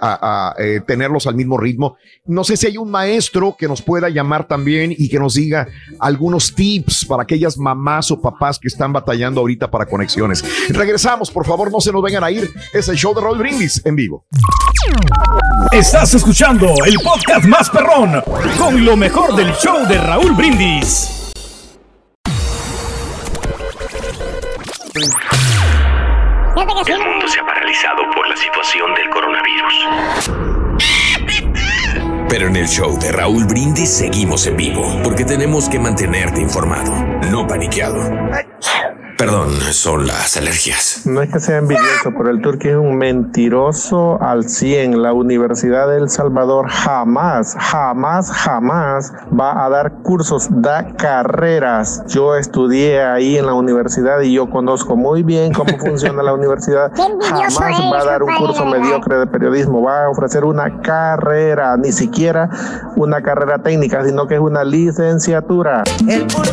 eh, tenerlos al mismo ritmo. No sé si hay un maestro que nos pueda llamar también y que nos diga algunos tips para aquellas mamás o papás que están batallando ahorita para conexiones. Regresamos, por favor, no se nos vengan a ir. Es el show de Roll Brindis en vivo. Estás escuchando el podcast más perrón con lo mejor del show de Raúl Brindis. El mundo se ha paralizado por la situación del coronavirus. Pero en el show de Raúl Brindis seguimos en vivo, porque tenemos que mantenerte informado, no paniqueado. Perdón, son las alergias. No es que sea envidioso, pero el turqui es un mentiroso al 100. La Universidad de El Salvador jamás, jamás, jamás va a dar cursos, da carreras. Yo estudié ahí en la universidad y yo conozco muy bien cómo funciona la universidad. Jamás va a dar un curso mediocre de periodismo, va a ofrecer una carrera, ni siquiera una carrera técnica, sino que es una licenciatura. Eres un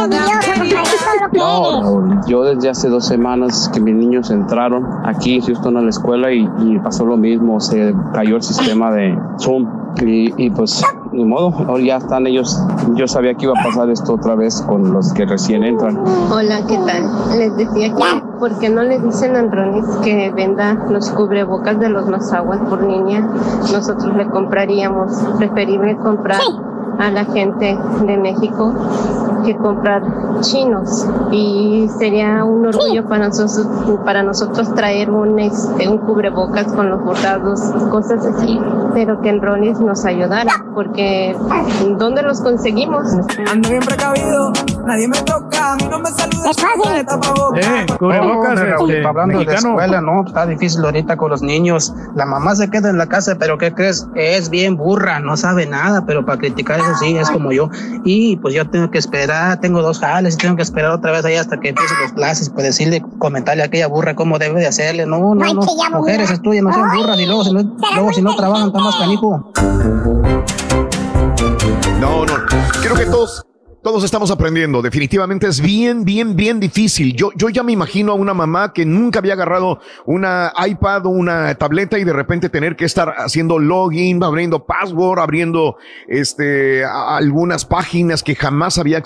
envidioso, compadre. Todo lo que eres. No, yo desde hace dos semanas que mis niños entraron aquí en Houston a la escuela y, y pasó lo mismo, se cayó el sistema de Zoom y, y pues ni modo, ahora ya están ellos, yo sabía que iba a pasar esto otra vez con los que recién entran. Hola, ¿qué tal? Les decía que, ¿por qué no le dicen a Andronis que venda los cubrebocas de los Mazaguas por niña? Nosotros le compraríamos, preferible comprar a la gente de México que comprar chinos y sería un orgullo para nosotros para nosotros traer un este un cubrebocas con los bordados cosas así pero que el Ronis nos ayudara porque ¿dónde los conseguimos? Ando bien precavido, nadie me toca, a mí no me saluda. Es fácil. Eh, cubrebocas, No, Raúl, este, hablando de mexicano. escuela, no, está difícil ahorita con los niños. La mamá se queda en la casa, pero ¿qué crees? Es bien burra, no sabe nada, pero para criticar eso sí, es como yo. Y pues yo tengo que esperar, tengo dos jales y tengo que esperar otra vez ahí hasta que empiecen las clases, pues decirle, comentarle a aquella burra cómo debe de hacerle. No, no, no, mujeres estudian, no sean burras y luego si no, luego si no trabajan, están más canijo. No, no. Creo que todos, todos estamos aprendiendo. Definitivamente es bien, bien, bien difícil. Yo, yo ya me imagino a una mamá que nunca había agarrado una iPad o una tableta y de repente tener que estar haciendo login, abriendo password, abriendo este, algunas páginas que jamás había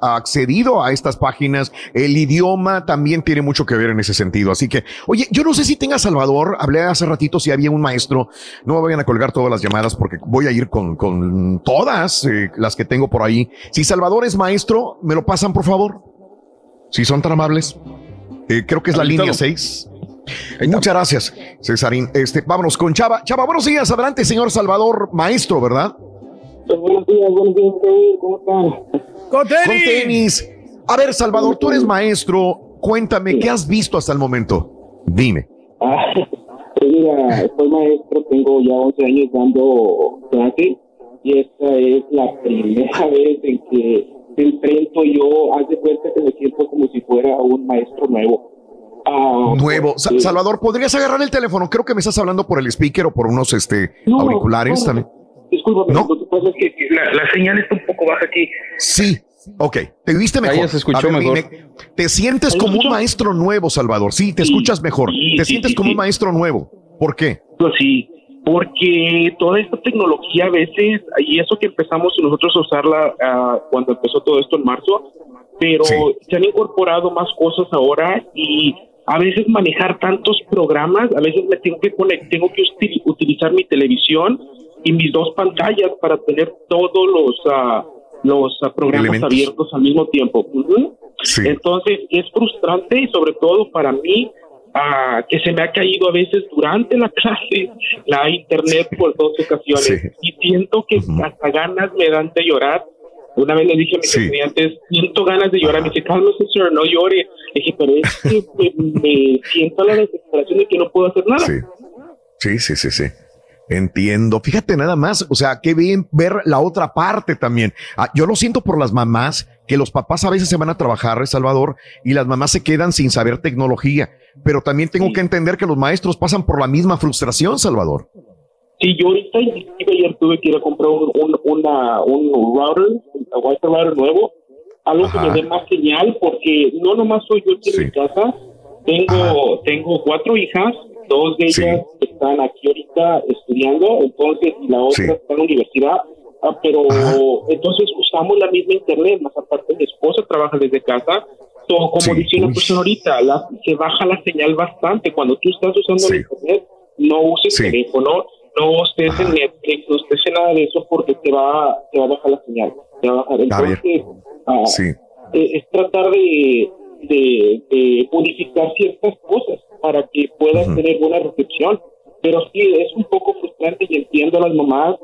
accedido a estas páginas. El idioma también tiene mucho que ver en ese sentido. Así que, oye, yo no sé si tenga Salvador. Hablé hace ratito si había un maestro. No me vayan a colgar todas las llamadas porque voy a ir con, con todas eh, las que tengo por ahí. Si Salvador es maestro, ¿me lo pasan, por favor? Si son tan amables. Eh, creo que es la Habilitado. línea 6. Muchas gracias, Cesarín. Este, vámonos con Chava. Chava, buenos días. Adelante, señor Salvador, maestro, ¿verdad? buenos días, buenos días, ¿cómo están? Con tenis. Con tenis. A ver, Salvador, tú eres maestro. Cuéntame, ¿qué has visto hasta el momento? Dime. Ah, pues mira, soy maestro, tengo ya 11 años dando clase y esta es la primera vez en que me enfrento yo, haz de cuenta que me siento como si fuera un maestro nuevo. Ah, Nuevo. Sa- porque- Salvador, ¿podrías agarrar el teléfono? Creo que me estás hablando por el speaker o por unos este, No, auriculares no. también. Discúlpame, No. lo que pasa es que la, la señal está un poco baja aquí. Sí. Ok, te viste mejor. Ahí se escuchó ver, mejor. dime, ¿Te sientes ¿Ahí como un maestro nuevo, Salvador? Sí, te Sí, escuchas mejor. sí, te sí, sientes sí, como sí. un maestro nuevo. ¿Por qué? Pues sí, porque toda esta tecnología a veces, y eso que empezamos nosotros a usarla ah, cuando empezó todo esto en marzo, pero Sí. se han incorporado más cosas ahora y a veces manejar tantos programas, a veces me tengo que conect- tengo que usti- utilizar mi televisión y mis dos pantallas para tener todos los ah, los ah, programas Elementos. abiertos al mismo tiempo. Ujú. Sí. Entonces es frustrante y sobre todo para mí ah, que se me ha caído a veces durante la clase la internet por dos ocasiones Sí. y siento que hasta ganas me dan de llorar. Una vez le dije a mis Sí. estudiantes, siento ganas de llorar. Me dice, cálmese, sir, no llore. Le dije, pero es que me, me siento la desesperación de que no puedo hacer nada. Sí. Sí, sí, sí, sí. Entiendo. Fíjate nada más, o sea, qué bien ver la otra parte también. Ah, yo lo siento por las mamás, que los papás a veces se van a trabajar, Salvador, y las mamás se quedan sin saber tecnología. Pero también tengo que entender que los maestros pasan por la misma frustración, Salvador. Sí, yo ahorita ayer tuve que ir a comprar un, un, una, un router, un Wi-Fi router nuevo, algo Ajá. que me dé más señal, porque no nomás soy yo aquí en mi casa, tengo, tengo cuatro hijas, dos de Sí. ellas están aquí ahorita estudiando, entonces y la otra está en la universidad, ah, pero Ajá. entonces usamos la misma internet, más aparte mi esposa trabaja desde casa, so, como Sí. dice una Uy. persona ahorita, la- se baja la señal bastante, cuando tú estás usando Sí. la internet, no uses Sí. teléfono, no estés en Netflix, no estés en nada de eso porque te va, te va a bajar la señal. Te va a bajar. Entonces, ah, Sí. eh, es tratar de, de, de unificar ciertas cosas para que puedas Ujú. tener buena recepción. Pero sí, es un poco frustrante y entiendo a las mamás.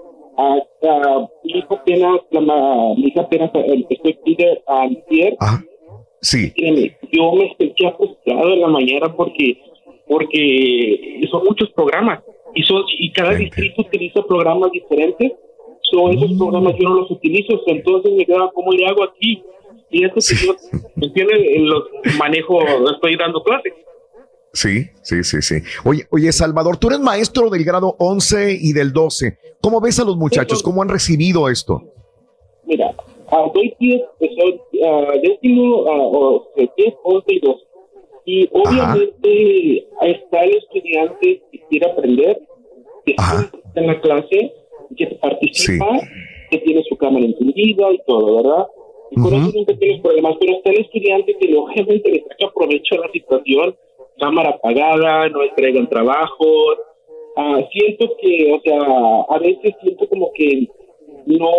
Mi hijo apenas, mi hija apenas, estoy pide a antier, Ah, Sí. Yo me sentía frustrado en la mañana porque porque son muchos programas y son y cada distrito utiliza programas diferentes. So, esos Mm. programas yo no los utilizo, entonces me quedaba, ¿cómo le hago aquí? Y eso que yo, ¿me entiendes? Los manejo, estoy dando clases. Sí, sí, sí, sí. Oye, oye, Salvador, tú eres maestro del grado 11 y del 12. ¿Cómo ves a los muchachos? ¿Cómo han recibido esto? Mira, ah, doy 10, pues, soy, ah, décimo, o sea, 10, 11 y 12. Y obviamente está el estudiante que quiere aprender, que está en la clase, que participa, que tiene su cámara encendida y todo, ¿verdad? Y con eso nunca tienes problemas, pero está el estudiante que obviamente le saca provecho a la situación, cámara apagada, no entregan trabajos. Ah, siento que, o sea, a veces siento como que no,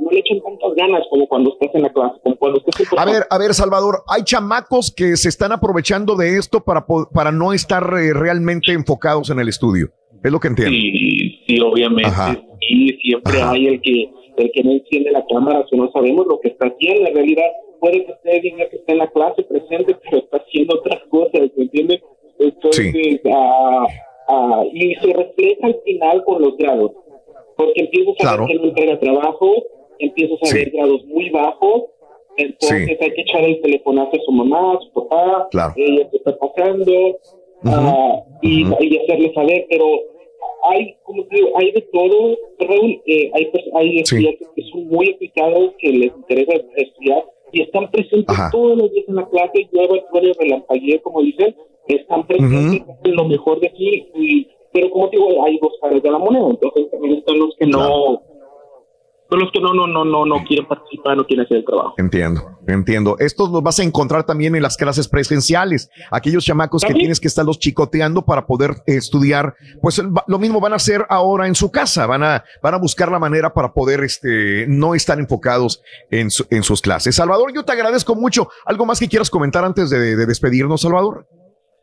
no le echan tantas ganas como cuando estás en la clase, como cuando estás en A ver, a ver, Salvador, hay chamacos que se están aprovechando de esto para, para no estar eh, realmente enfocados en el estudio. Es lo que entiendo. Sí, sí, obviamente. Ajá. Sí, siempre hay el que el que no enciende la cámara, si no sabemos lo que está haciendo. En realidad, puede que usted diga que está en la clase presente, pero está haciendo otras cosas, ¿me entiende? Entonces, ah, ah, y se refleja al final con los grados. Porque empiezas a ver que no entrega trabajo, empiezas a ver grados muy bajos, entonces hay que echar el telefonazo a su mamá, a su papá, Claro. ella te está pasando, ah, y, y hacerle saber, pero hay, como te digo, hay de todo, Raúl, eh, hay, hay estudiantes que son muy aplicados, que les interesa estudiar y están presentes todos los días en la clase, llueve, truene, relampaguee, como dicen, están presentes en lo mejor de aquí, y, pero como te digo, hay dos caras de la moneda, entonces también están los que no, son los que no, no, no, no, no quieren participar, no quieren hacer el trabajo. Entiendo, entiendo. Estos los vas a encontrar también en las clases presenciales. Aquellos chamacos que tienes que estarlos chicoteando para poder estudiar, pues lo mismo van a hacer ahora en su casa. Van a, van a buscar la manera para poder este, no estar enfocados en, su- en sus clases. Salvador, yo te agradezco mucho. ¿Algo más que quieras comentar antes de, de despedirnos, Salvador?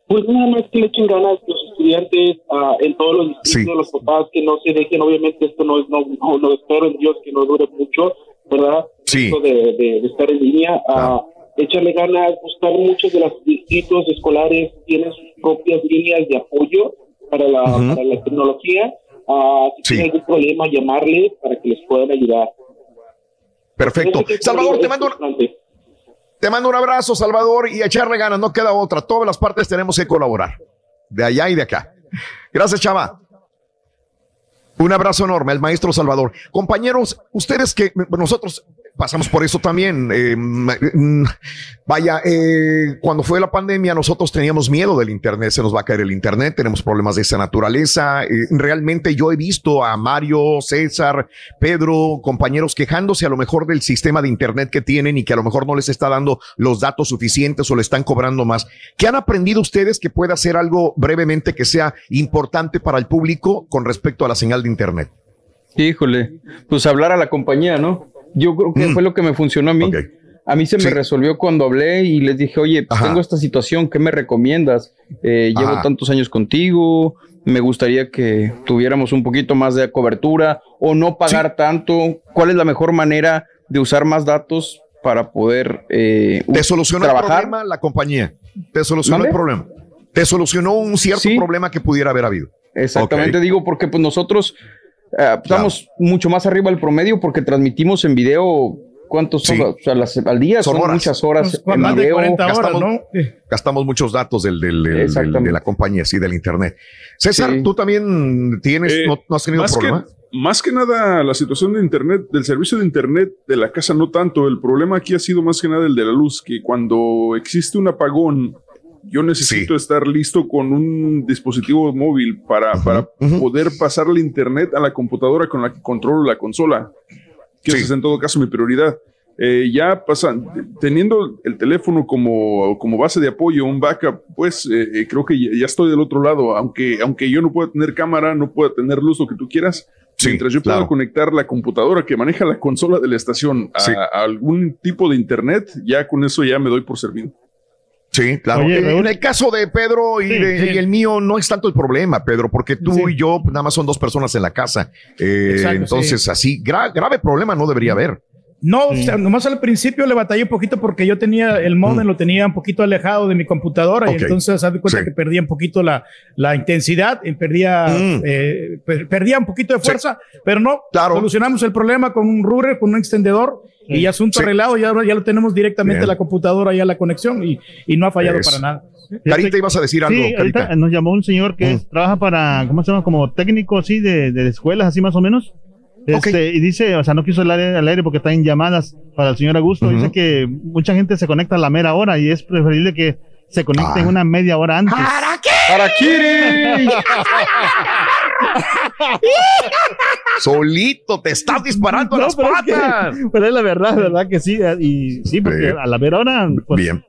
Pues nada más que le echen ganas estudiantes ah, en todos los distritos, los papás que no se dejen, obviamente esto no es, no, no, no espero en Dios que no dure mucho, ¿verdad? Sí. Esto de, de, de estar en línea, ah, échale ganas, buscar muchos de los distritos escolares tienen sus propias líneas de apoyo para la, para la tecnología, si tienen algún problema llamarles para que les puedan ayudar. Perfecto. Salvador, te mando, un- te mando un abrazo, Salvador, y a echarle ganas, no queda otra. Todas las partes tenemos que colaborar. De allá y de acá. Gracias, Chava. Un abrazo enorme al maestro Salvador. Compañeros, ustedes que nosotros pasamos por eso también. eh, mm, vaya, eh, cuando fue la pandemia, nosotros teníamos miedo del Internet, se nos va a caer el Internet, tenemos problemas de esa naturaleza. Eh, realmente yo he visto a Mario, César, Pedro, compañeros quejándose a lo mejor del sistema de Internet que tienen y que a lo mejor no les está dando los datos suficientes o le están cobrando más. ¿Qué han aprendido ustedes que pueda ser algo brevemente que sea importante para el público con respecto a la señal de Internet? Híjole, pues hablar a la compañía, ¿no? Yo creo que fue lo que me funcionó a mí. A mí se me resolvió cuando hablé y les dije, oye, pues tengo esta situación, ¿qué me recomiendas? Eh, llevo tantos años contigo, me gustaría que tuviéramos un poquito más de cobertura o no pagar tanto. ¿Cuál es la mejor manera de usar más datos para poder eh, ¿Te solucionó el trabajar? problema la compañía? ¿Te solucionó el problema? ¿Te solucionó un cierto problema que pudiera haber habido? Exactamente, digo, porque pues nosotros eh, estamos mucho más arriba del promedio porque transmitimos en video. ¿Cuántos Sí. horas? O sea, las- al día son, Son horas. muchas horas Pues, en más de video. 40 horas, Gastamos- ¿no? Gastamos muchos datos del, del- del- del- Exactamente. de la compañía, sí, del Internet. César, Sí. tú también tienes, Eh, no, no has tenido más problema. Que, más que nada, la situación de Internet, del servicio de Internet de la casa no tanto. El problema aquí ha sido más que nada el de la luz, que cuando existe un apagón, yo necesito estar listo con un dispositivo móvil para, para poder pasar la Internet a la computadora con la que controlo la consola, que esa es en todo caso mi prioridad. Eh, ya pasan, teniendo el teléfono como, como base de apoyo, un backup, pues eh, eh, creo que ya, ya estoy del otro lado, aunque, aunque yo no pueda tener cámara, no pueda tener luz, lo que tú quieras, mientras yo pueda claro. conectar la computadora que maneja la consola de la estación a, Sí. a algún tipo de internet, ya con eso ya me doy por servido. Sí, claro. Oye, Eh, en el caso de Pedro y, Sí, de- sí. y el mío no es tanto el problema, Pedro, porque tú y yo nada más son dos personas en la casa. Eh, Exacto, entonces, sí. así, gra- grave problema no debería haber. No, o sea, nomás al principio le batallé un poquito porque yo tenía el modem, lo tenía un poquito alejado de mi computadora y entonces haz de cuenta Sí. que perdía un poquito la, la intensidad, y perdía, Mm. eh, per- perdía un poquito de fuerza, pero no, solucionamos el problema con un router, con un extendedor y asunto Sí. arreglado, ya, ya lo tenemos directamente Bien. a la computadora, ya la conexión y, y no ha fallado Eso. para nada. Carita, ibas a decir algo, Sí, ahorita Carita. nos llamó un señor que es- trabaja para, ¿cómo se llama? Como técnico así de, de escuelas, así más o menos. Este, Y dice, o sea, no quiso el aire, al aire porque está en llamadas para el señor Augusto. Dice que mucha gente se conecta a la mera hora y es preferible que se conecten Ah. una media hora antes. ¡Harakiri! Solito, te estás disparando No, las pero es que- patas. pero es la verdad, ¿verdad? Que sí. Y sí, porque Sí. a la mera hora. pues, Bien,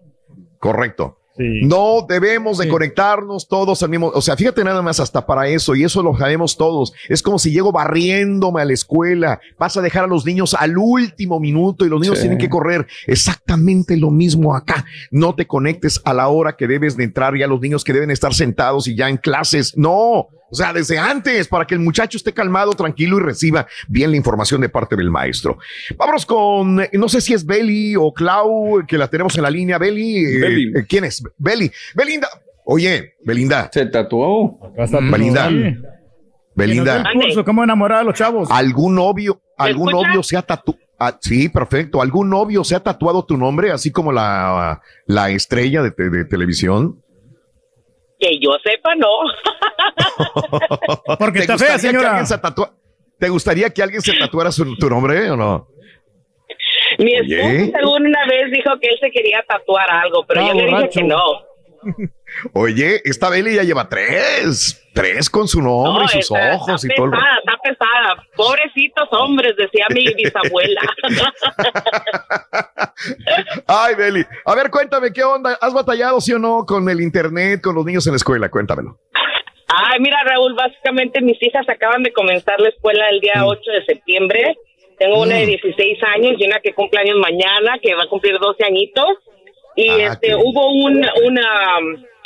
correcto. No debemos de conectarnos todos al mismo, o sea, fíjate nada más hasta para eso y eso lo sabemos todos. Es como si llego barriéndome a la escuela, vas a dejar a los niños al último minuto y los niños Sí. tienen que correr. Exactamente lo mismo acá. No te conectes a la hora que debes de entrar ya los niños que deben estar sentados y ya en clases. No, o sea, desde antes para que el muchacho esté calmado, tranquilo y reciba bien la información de parte del maestro. Vámonos con, eh, no sé si es Beli o Clau, que la tenemos en la línea. Beli, eh, Beli. eh, ¿quién es? Beli. Belinda. Oye, Belinda. Se tatuó. Belinda. Sí. Belinda. Curso, ¿Cómo enamorar a los chavos? ¿Algún novio, algún novio se ha tatuado? sí, perfecto. ¿Algún novio se ha tatuado tu nombre, así como la, la estrella de, te- de televisión? Que yo sepa, no. Porque ¿Te está fea, señora. alguien se tatua- ¿Te gustaría que alguien se tatuara su- tu nombre o no? Mi esposo según una vez dijo que él se quería tatuar algo, pero Ah, yo le dije borracho. que no. Oye, esta Beli ya lleva tres. Tres con su nombre No, y sus está- ojos y está todo. el- pesada, está pesada. Pobrecitos hombres, decía mi bisabuela. Ay, Beli. A ver, cuéntame, ¿qué onda? ¿Has batallado, sí o no, con el internet, con los niños en la escuela? Cuéntamelo. Ay, mira, Raúl, básicamente mis hijas acaban de comenzar la escuela el día 8 de septiembre. Tengo una de Mm. 16 años y una que cumple años mañana, que va a cumplir 12 añitos. Y Ah, este qué hubo un, una,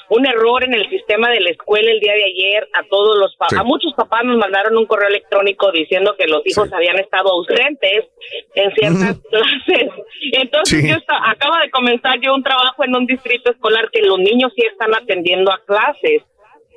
un error en el sistema de la escuela el día de ayer. A todos los pa- Sí. a muchos papás nos mandaron un correo electrónico diciendo que los hijos habían estado ausentes en ciertas clases. Entonces Sí. yo esta- acabo de comenzar yo un trabajo en un distrito escolar que los niños sí están atendiendo a clases.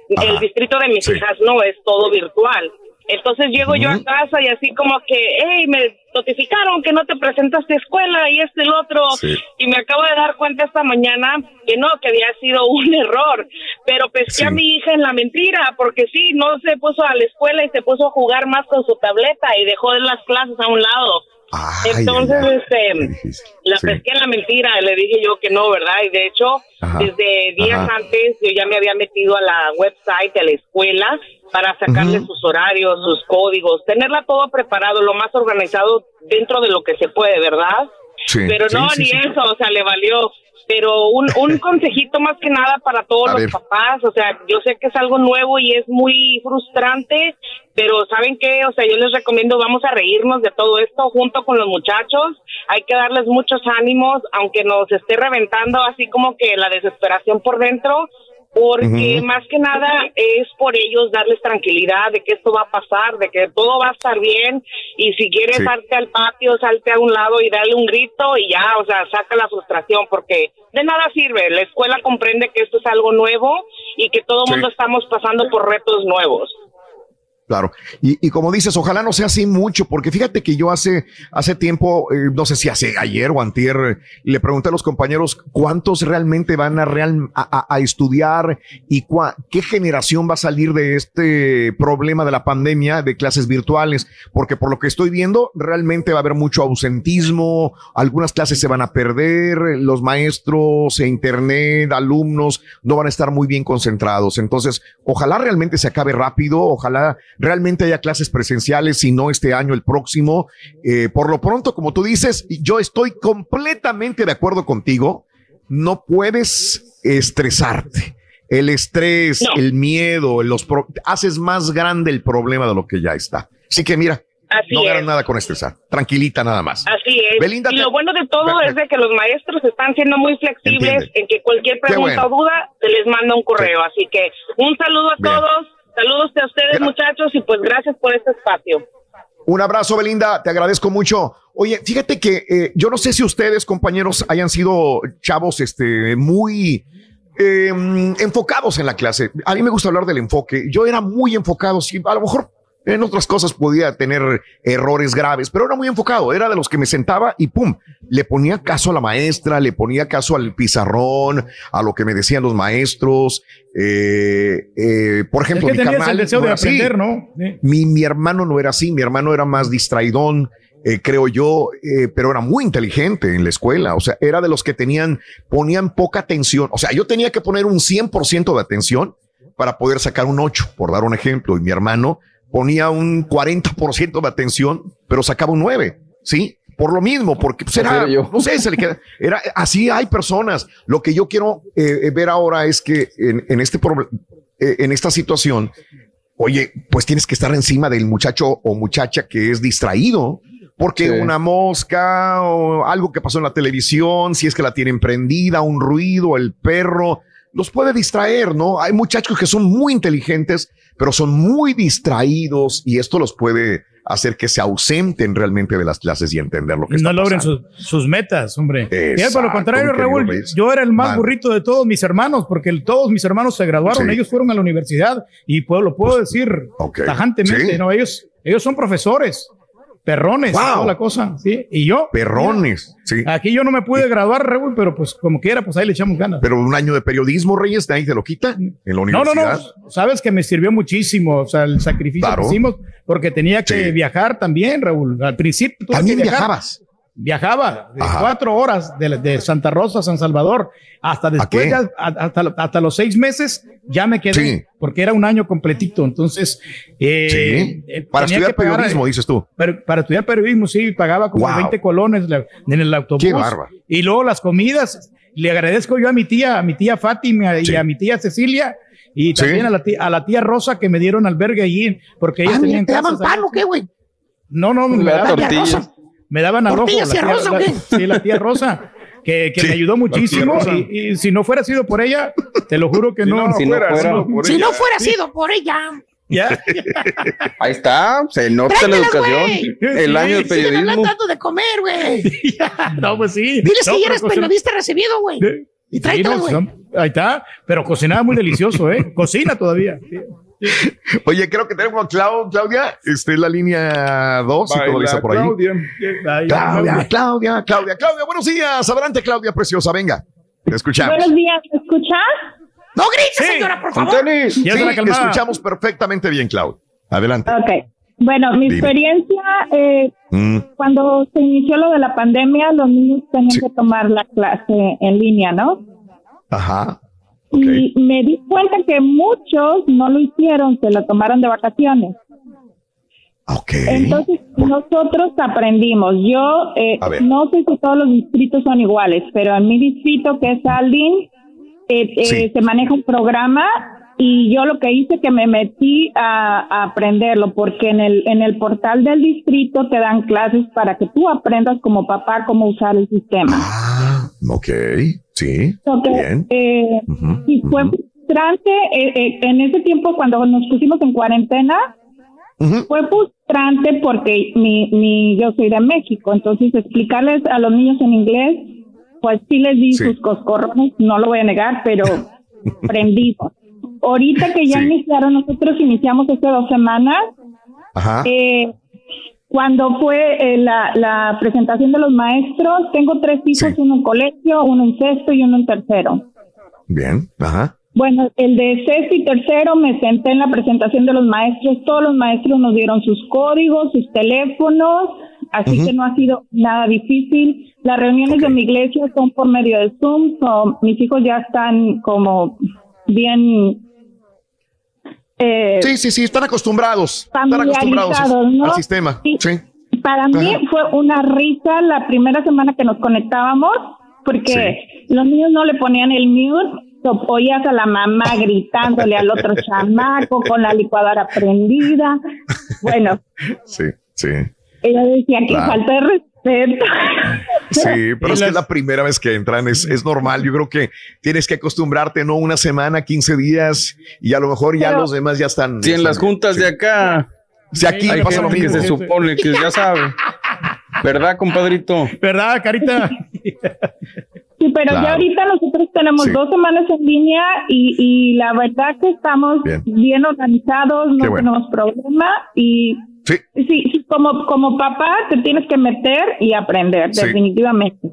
El distrito de mis hijas no es todo virtual. Entonces llego yo a casa y así como que, hey, me notificaron que no te presentaste a escuela y este el otro. Sí. Y me acabo de dar cuenta esta mañana que no, que había sido un error. Pero pesqué a mi hija en la mentira, porque sí, no se puso a la escuela y se puso a jugar más con su tableta y dejó de las clases a un lado. Ay, Entonces, ay, ay. este, la Sí. pesqué en la mentira, le dije yo que no, ¿verdad? Y de hecho, Ajá. desde días Ajá. antes yo ya me había metido a la website de la escuela para sacarle sus horarios, sus códigos, tenerla todo preparado, lo más organizado dentro de lo que se puede, ¿verdad? Sí, Pero sí, no, ni eso, o sea, le valió. Pero un, un consejito más que nada para todos A los ver. papás, o sea, yo sé que es algo nuevo y es muy frustrante, pero ¿saben qué? O sea, yo les recomiendo, vamos a reírnos de todo esto junto con los muchachos, hay que darles muchos ánimos, aunque nos esté reventando así como que la desesperación por dentro, porque más que nada es por ellos darles tranquilidad de que esto va a pasar, de que todo va a estar bien y si quieres Sí. salte al patio, salte a un lado y dale un grito y ya, o sea, saca la frustración porque de nada sirve, la escuela comprende que esto es algo nuevo y que todo el Sí. mundo estamos pasando por retos nuevos. Claro. Y, y como dices, ojalá no sea así mucho, porque fíjate que yo hace, hace tiempo, eh, no sé si hace ayer o antier, le pregunté a los compañeros cuántos realmente van a, real, a, a- a estudiar y cua- qué generación va a salir de este problema de la pandemia de clases virtuales, porque por lo que estoy viendo, realmente va a haber mucho ausentismo, algunas clases se van a perder, los maestros, e internet, alumnos no van a estar muy bien concentrados. Entonces, ojalá realmente se acabe rápido, ojalá realmente haya clases presenciales, si no este año, el próximo. Eh, por lo pronto, como tú dices, yo estoy completamente de acuerdo contigo, no puedes estresarte. El estrés, el miedo, los pro- haces más grande el problema de lo que ya está. Así que mira, Así no ganas es. nada con estresar. Tranquilita nada más. Así es. Belinda, y lo bueno de todo es de que los maestros están siendo muy flexibles Entiende. en que cualquier pregunta bueno. o duda se les manda un correo. Así que un saludo a Bien. todos, saludos a ustedes muchachos y pues gracias por este espacio. Un abrazo, Belinda. Te agradezco mucho. Oye, fíjate que eh, yo no sé si ustedes, compañeros, hayan sido chavos este, muy eh, enfocados en la clase. A mí me gusta hablar del enfoque. Yo era muy enfocado, sí, a lo mejor en otras cosas podía tener errores graves, pero era muy enfocado. Era de los que me sentaba y pum, le ponía caso a la maestra, le ponía caso al pizarrón, a lo que me decían los maestros. Eh, eh, por ejemplo, Es que mi carnal el deseo no de aprender, ¿no? Sí. Mi, mi hermano no era así, mi hermano era más distraidón, eh, creo yo, eh, pero era muy inteligente en la escuela. O sea, era de los que tenían, ponían poca atención. O sea, yo tenía que poner un 100% de atención para poder sacar un 8, por dar un ejemplo. Y mi hermano ponía un 40% de atención, pero sacaba un 9, ¿sí? Por lo mismo, porque pues, era, yo. no sé, se le queda, era, así hay personas. Lo que yo quiero eh, eh, ver ahora es que en, en este eh, en esta situación, oye, pues tienes que estar encima del muchacho o muchacha que es distraído, porque Sí. una mosca o algo que pasó en la televisión, si es que la tienen prendida, un ruido, el perro, los puede distraer, ¿no? Hay muchachos que son muy inteligentes, pero son muy distraídos y esto los puede hacer que se ausenten realmente de las clases y entender lo que no logren sus, sus metas, hombre. Fíjate, por Exacto, lo contrario, Raúl, yo era el más Man. burrito de todos mis hermanos, porque todos mis hermanos se graduaron, Sí. ellos fueron a la universidad y puedo, lo puedo decir Ok. tajantemente, Sí. ¿no? Ellos, ellos son profesores, perrones, Wow. toda la cosa, ¿sí? Y yo, Perrones, sí. aquí yo no me pude graduar, Raúl, pero pues como quiera, pues ahí le echamos ganas. Pero un año de periodismo, Reyes, nadie te lo quita en la No, no, universidad. no. Sabes que me sirvió muchísimo, o sea, el sacrificio Claro. que hicimos, porque tenía que Sí. viajar también, Raúl. Al principio. También viajabas. Viajaba de Ajá. cuatro horas de, de Santa Rosa a San Salvador hasta después, ya, hasta, hasta los seis meses, ya me quedé, Sí. porque era un año completito. Entonces, eh, Sí. eh, Para estudiar pagar, periodismo, dices tú. pero para estudiar periodismo, sí, pagaba como Wow. 20 colones en el autobús. Qué bárbaro. Y luego las comidas. Le agradezco yo a mi tía, a mi tía Fátima y Sí. a mi tía Cecilia. Y Sí. también a, la tía, a la tía Rosa que me dieron albergue allí, porque ellas Ah, tenían ¿te daban pan o qué, güey? No, no, me daban tortilla. Me daban al ojo. ¿Tortillas la tía Rosa o la- qué? Sí, la tía Rosa, que, que Sí, me ayudó muchísimo. Y, y si no fuera sido por ella, te lo juro que Si no. no, Si no fuera, fuera- si no por Si ella. no fuera sido por ella. Ya. Ahí está, se nota la educación, el año de Sí, Siguen periodismo. hablando de comer, güey. no, pues sí. Diles No, que ya eres cocina- periodista recibido, güey. Y Sí, tráetela, no, son- Ahí está, pero cocinaba muy delicioso, ¿eh? Cocina todavía. Oye, creo que tenemos a Clau- Claudia. Este es la línea 2 y todo está por ahí. Claudia. Claudia, Claudia, Claudia, Claudia, buenos días. Adelante, Claudia, preciosa, venga. Te escuchamos. Buenos días, ¿me escuchas? No grites, Sí. señora, por favor. tenis. Ya Sí, te escuchamos perfectamente bien, Claudia. Adelante. Ok. Bueno, mi Dime. experiencia, eh, Mm, cuando se inició lo de la pandemia, los niños tenían Sí. que tomar la clase en línea, ¿no? Ajá. Y me di cuenta que muchos no lo hicieron, se lo tomaron de vacaciones. Ok. Entonces, nosotros aprendimos. Yo eh, no sé si todos los distritos son iguales, pero en mi distrito, que es Aldin, eh, eh, se maneja un programa y yo lo que hice que me metí a, a aprenderlo, porque en el, en el portal del distrito te dan clases para que tú aprendas como papá cómo usar el sistema. Ah, ok. Sí. Bien. eh, y fue frustrante eh, eh, en ese tiempo cuando nos pusimos en cuarentena. Fue frustrante porque mi, mi, yo soy de México, entonces explicarles a los niños en inglés, pues sí les di Sí. sus coscorrones, no lo voy a negar, pero prendimos. Ahorita que ya Sí. iniciaron, nosotros iniciamos hace dos semanas, Ajá. eh, cuando fue eh, la, la presentación de los maestros, tengo tres hijos, Sí. uno en colegio, uno en sexto y uno en tercero. Bien. Ajá. Bueno, el de sexto y tercero me senté en la presentación de los maestros. Todos los maestros nos dieron sus códigos, sus teléfonos, así que no ha sido nada difícil. Las reuniones de mi iglesia son por medio de Zoom. so mis hijos ya están como bien eh, Sí, sí, sí, están acostumbrados. Están acostumbrados al sistema. Sí. Sí. Para mí Ajá. fue una risa la primera semana que nos conectábamos, porque los niños no le ponían el mute, oías a la mamá gritándole al otro chamaco con la licuadora prendida. Bueno, Sí, sí. ella decía que Claro. falta de respeto. Sí, pero es que es la primera vez que entran, es, es normal. Yo creo que tienes que acostumbrarte, ¿no? Una semana, 15 días, y a lo mejor ya Pero- los demás ya están. Si en las juntas sí. de acá Si aquí hay pasa lo gente que mismo. se supone que ya sabe. ¿Verdad, compadrito? ¿Verdad, Carita? Sí, pero Claro. ya ahorita nosotros tenemos Sí. dos semanas en línea y, y la verdad que estamos Bien. bien, organizados, no bueno. tenemos problema y Sí. sí, sí, como, como papá te tienes que meter y aprender, Sí. definitivamente.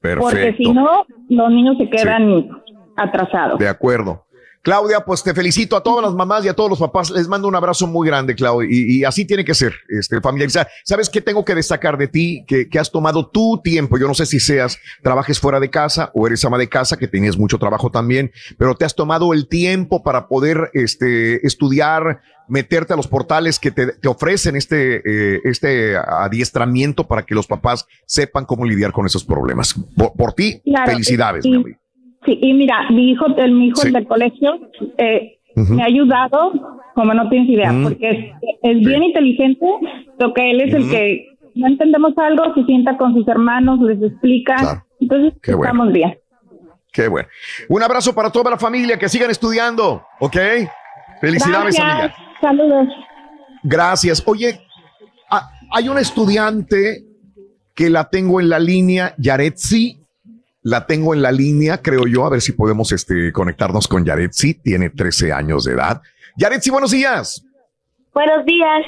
Porque Perfecto. si no, los niños se quedan atrasados. De acuerdo. Claudia, pues te felicito a todas las mamás y a todos los papás. Les mando un abrazo muy grande, Claudia. Y, y así tiene que ser, este, familia. O sea, ¿Sabes qué tengo que destacar de ti? Que, que has tomado tu tiempo. Yo no sé si seas, trabajes fuera de casa o eres ama de casa, que tenías mucho trabajo también, pero te has tomado el tiempo para poder este, estudiar, meterte a los portales que te, te ofrecen este, eh, este adiestramiento para que los papás sepan cómo lidiar con esos problemas. Por, por ti, Claro, felicidades, sí. mi amigo. Sí, y mira, mi hijo, el, mi hijo Sí. del colegio, eh, me ha ayudado, como no tienes idea, porque es, es bien inteligente, lo que él es el que no entendemos algo, se sienta con sus hermanos, les explica, entonces Qué bueno. estamos bien. Qué bueno. Un abrazo para toda la familia, que sigan estudiando, ¿ok? Felicidades, Gracias. amiga. Saludos. Gracias. Oye, ah, hay una estudiante que la tengo en la línea, Yaretsi. La tengo en la línea, creo yo, a ver si podemos este, conectarnos con Yaretsi. Tiene 13 años de edad. Yaretsi, buenos días. Buenos días.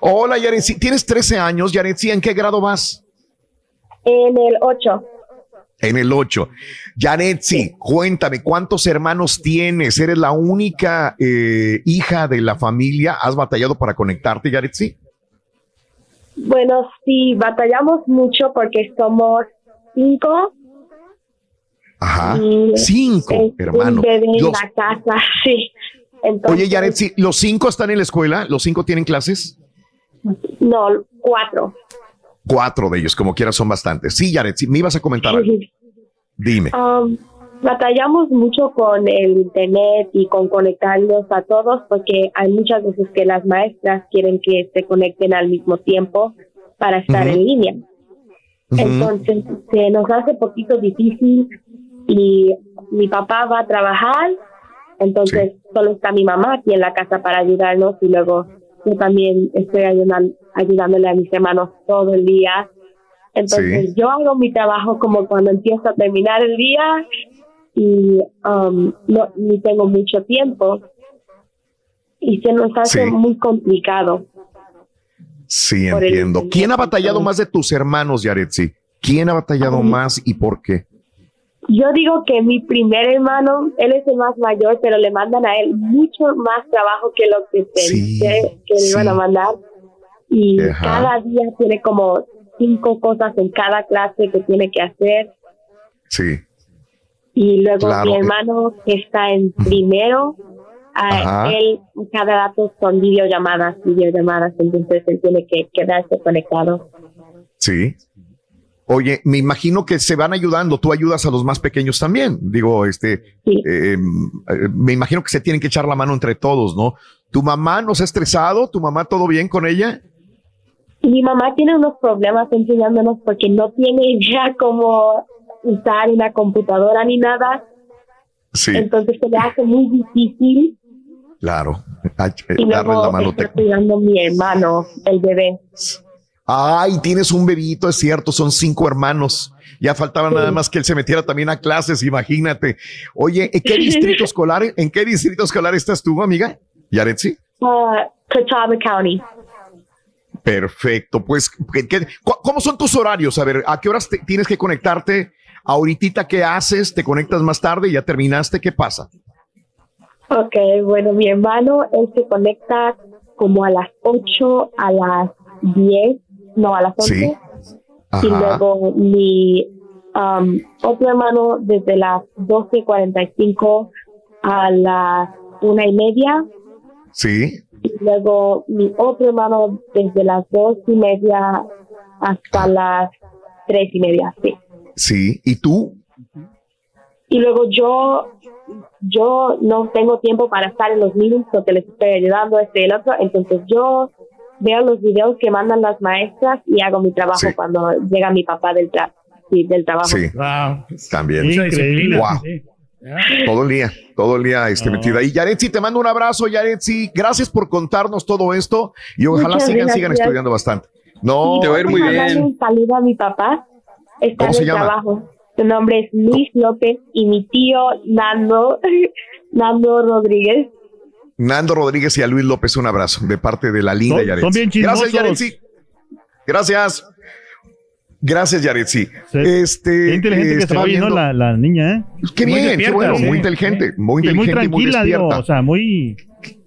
Hola, Yaretsi. Tienes 13 años, Yaretsi. ¿En qué grado vas? En el 8. En el 8. Yaretsi, cuéntame, ¿cuántos hermanos tienes? ¿Eres la única eh, hija de la familia? ¿Has batallado para conectarte, Yaretsi? Bueno, sí, batallamos mucho porque somos cinco. Ajá. y Cinco es hermanos. Un bebé en Los- la casa, sí. Entonces, Oye, Yaretsi, ¿los cinco están en la escuela? ¿Los cinco tienen clases? No, cuatro. Cuatro de ellos, como quieras, son bastantes. Sí, Yaretsi, me ibas a comentar algo. Dime. Um, batallamos mucho con el internet y con conectarnos a todos porque hay muchas veces que las maestras quieren que se conecten al mismo tiempo para estar en línea. Entonces se nos hace poquito difícil y mi papá va a trabajar, entonces solo está mi mamá aquí en la casa para ayudarnos y luego yo también estoy ayudan- ayudándole a mis hermanos todo el día. Entonces Sí. yo hago mi trabajo como cuando empiezo a terminar el día y um, no ni tengo mucho tiempo y se nos hace Sí. muy complicado. Sí, el entiendo. ¿Quién ha batallado más de tus hermanos, Yaretsi? ¿Quién ha batallado más y por qué? Yo digo que mi primer hermano, él es el más mayor, pero le mandan a él mucho más trabajo que lo que pensé que le iban a mandar. Y Ajá. cada día tiene como cinco cosas en cada clase que tiene que hacer. Sí. Y luego Claro. mi hermano que está en primero, a él cada rato son videollamadas, videollamadas, entonces él tiene que quedarse conectado. Sí. Oye, me imagino que se van ayudando. Tú ayudas a los más pequeños también. Digo, este, eh, eh, me imagino que se tienen que echar la mano entre todos, ¿no? ¿Tu mamá nos ha estresado? ¿Tu mamá todo bien con ella? Mi mamá tiene unos problemas enseñándonos porque no tiene idea cómo usar una computadora ni nada. Sí, Entonces se le hace muy difícil. claro. Ay, Y darle la luego mano está te- cuidando mi hermano, el bebé. Ay, tienes un bebito, es cierto, son cinco hermanos. Ya faltaba nada más que él se metiera también a clases, imagínate. Oye, ¿en qué distrito escolar, en qué distrito escolar estás tú, amiga? Yaretsi. Uh, Catawba County. Perfecto, pues, ¿qué- ¿cómo son tus horarios? A ver, ¿a qué horas te- tienes que conectarte? Ahorita, ¿qué haces? ¿Te conectas más tarde? ¿Ya terminaste? ¿Qué pasa? Ok, bueno, mi hermano, él se conecta como a las 8, a las 10, no, a las 11. Sí. Y luego mi um, otro hermano desde las 12.45 a las una y media. Sí. Y luego mi otro hermano desde las dos y media hasta las tres y media, sí. Sí. ¿Y tú? Y luego yo, yo no tengo tiempo para estar en los meetings porque les estoy ayudando este y el otro, entonces yo veo los videos que mandan las maestras y hago mi trabajo Sí. cuando llega mi papá del, tra sí, del trabajo. Sí. También. Wow. Todo el día, todo el día este, metida. Y Yaretsi, te mando un abrazo, Yaretsi. Gracias por contarnos todo esto y ojalá Muchas sigan, sigan estudiando bastante. No, te va a ir muy bien. Un saludo a mi papá. Está ¿Cómo en se llama? trabajo. Su nombre es Luis López y mi tío Nando, Nando Rodríguez. Nando Rodríguez y a Luis López, un abrazo de parte de la linda Son- Yaretsi. son bien Gracias. Yaretsi. Gracias. Gracias, Yaretsi. Este, Qué inteligente eh, que se oye, ¿no? viendo- La, la niña, ¿eh? Qué Muy bien, qué bueno, sí. muy inteligente, muy Y muy inteligente y muy tranquila, digo, o sea, muy...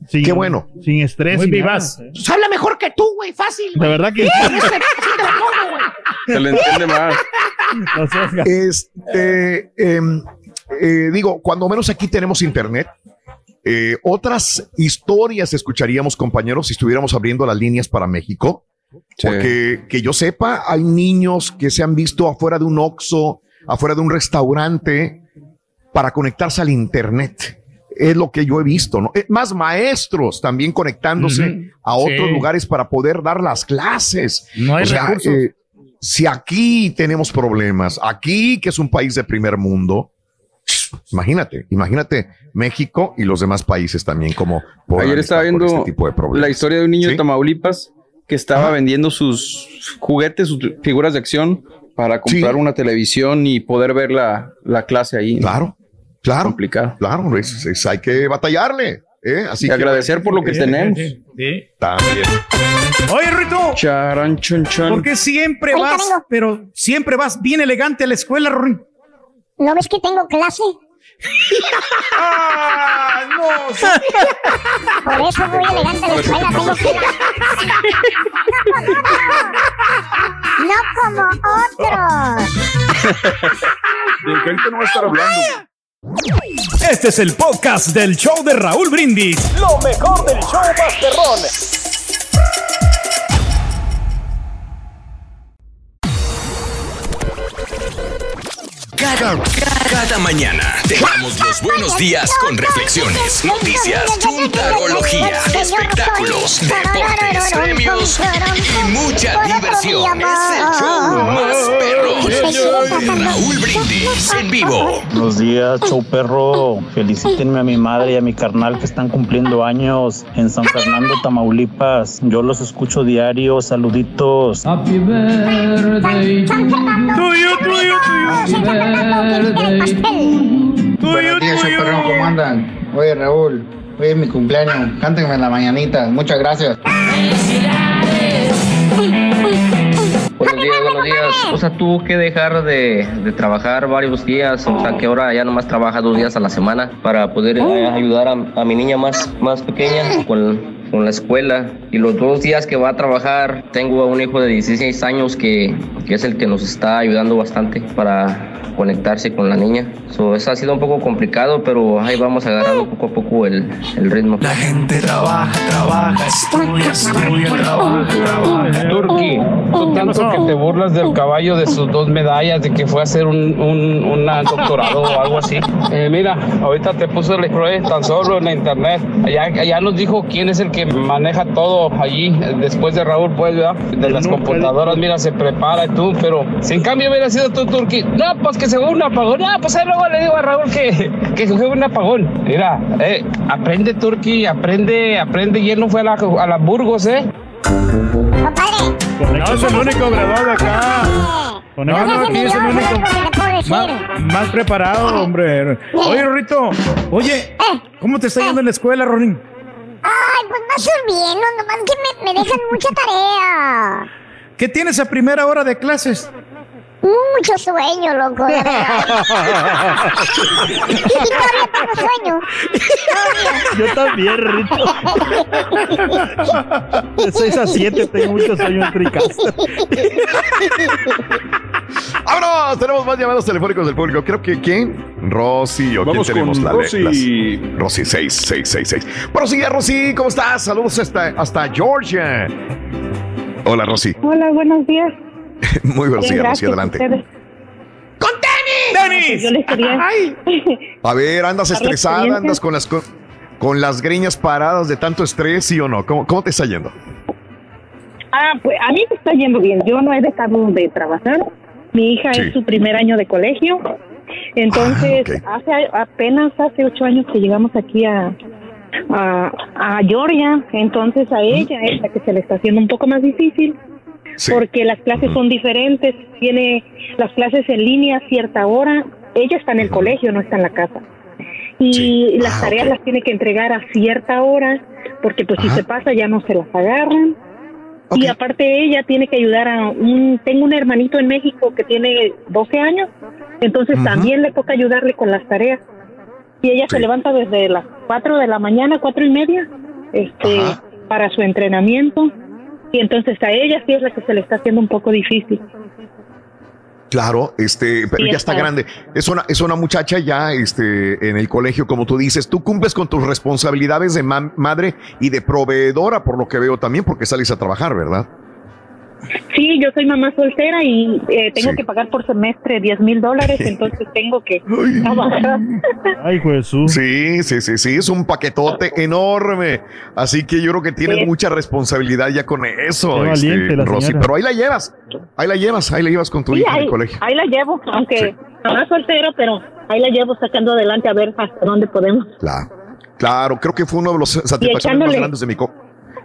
Sin, Qué bueno. Sin estrés. Muy vivaz. nada. Pues habla mejor que tú, güey, fácil. De verdad que... Se le entiende más. Este, em, eh, digo, cuando menos aquí tenemos internet, eh, otras historias escucharíamos, compañeros, si estuviéramos abriendo las líneas para México. Sí. Porque que yo sepa, hay niños que se han visto afuera de un Oxxo, afuera de un restaurante, para conectarse al internet. Es lo que yo he visto, ¿no? Más maestros también conectándose a otros Sí. lugares para poder dar las clases. No hay O sea, recursos. eh, si aquí tenemos problemas, aquí que es un país de primer mundo, imagínate, imagínate México y los demás países también como Ayer estaba viendo este tipo de problemas. la historia de un niño de. Tamaulipas que estaba vendiendo sus juguetes, sus figuras de acción para comprar una televisión y poder ver la, la clase ahí. Claro, claro. Complicado. Claro, es- es- hay que batallarle. ¿eh? Así Y que agradecer por lo que Sí, tenemos. También. Oye, Rito. Charan, chon, chon. ¿Por qué siempre vas, pero siempre vas bien elegante a la escuela, Rory? ¿No ves que tengo clase? ¡Ah, no! Por eso voy elegante a la escuela, tengo clase. No como otros. Que ahorita no va a estar hablando. Este es el podcast del show de Raúl Brindis. Lo mejor del show Masterrón. Cada, cada mañana te damos los buenos días con reflexiones, noticias, chuntarología, espectáculos, deportes, premios y mucha diversión. Es el show más perro. Raúl Brindis en vivo. Buenos días, show perro. Felicítenme a mi madre y a mi carnal que están cumpliendo años en San Fernando, Tamaulipas. Yo los escucho diario. Saluditos. Tuyo, tuyo, tuyo. Buenos días, perro, ¿cómo andan? Oye, Raúl, hoy es mi cumpleaños. Cántenme en la mañanita. Muchas gracias. Buenos días, buenos días. O sea, tuvo que dejar de, de trabajar varios días, o sea, que ahora ya nomás trabaja dos días a la semana para poder eh, ayudar a, a mi niña más, más pequeña con, con la escuela. Y los dos días que va a trabajar, tengo a un hijo de 16 años que, que es el que nos está ayudando bastante para conectarse con la niña. So, eso ha sido un poco complicado, pero ahí vamos agarrando poco a poco el, el ritmo. La gente trabaja, trabaja, estudia, estudia, trabaja, trabaja. Turki, tú tanto que te burlas del caballo de sus dos medallas, de que fue a hacer un, un una doctorado o algo así. Eh, mira, ahorita te puso el prueba tan solo en la internet. Ya, ya nos dijo quién es el que maneja todo allí, eh, después de Raúl, pues, ¿verdad? De las computadoras, mira, se prepara y tú, pero si en cambio hubiera sido tú, Turki, no, pues que se fue un apagón, no, pues ahí luego le digo a Raúl que, que se fue un apagón. Mira, eh, aprende, Turki, aprende, aprende, y él no fue a la, a la Burgos, ¿eh? No es el único graduado acá. No, no, aquí es el único. Más, más preparado, hombre. Oye, Rorito. Oye, ¿cómo te está yendo en la escuela, Rorín? Ay, pues más o menos, nomás que me, me dejan mucha tarea. ¿Qué tienes a primera hora de clases? Mucho sueño, loco, la verdad. y todavía tengo sueño. Yo también, Rito. De 6 a 7 tengo mucho sueño en Tricas. ¡Vámonos! Tenemos más llamados telefónicos del público. Creo que ¿quién? Rosy o Vamos quién tenemos con la Rosy. las- Rosy 6666. Buenos días, Rosy. ¿Cómo estás? Saludos hasta, hasta Georgia. Hola, Rosy. Hola, buenos días. Muy buenos Bien, días, Rosy. Adelante. ¡Con tenis! Pues Yo les quería. A ver, ¿andas estresada? ¿Andas con las, con, con las greñas paradas de tanto estrés, sí o no? ¿Cómo, cómo te está yendo? Ah, pues a mí me está yendo bien. Yo no he dejado de trabajar. Mi hija Sí. es su primer año de colegio. Entonces, Ah, hace apenas hace ocho años que llegamos aquí a, a, a Georgia. Entonces, a ella es la que se le está haciendo un poco más difícil. Sí. porque las clases son diferentes, tiene las clases en línea a cierta hora, ella está en el colegio, no está en la casa. Y las Ah, tareas las tiene que entregar a cierta hora, porque pues si se pasa ya no se las agarran. Y aparte ella tiene que ayudar a un, tengo un hermanito en México que tiene 12 años, entonces también le toca ayudarle con las tareas. Y ella se levanta desde las 4 de la mañana, cuatro y media, este, para su entrenamiento. Y entonces a ella sí es la que se le está haciendo un poco difícil. Claro, este, pero Sí, ya está está. grande. Es una, es una muchacha ya este, en el colegio, como tú dices. Tú cumples con tus responsabilidades de ma- madre y de proveedora, por lo que veo también, porque sales a trabajar, ¿verdad? Sí, yo soy mamá soltera y eh, tengo Sí. que pagar por semestre 10 mil dólares, entonces tengo que trabajar. Ay, Jesús. Sí, sí, sí, sí, es un paquetote enorme. Así que yo creo que tienes Sí. mucha responsabilidad ya con eso, Qué este, valiente la Rosy. señora. Pero ahí la llevas, ahí la llevas, ahí la llevas con tu Sí, hija en ahí, el colegio. ahí la llevo, aunque mamá soltera, pero ahí la llevo sacando adelante a ver hasta dónde podemos. Claro, claro, creo que fue uno de los satisfacciones más grandes de mi, co-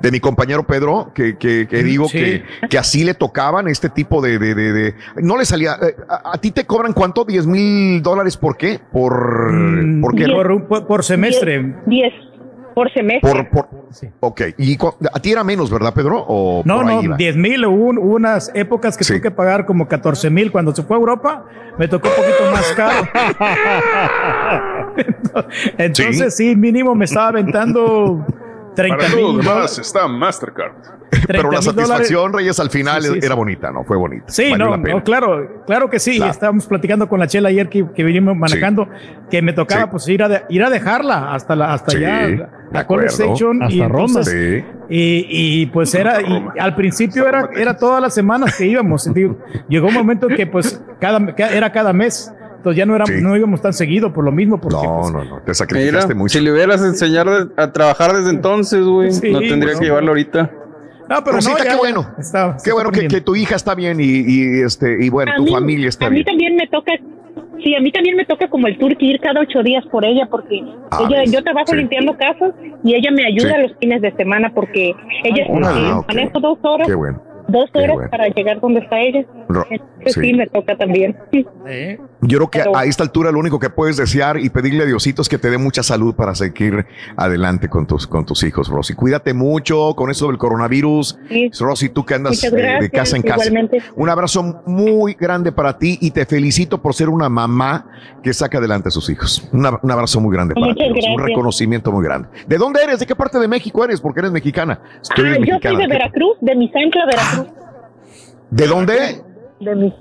de mi compañero Pedro, que, que, que digo sí. que, que así le tocaban este tipo de... de, de- de- no le salía... eh, a, a ti te cobran cuánto? ¿10 mil dólares? ¿Por qué? Por... Mm, ¿Por qué? por, un- por- por semestre. 10 por semestre. Por, por, Ok, y cu- a ti era menos, ¿verdad, Pedro? ¿O No, no, iba? 10 mil. Hubo un- unas épocas que tuve que pagar como 14 mil. Cuando se fue a Europa, me tocó un poquito más caro. Entonces, sí, mínimo me estaba aventando 30 Para todo demás está Mastercard. Pero la 30,000 satisfacción, dólares. Reyes, al final Sí, sí, era sí. bonita, ¿no? Fue bonita. Sí, no, no, claro, claro que sí. Claro. Estábamos platicando con la Chela ayer que, que vinimos manejando, que me tocaba Sí. pues ir a, de- ir a dejarla hasta la, hasta Sí, allá, la- College. Station. y Hasta Roma. entonces- Sí. Y, y, pues era, y al principio era, era todas las semanas que íbamos. Digo, Llegó un momento que pues cada, ca- era cada mes. Entonces ya no, era, no íbamos tan seguido por lo mismo. Porque, No, pues, no, no, te Mira, sacrificaste mucho. si le hubieras enseñado a trabajar desde entonces, güey, Sí, no tendría que llevarlo ahorita. No, pero Rosita, no, ya- qué bueno. está- Qué bueno que, que tu hija está bien y, y, este, y bueno, A tu mí- familia está a mí bien. también me toca, sí, a mí también me toca como el tour que ir cada ocho días por ella, porque Ah, ella, ves, yo trabajo sí. limpiando casas y ella me ayuda Sí. los fines de semana porque ella Ah, eh, ok. manejo dos horas, Qué bueno. dos horas bueno. para llegar donde está ella. Entonces sí. sí. me toca también. Yo creo que Pero- a esta altura lo único que puedes desear y pedirle a Diosito es que te dé mucha salud para seguir adelante con tus, con tus hijos, Rosy. Cuídate mucho con eso del coronavirus. Sí. Rosy, tú que andas eh, de casa en casa. igualmente. Un abrazo muy grande para ti y te felicito por ser una mamá que saca adelante a sus hijos. Una- un abrazo muy grande para Muchas ti. Un reconocimiento muy grande. ¿De dónde eres? ¿De qué parte de México eres? Porque eres mexicana. Eres Ah, yo soy mexicana. de Veracruz, de Misantla, Veracruz. ¿De dónde? De, mi,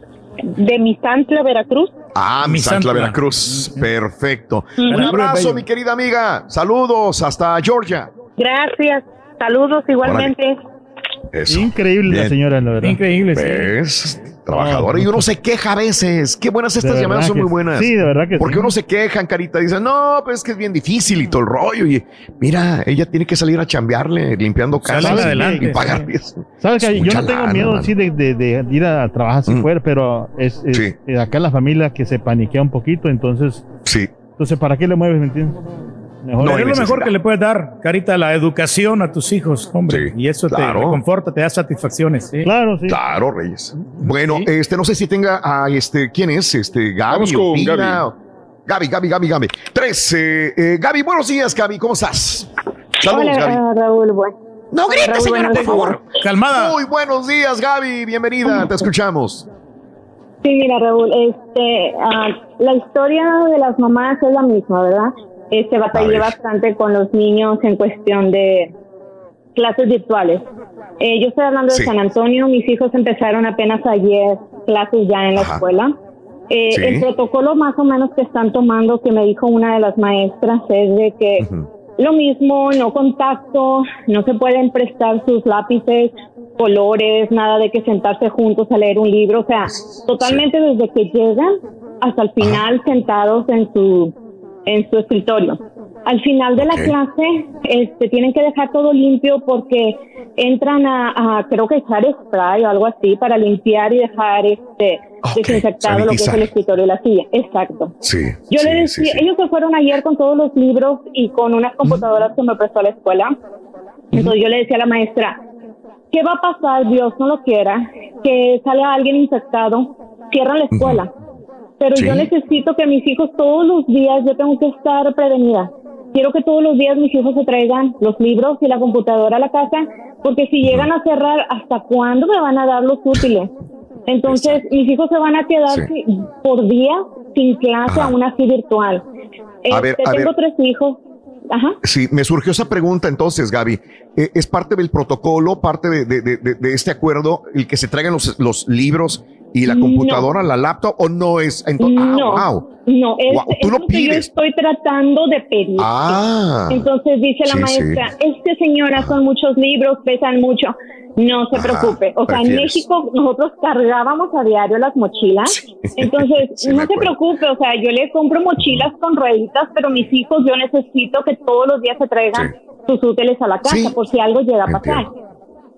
de Misantla, Veracruz. Ah, Misantla. Veracruz. Perfecto. Un abrazo, mi querida amiga. Saludos hasta Georgia. Gracias. Saludos igualmente. Eso. Increíble la señora, la verdad. Increíble, sí. Trabajadora. Y uno se queja a veces. Qué buenas estas llamadas son muy sí. buenas. Sí, de verdad que Porque sí. uno se quejan, carita. Dicen, no, pues es que es bien difícil y todo el rollo. Y mira, ella tiene que salir a chambearle, limpiando casas y- y pagar. Sabes que yo no tengo lana, miedo mano. sí, de, de- de ir a trabajar si Mm. fuera, pero es, es- Sí. eh, acá la familia que se paniquea un poquito, entonces, Sí. entonces ¿para qué le mueves, me entiendes? Mejor No es lo mejor que le puedes dar, Carita, la educación a tus hijos, hombre. Sí, y eso claro. te reconforta, te da satisfacciones. ¿sí? Claro, sí. Claro, Reyes. Bueno, este, no sé si tenga a este, ¿quién es? Este, Gaby. Vamos con Pina, Gaby. Gaby, Gaby, Gaby, Gaby. Tres. eh, eh, Gaby, buenos días, Gaby. ¿Cómo estás? Saludos, Hola, Gaby. Raúl. Bueno. No grites, Raúl, señora, buenos por favor. Calmada. Muy buenos días, Gaby. Bienvenida. Te escuchamos. Sí, mira, Raúl, este, ah, la historia de las mamás es la misma, ¿verdad? Este, batallé bastante con los niños en cuestión de clases virtuales. Eh, yo estoy hablando Sí. de San Antonio, mis hijos empezaron apenas ayer clases ya en la Ajá. escuela. Eh, Sí. El protocolo más o menos que están tomando, que me dijo una de las maestras, es de que Ujú. lo mismo, no contacto, no se pueden prestar sus lápices, colores, nada de que sentarse juntos a leer un libro, o sea, totalmente desde que llegan hasta el final sentados en su en su escritorio. Al final de la clase, este, tienen que dejar todo limpio porque entran a, a, creo que echar spray o algo así para limpiar y dejar este desinfectado lo que es el escritorio y la silla. Exacto. Sí. Yo sí, le decía, sí. ellos se fueron ayer con todos los libros y con unas computadoras que me prestó la escuela. Entonces yo le decía a la maestra, ¿qué va a pasar? Dios no lo quiera, que salga alguien infectado, cierran la escuela. Pero Sí. yo necesito que mis hijos todos los días, yo tengo que estar prevenida. Quiero que todos los días mis hijos se traigan los libros y la computadora a la casa, porque si llegan a cerrar, ¿hasta cuándo me van a dar los útiles? Entonces, mis hijos se van a quedar Sí. por día sin clase, aún así virtual. A ver, Este, a tengo ver. tres hijos. Ajá. Sí, me surgió esa pregunta entonces, Gaby. Eh, ¿Es parte del protocolo, parte de- de- de- de este acuerdo, el que se traigan los, los libros y la No. computadora, la laptop, o no es? Ento- no, ah, wow. no, es, es tú lo yo pides. estoy tratando de pedir. Ah. Entonces dice la Sí, maestra, es que señora, son muchos libros, pesan mucho. No se Ajá, preocupe. O sea, en. México nosotros cargábamos a diario las mochilas. Entonces, Sí, no me se preocupe. O sea, yo le compro mochilas con rueditas, pero mis hijos yo necesito que todos los días se traigan sus útiles a la casa por si algo llega a pasar.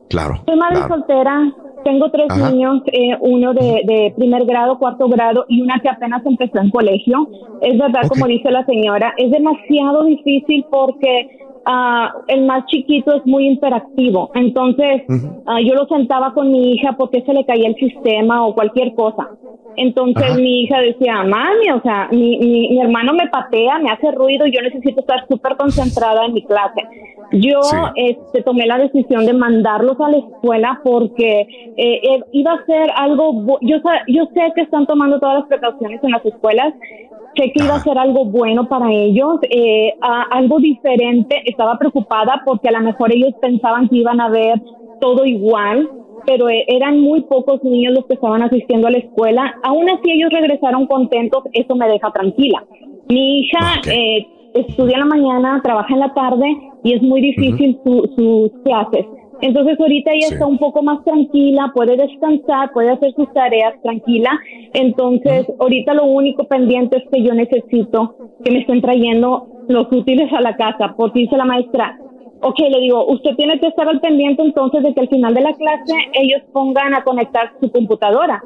Claro. Soy madre claro. soltera, tengo tres Ajá. niños, eh, uno de, de primer grado, cuarto grado y una que apenas empezó en colegio. Es verdad, como dice la señora, es demasiado difícil porque ah, el más chiquito es muy interactivo. Entonces, ah, yo lo sentaba con mi hija porque se le caía el sistema o cualquier cosa. Entonces mi hija decía, mami, o sea, mi, mi, mi hermano me patea, me hace ruido, yo necesito estar súper concentrada en mi clase. Yo Sí. este, tomé la decisión de mandarlos a la escuela porque eh, eh, iba a ser algo, yo, yo sé que están tomando todas las precauciones en las escuelas, sé que iba a ser algo bueno para ellos, eh, a- algo diferente, estaba preocupada porque a lo mejor ellos pensaban que iban a ver todo igual, pero eh, eran muy pocos niños los que estaban asistiendo a la escuela, aún así ellos regresaron contentos, eso me deja tranquila. Mi hija eh, estudia en la mañana, trabaja en la tarde y es muy difícil su- sus clases. Entonces ahorita ella está un poco más tranquila, puede descansar, puede hacer sus tareas tranquila. Entonces ahorita lo único pendiente es que yo necesito que me estén trayendo los útiles a la casa, porque dice la maestra, ok, le digo, usted tiene que estar al pendiente entonces de que al final de la clase ellos pongan a conectar su computadora.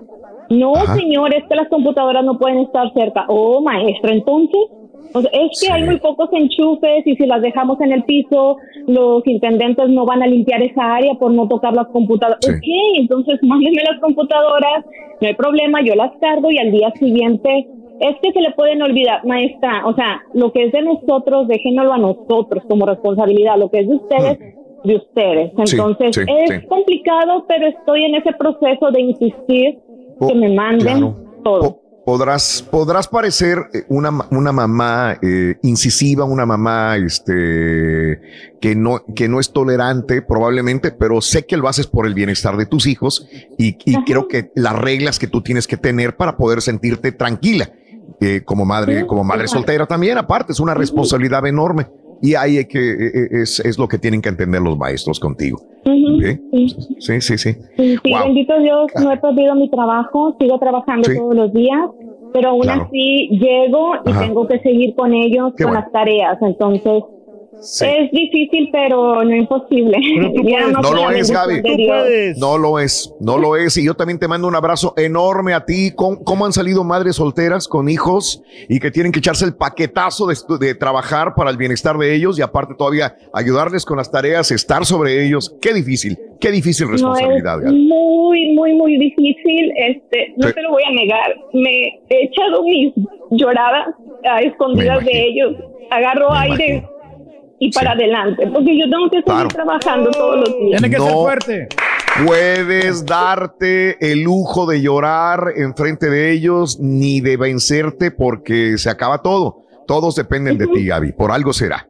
No, señor, es que las computadoras no pueden estar cerca. Oh, maestra, entonces, o sea, es que hay muy pocos enchufes y si las dejamos en el piso, los intendentes no van a limpiar esa área por no tocar las computadoras. Ok, entonces mándenme las computadoras, no hay problema, yo las cargo y al día siguiente es que se le pueden olvidar, maestra, o sea, lo que es de nosotros, déjenoslo a nosotros como responsabilidad, lo que es de ustedes, de ustedes. Entonces, sí, es sí. complicado, pero estoy en ese proceso de insistir que me manden claro. todo. Podrás, podrás parecer eh, una, una mamá eh, incisiva, una mamá este, que, no, que no es tolerante probablemente, pero sé que lo haces por el bienestar de tus hijos y, y creo que las reglas que tú tienes que tener para poder sentirte tranquila eh, como madre, como madre soltera también, aparte, es una responsabilidad enorme y ahí hay que, eh, eh, es, es lo que tienen que entender los maestros contigo. Ujú, ¿ok? Sí, sí, sí. Sí, sí, Wow. bendito Dios, no he perdido mi trabajo, sigo trabajando Sí. todos los días, pero aún Claro. así llego y Ajá. tengo que seguir con ellos, Qué con bueno. las tareas, entonces es difícil, pero no imposible. No lo es, Gaby. No lo es, no lo es. Y yo también te mando un abrazo enorme a ti. ¿Cómo, cómo han salido madres solteras con hijos y que tienen que echarse el paquetazo de, estu- de trabajar para el bienestar de ellos y aparte todavía ayudarles con las tareas, estar sobre ellos? Qué difícil, qué difícil responsabilidad, No, es muy, muy, muy difícil. Este, no Sí. te lo voy a negar. Me he echado mis lloradas a escondidas de ellos. Agarro aire y para adelante, porque yo tengo que seguir Claro. trabajando todos los días. No Puedes darte el lujo de llorar enfrente de ellos ni de vencerte porque se acaba todo. Todos dependen de ti, Gaby. Por algo será.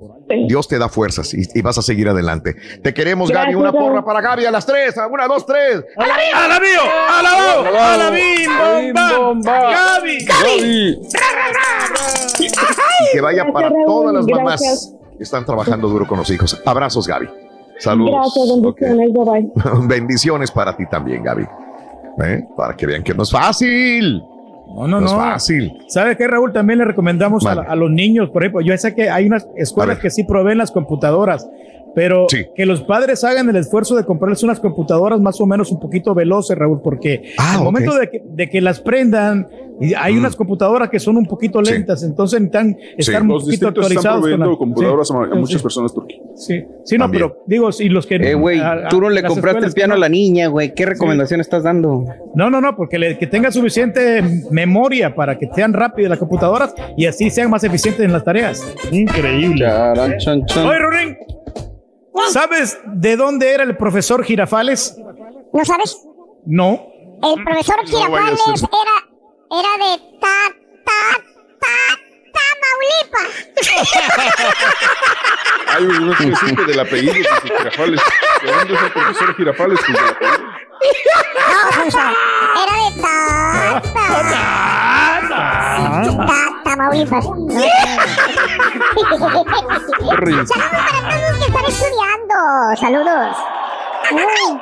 Dios te da fuerzas y, y vas a seguir adelante. Te queremos, Gaby. Gracias, Una Gaby. porra para Gaby a las tres. A Una, dos, tres. ¡A la ¡A la bio! ¡A la! ¡A la bam! ¡Gaby! ¡Gaby! Y que vaya para Raúl. todas las mamás Gracias. Están trabajando duro con los hijos. Abrazos, Gaby. Saludos. Gracias, bendiciones, bye bye. Bendiciones para ti también, Gaby. ¿Eh? Para que vean que no es fácil. No, no, es no. fácil. ¿Sabe qué, Raúl? También le recomendamos a, Vale. a los niños, por ejemplo, yo sé que hay unas escuelas que sí proveen las computadoras, pero que los padres hagan el esfuerzo de comprarles unas computadoras más o menos un poquito veloces, Raúl, porque Ah, al ok. momento de que, de que las prendan, Y hay unas computadoras que son un poquito lentas, entonces necesitan estar un Los poquito distritos están actualizados. con la- computadoras sí, a muchas sí. personas turquíes. Sí, sí, no, pero digo, y los que. Eh, güey, tú no le compraste el piano no- a la niña, güey. ¿Qué recomendación estás dando? No, no, no, porque le- que tenga suficiente memoria para que sean rápidas las computadoras y así sean más eficientes en las tareas. Increíble. Charan, chan, chan. Oye, Rurín, ¿sabes de dónde era el profesor Girafales? ¿No sabes? No. El profesor Girafales era, era de ta, ta, ta, Tamaulipas. Hay unos que dicen que del apellido de girafales. ¿De dónde es el profesor girafales? Pues. No, era de ta, ta, ta, Tamaulipas. Saludos para todos los que están estudiando. Saludos. Uy.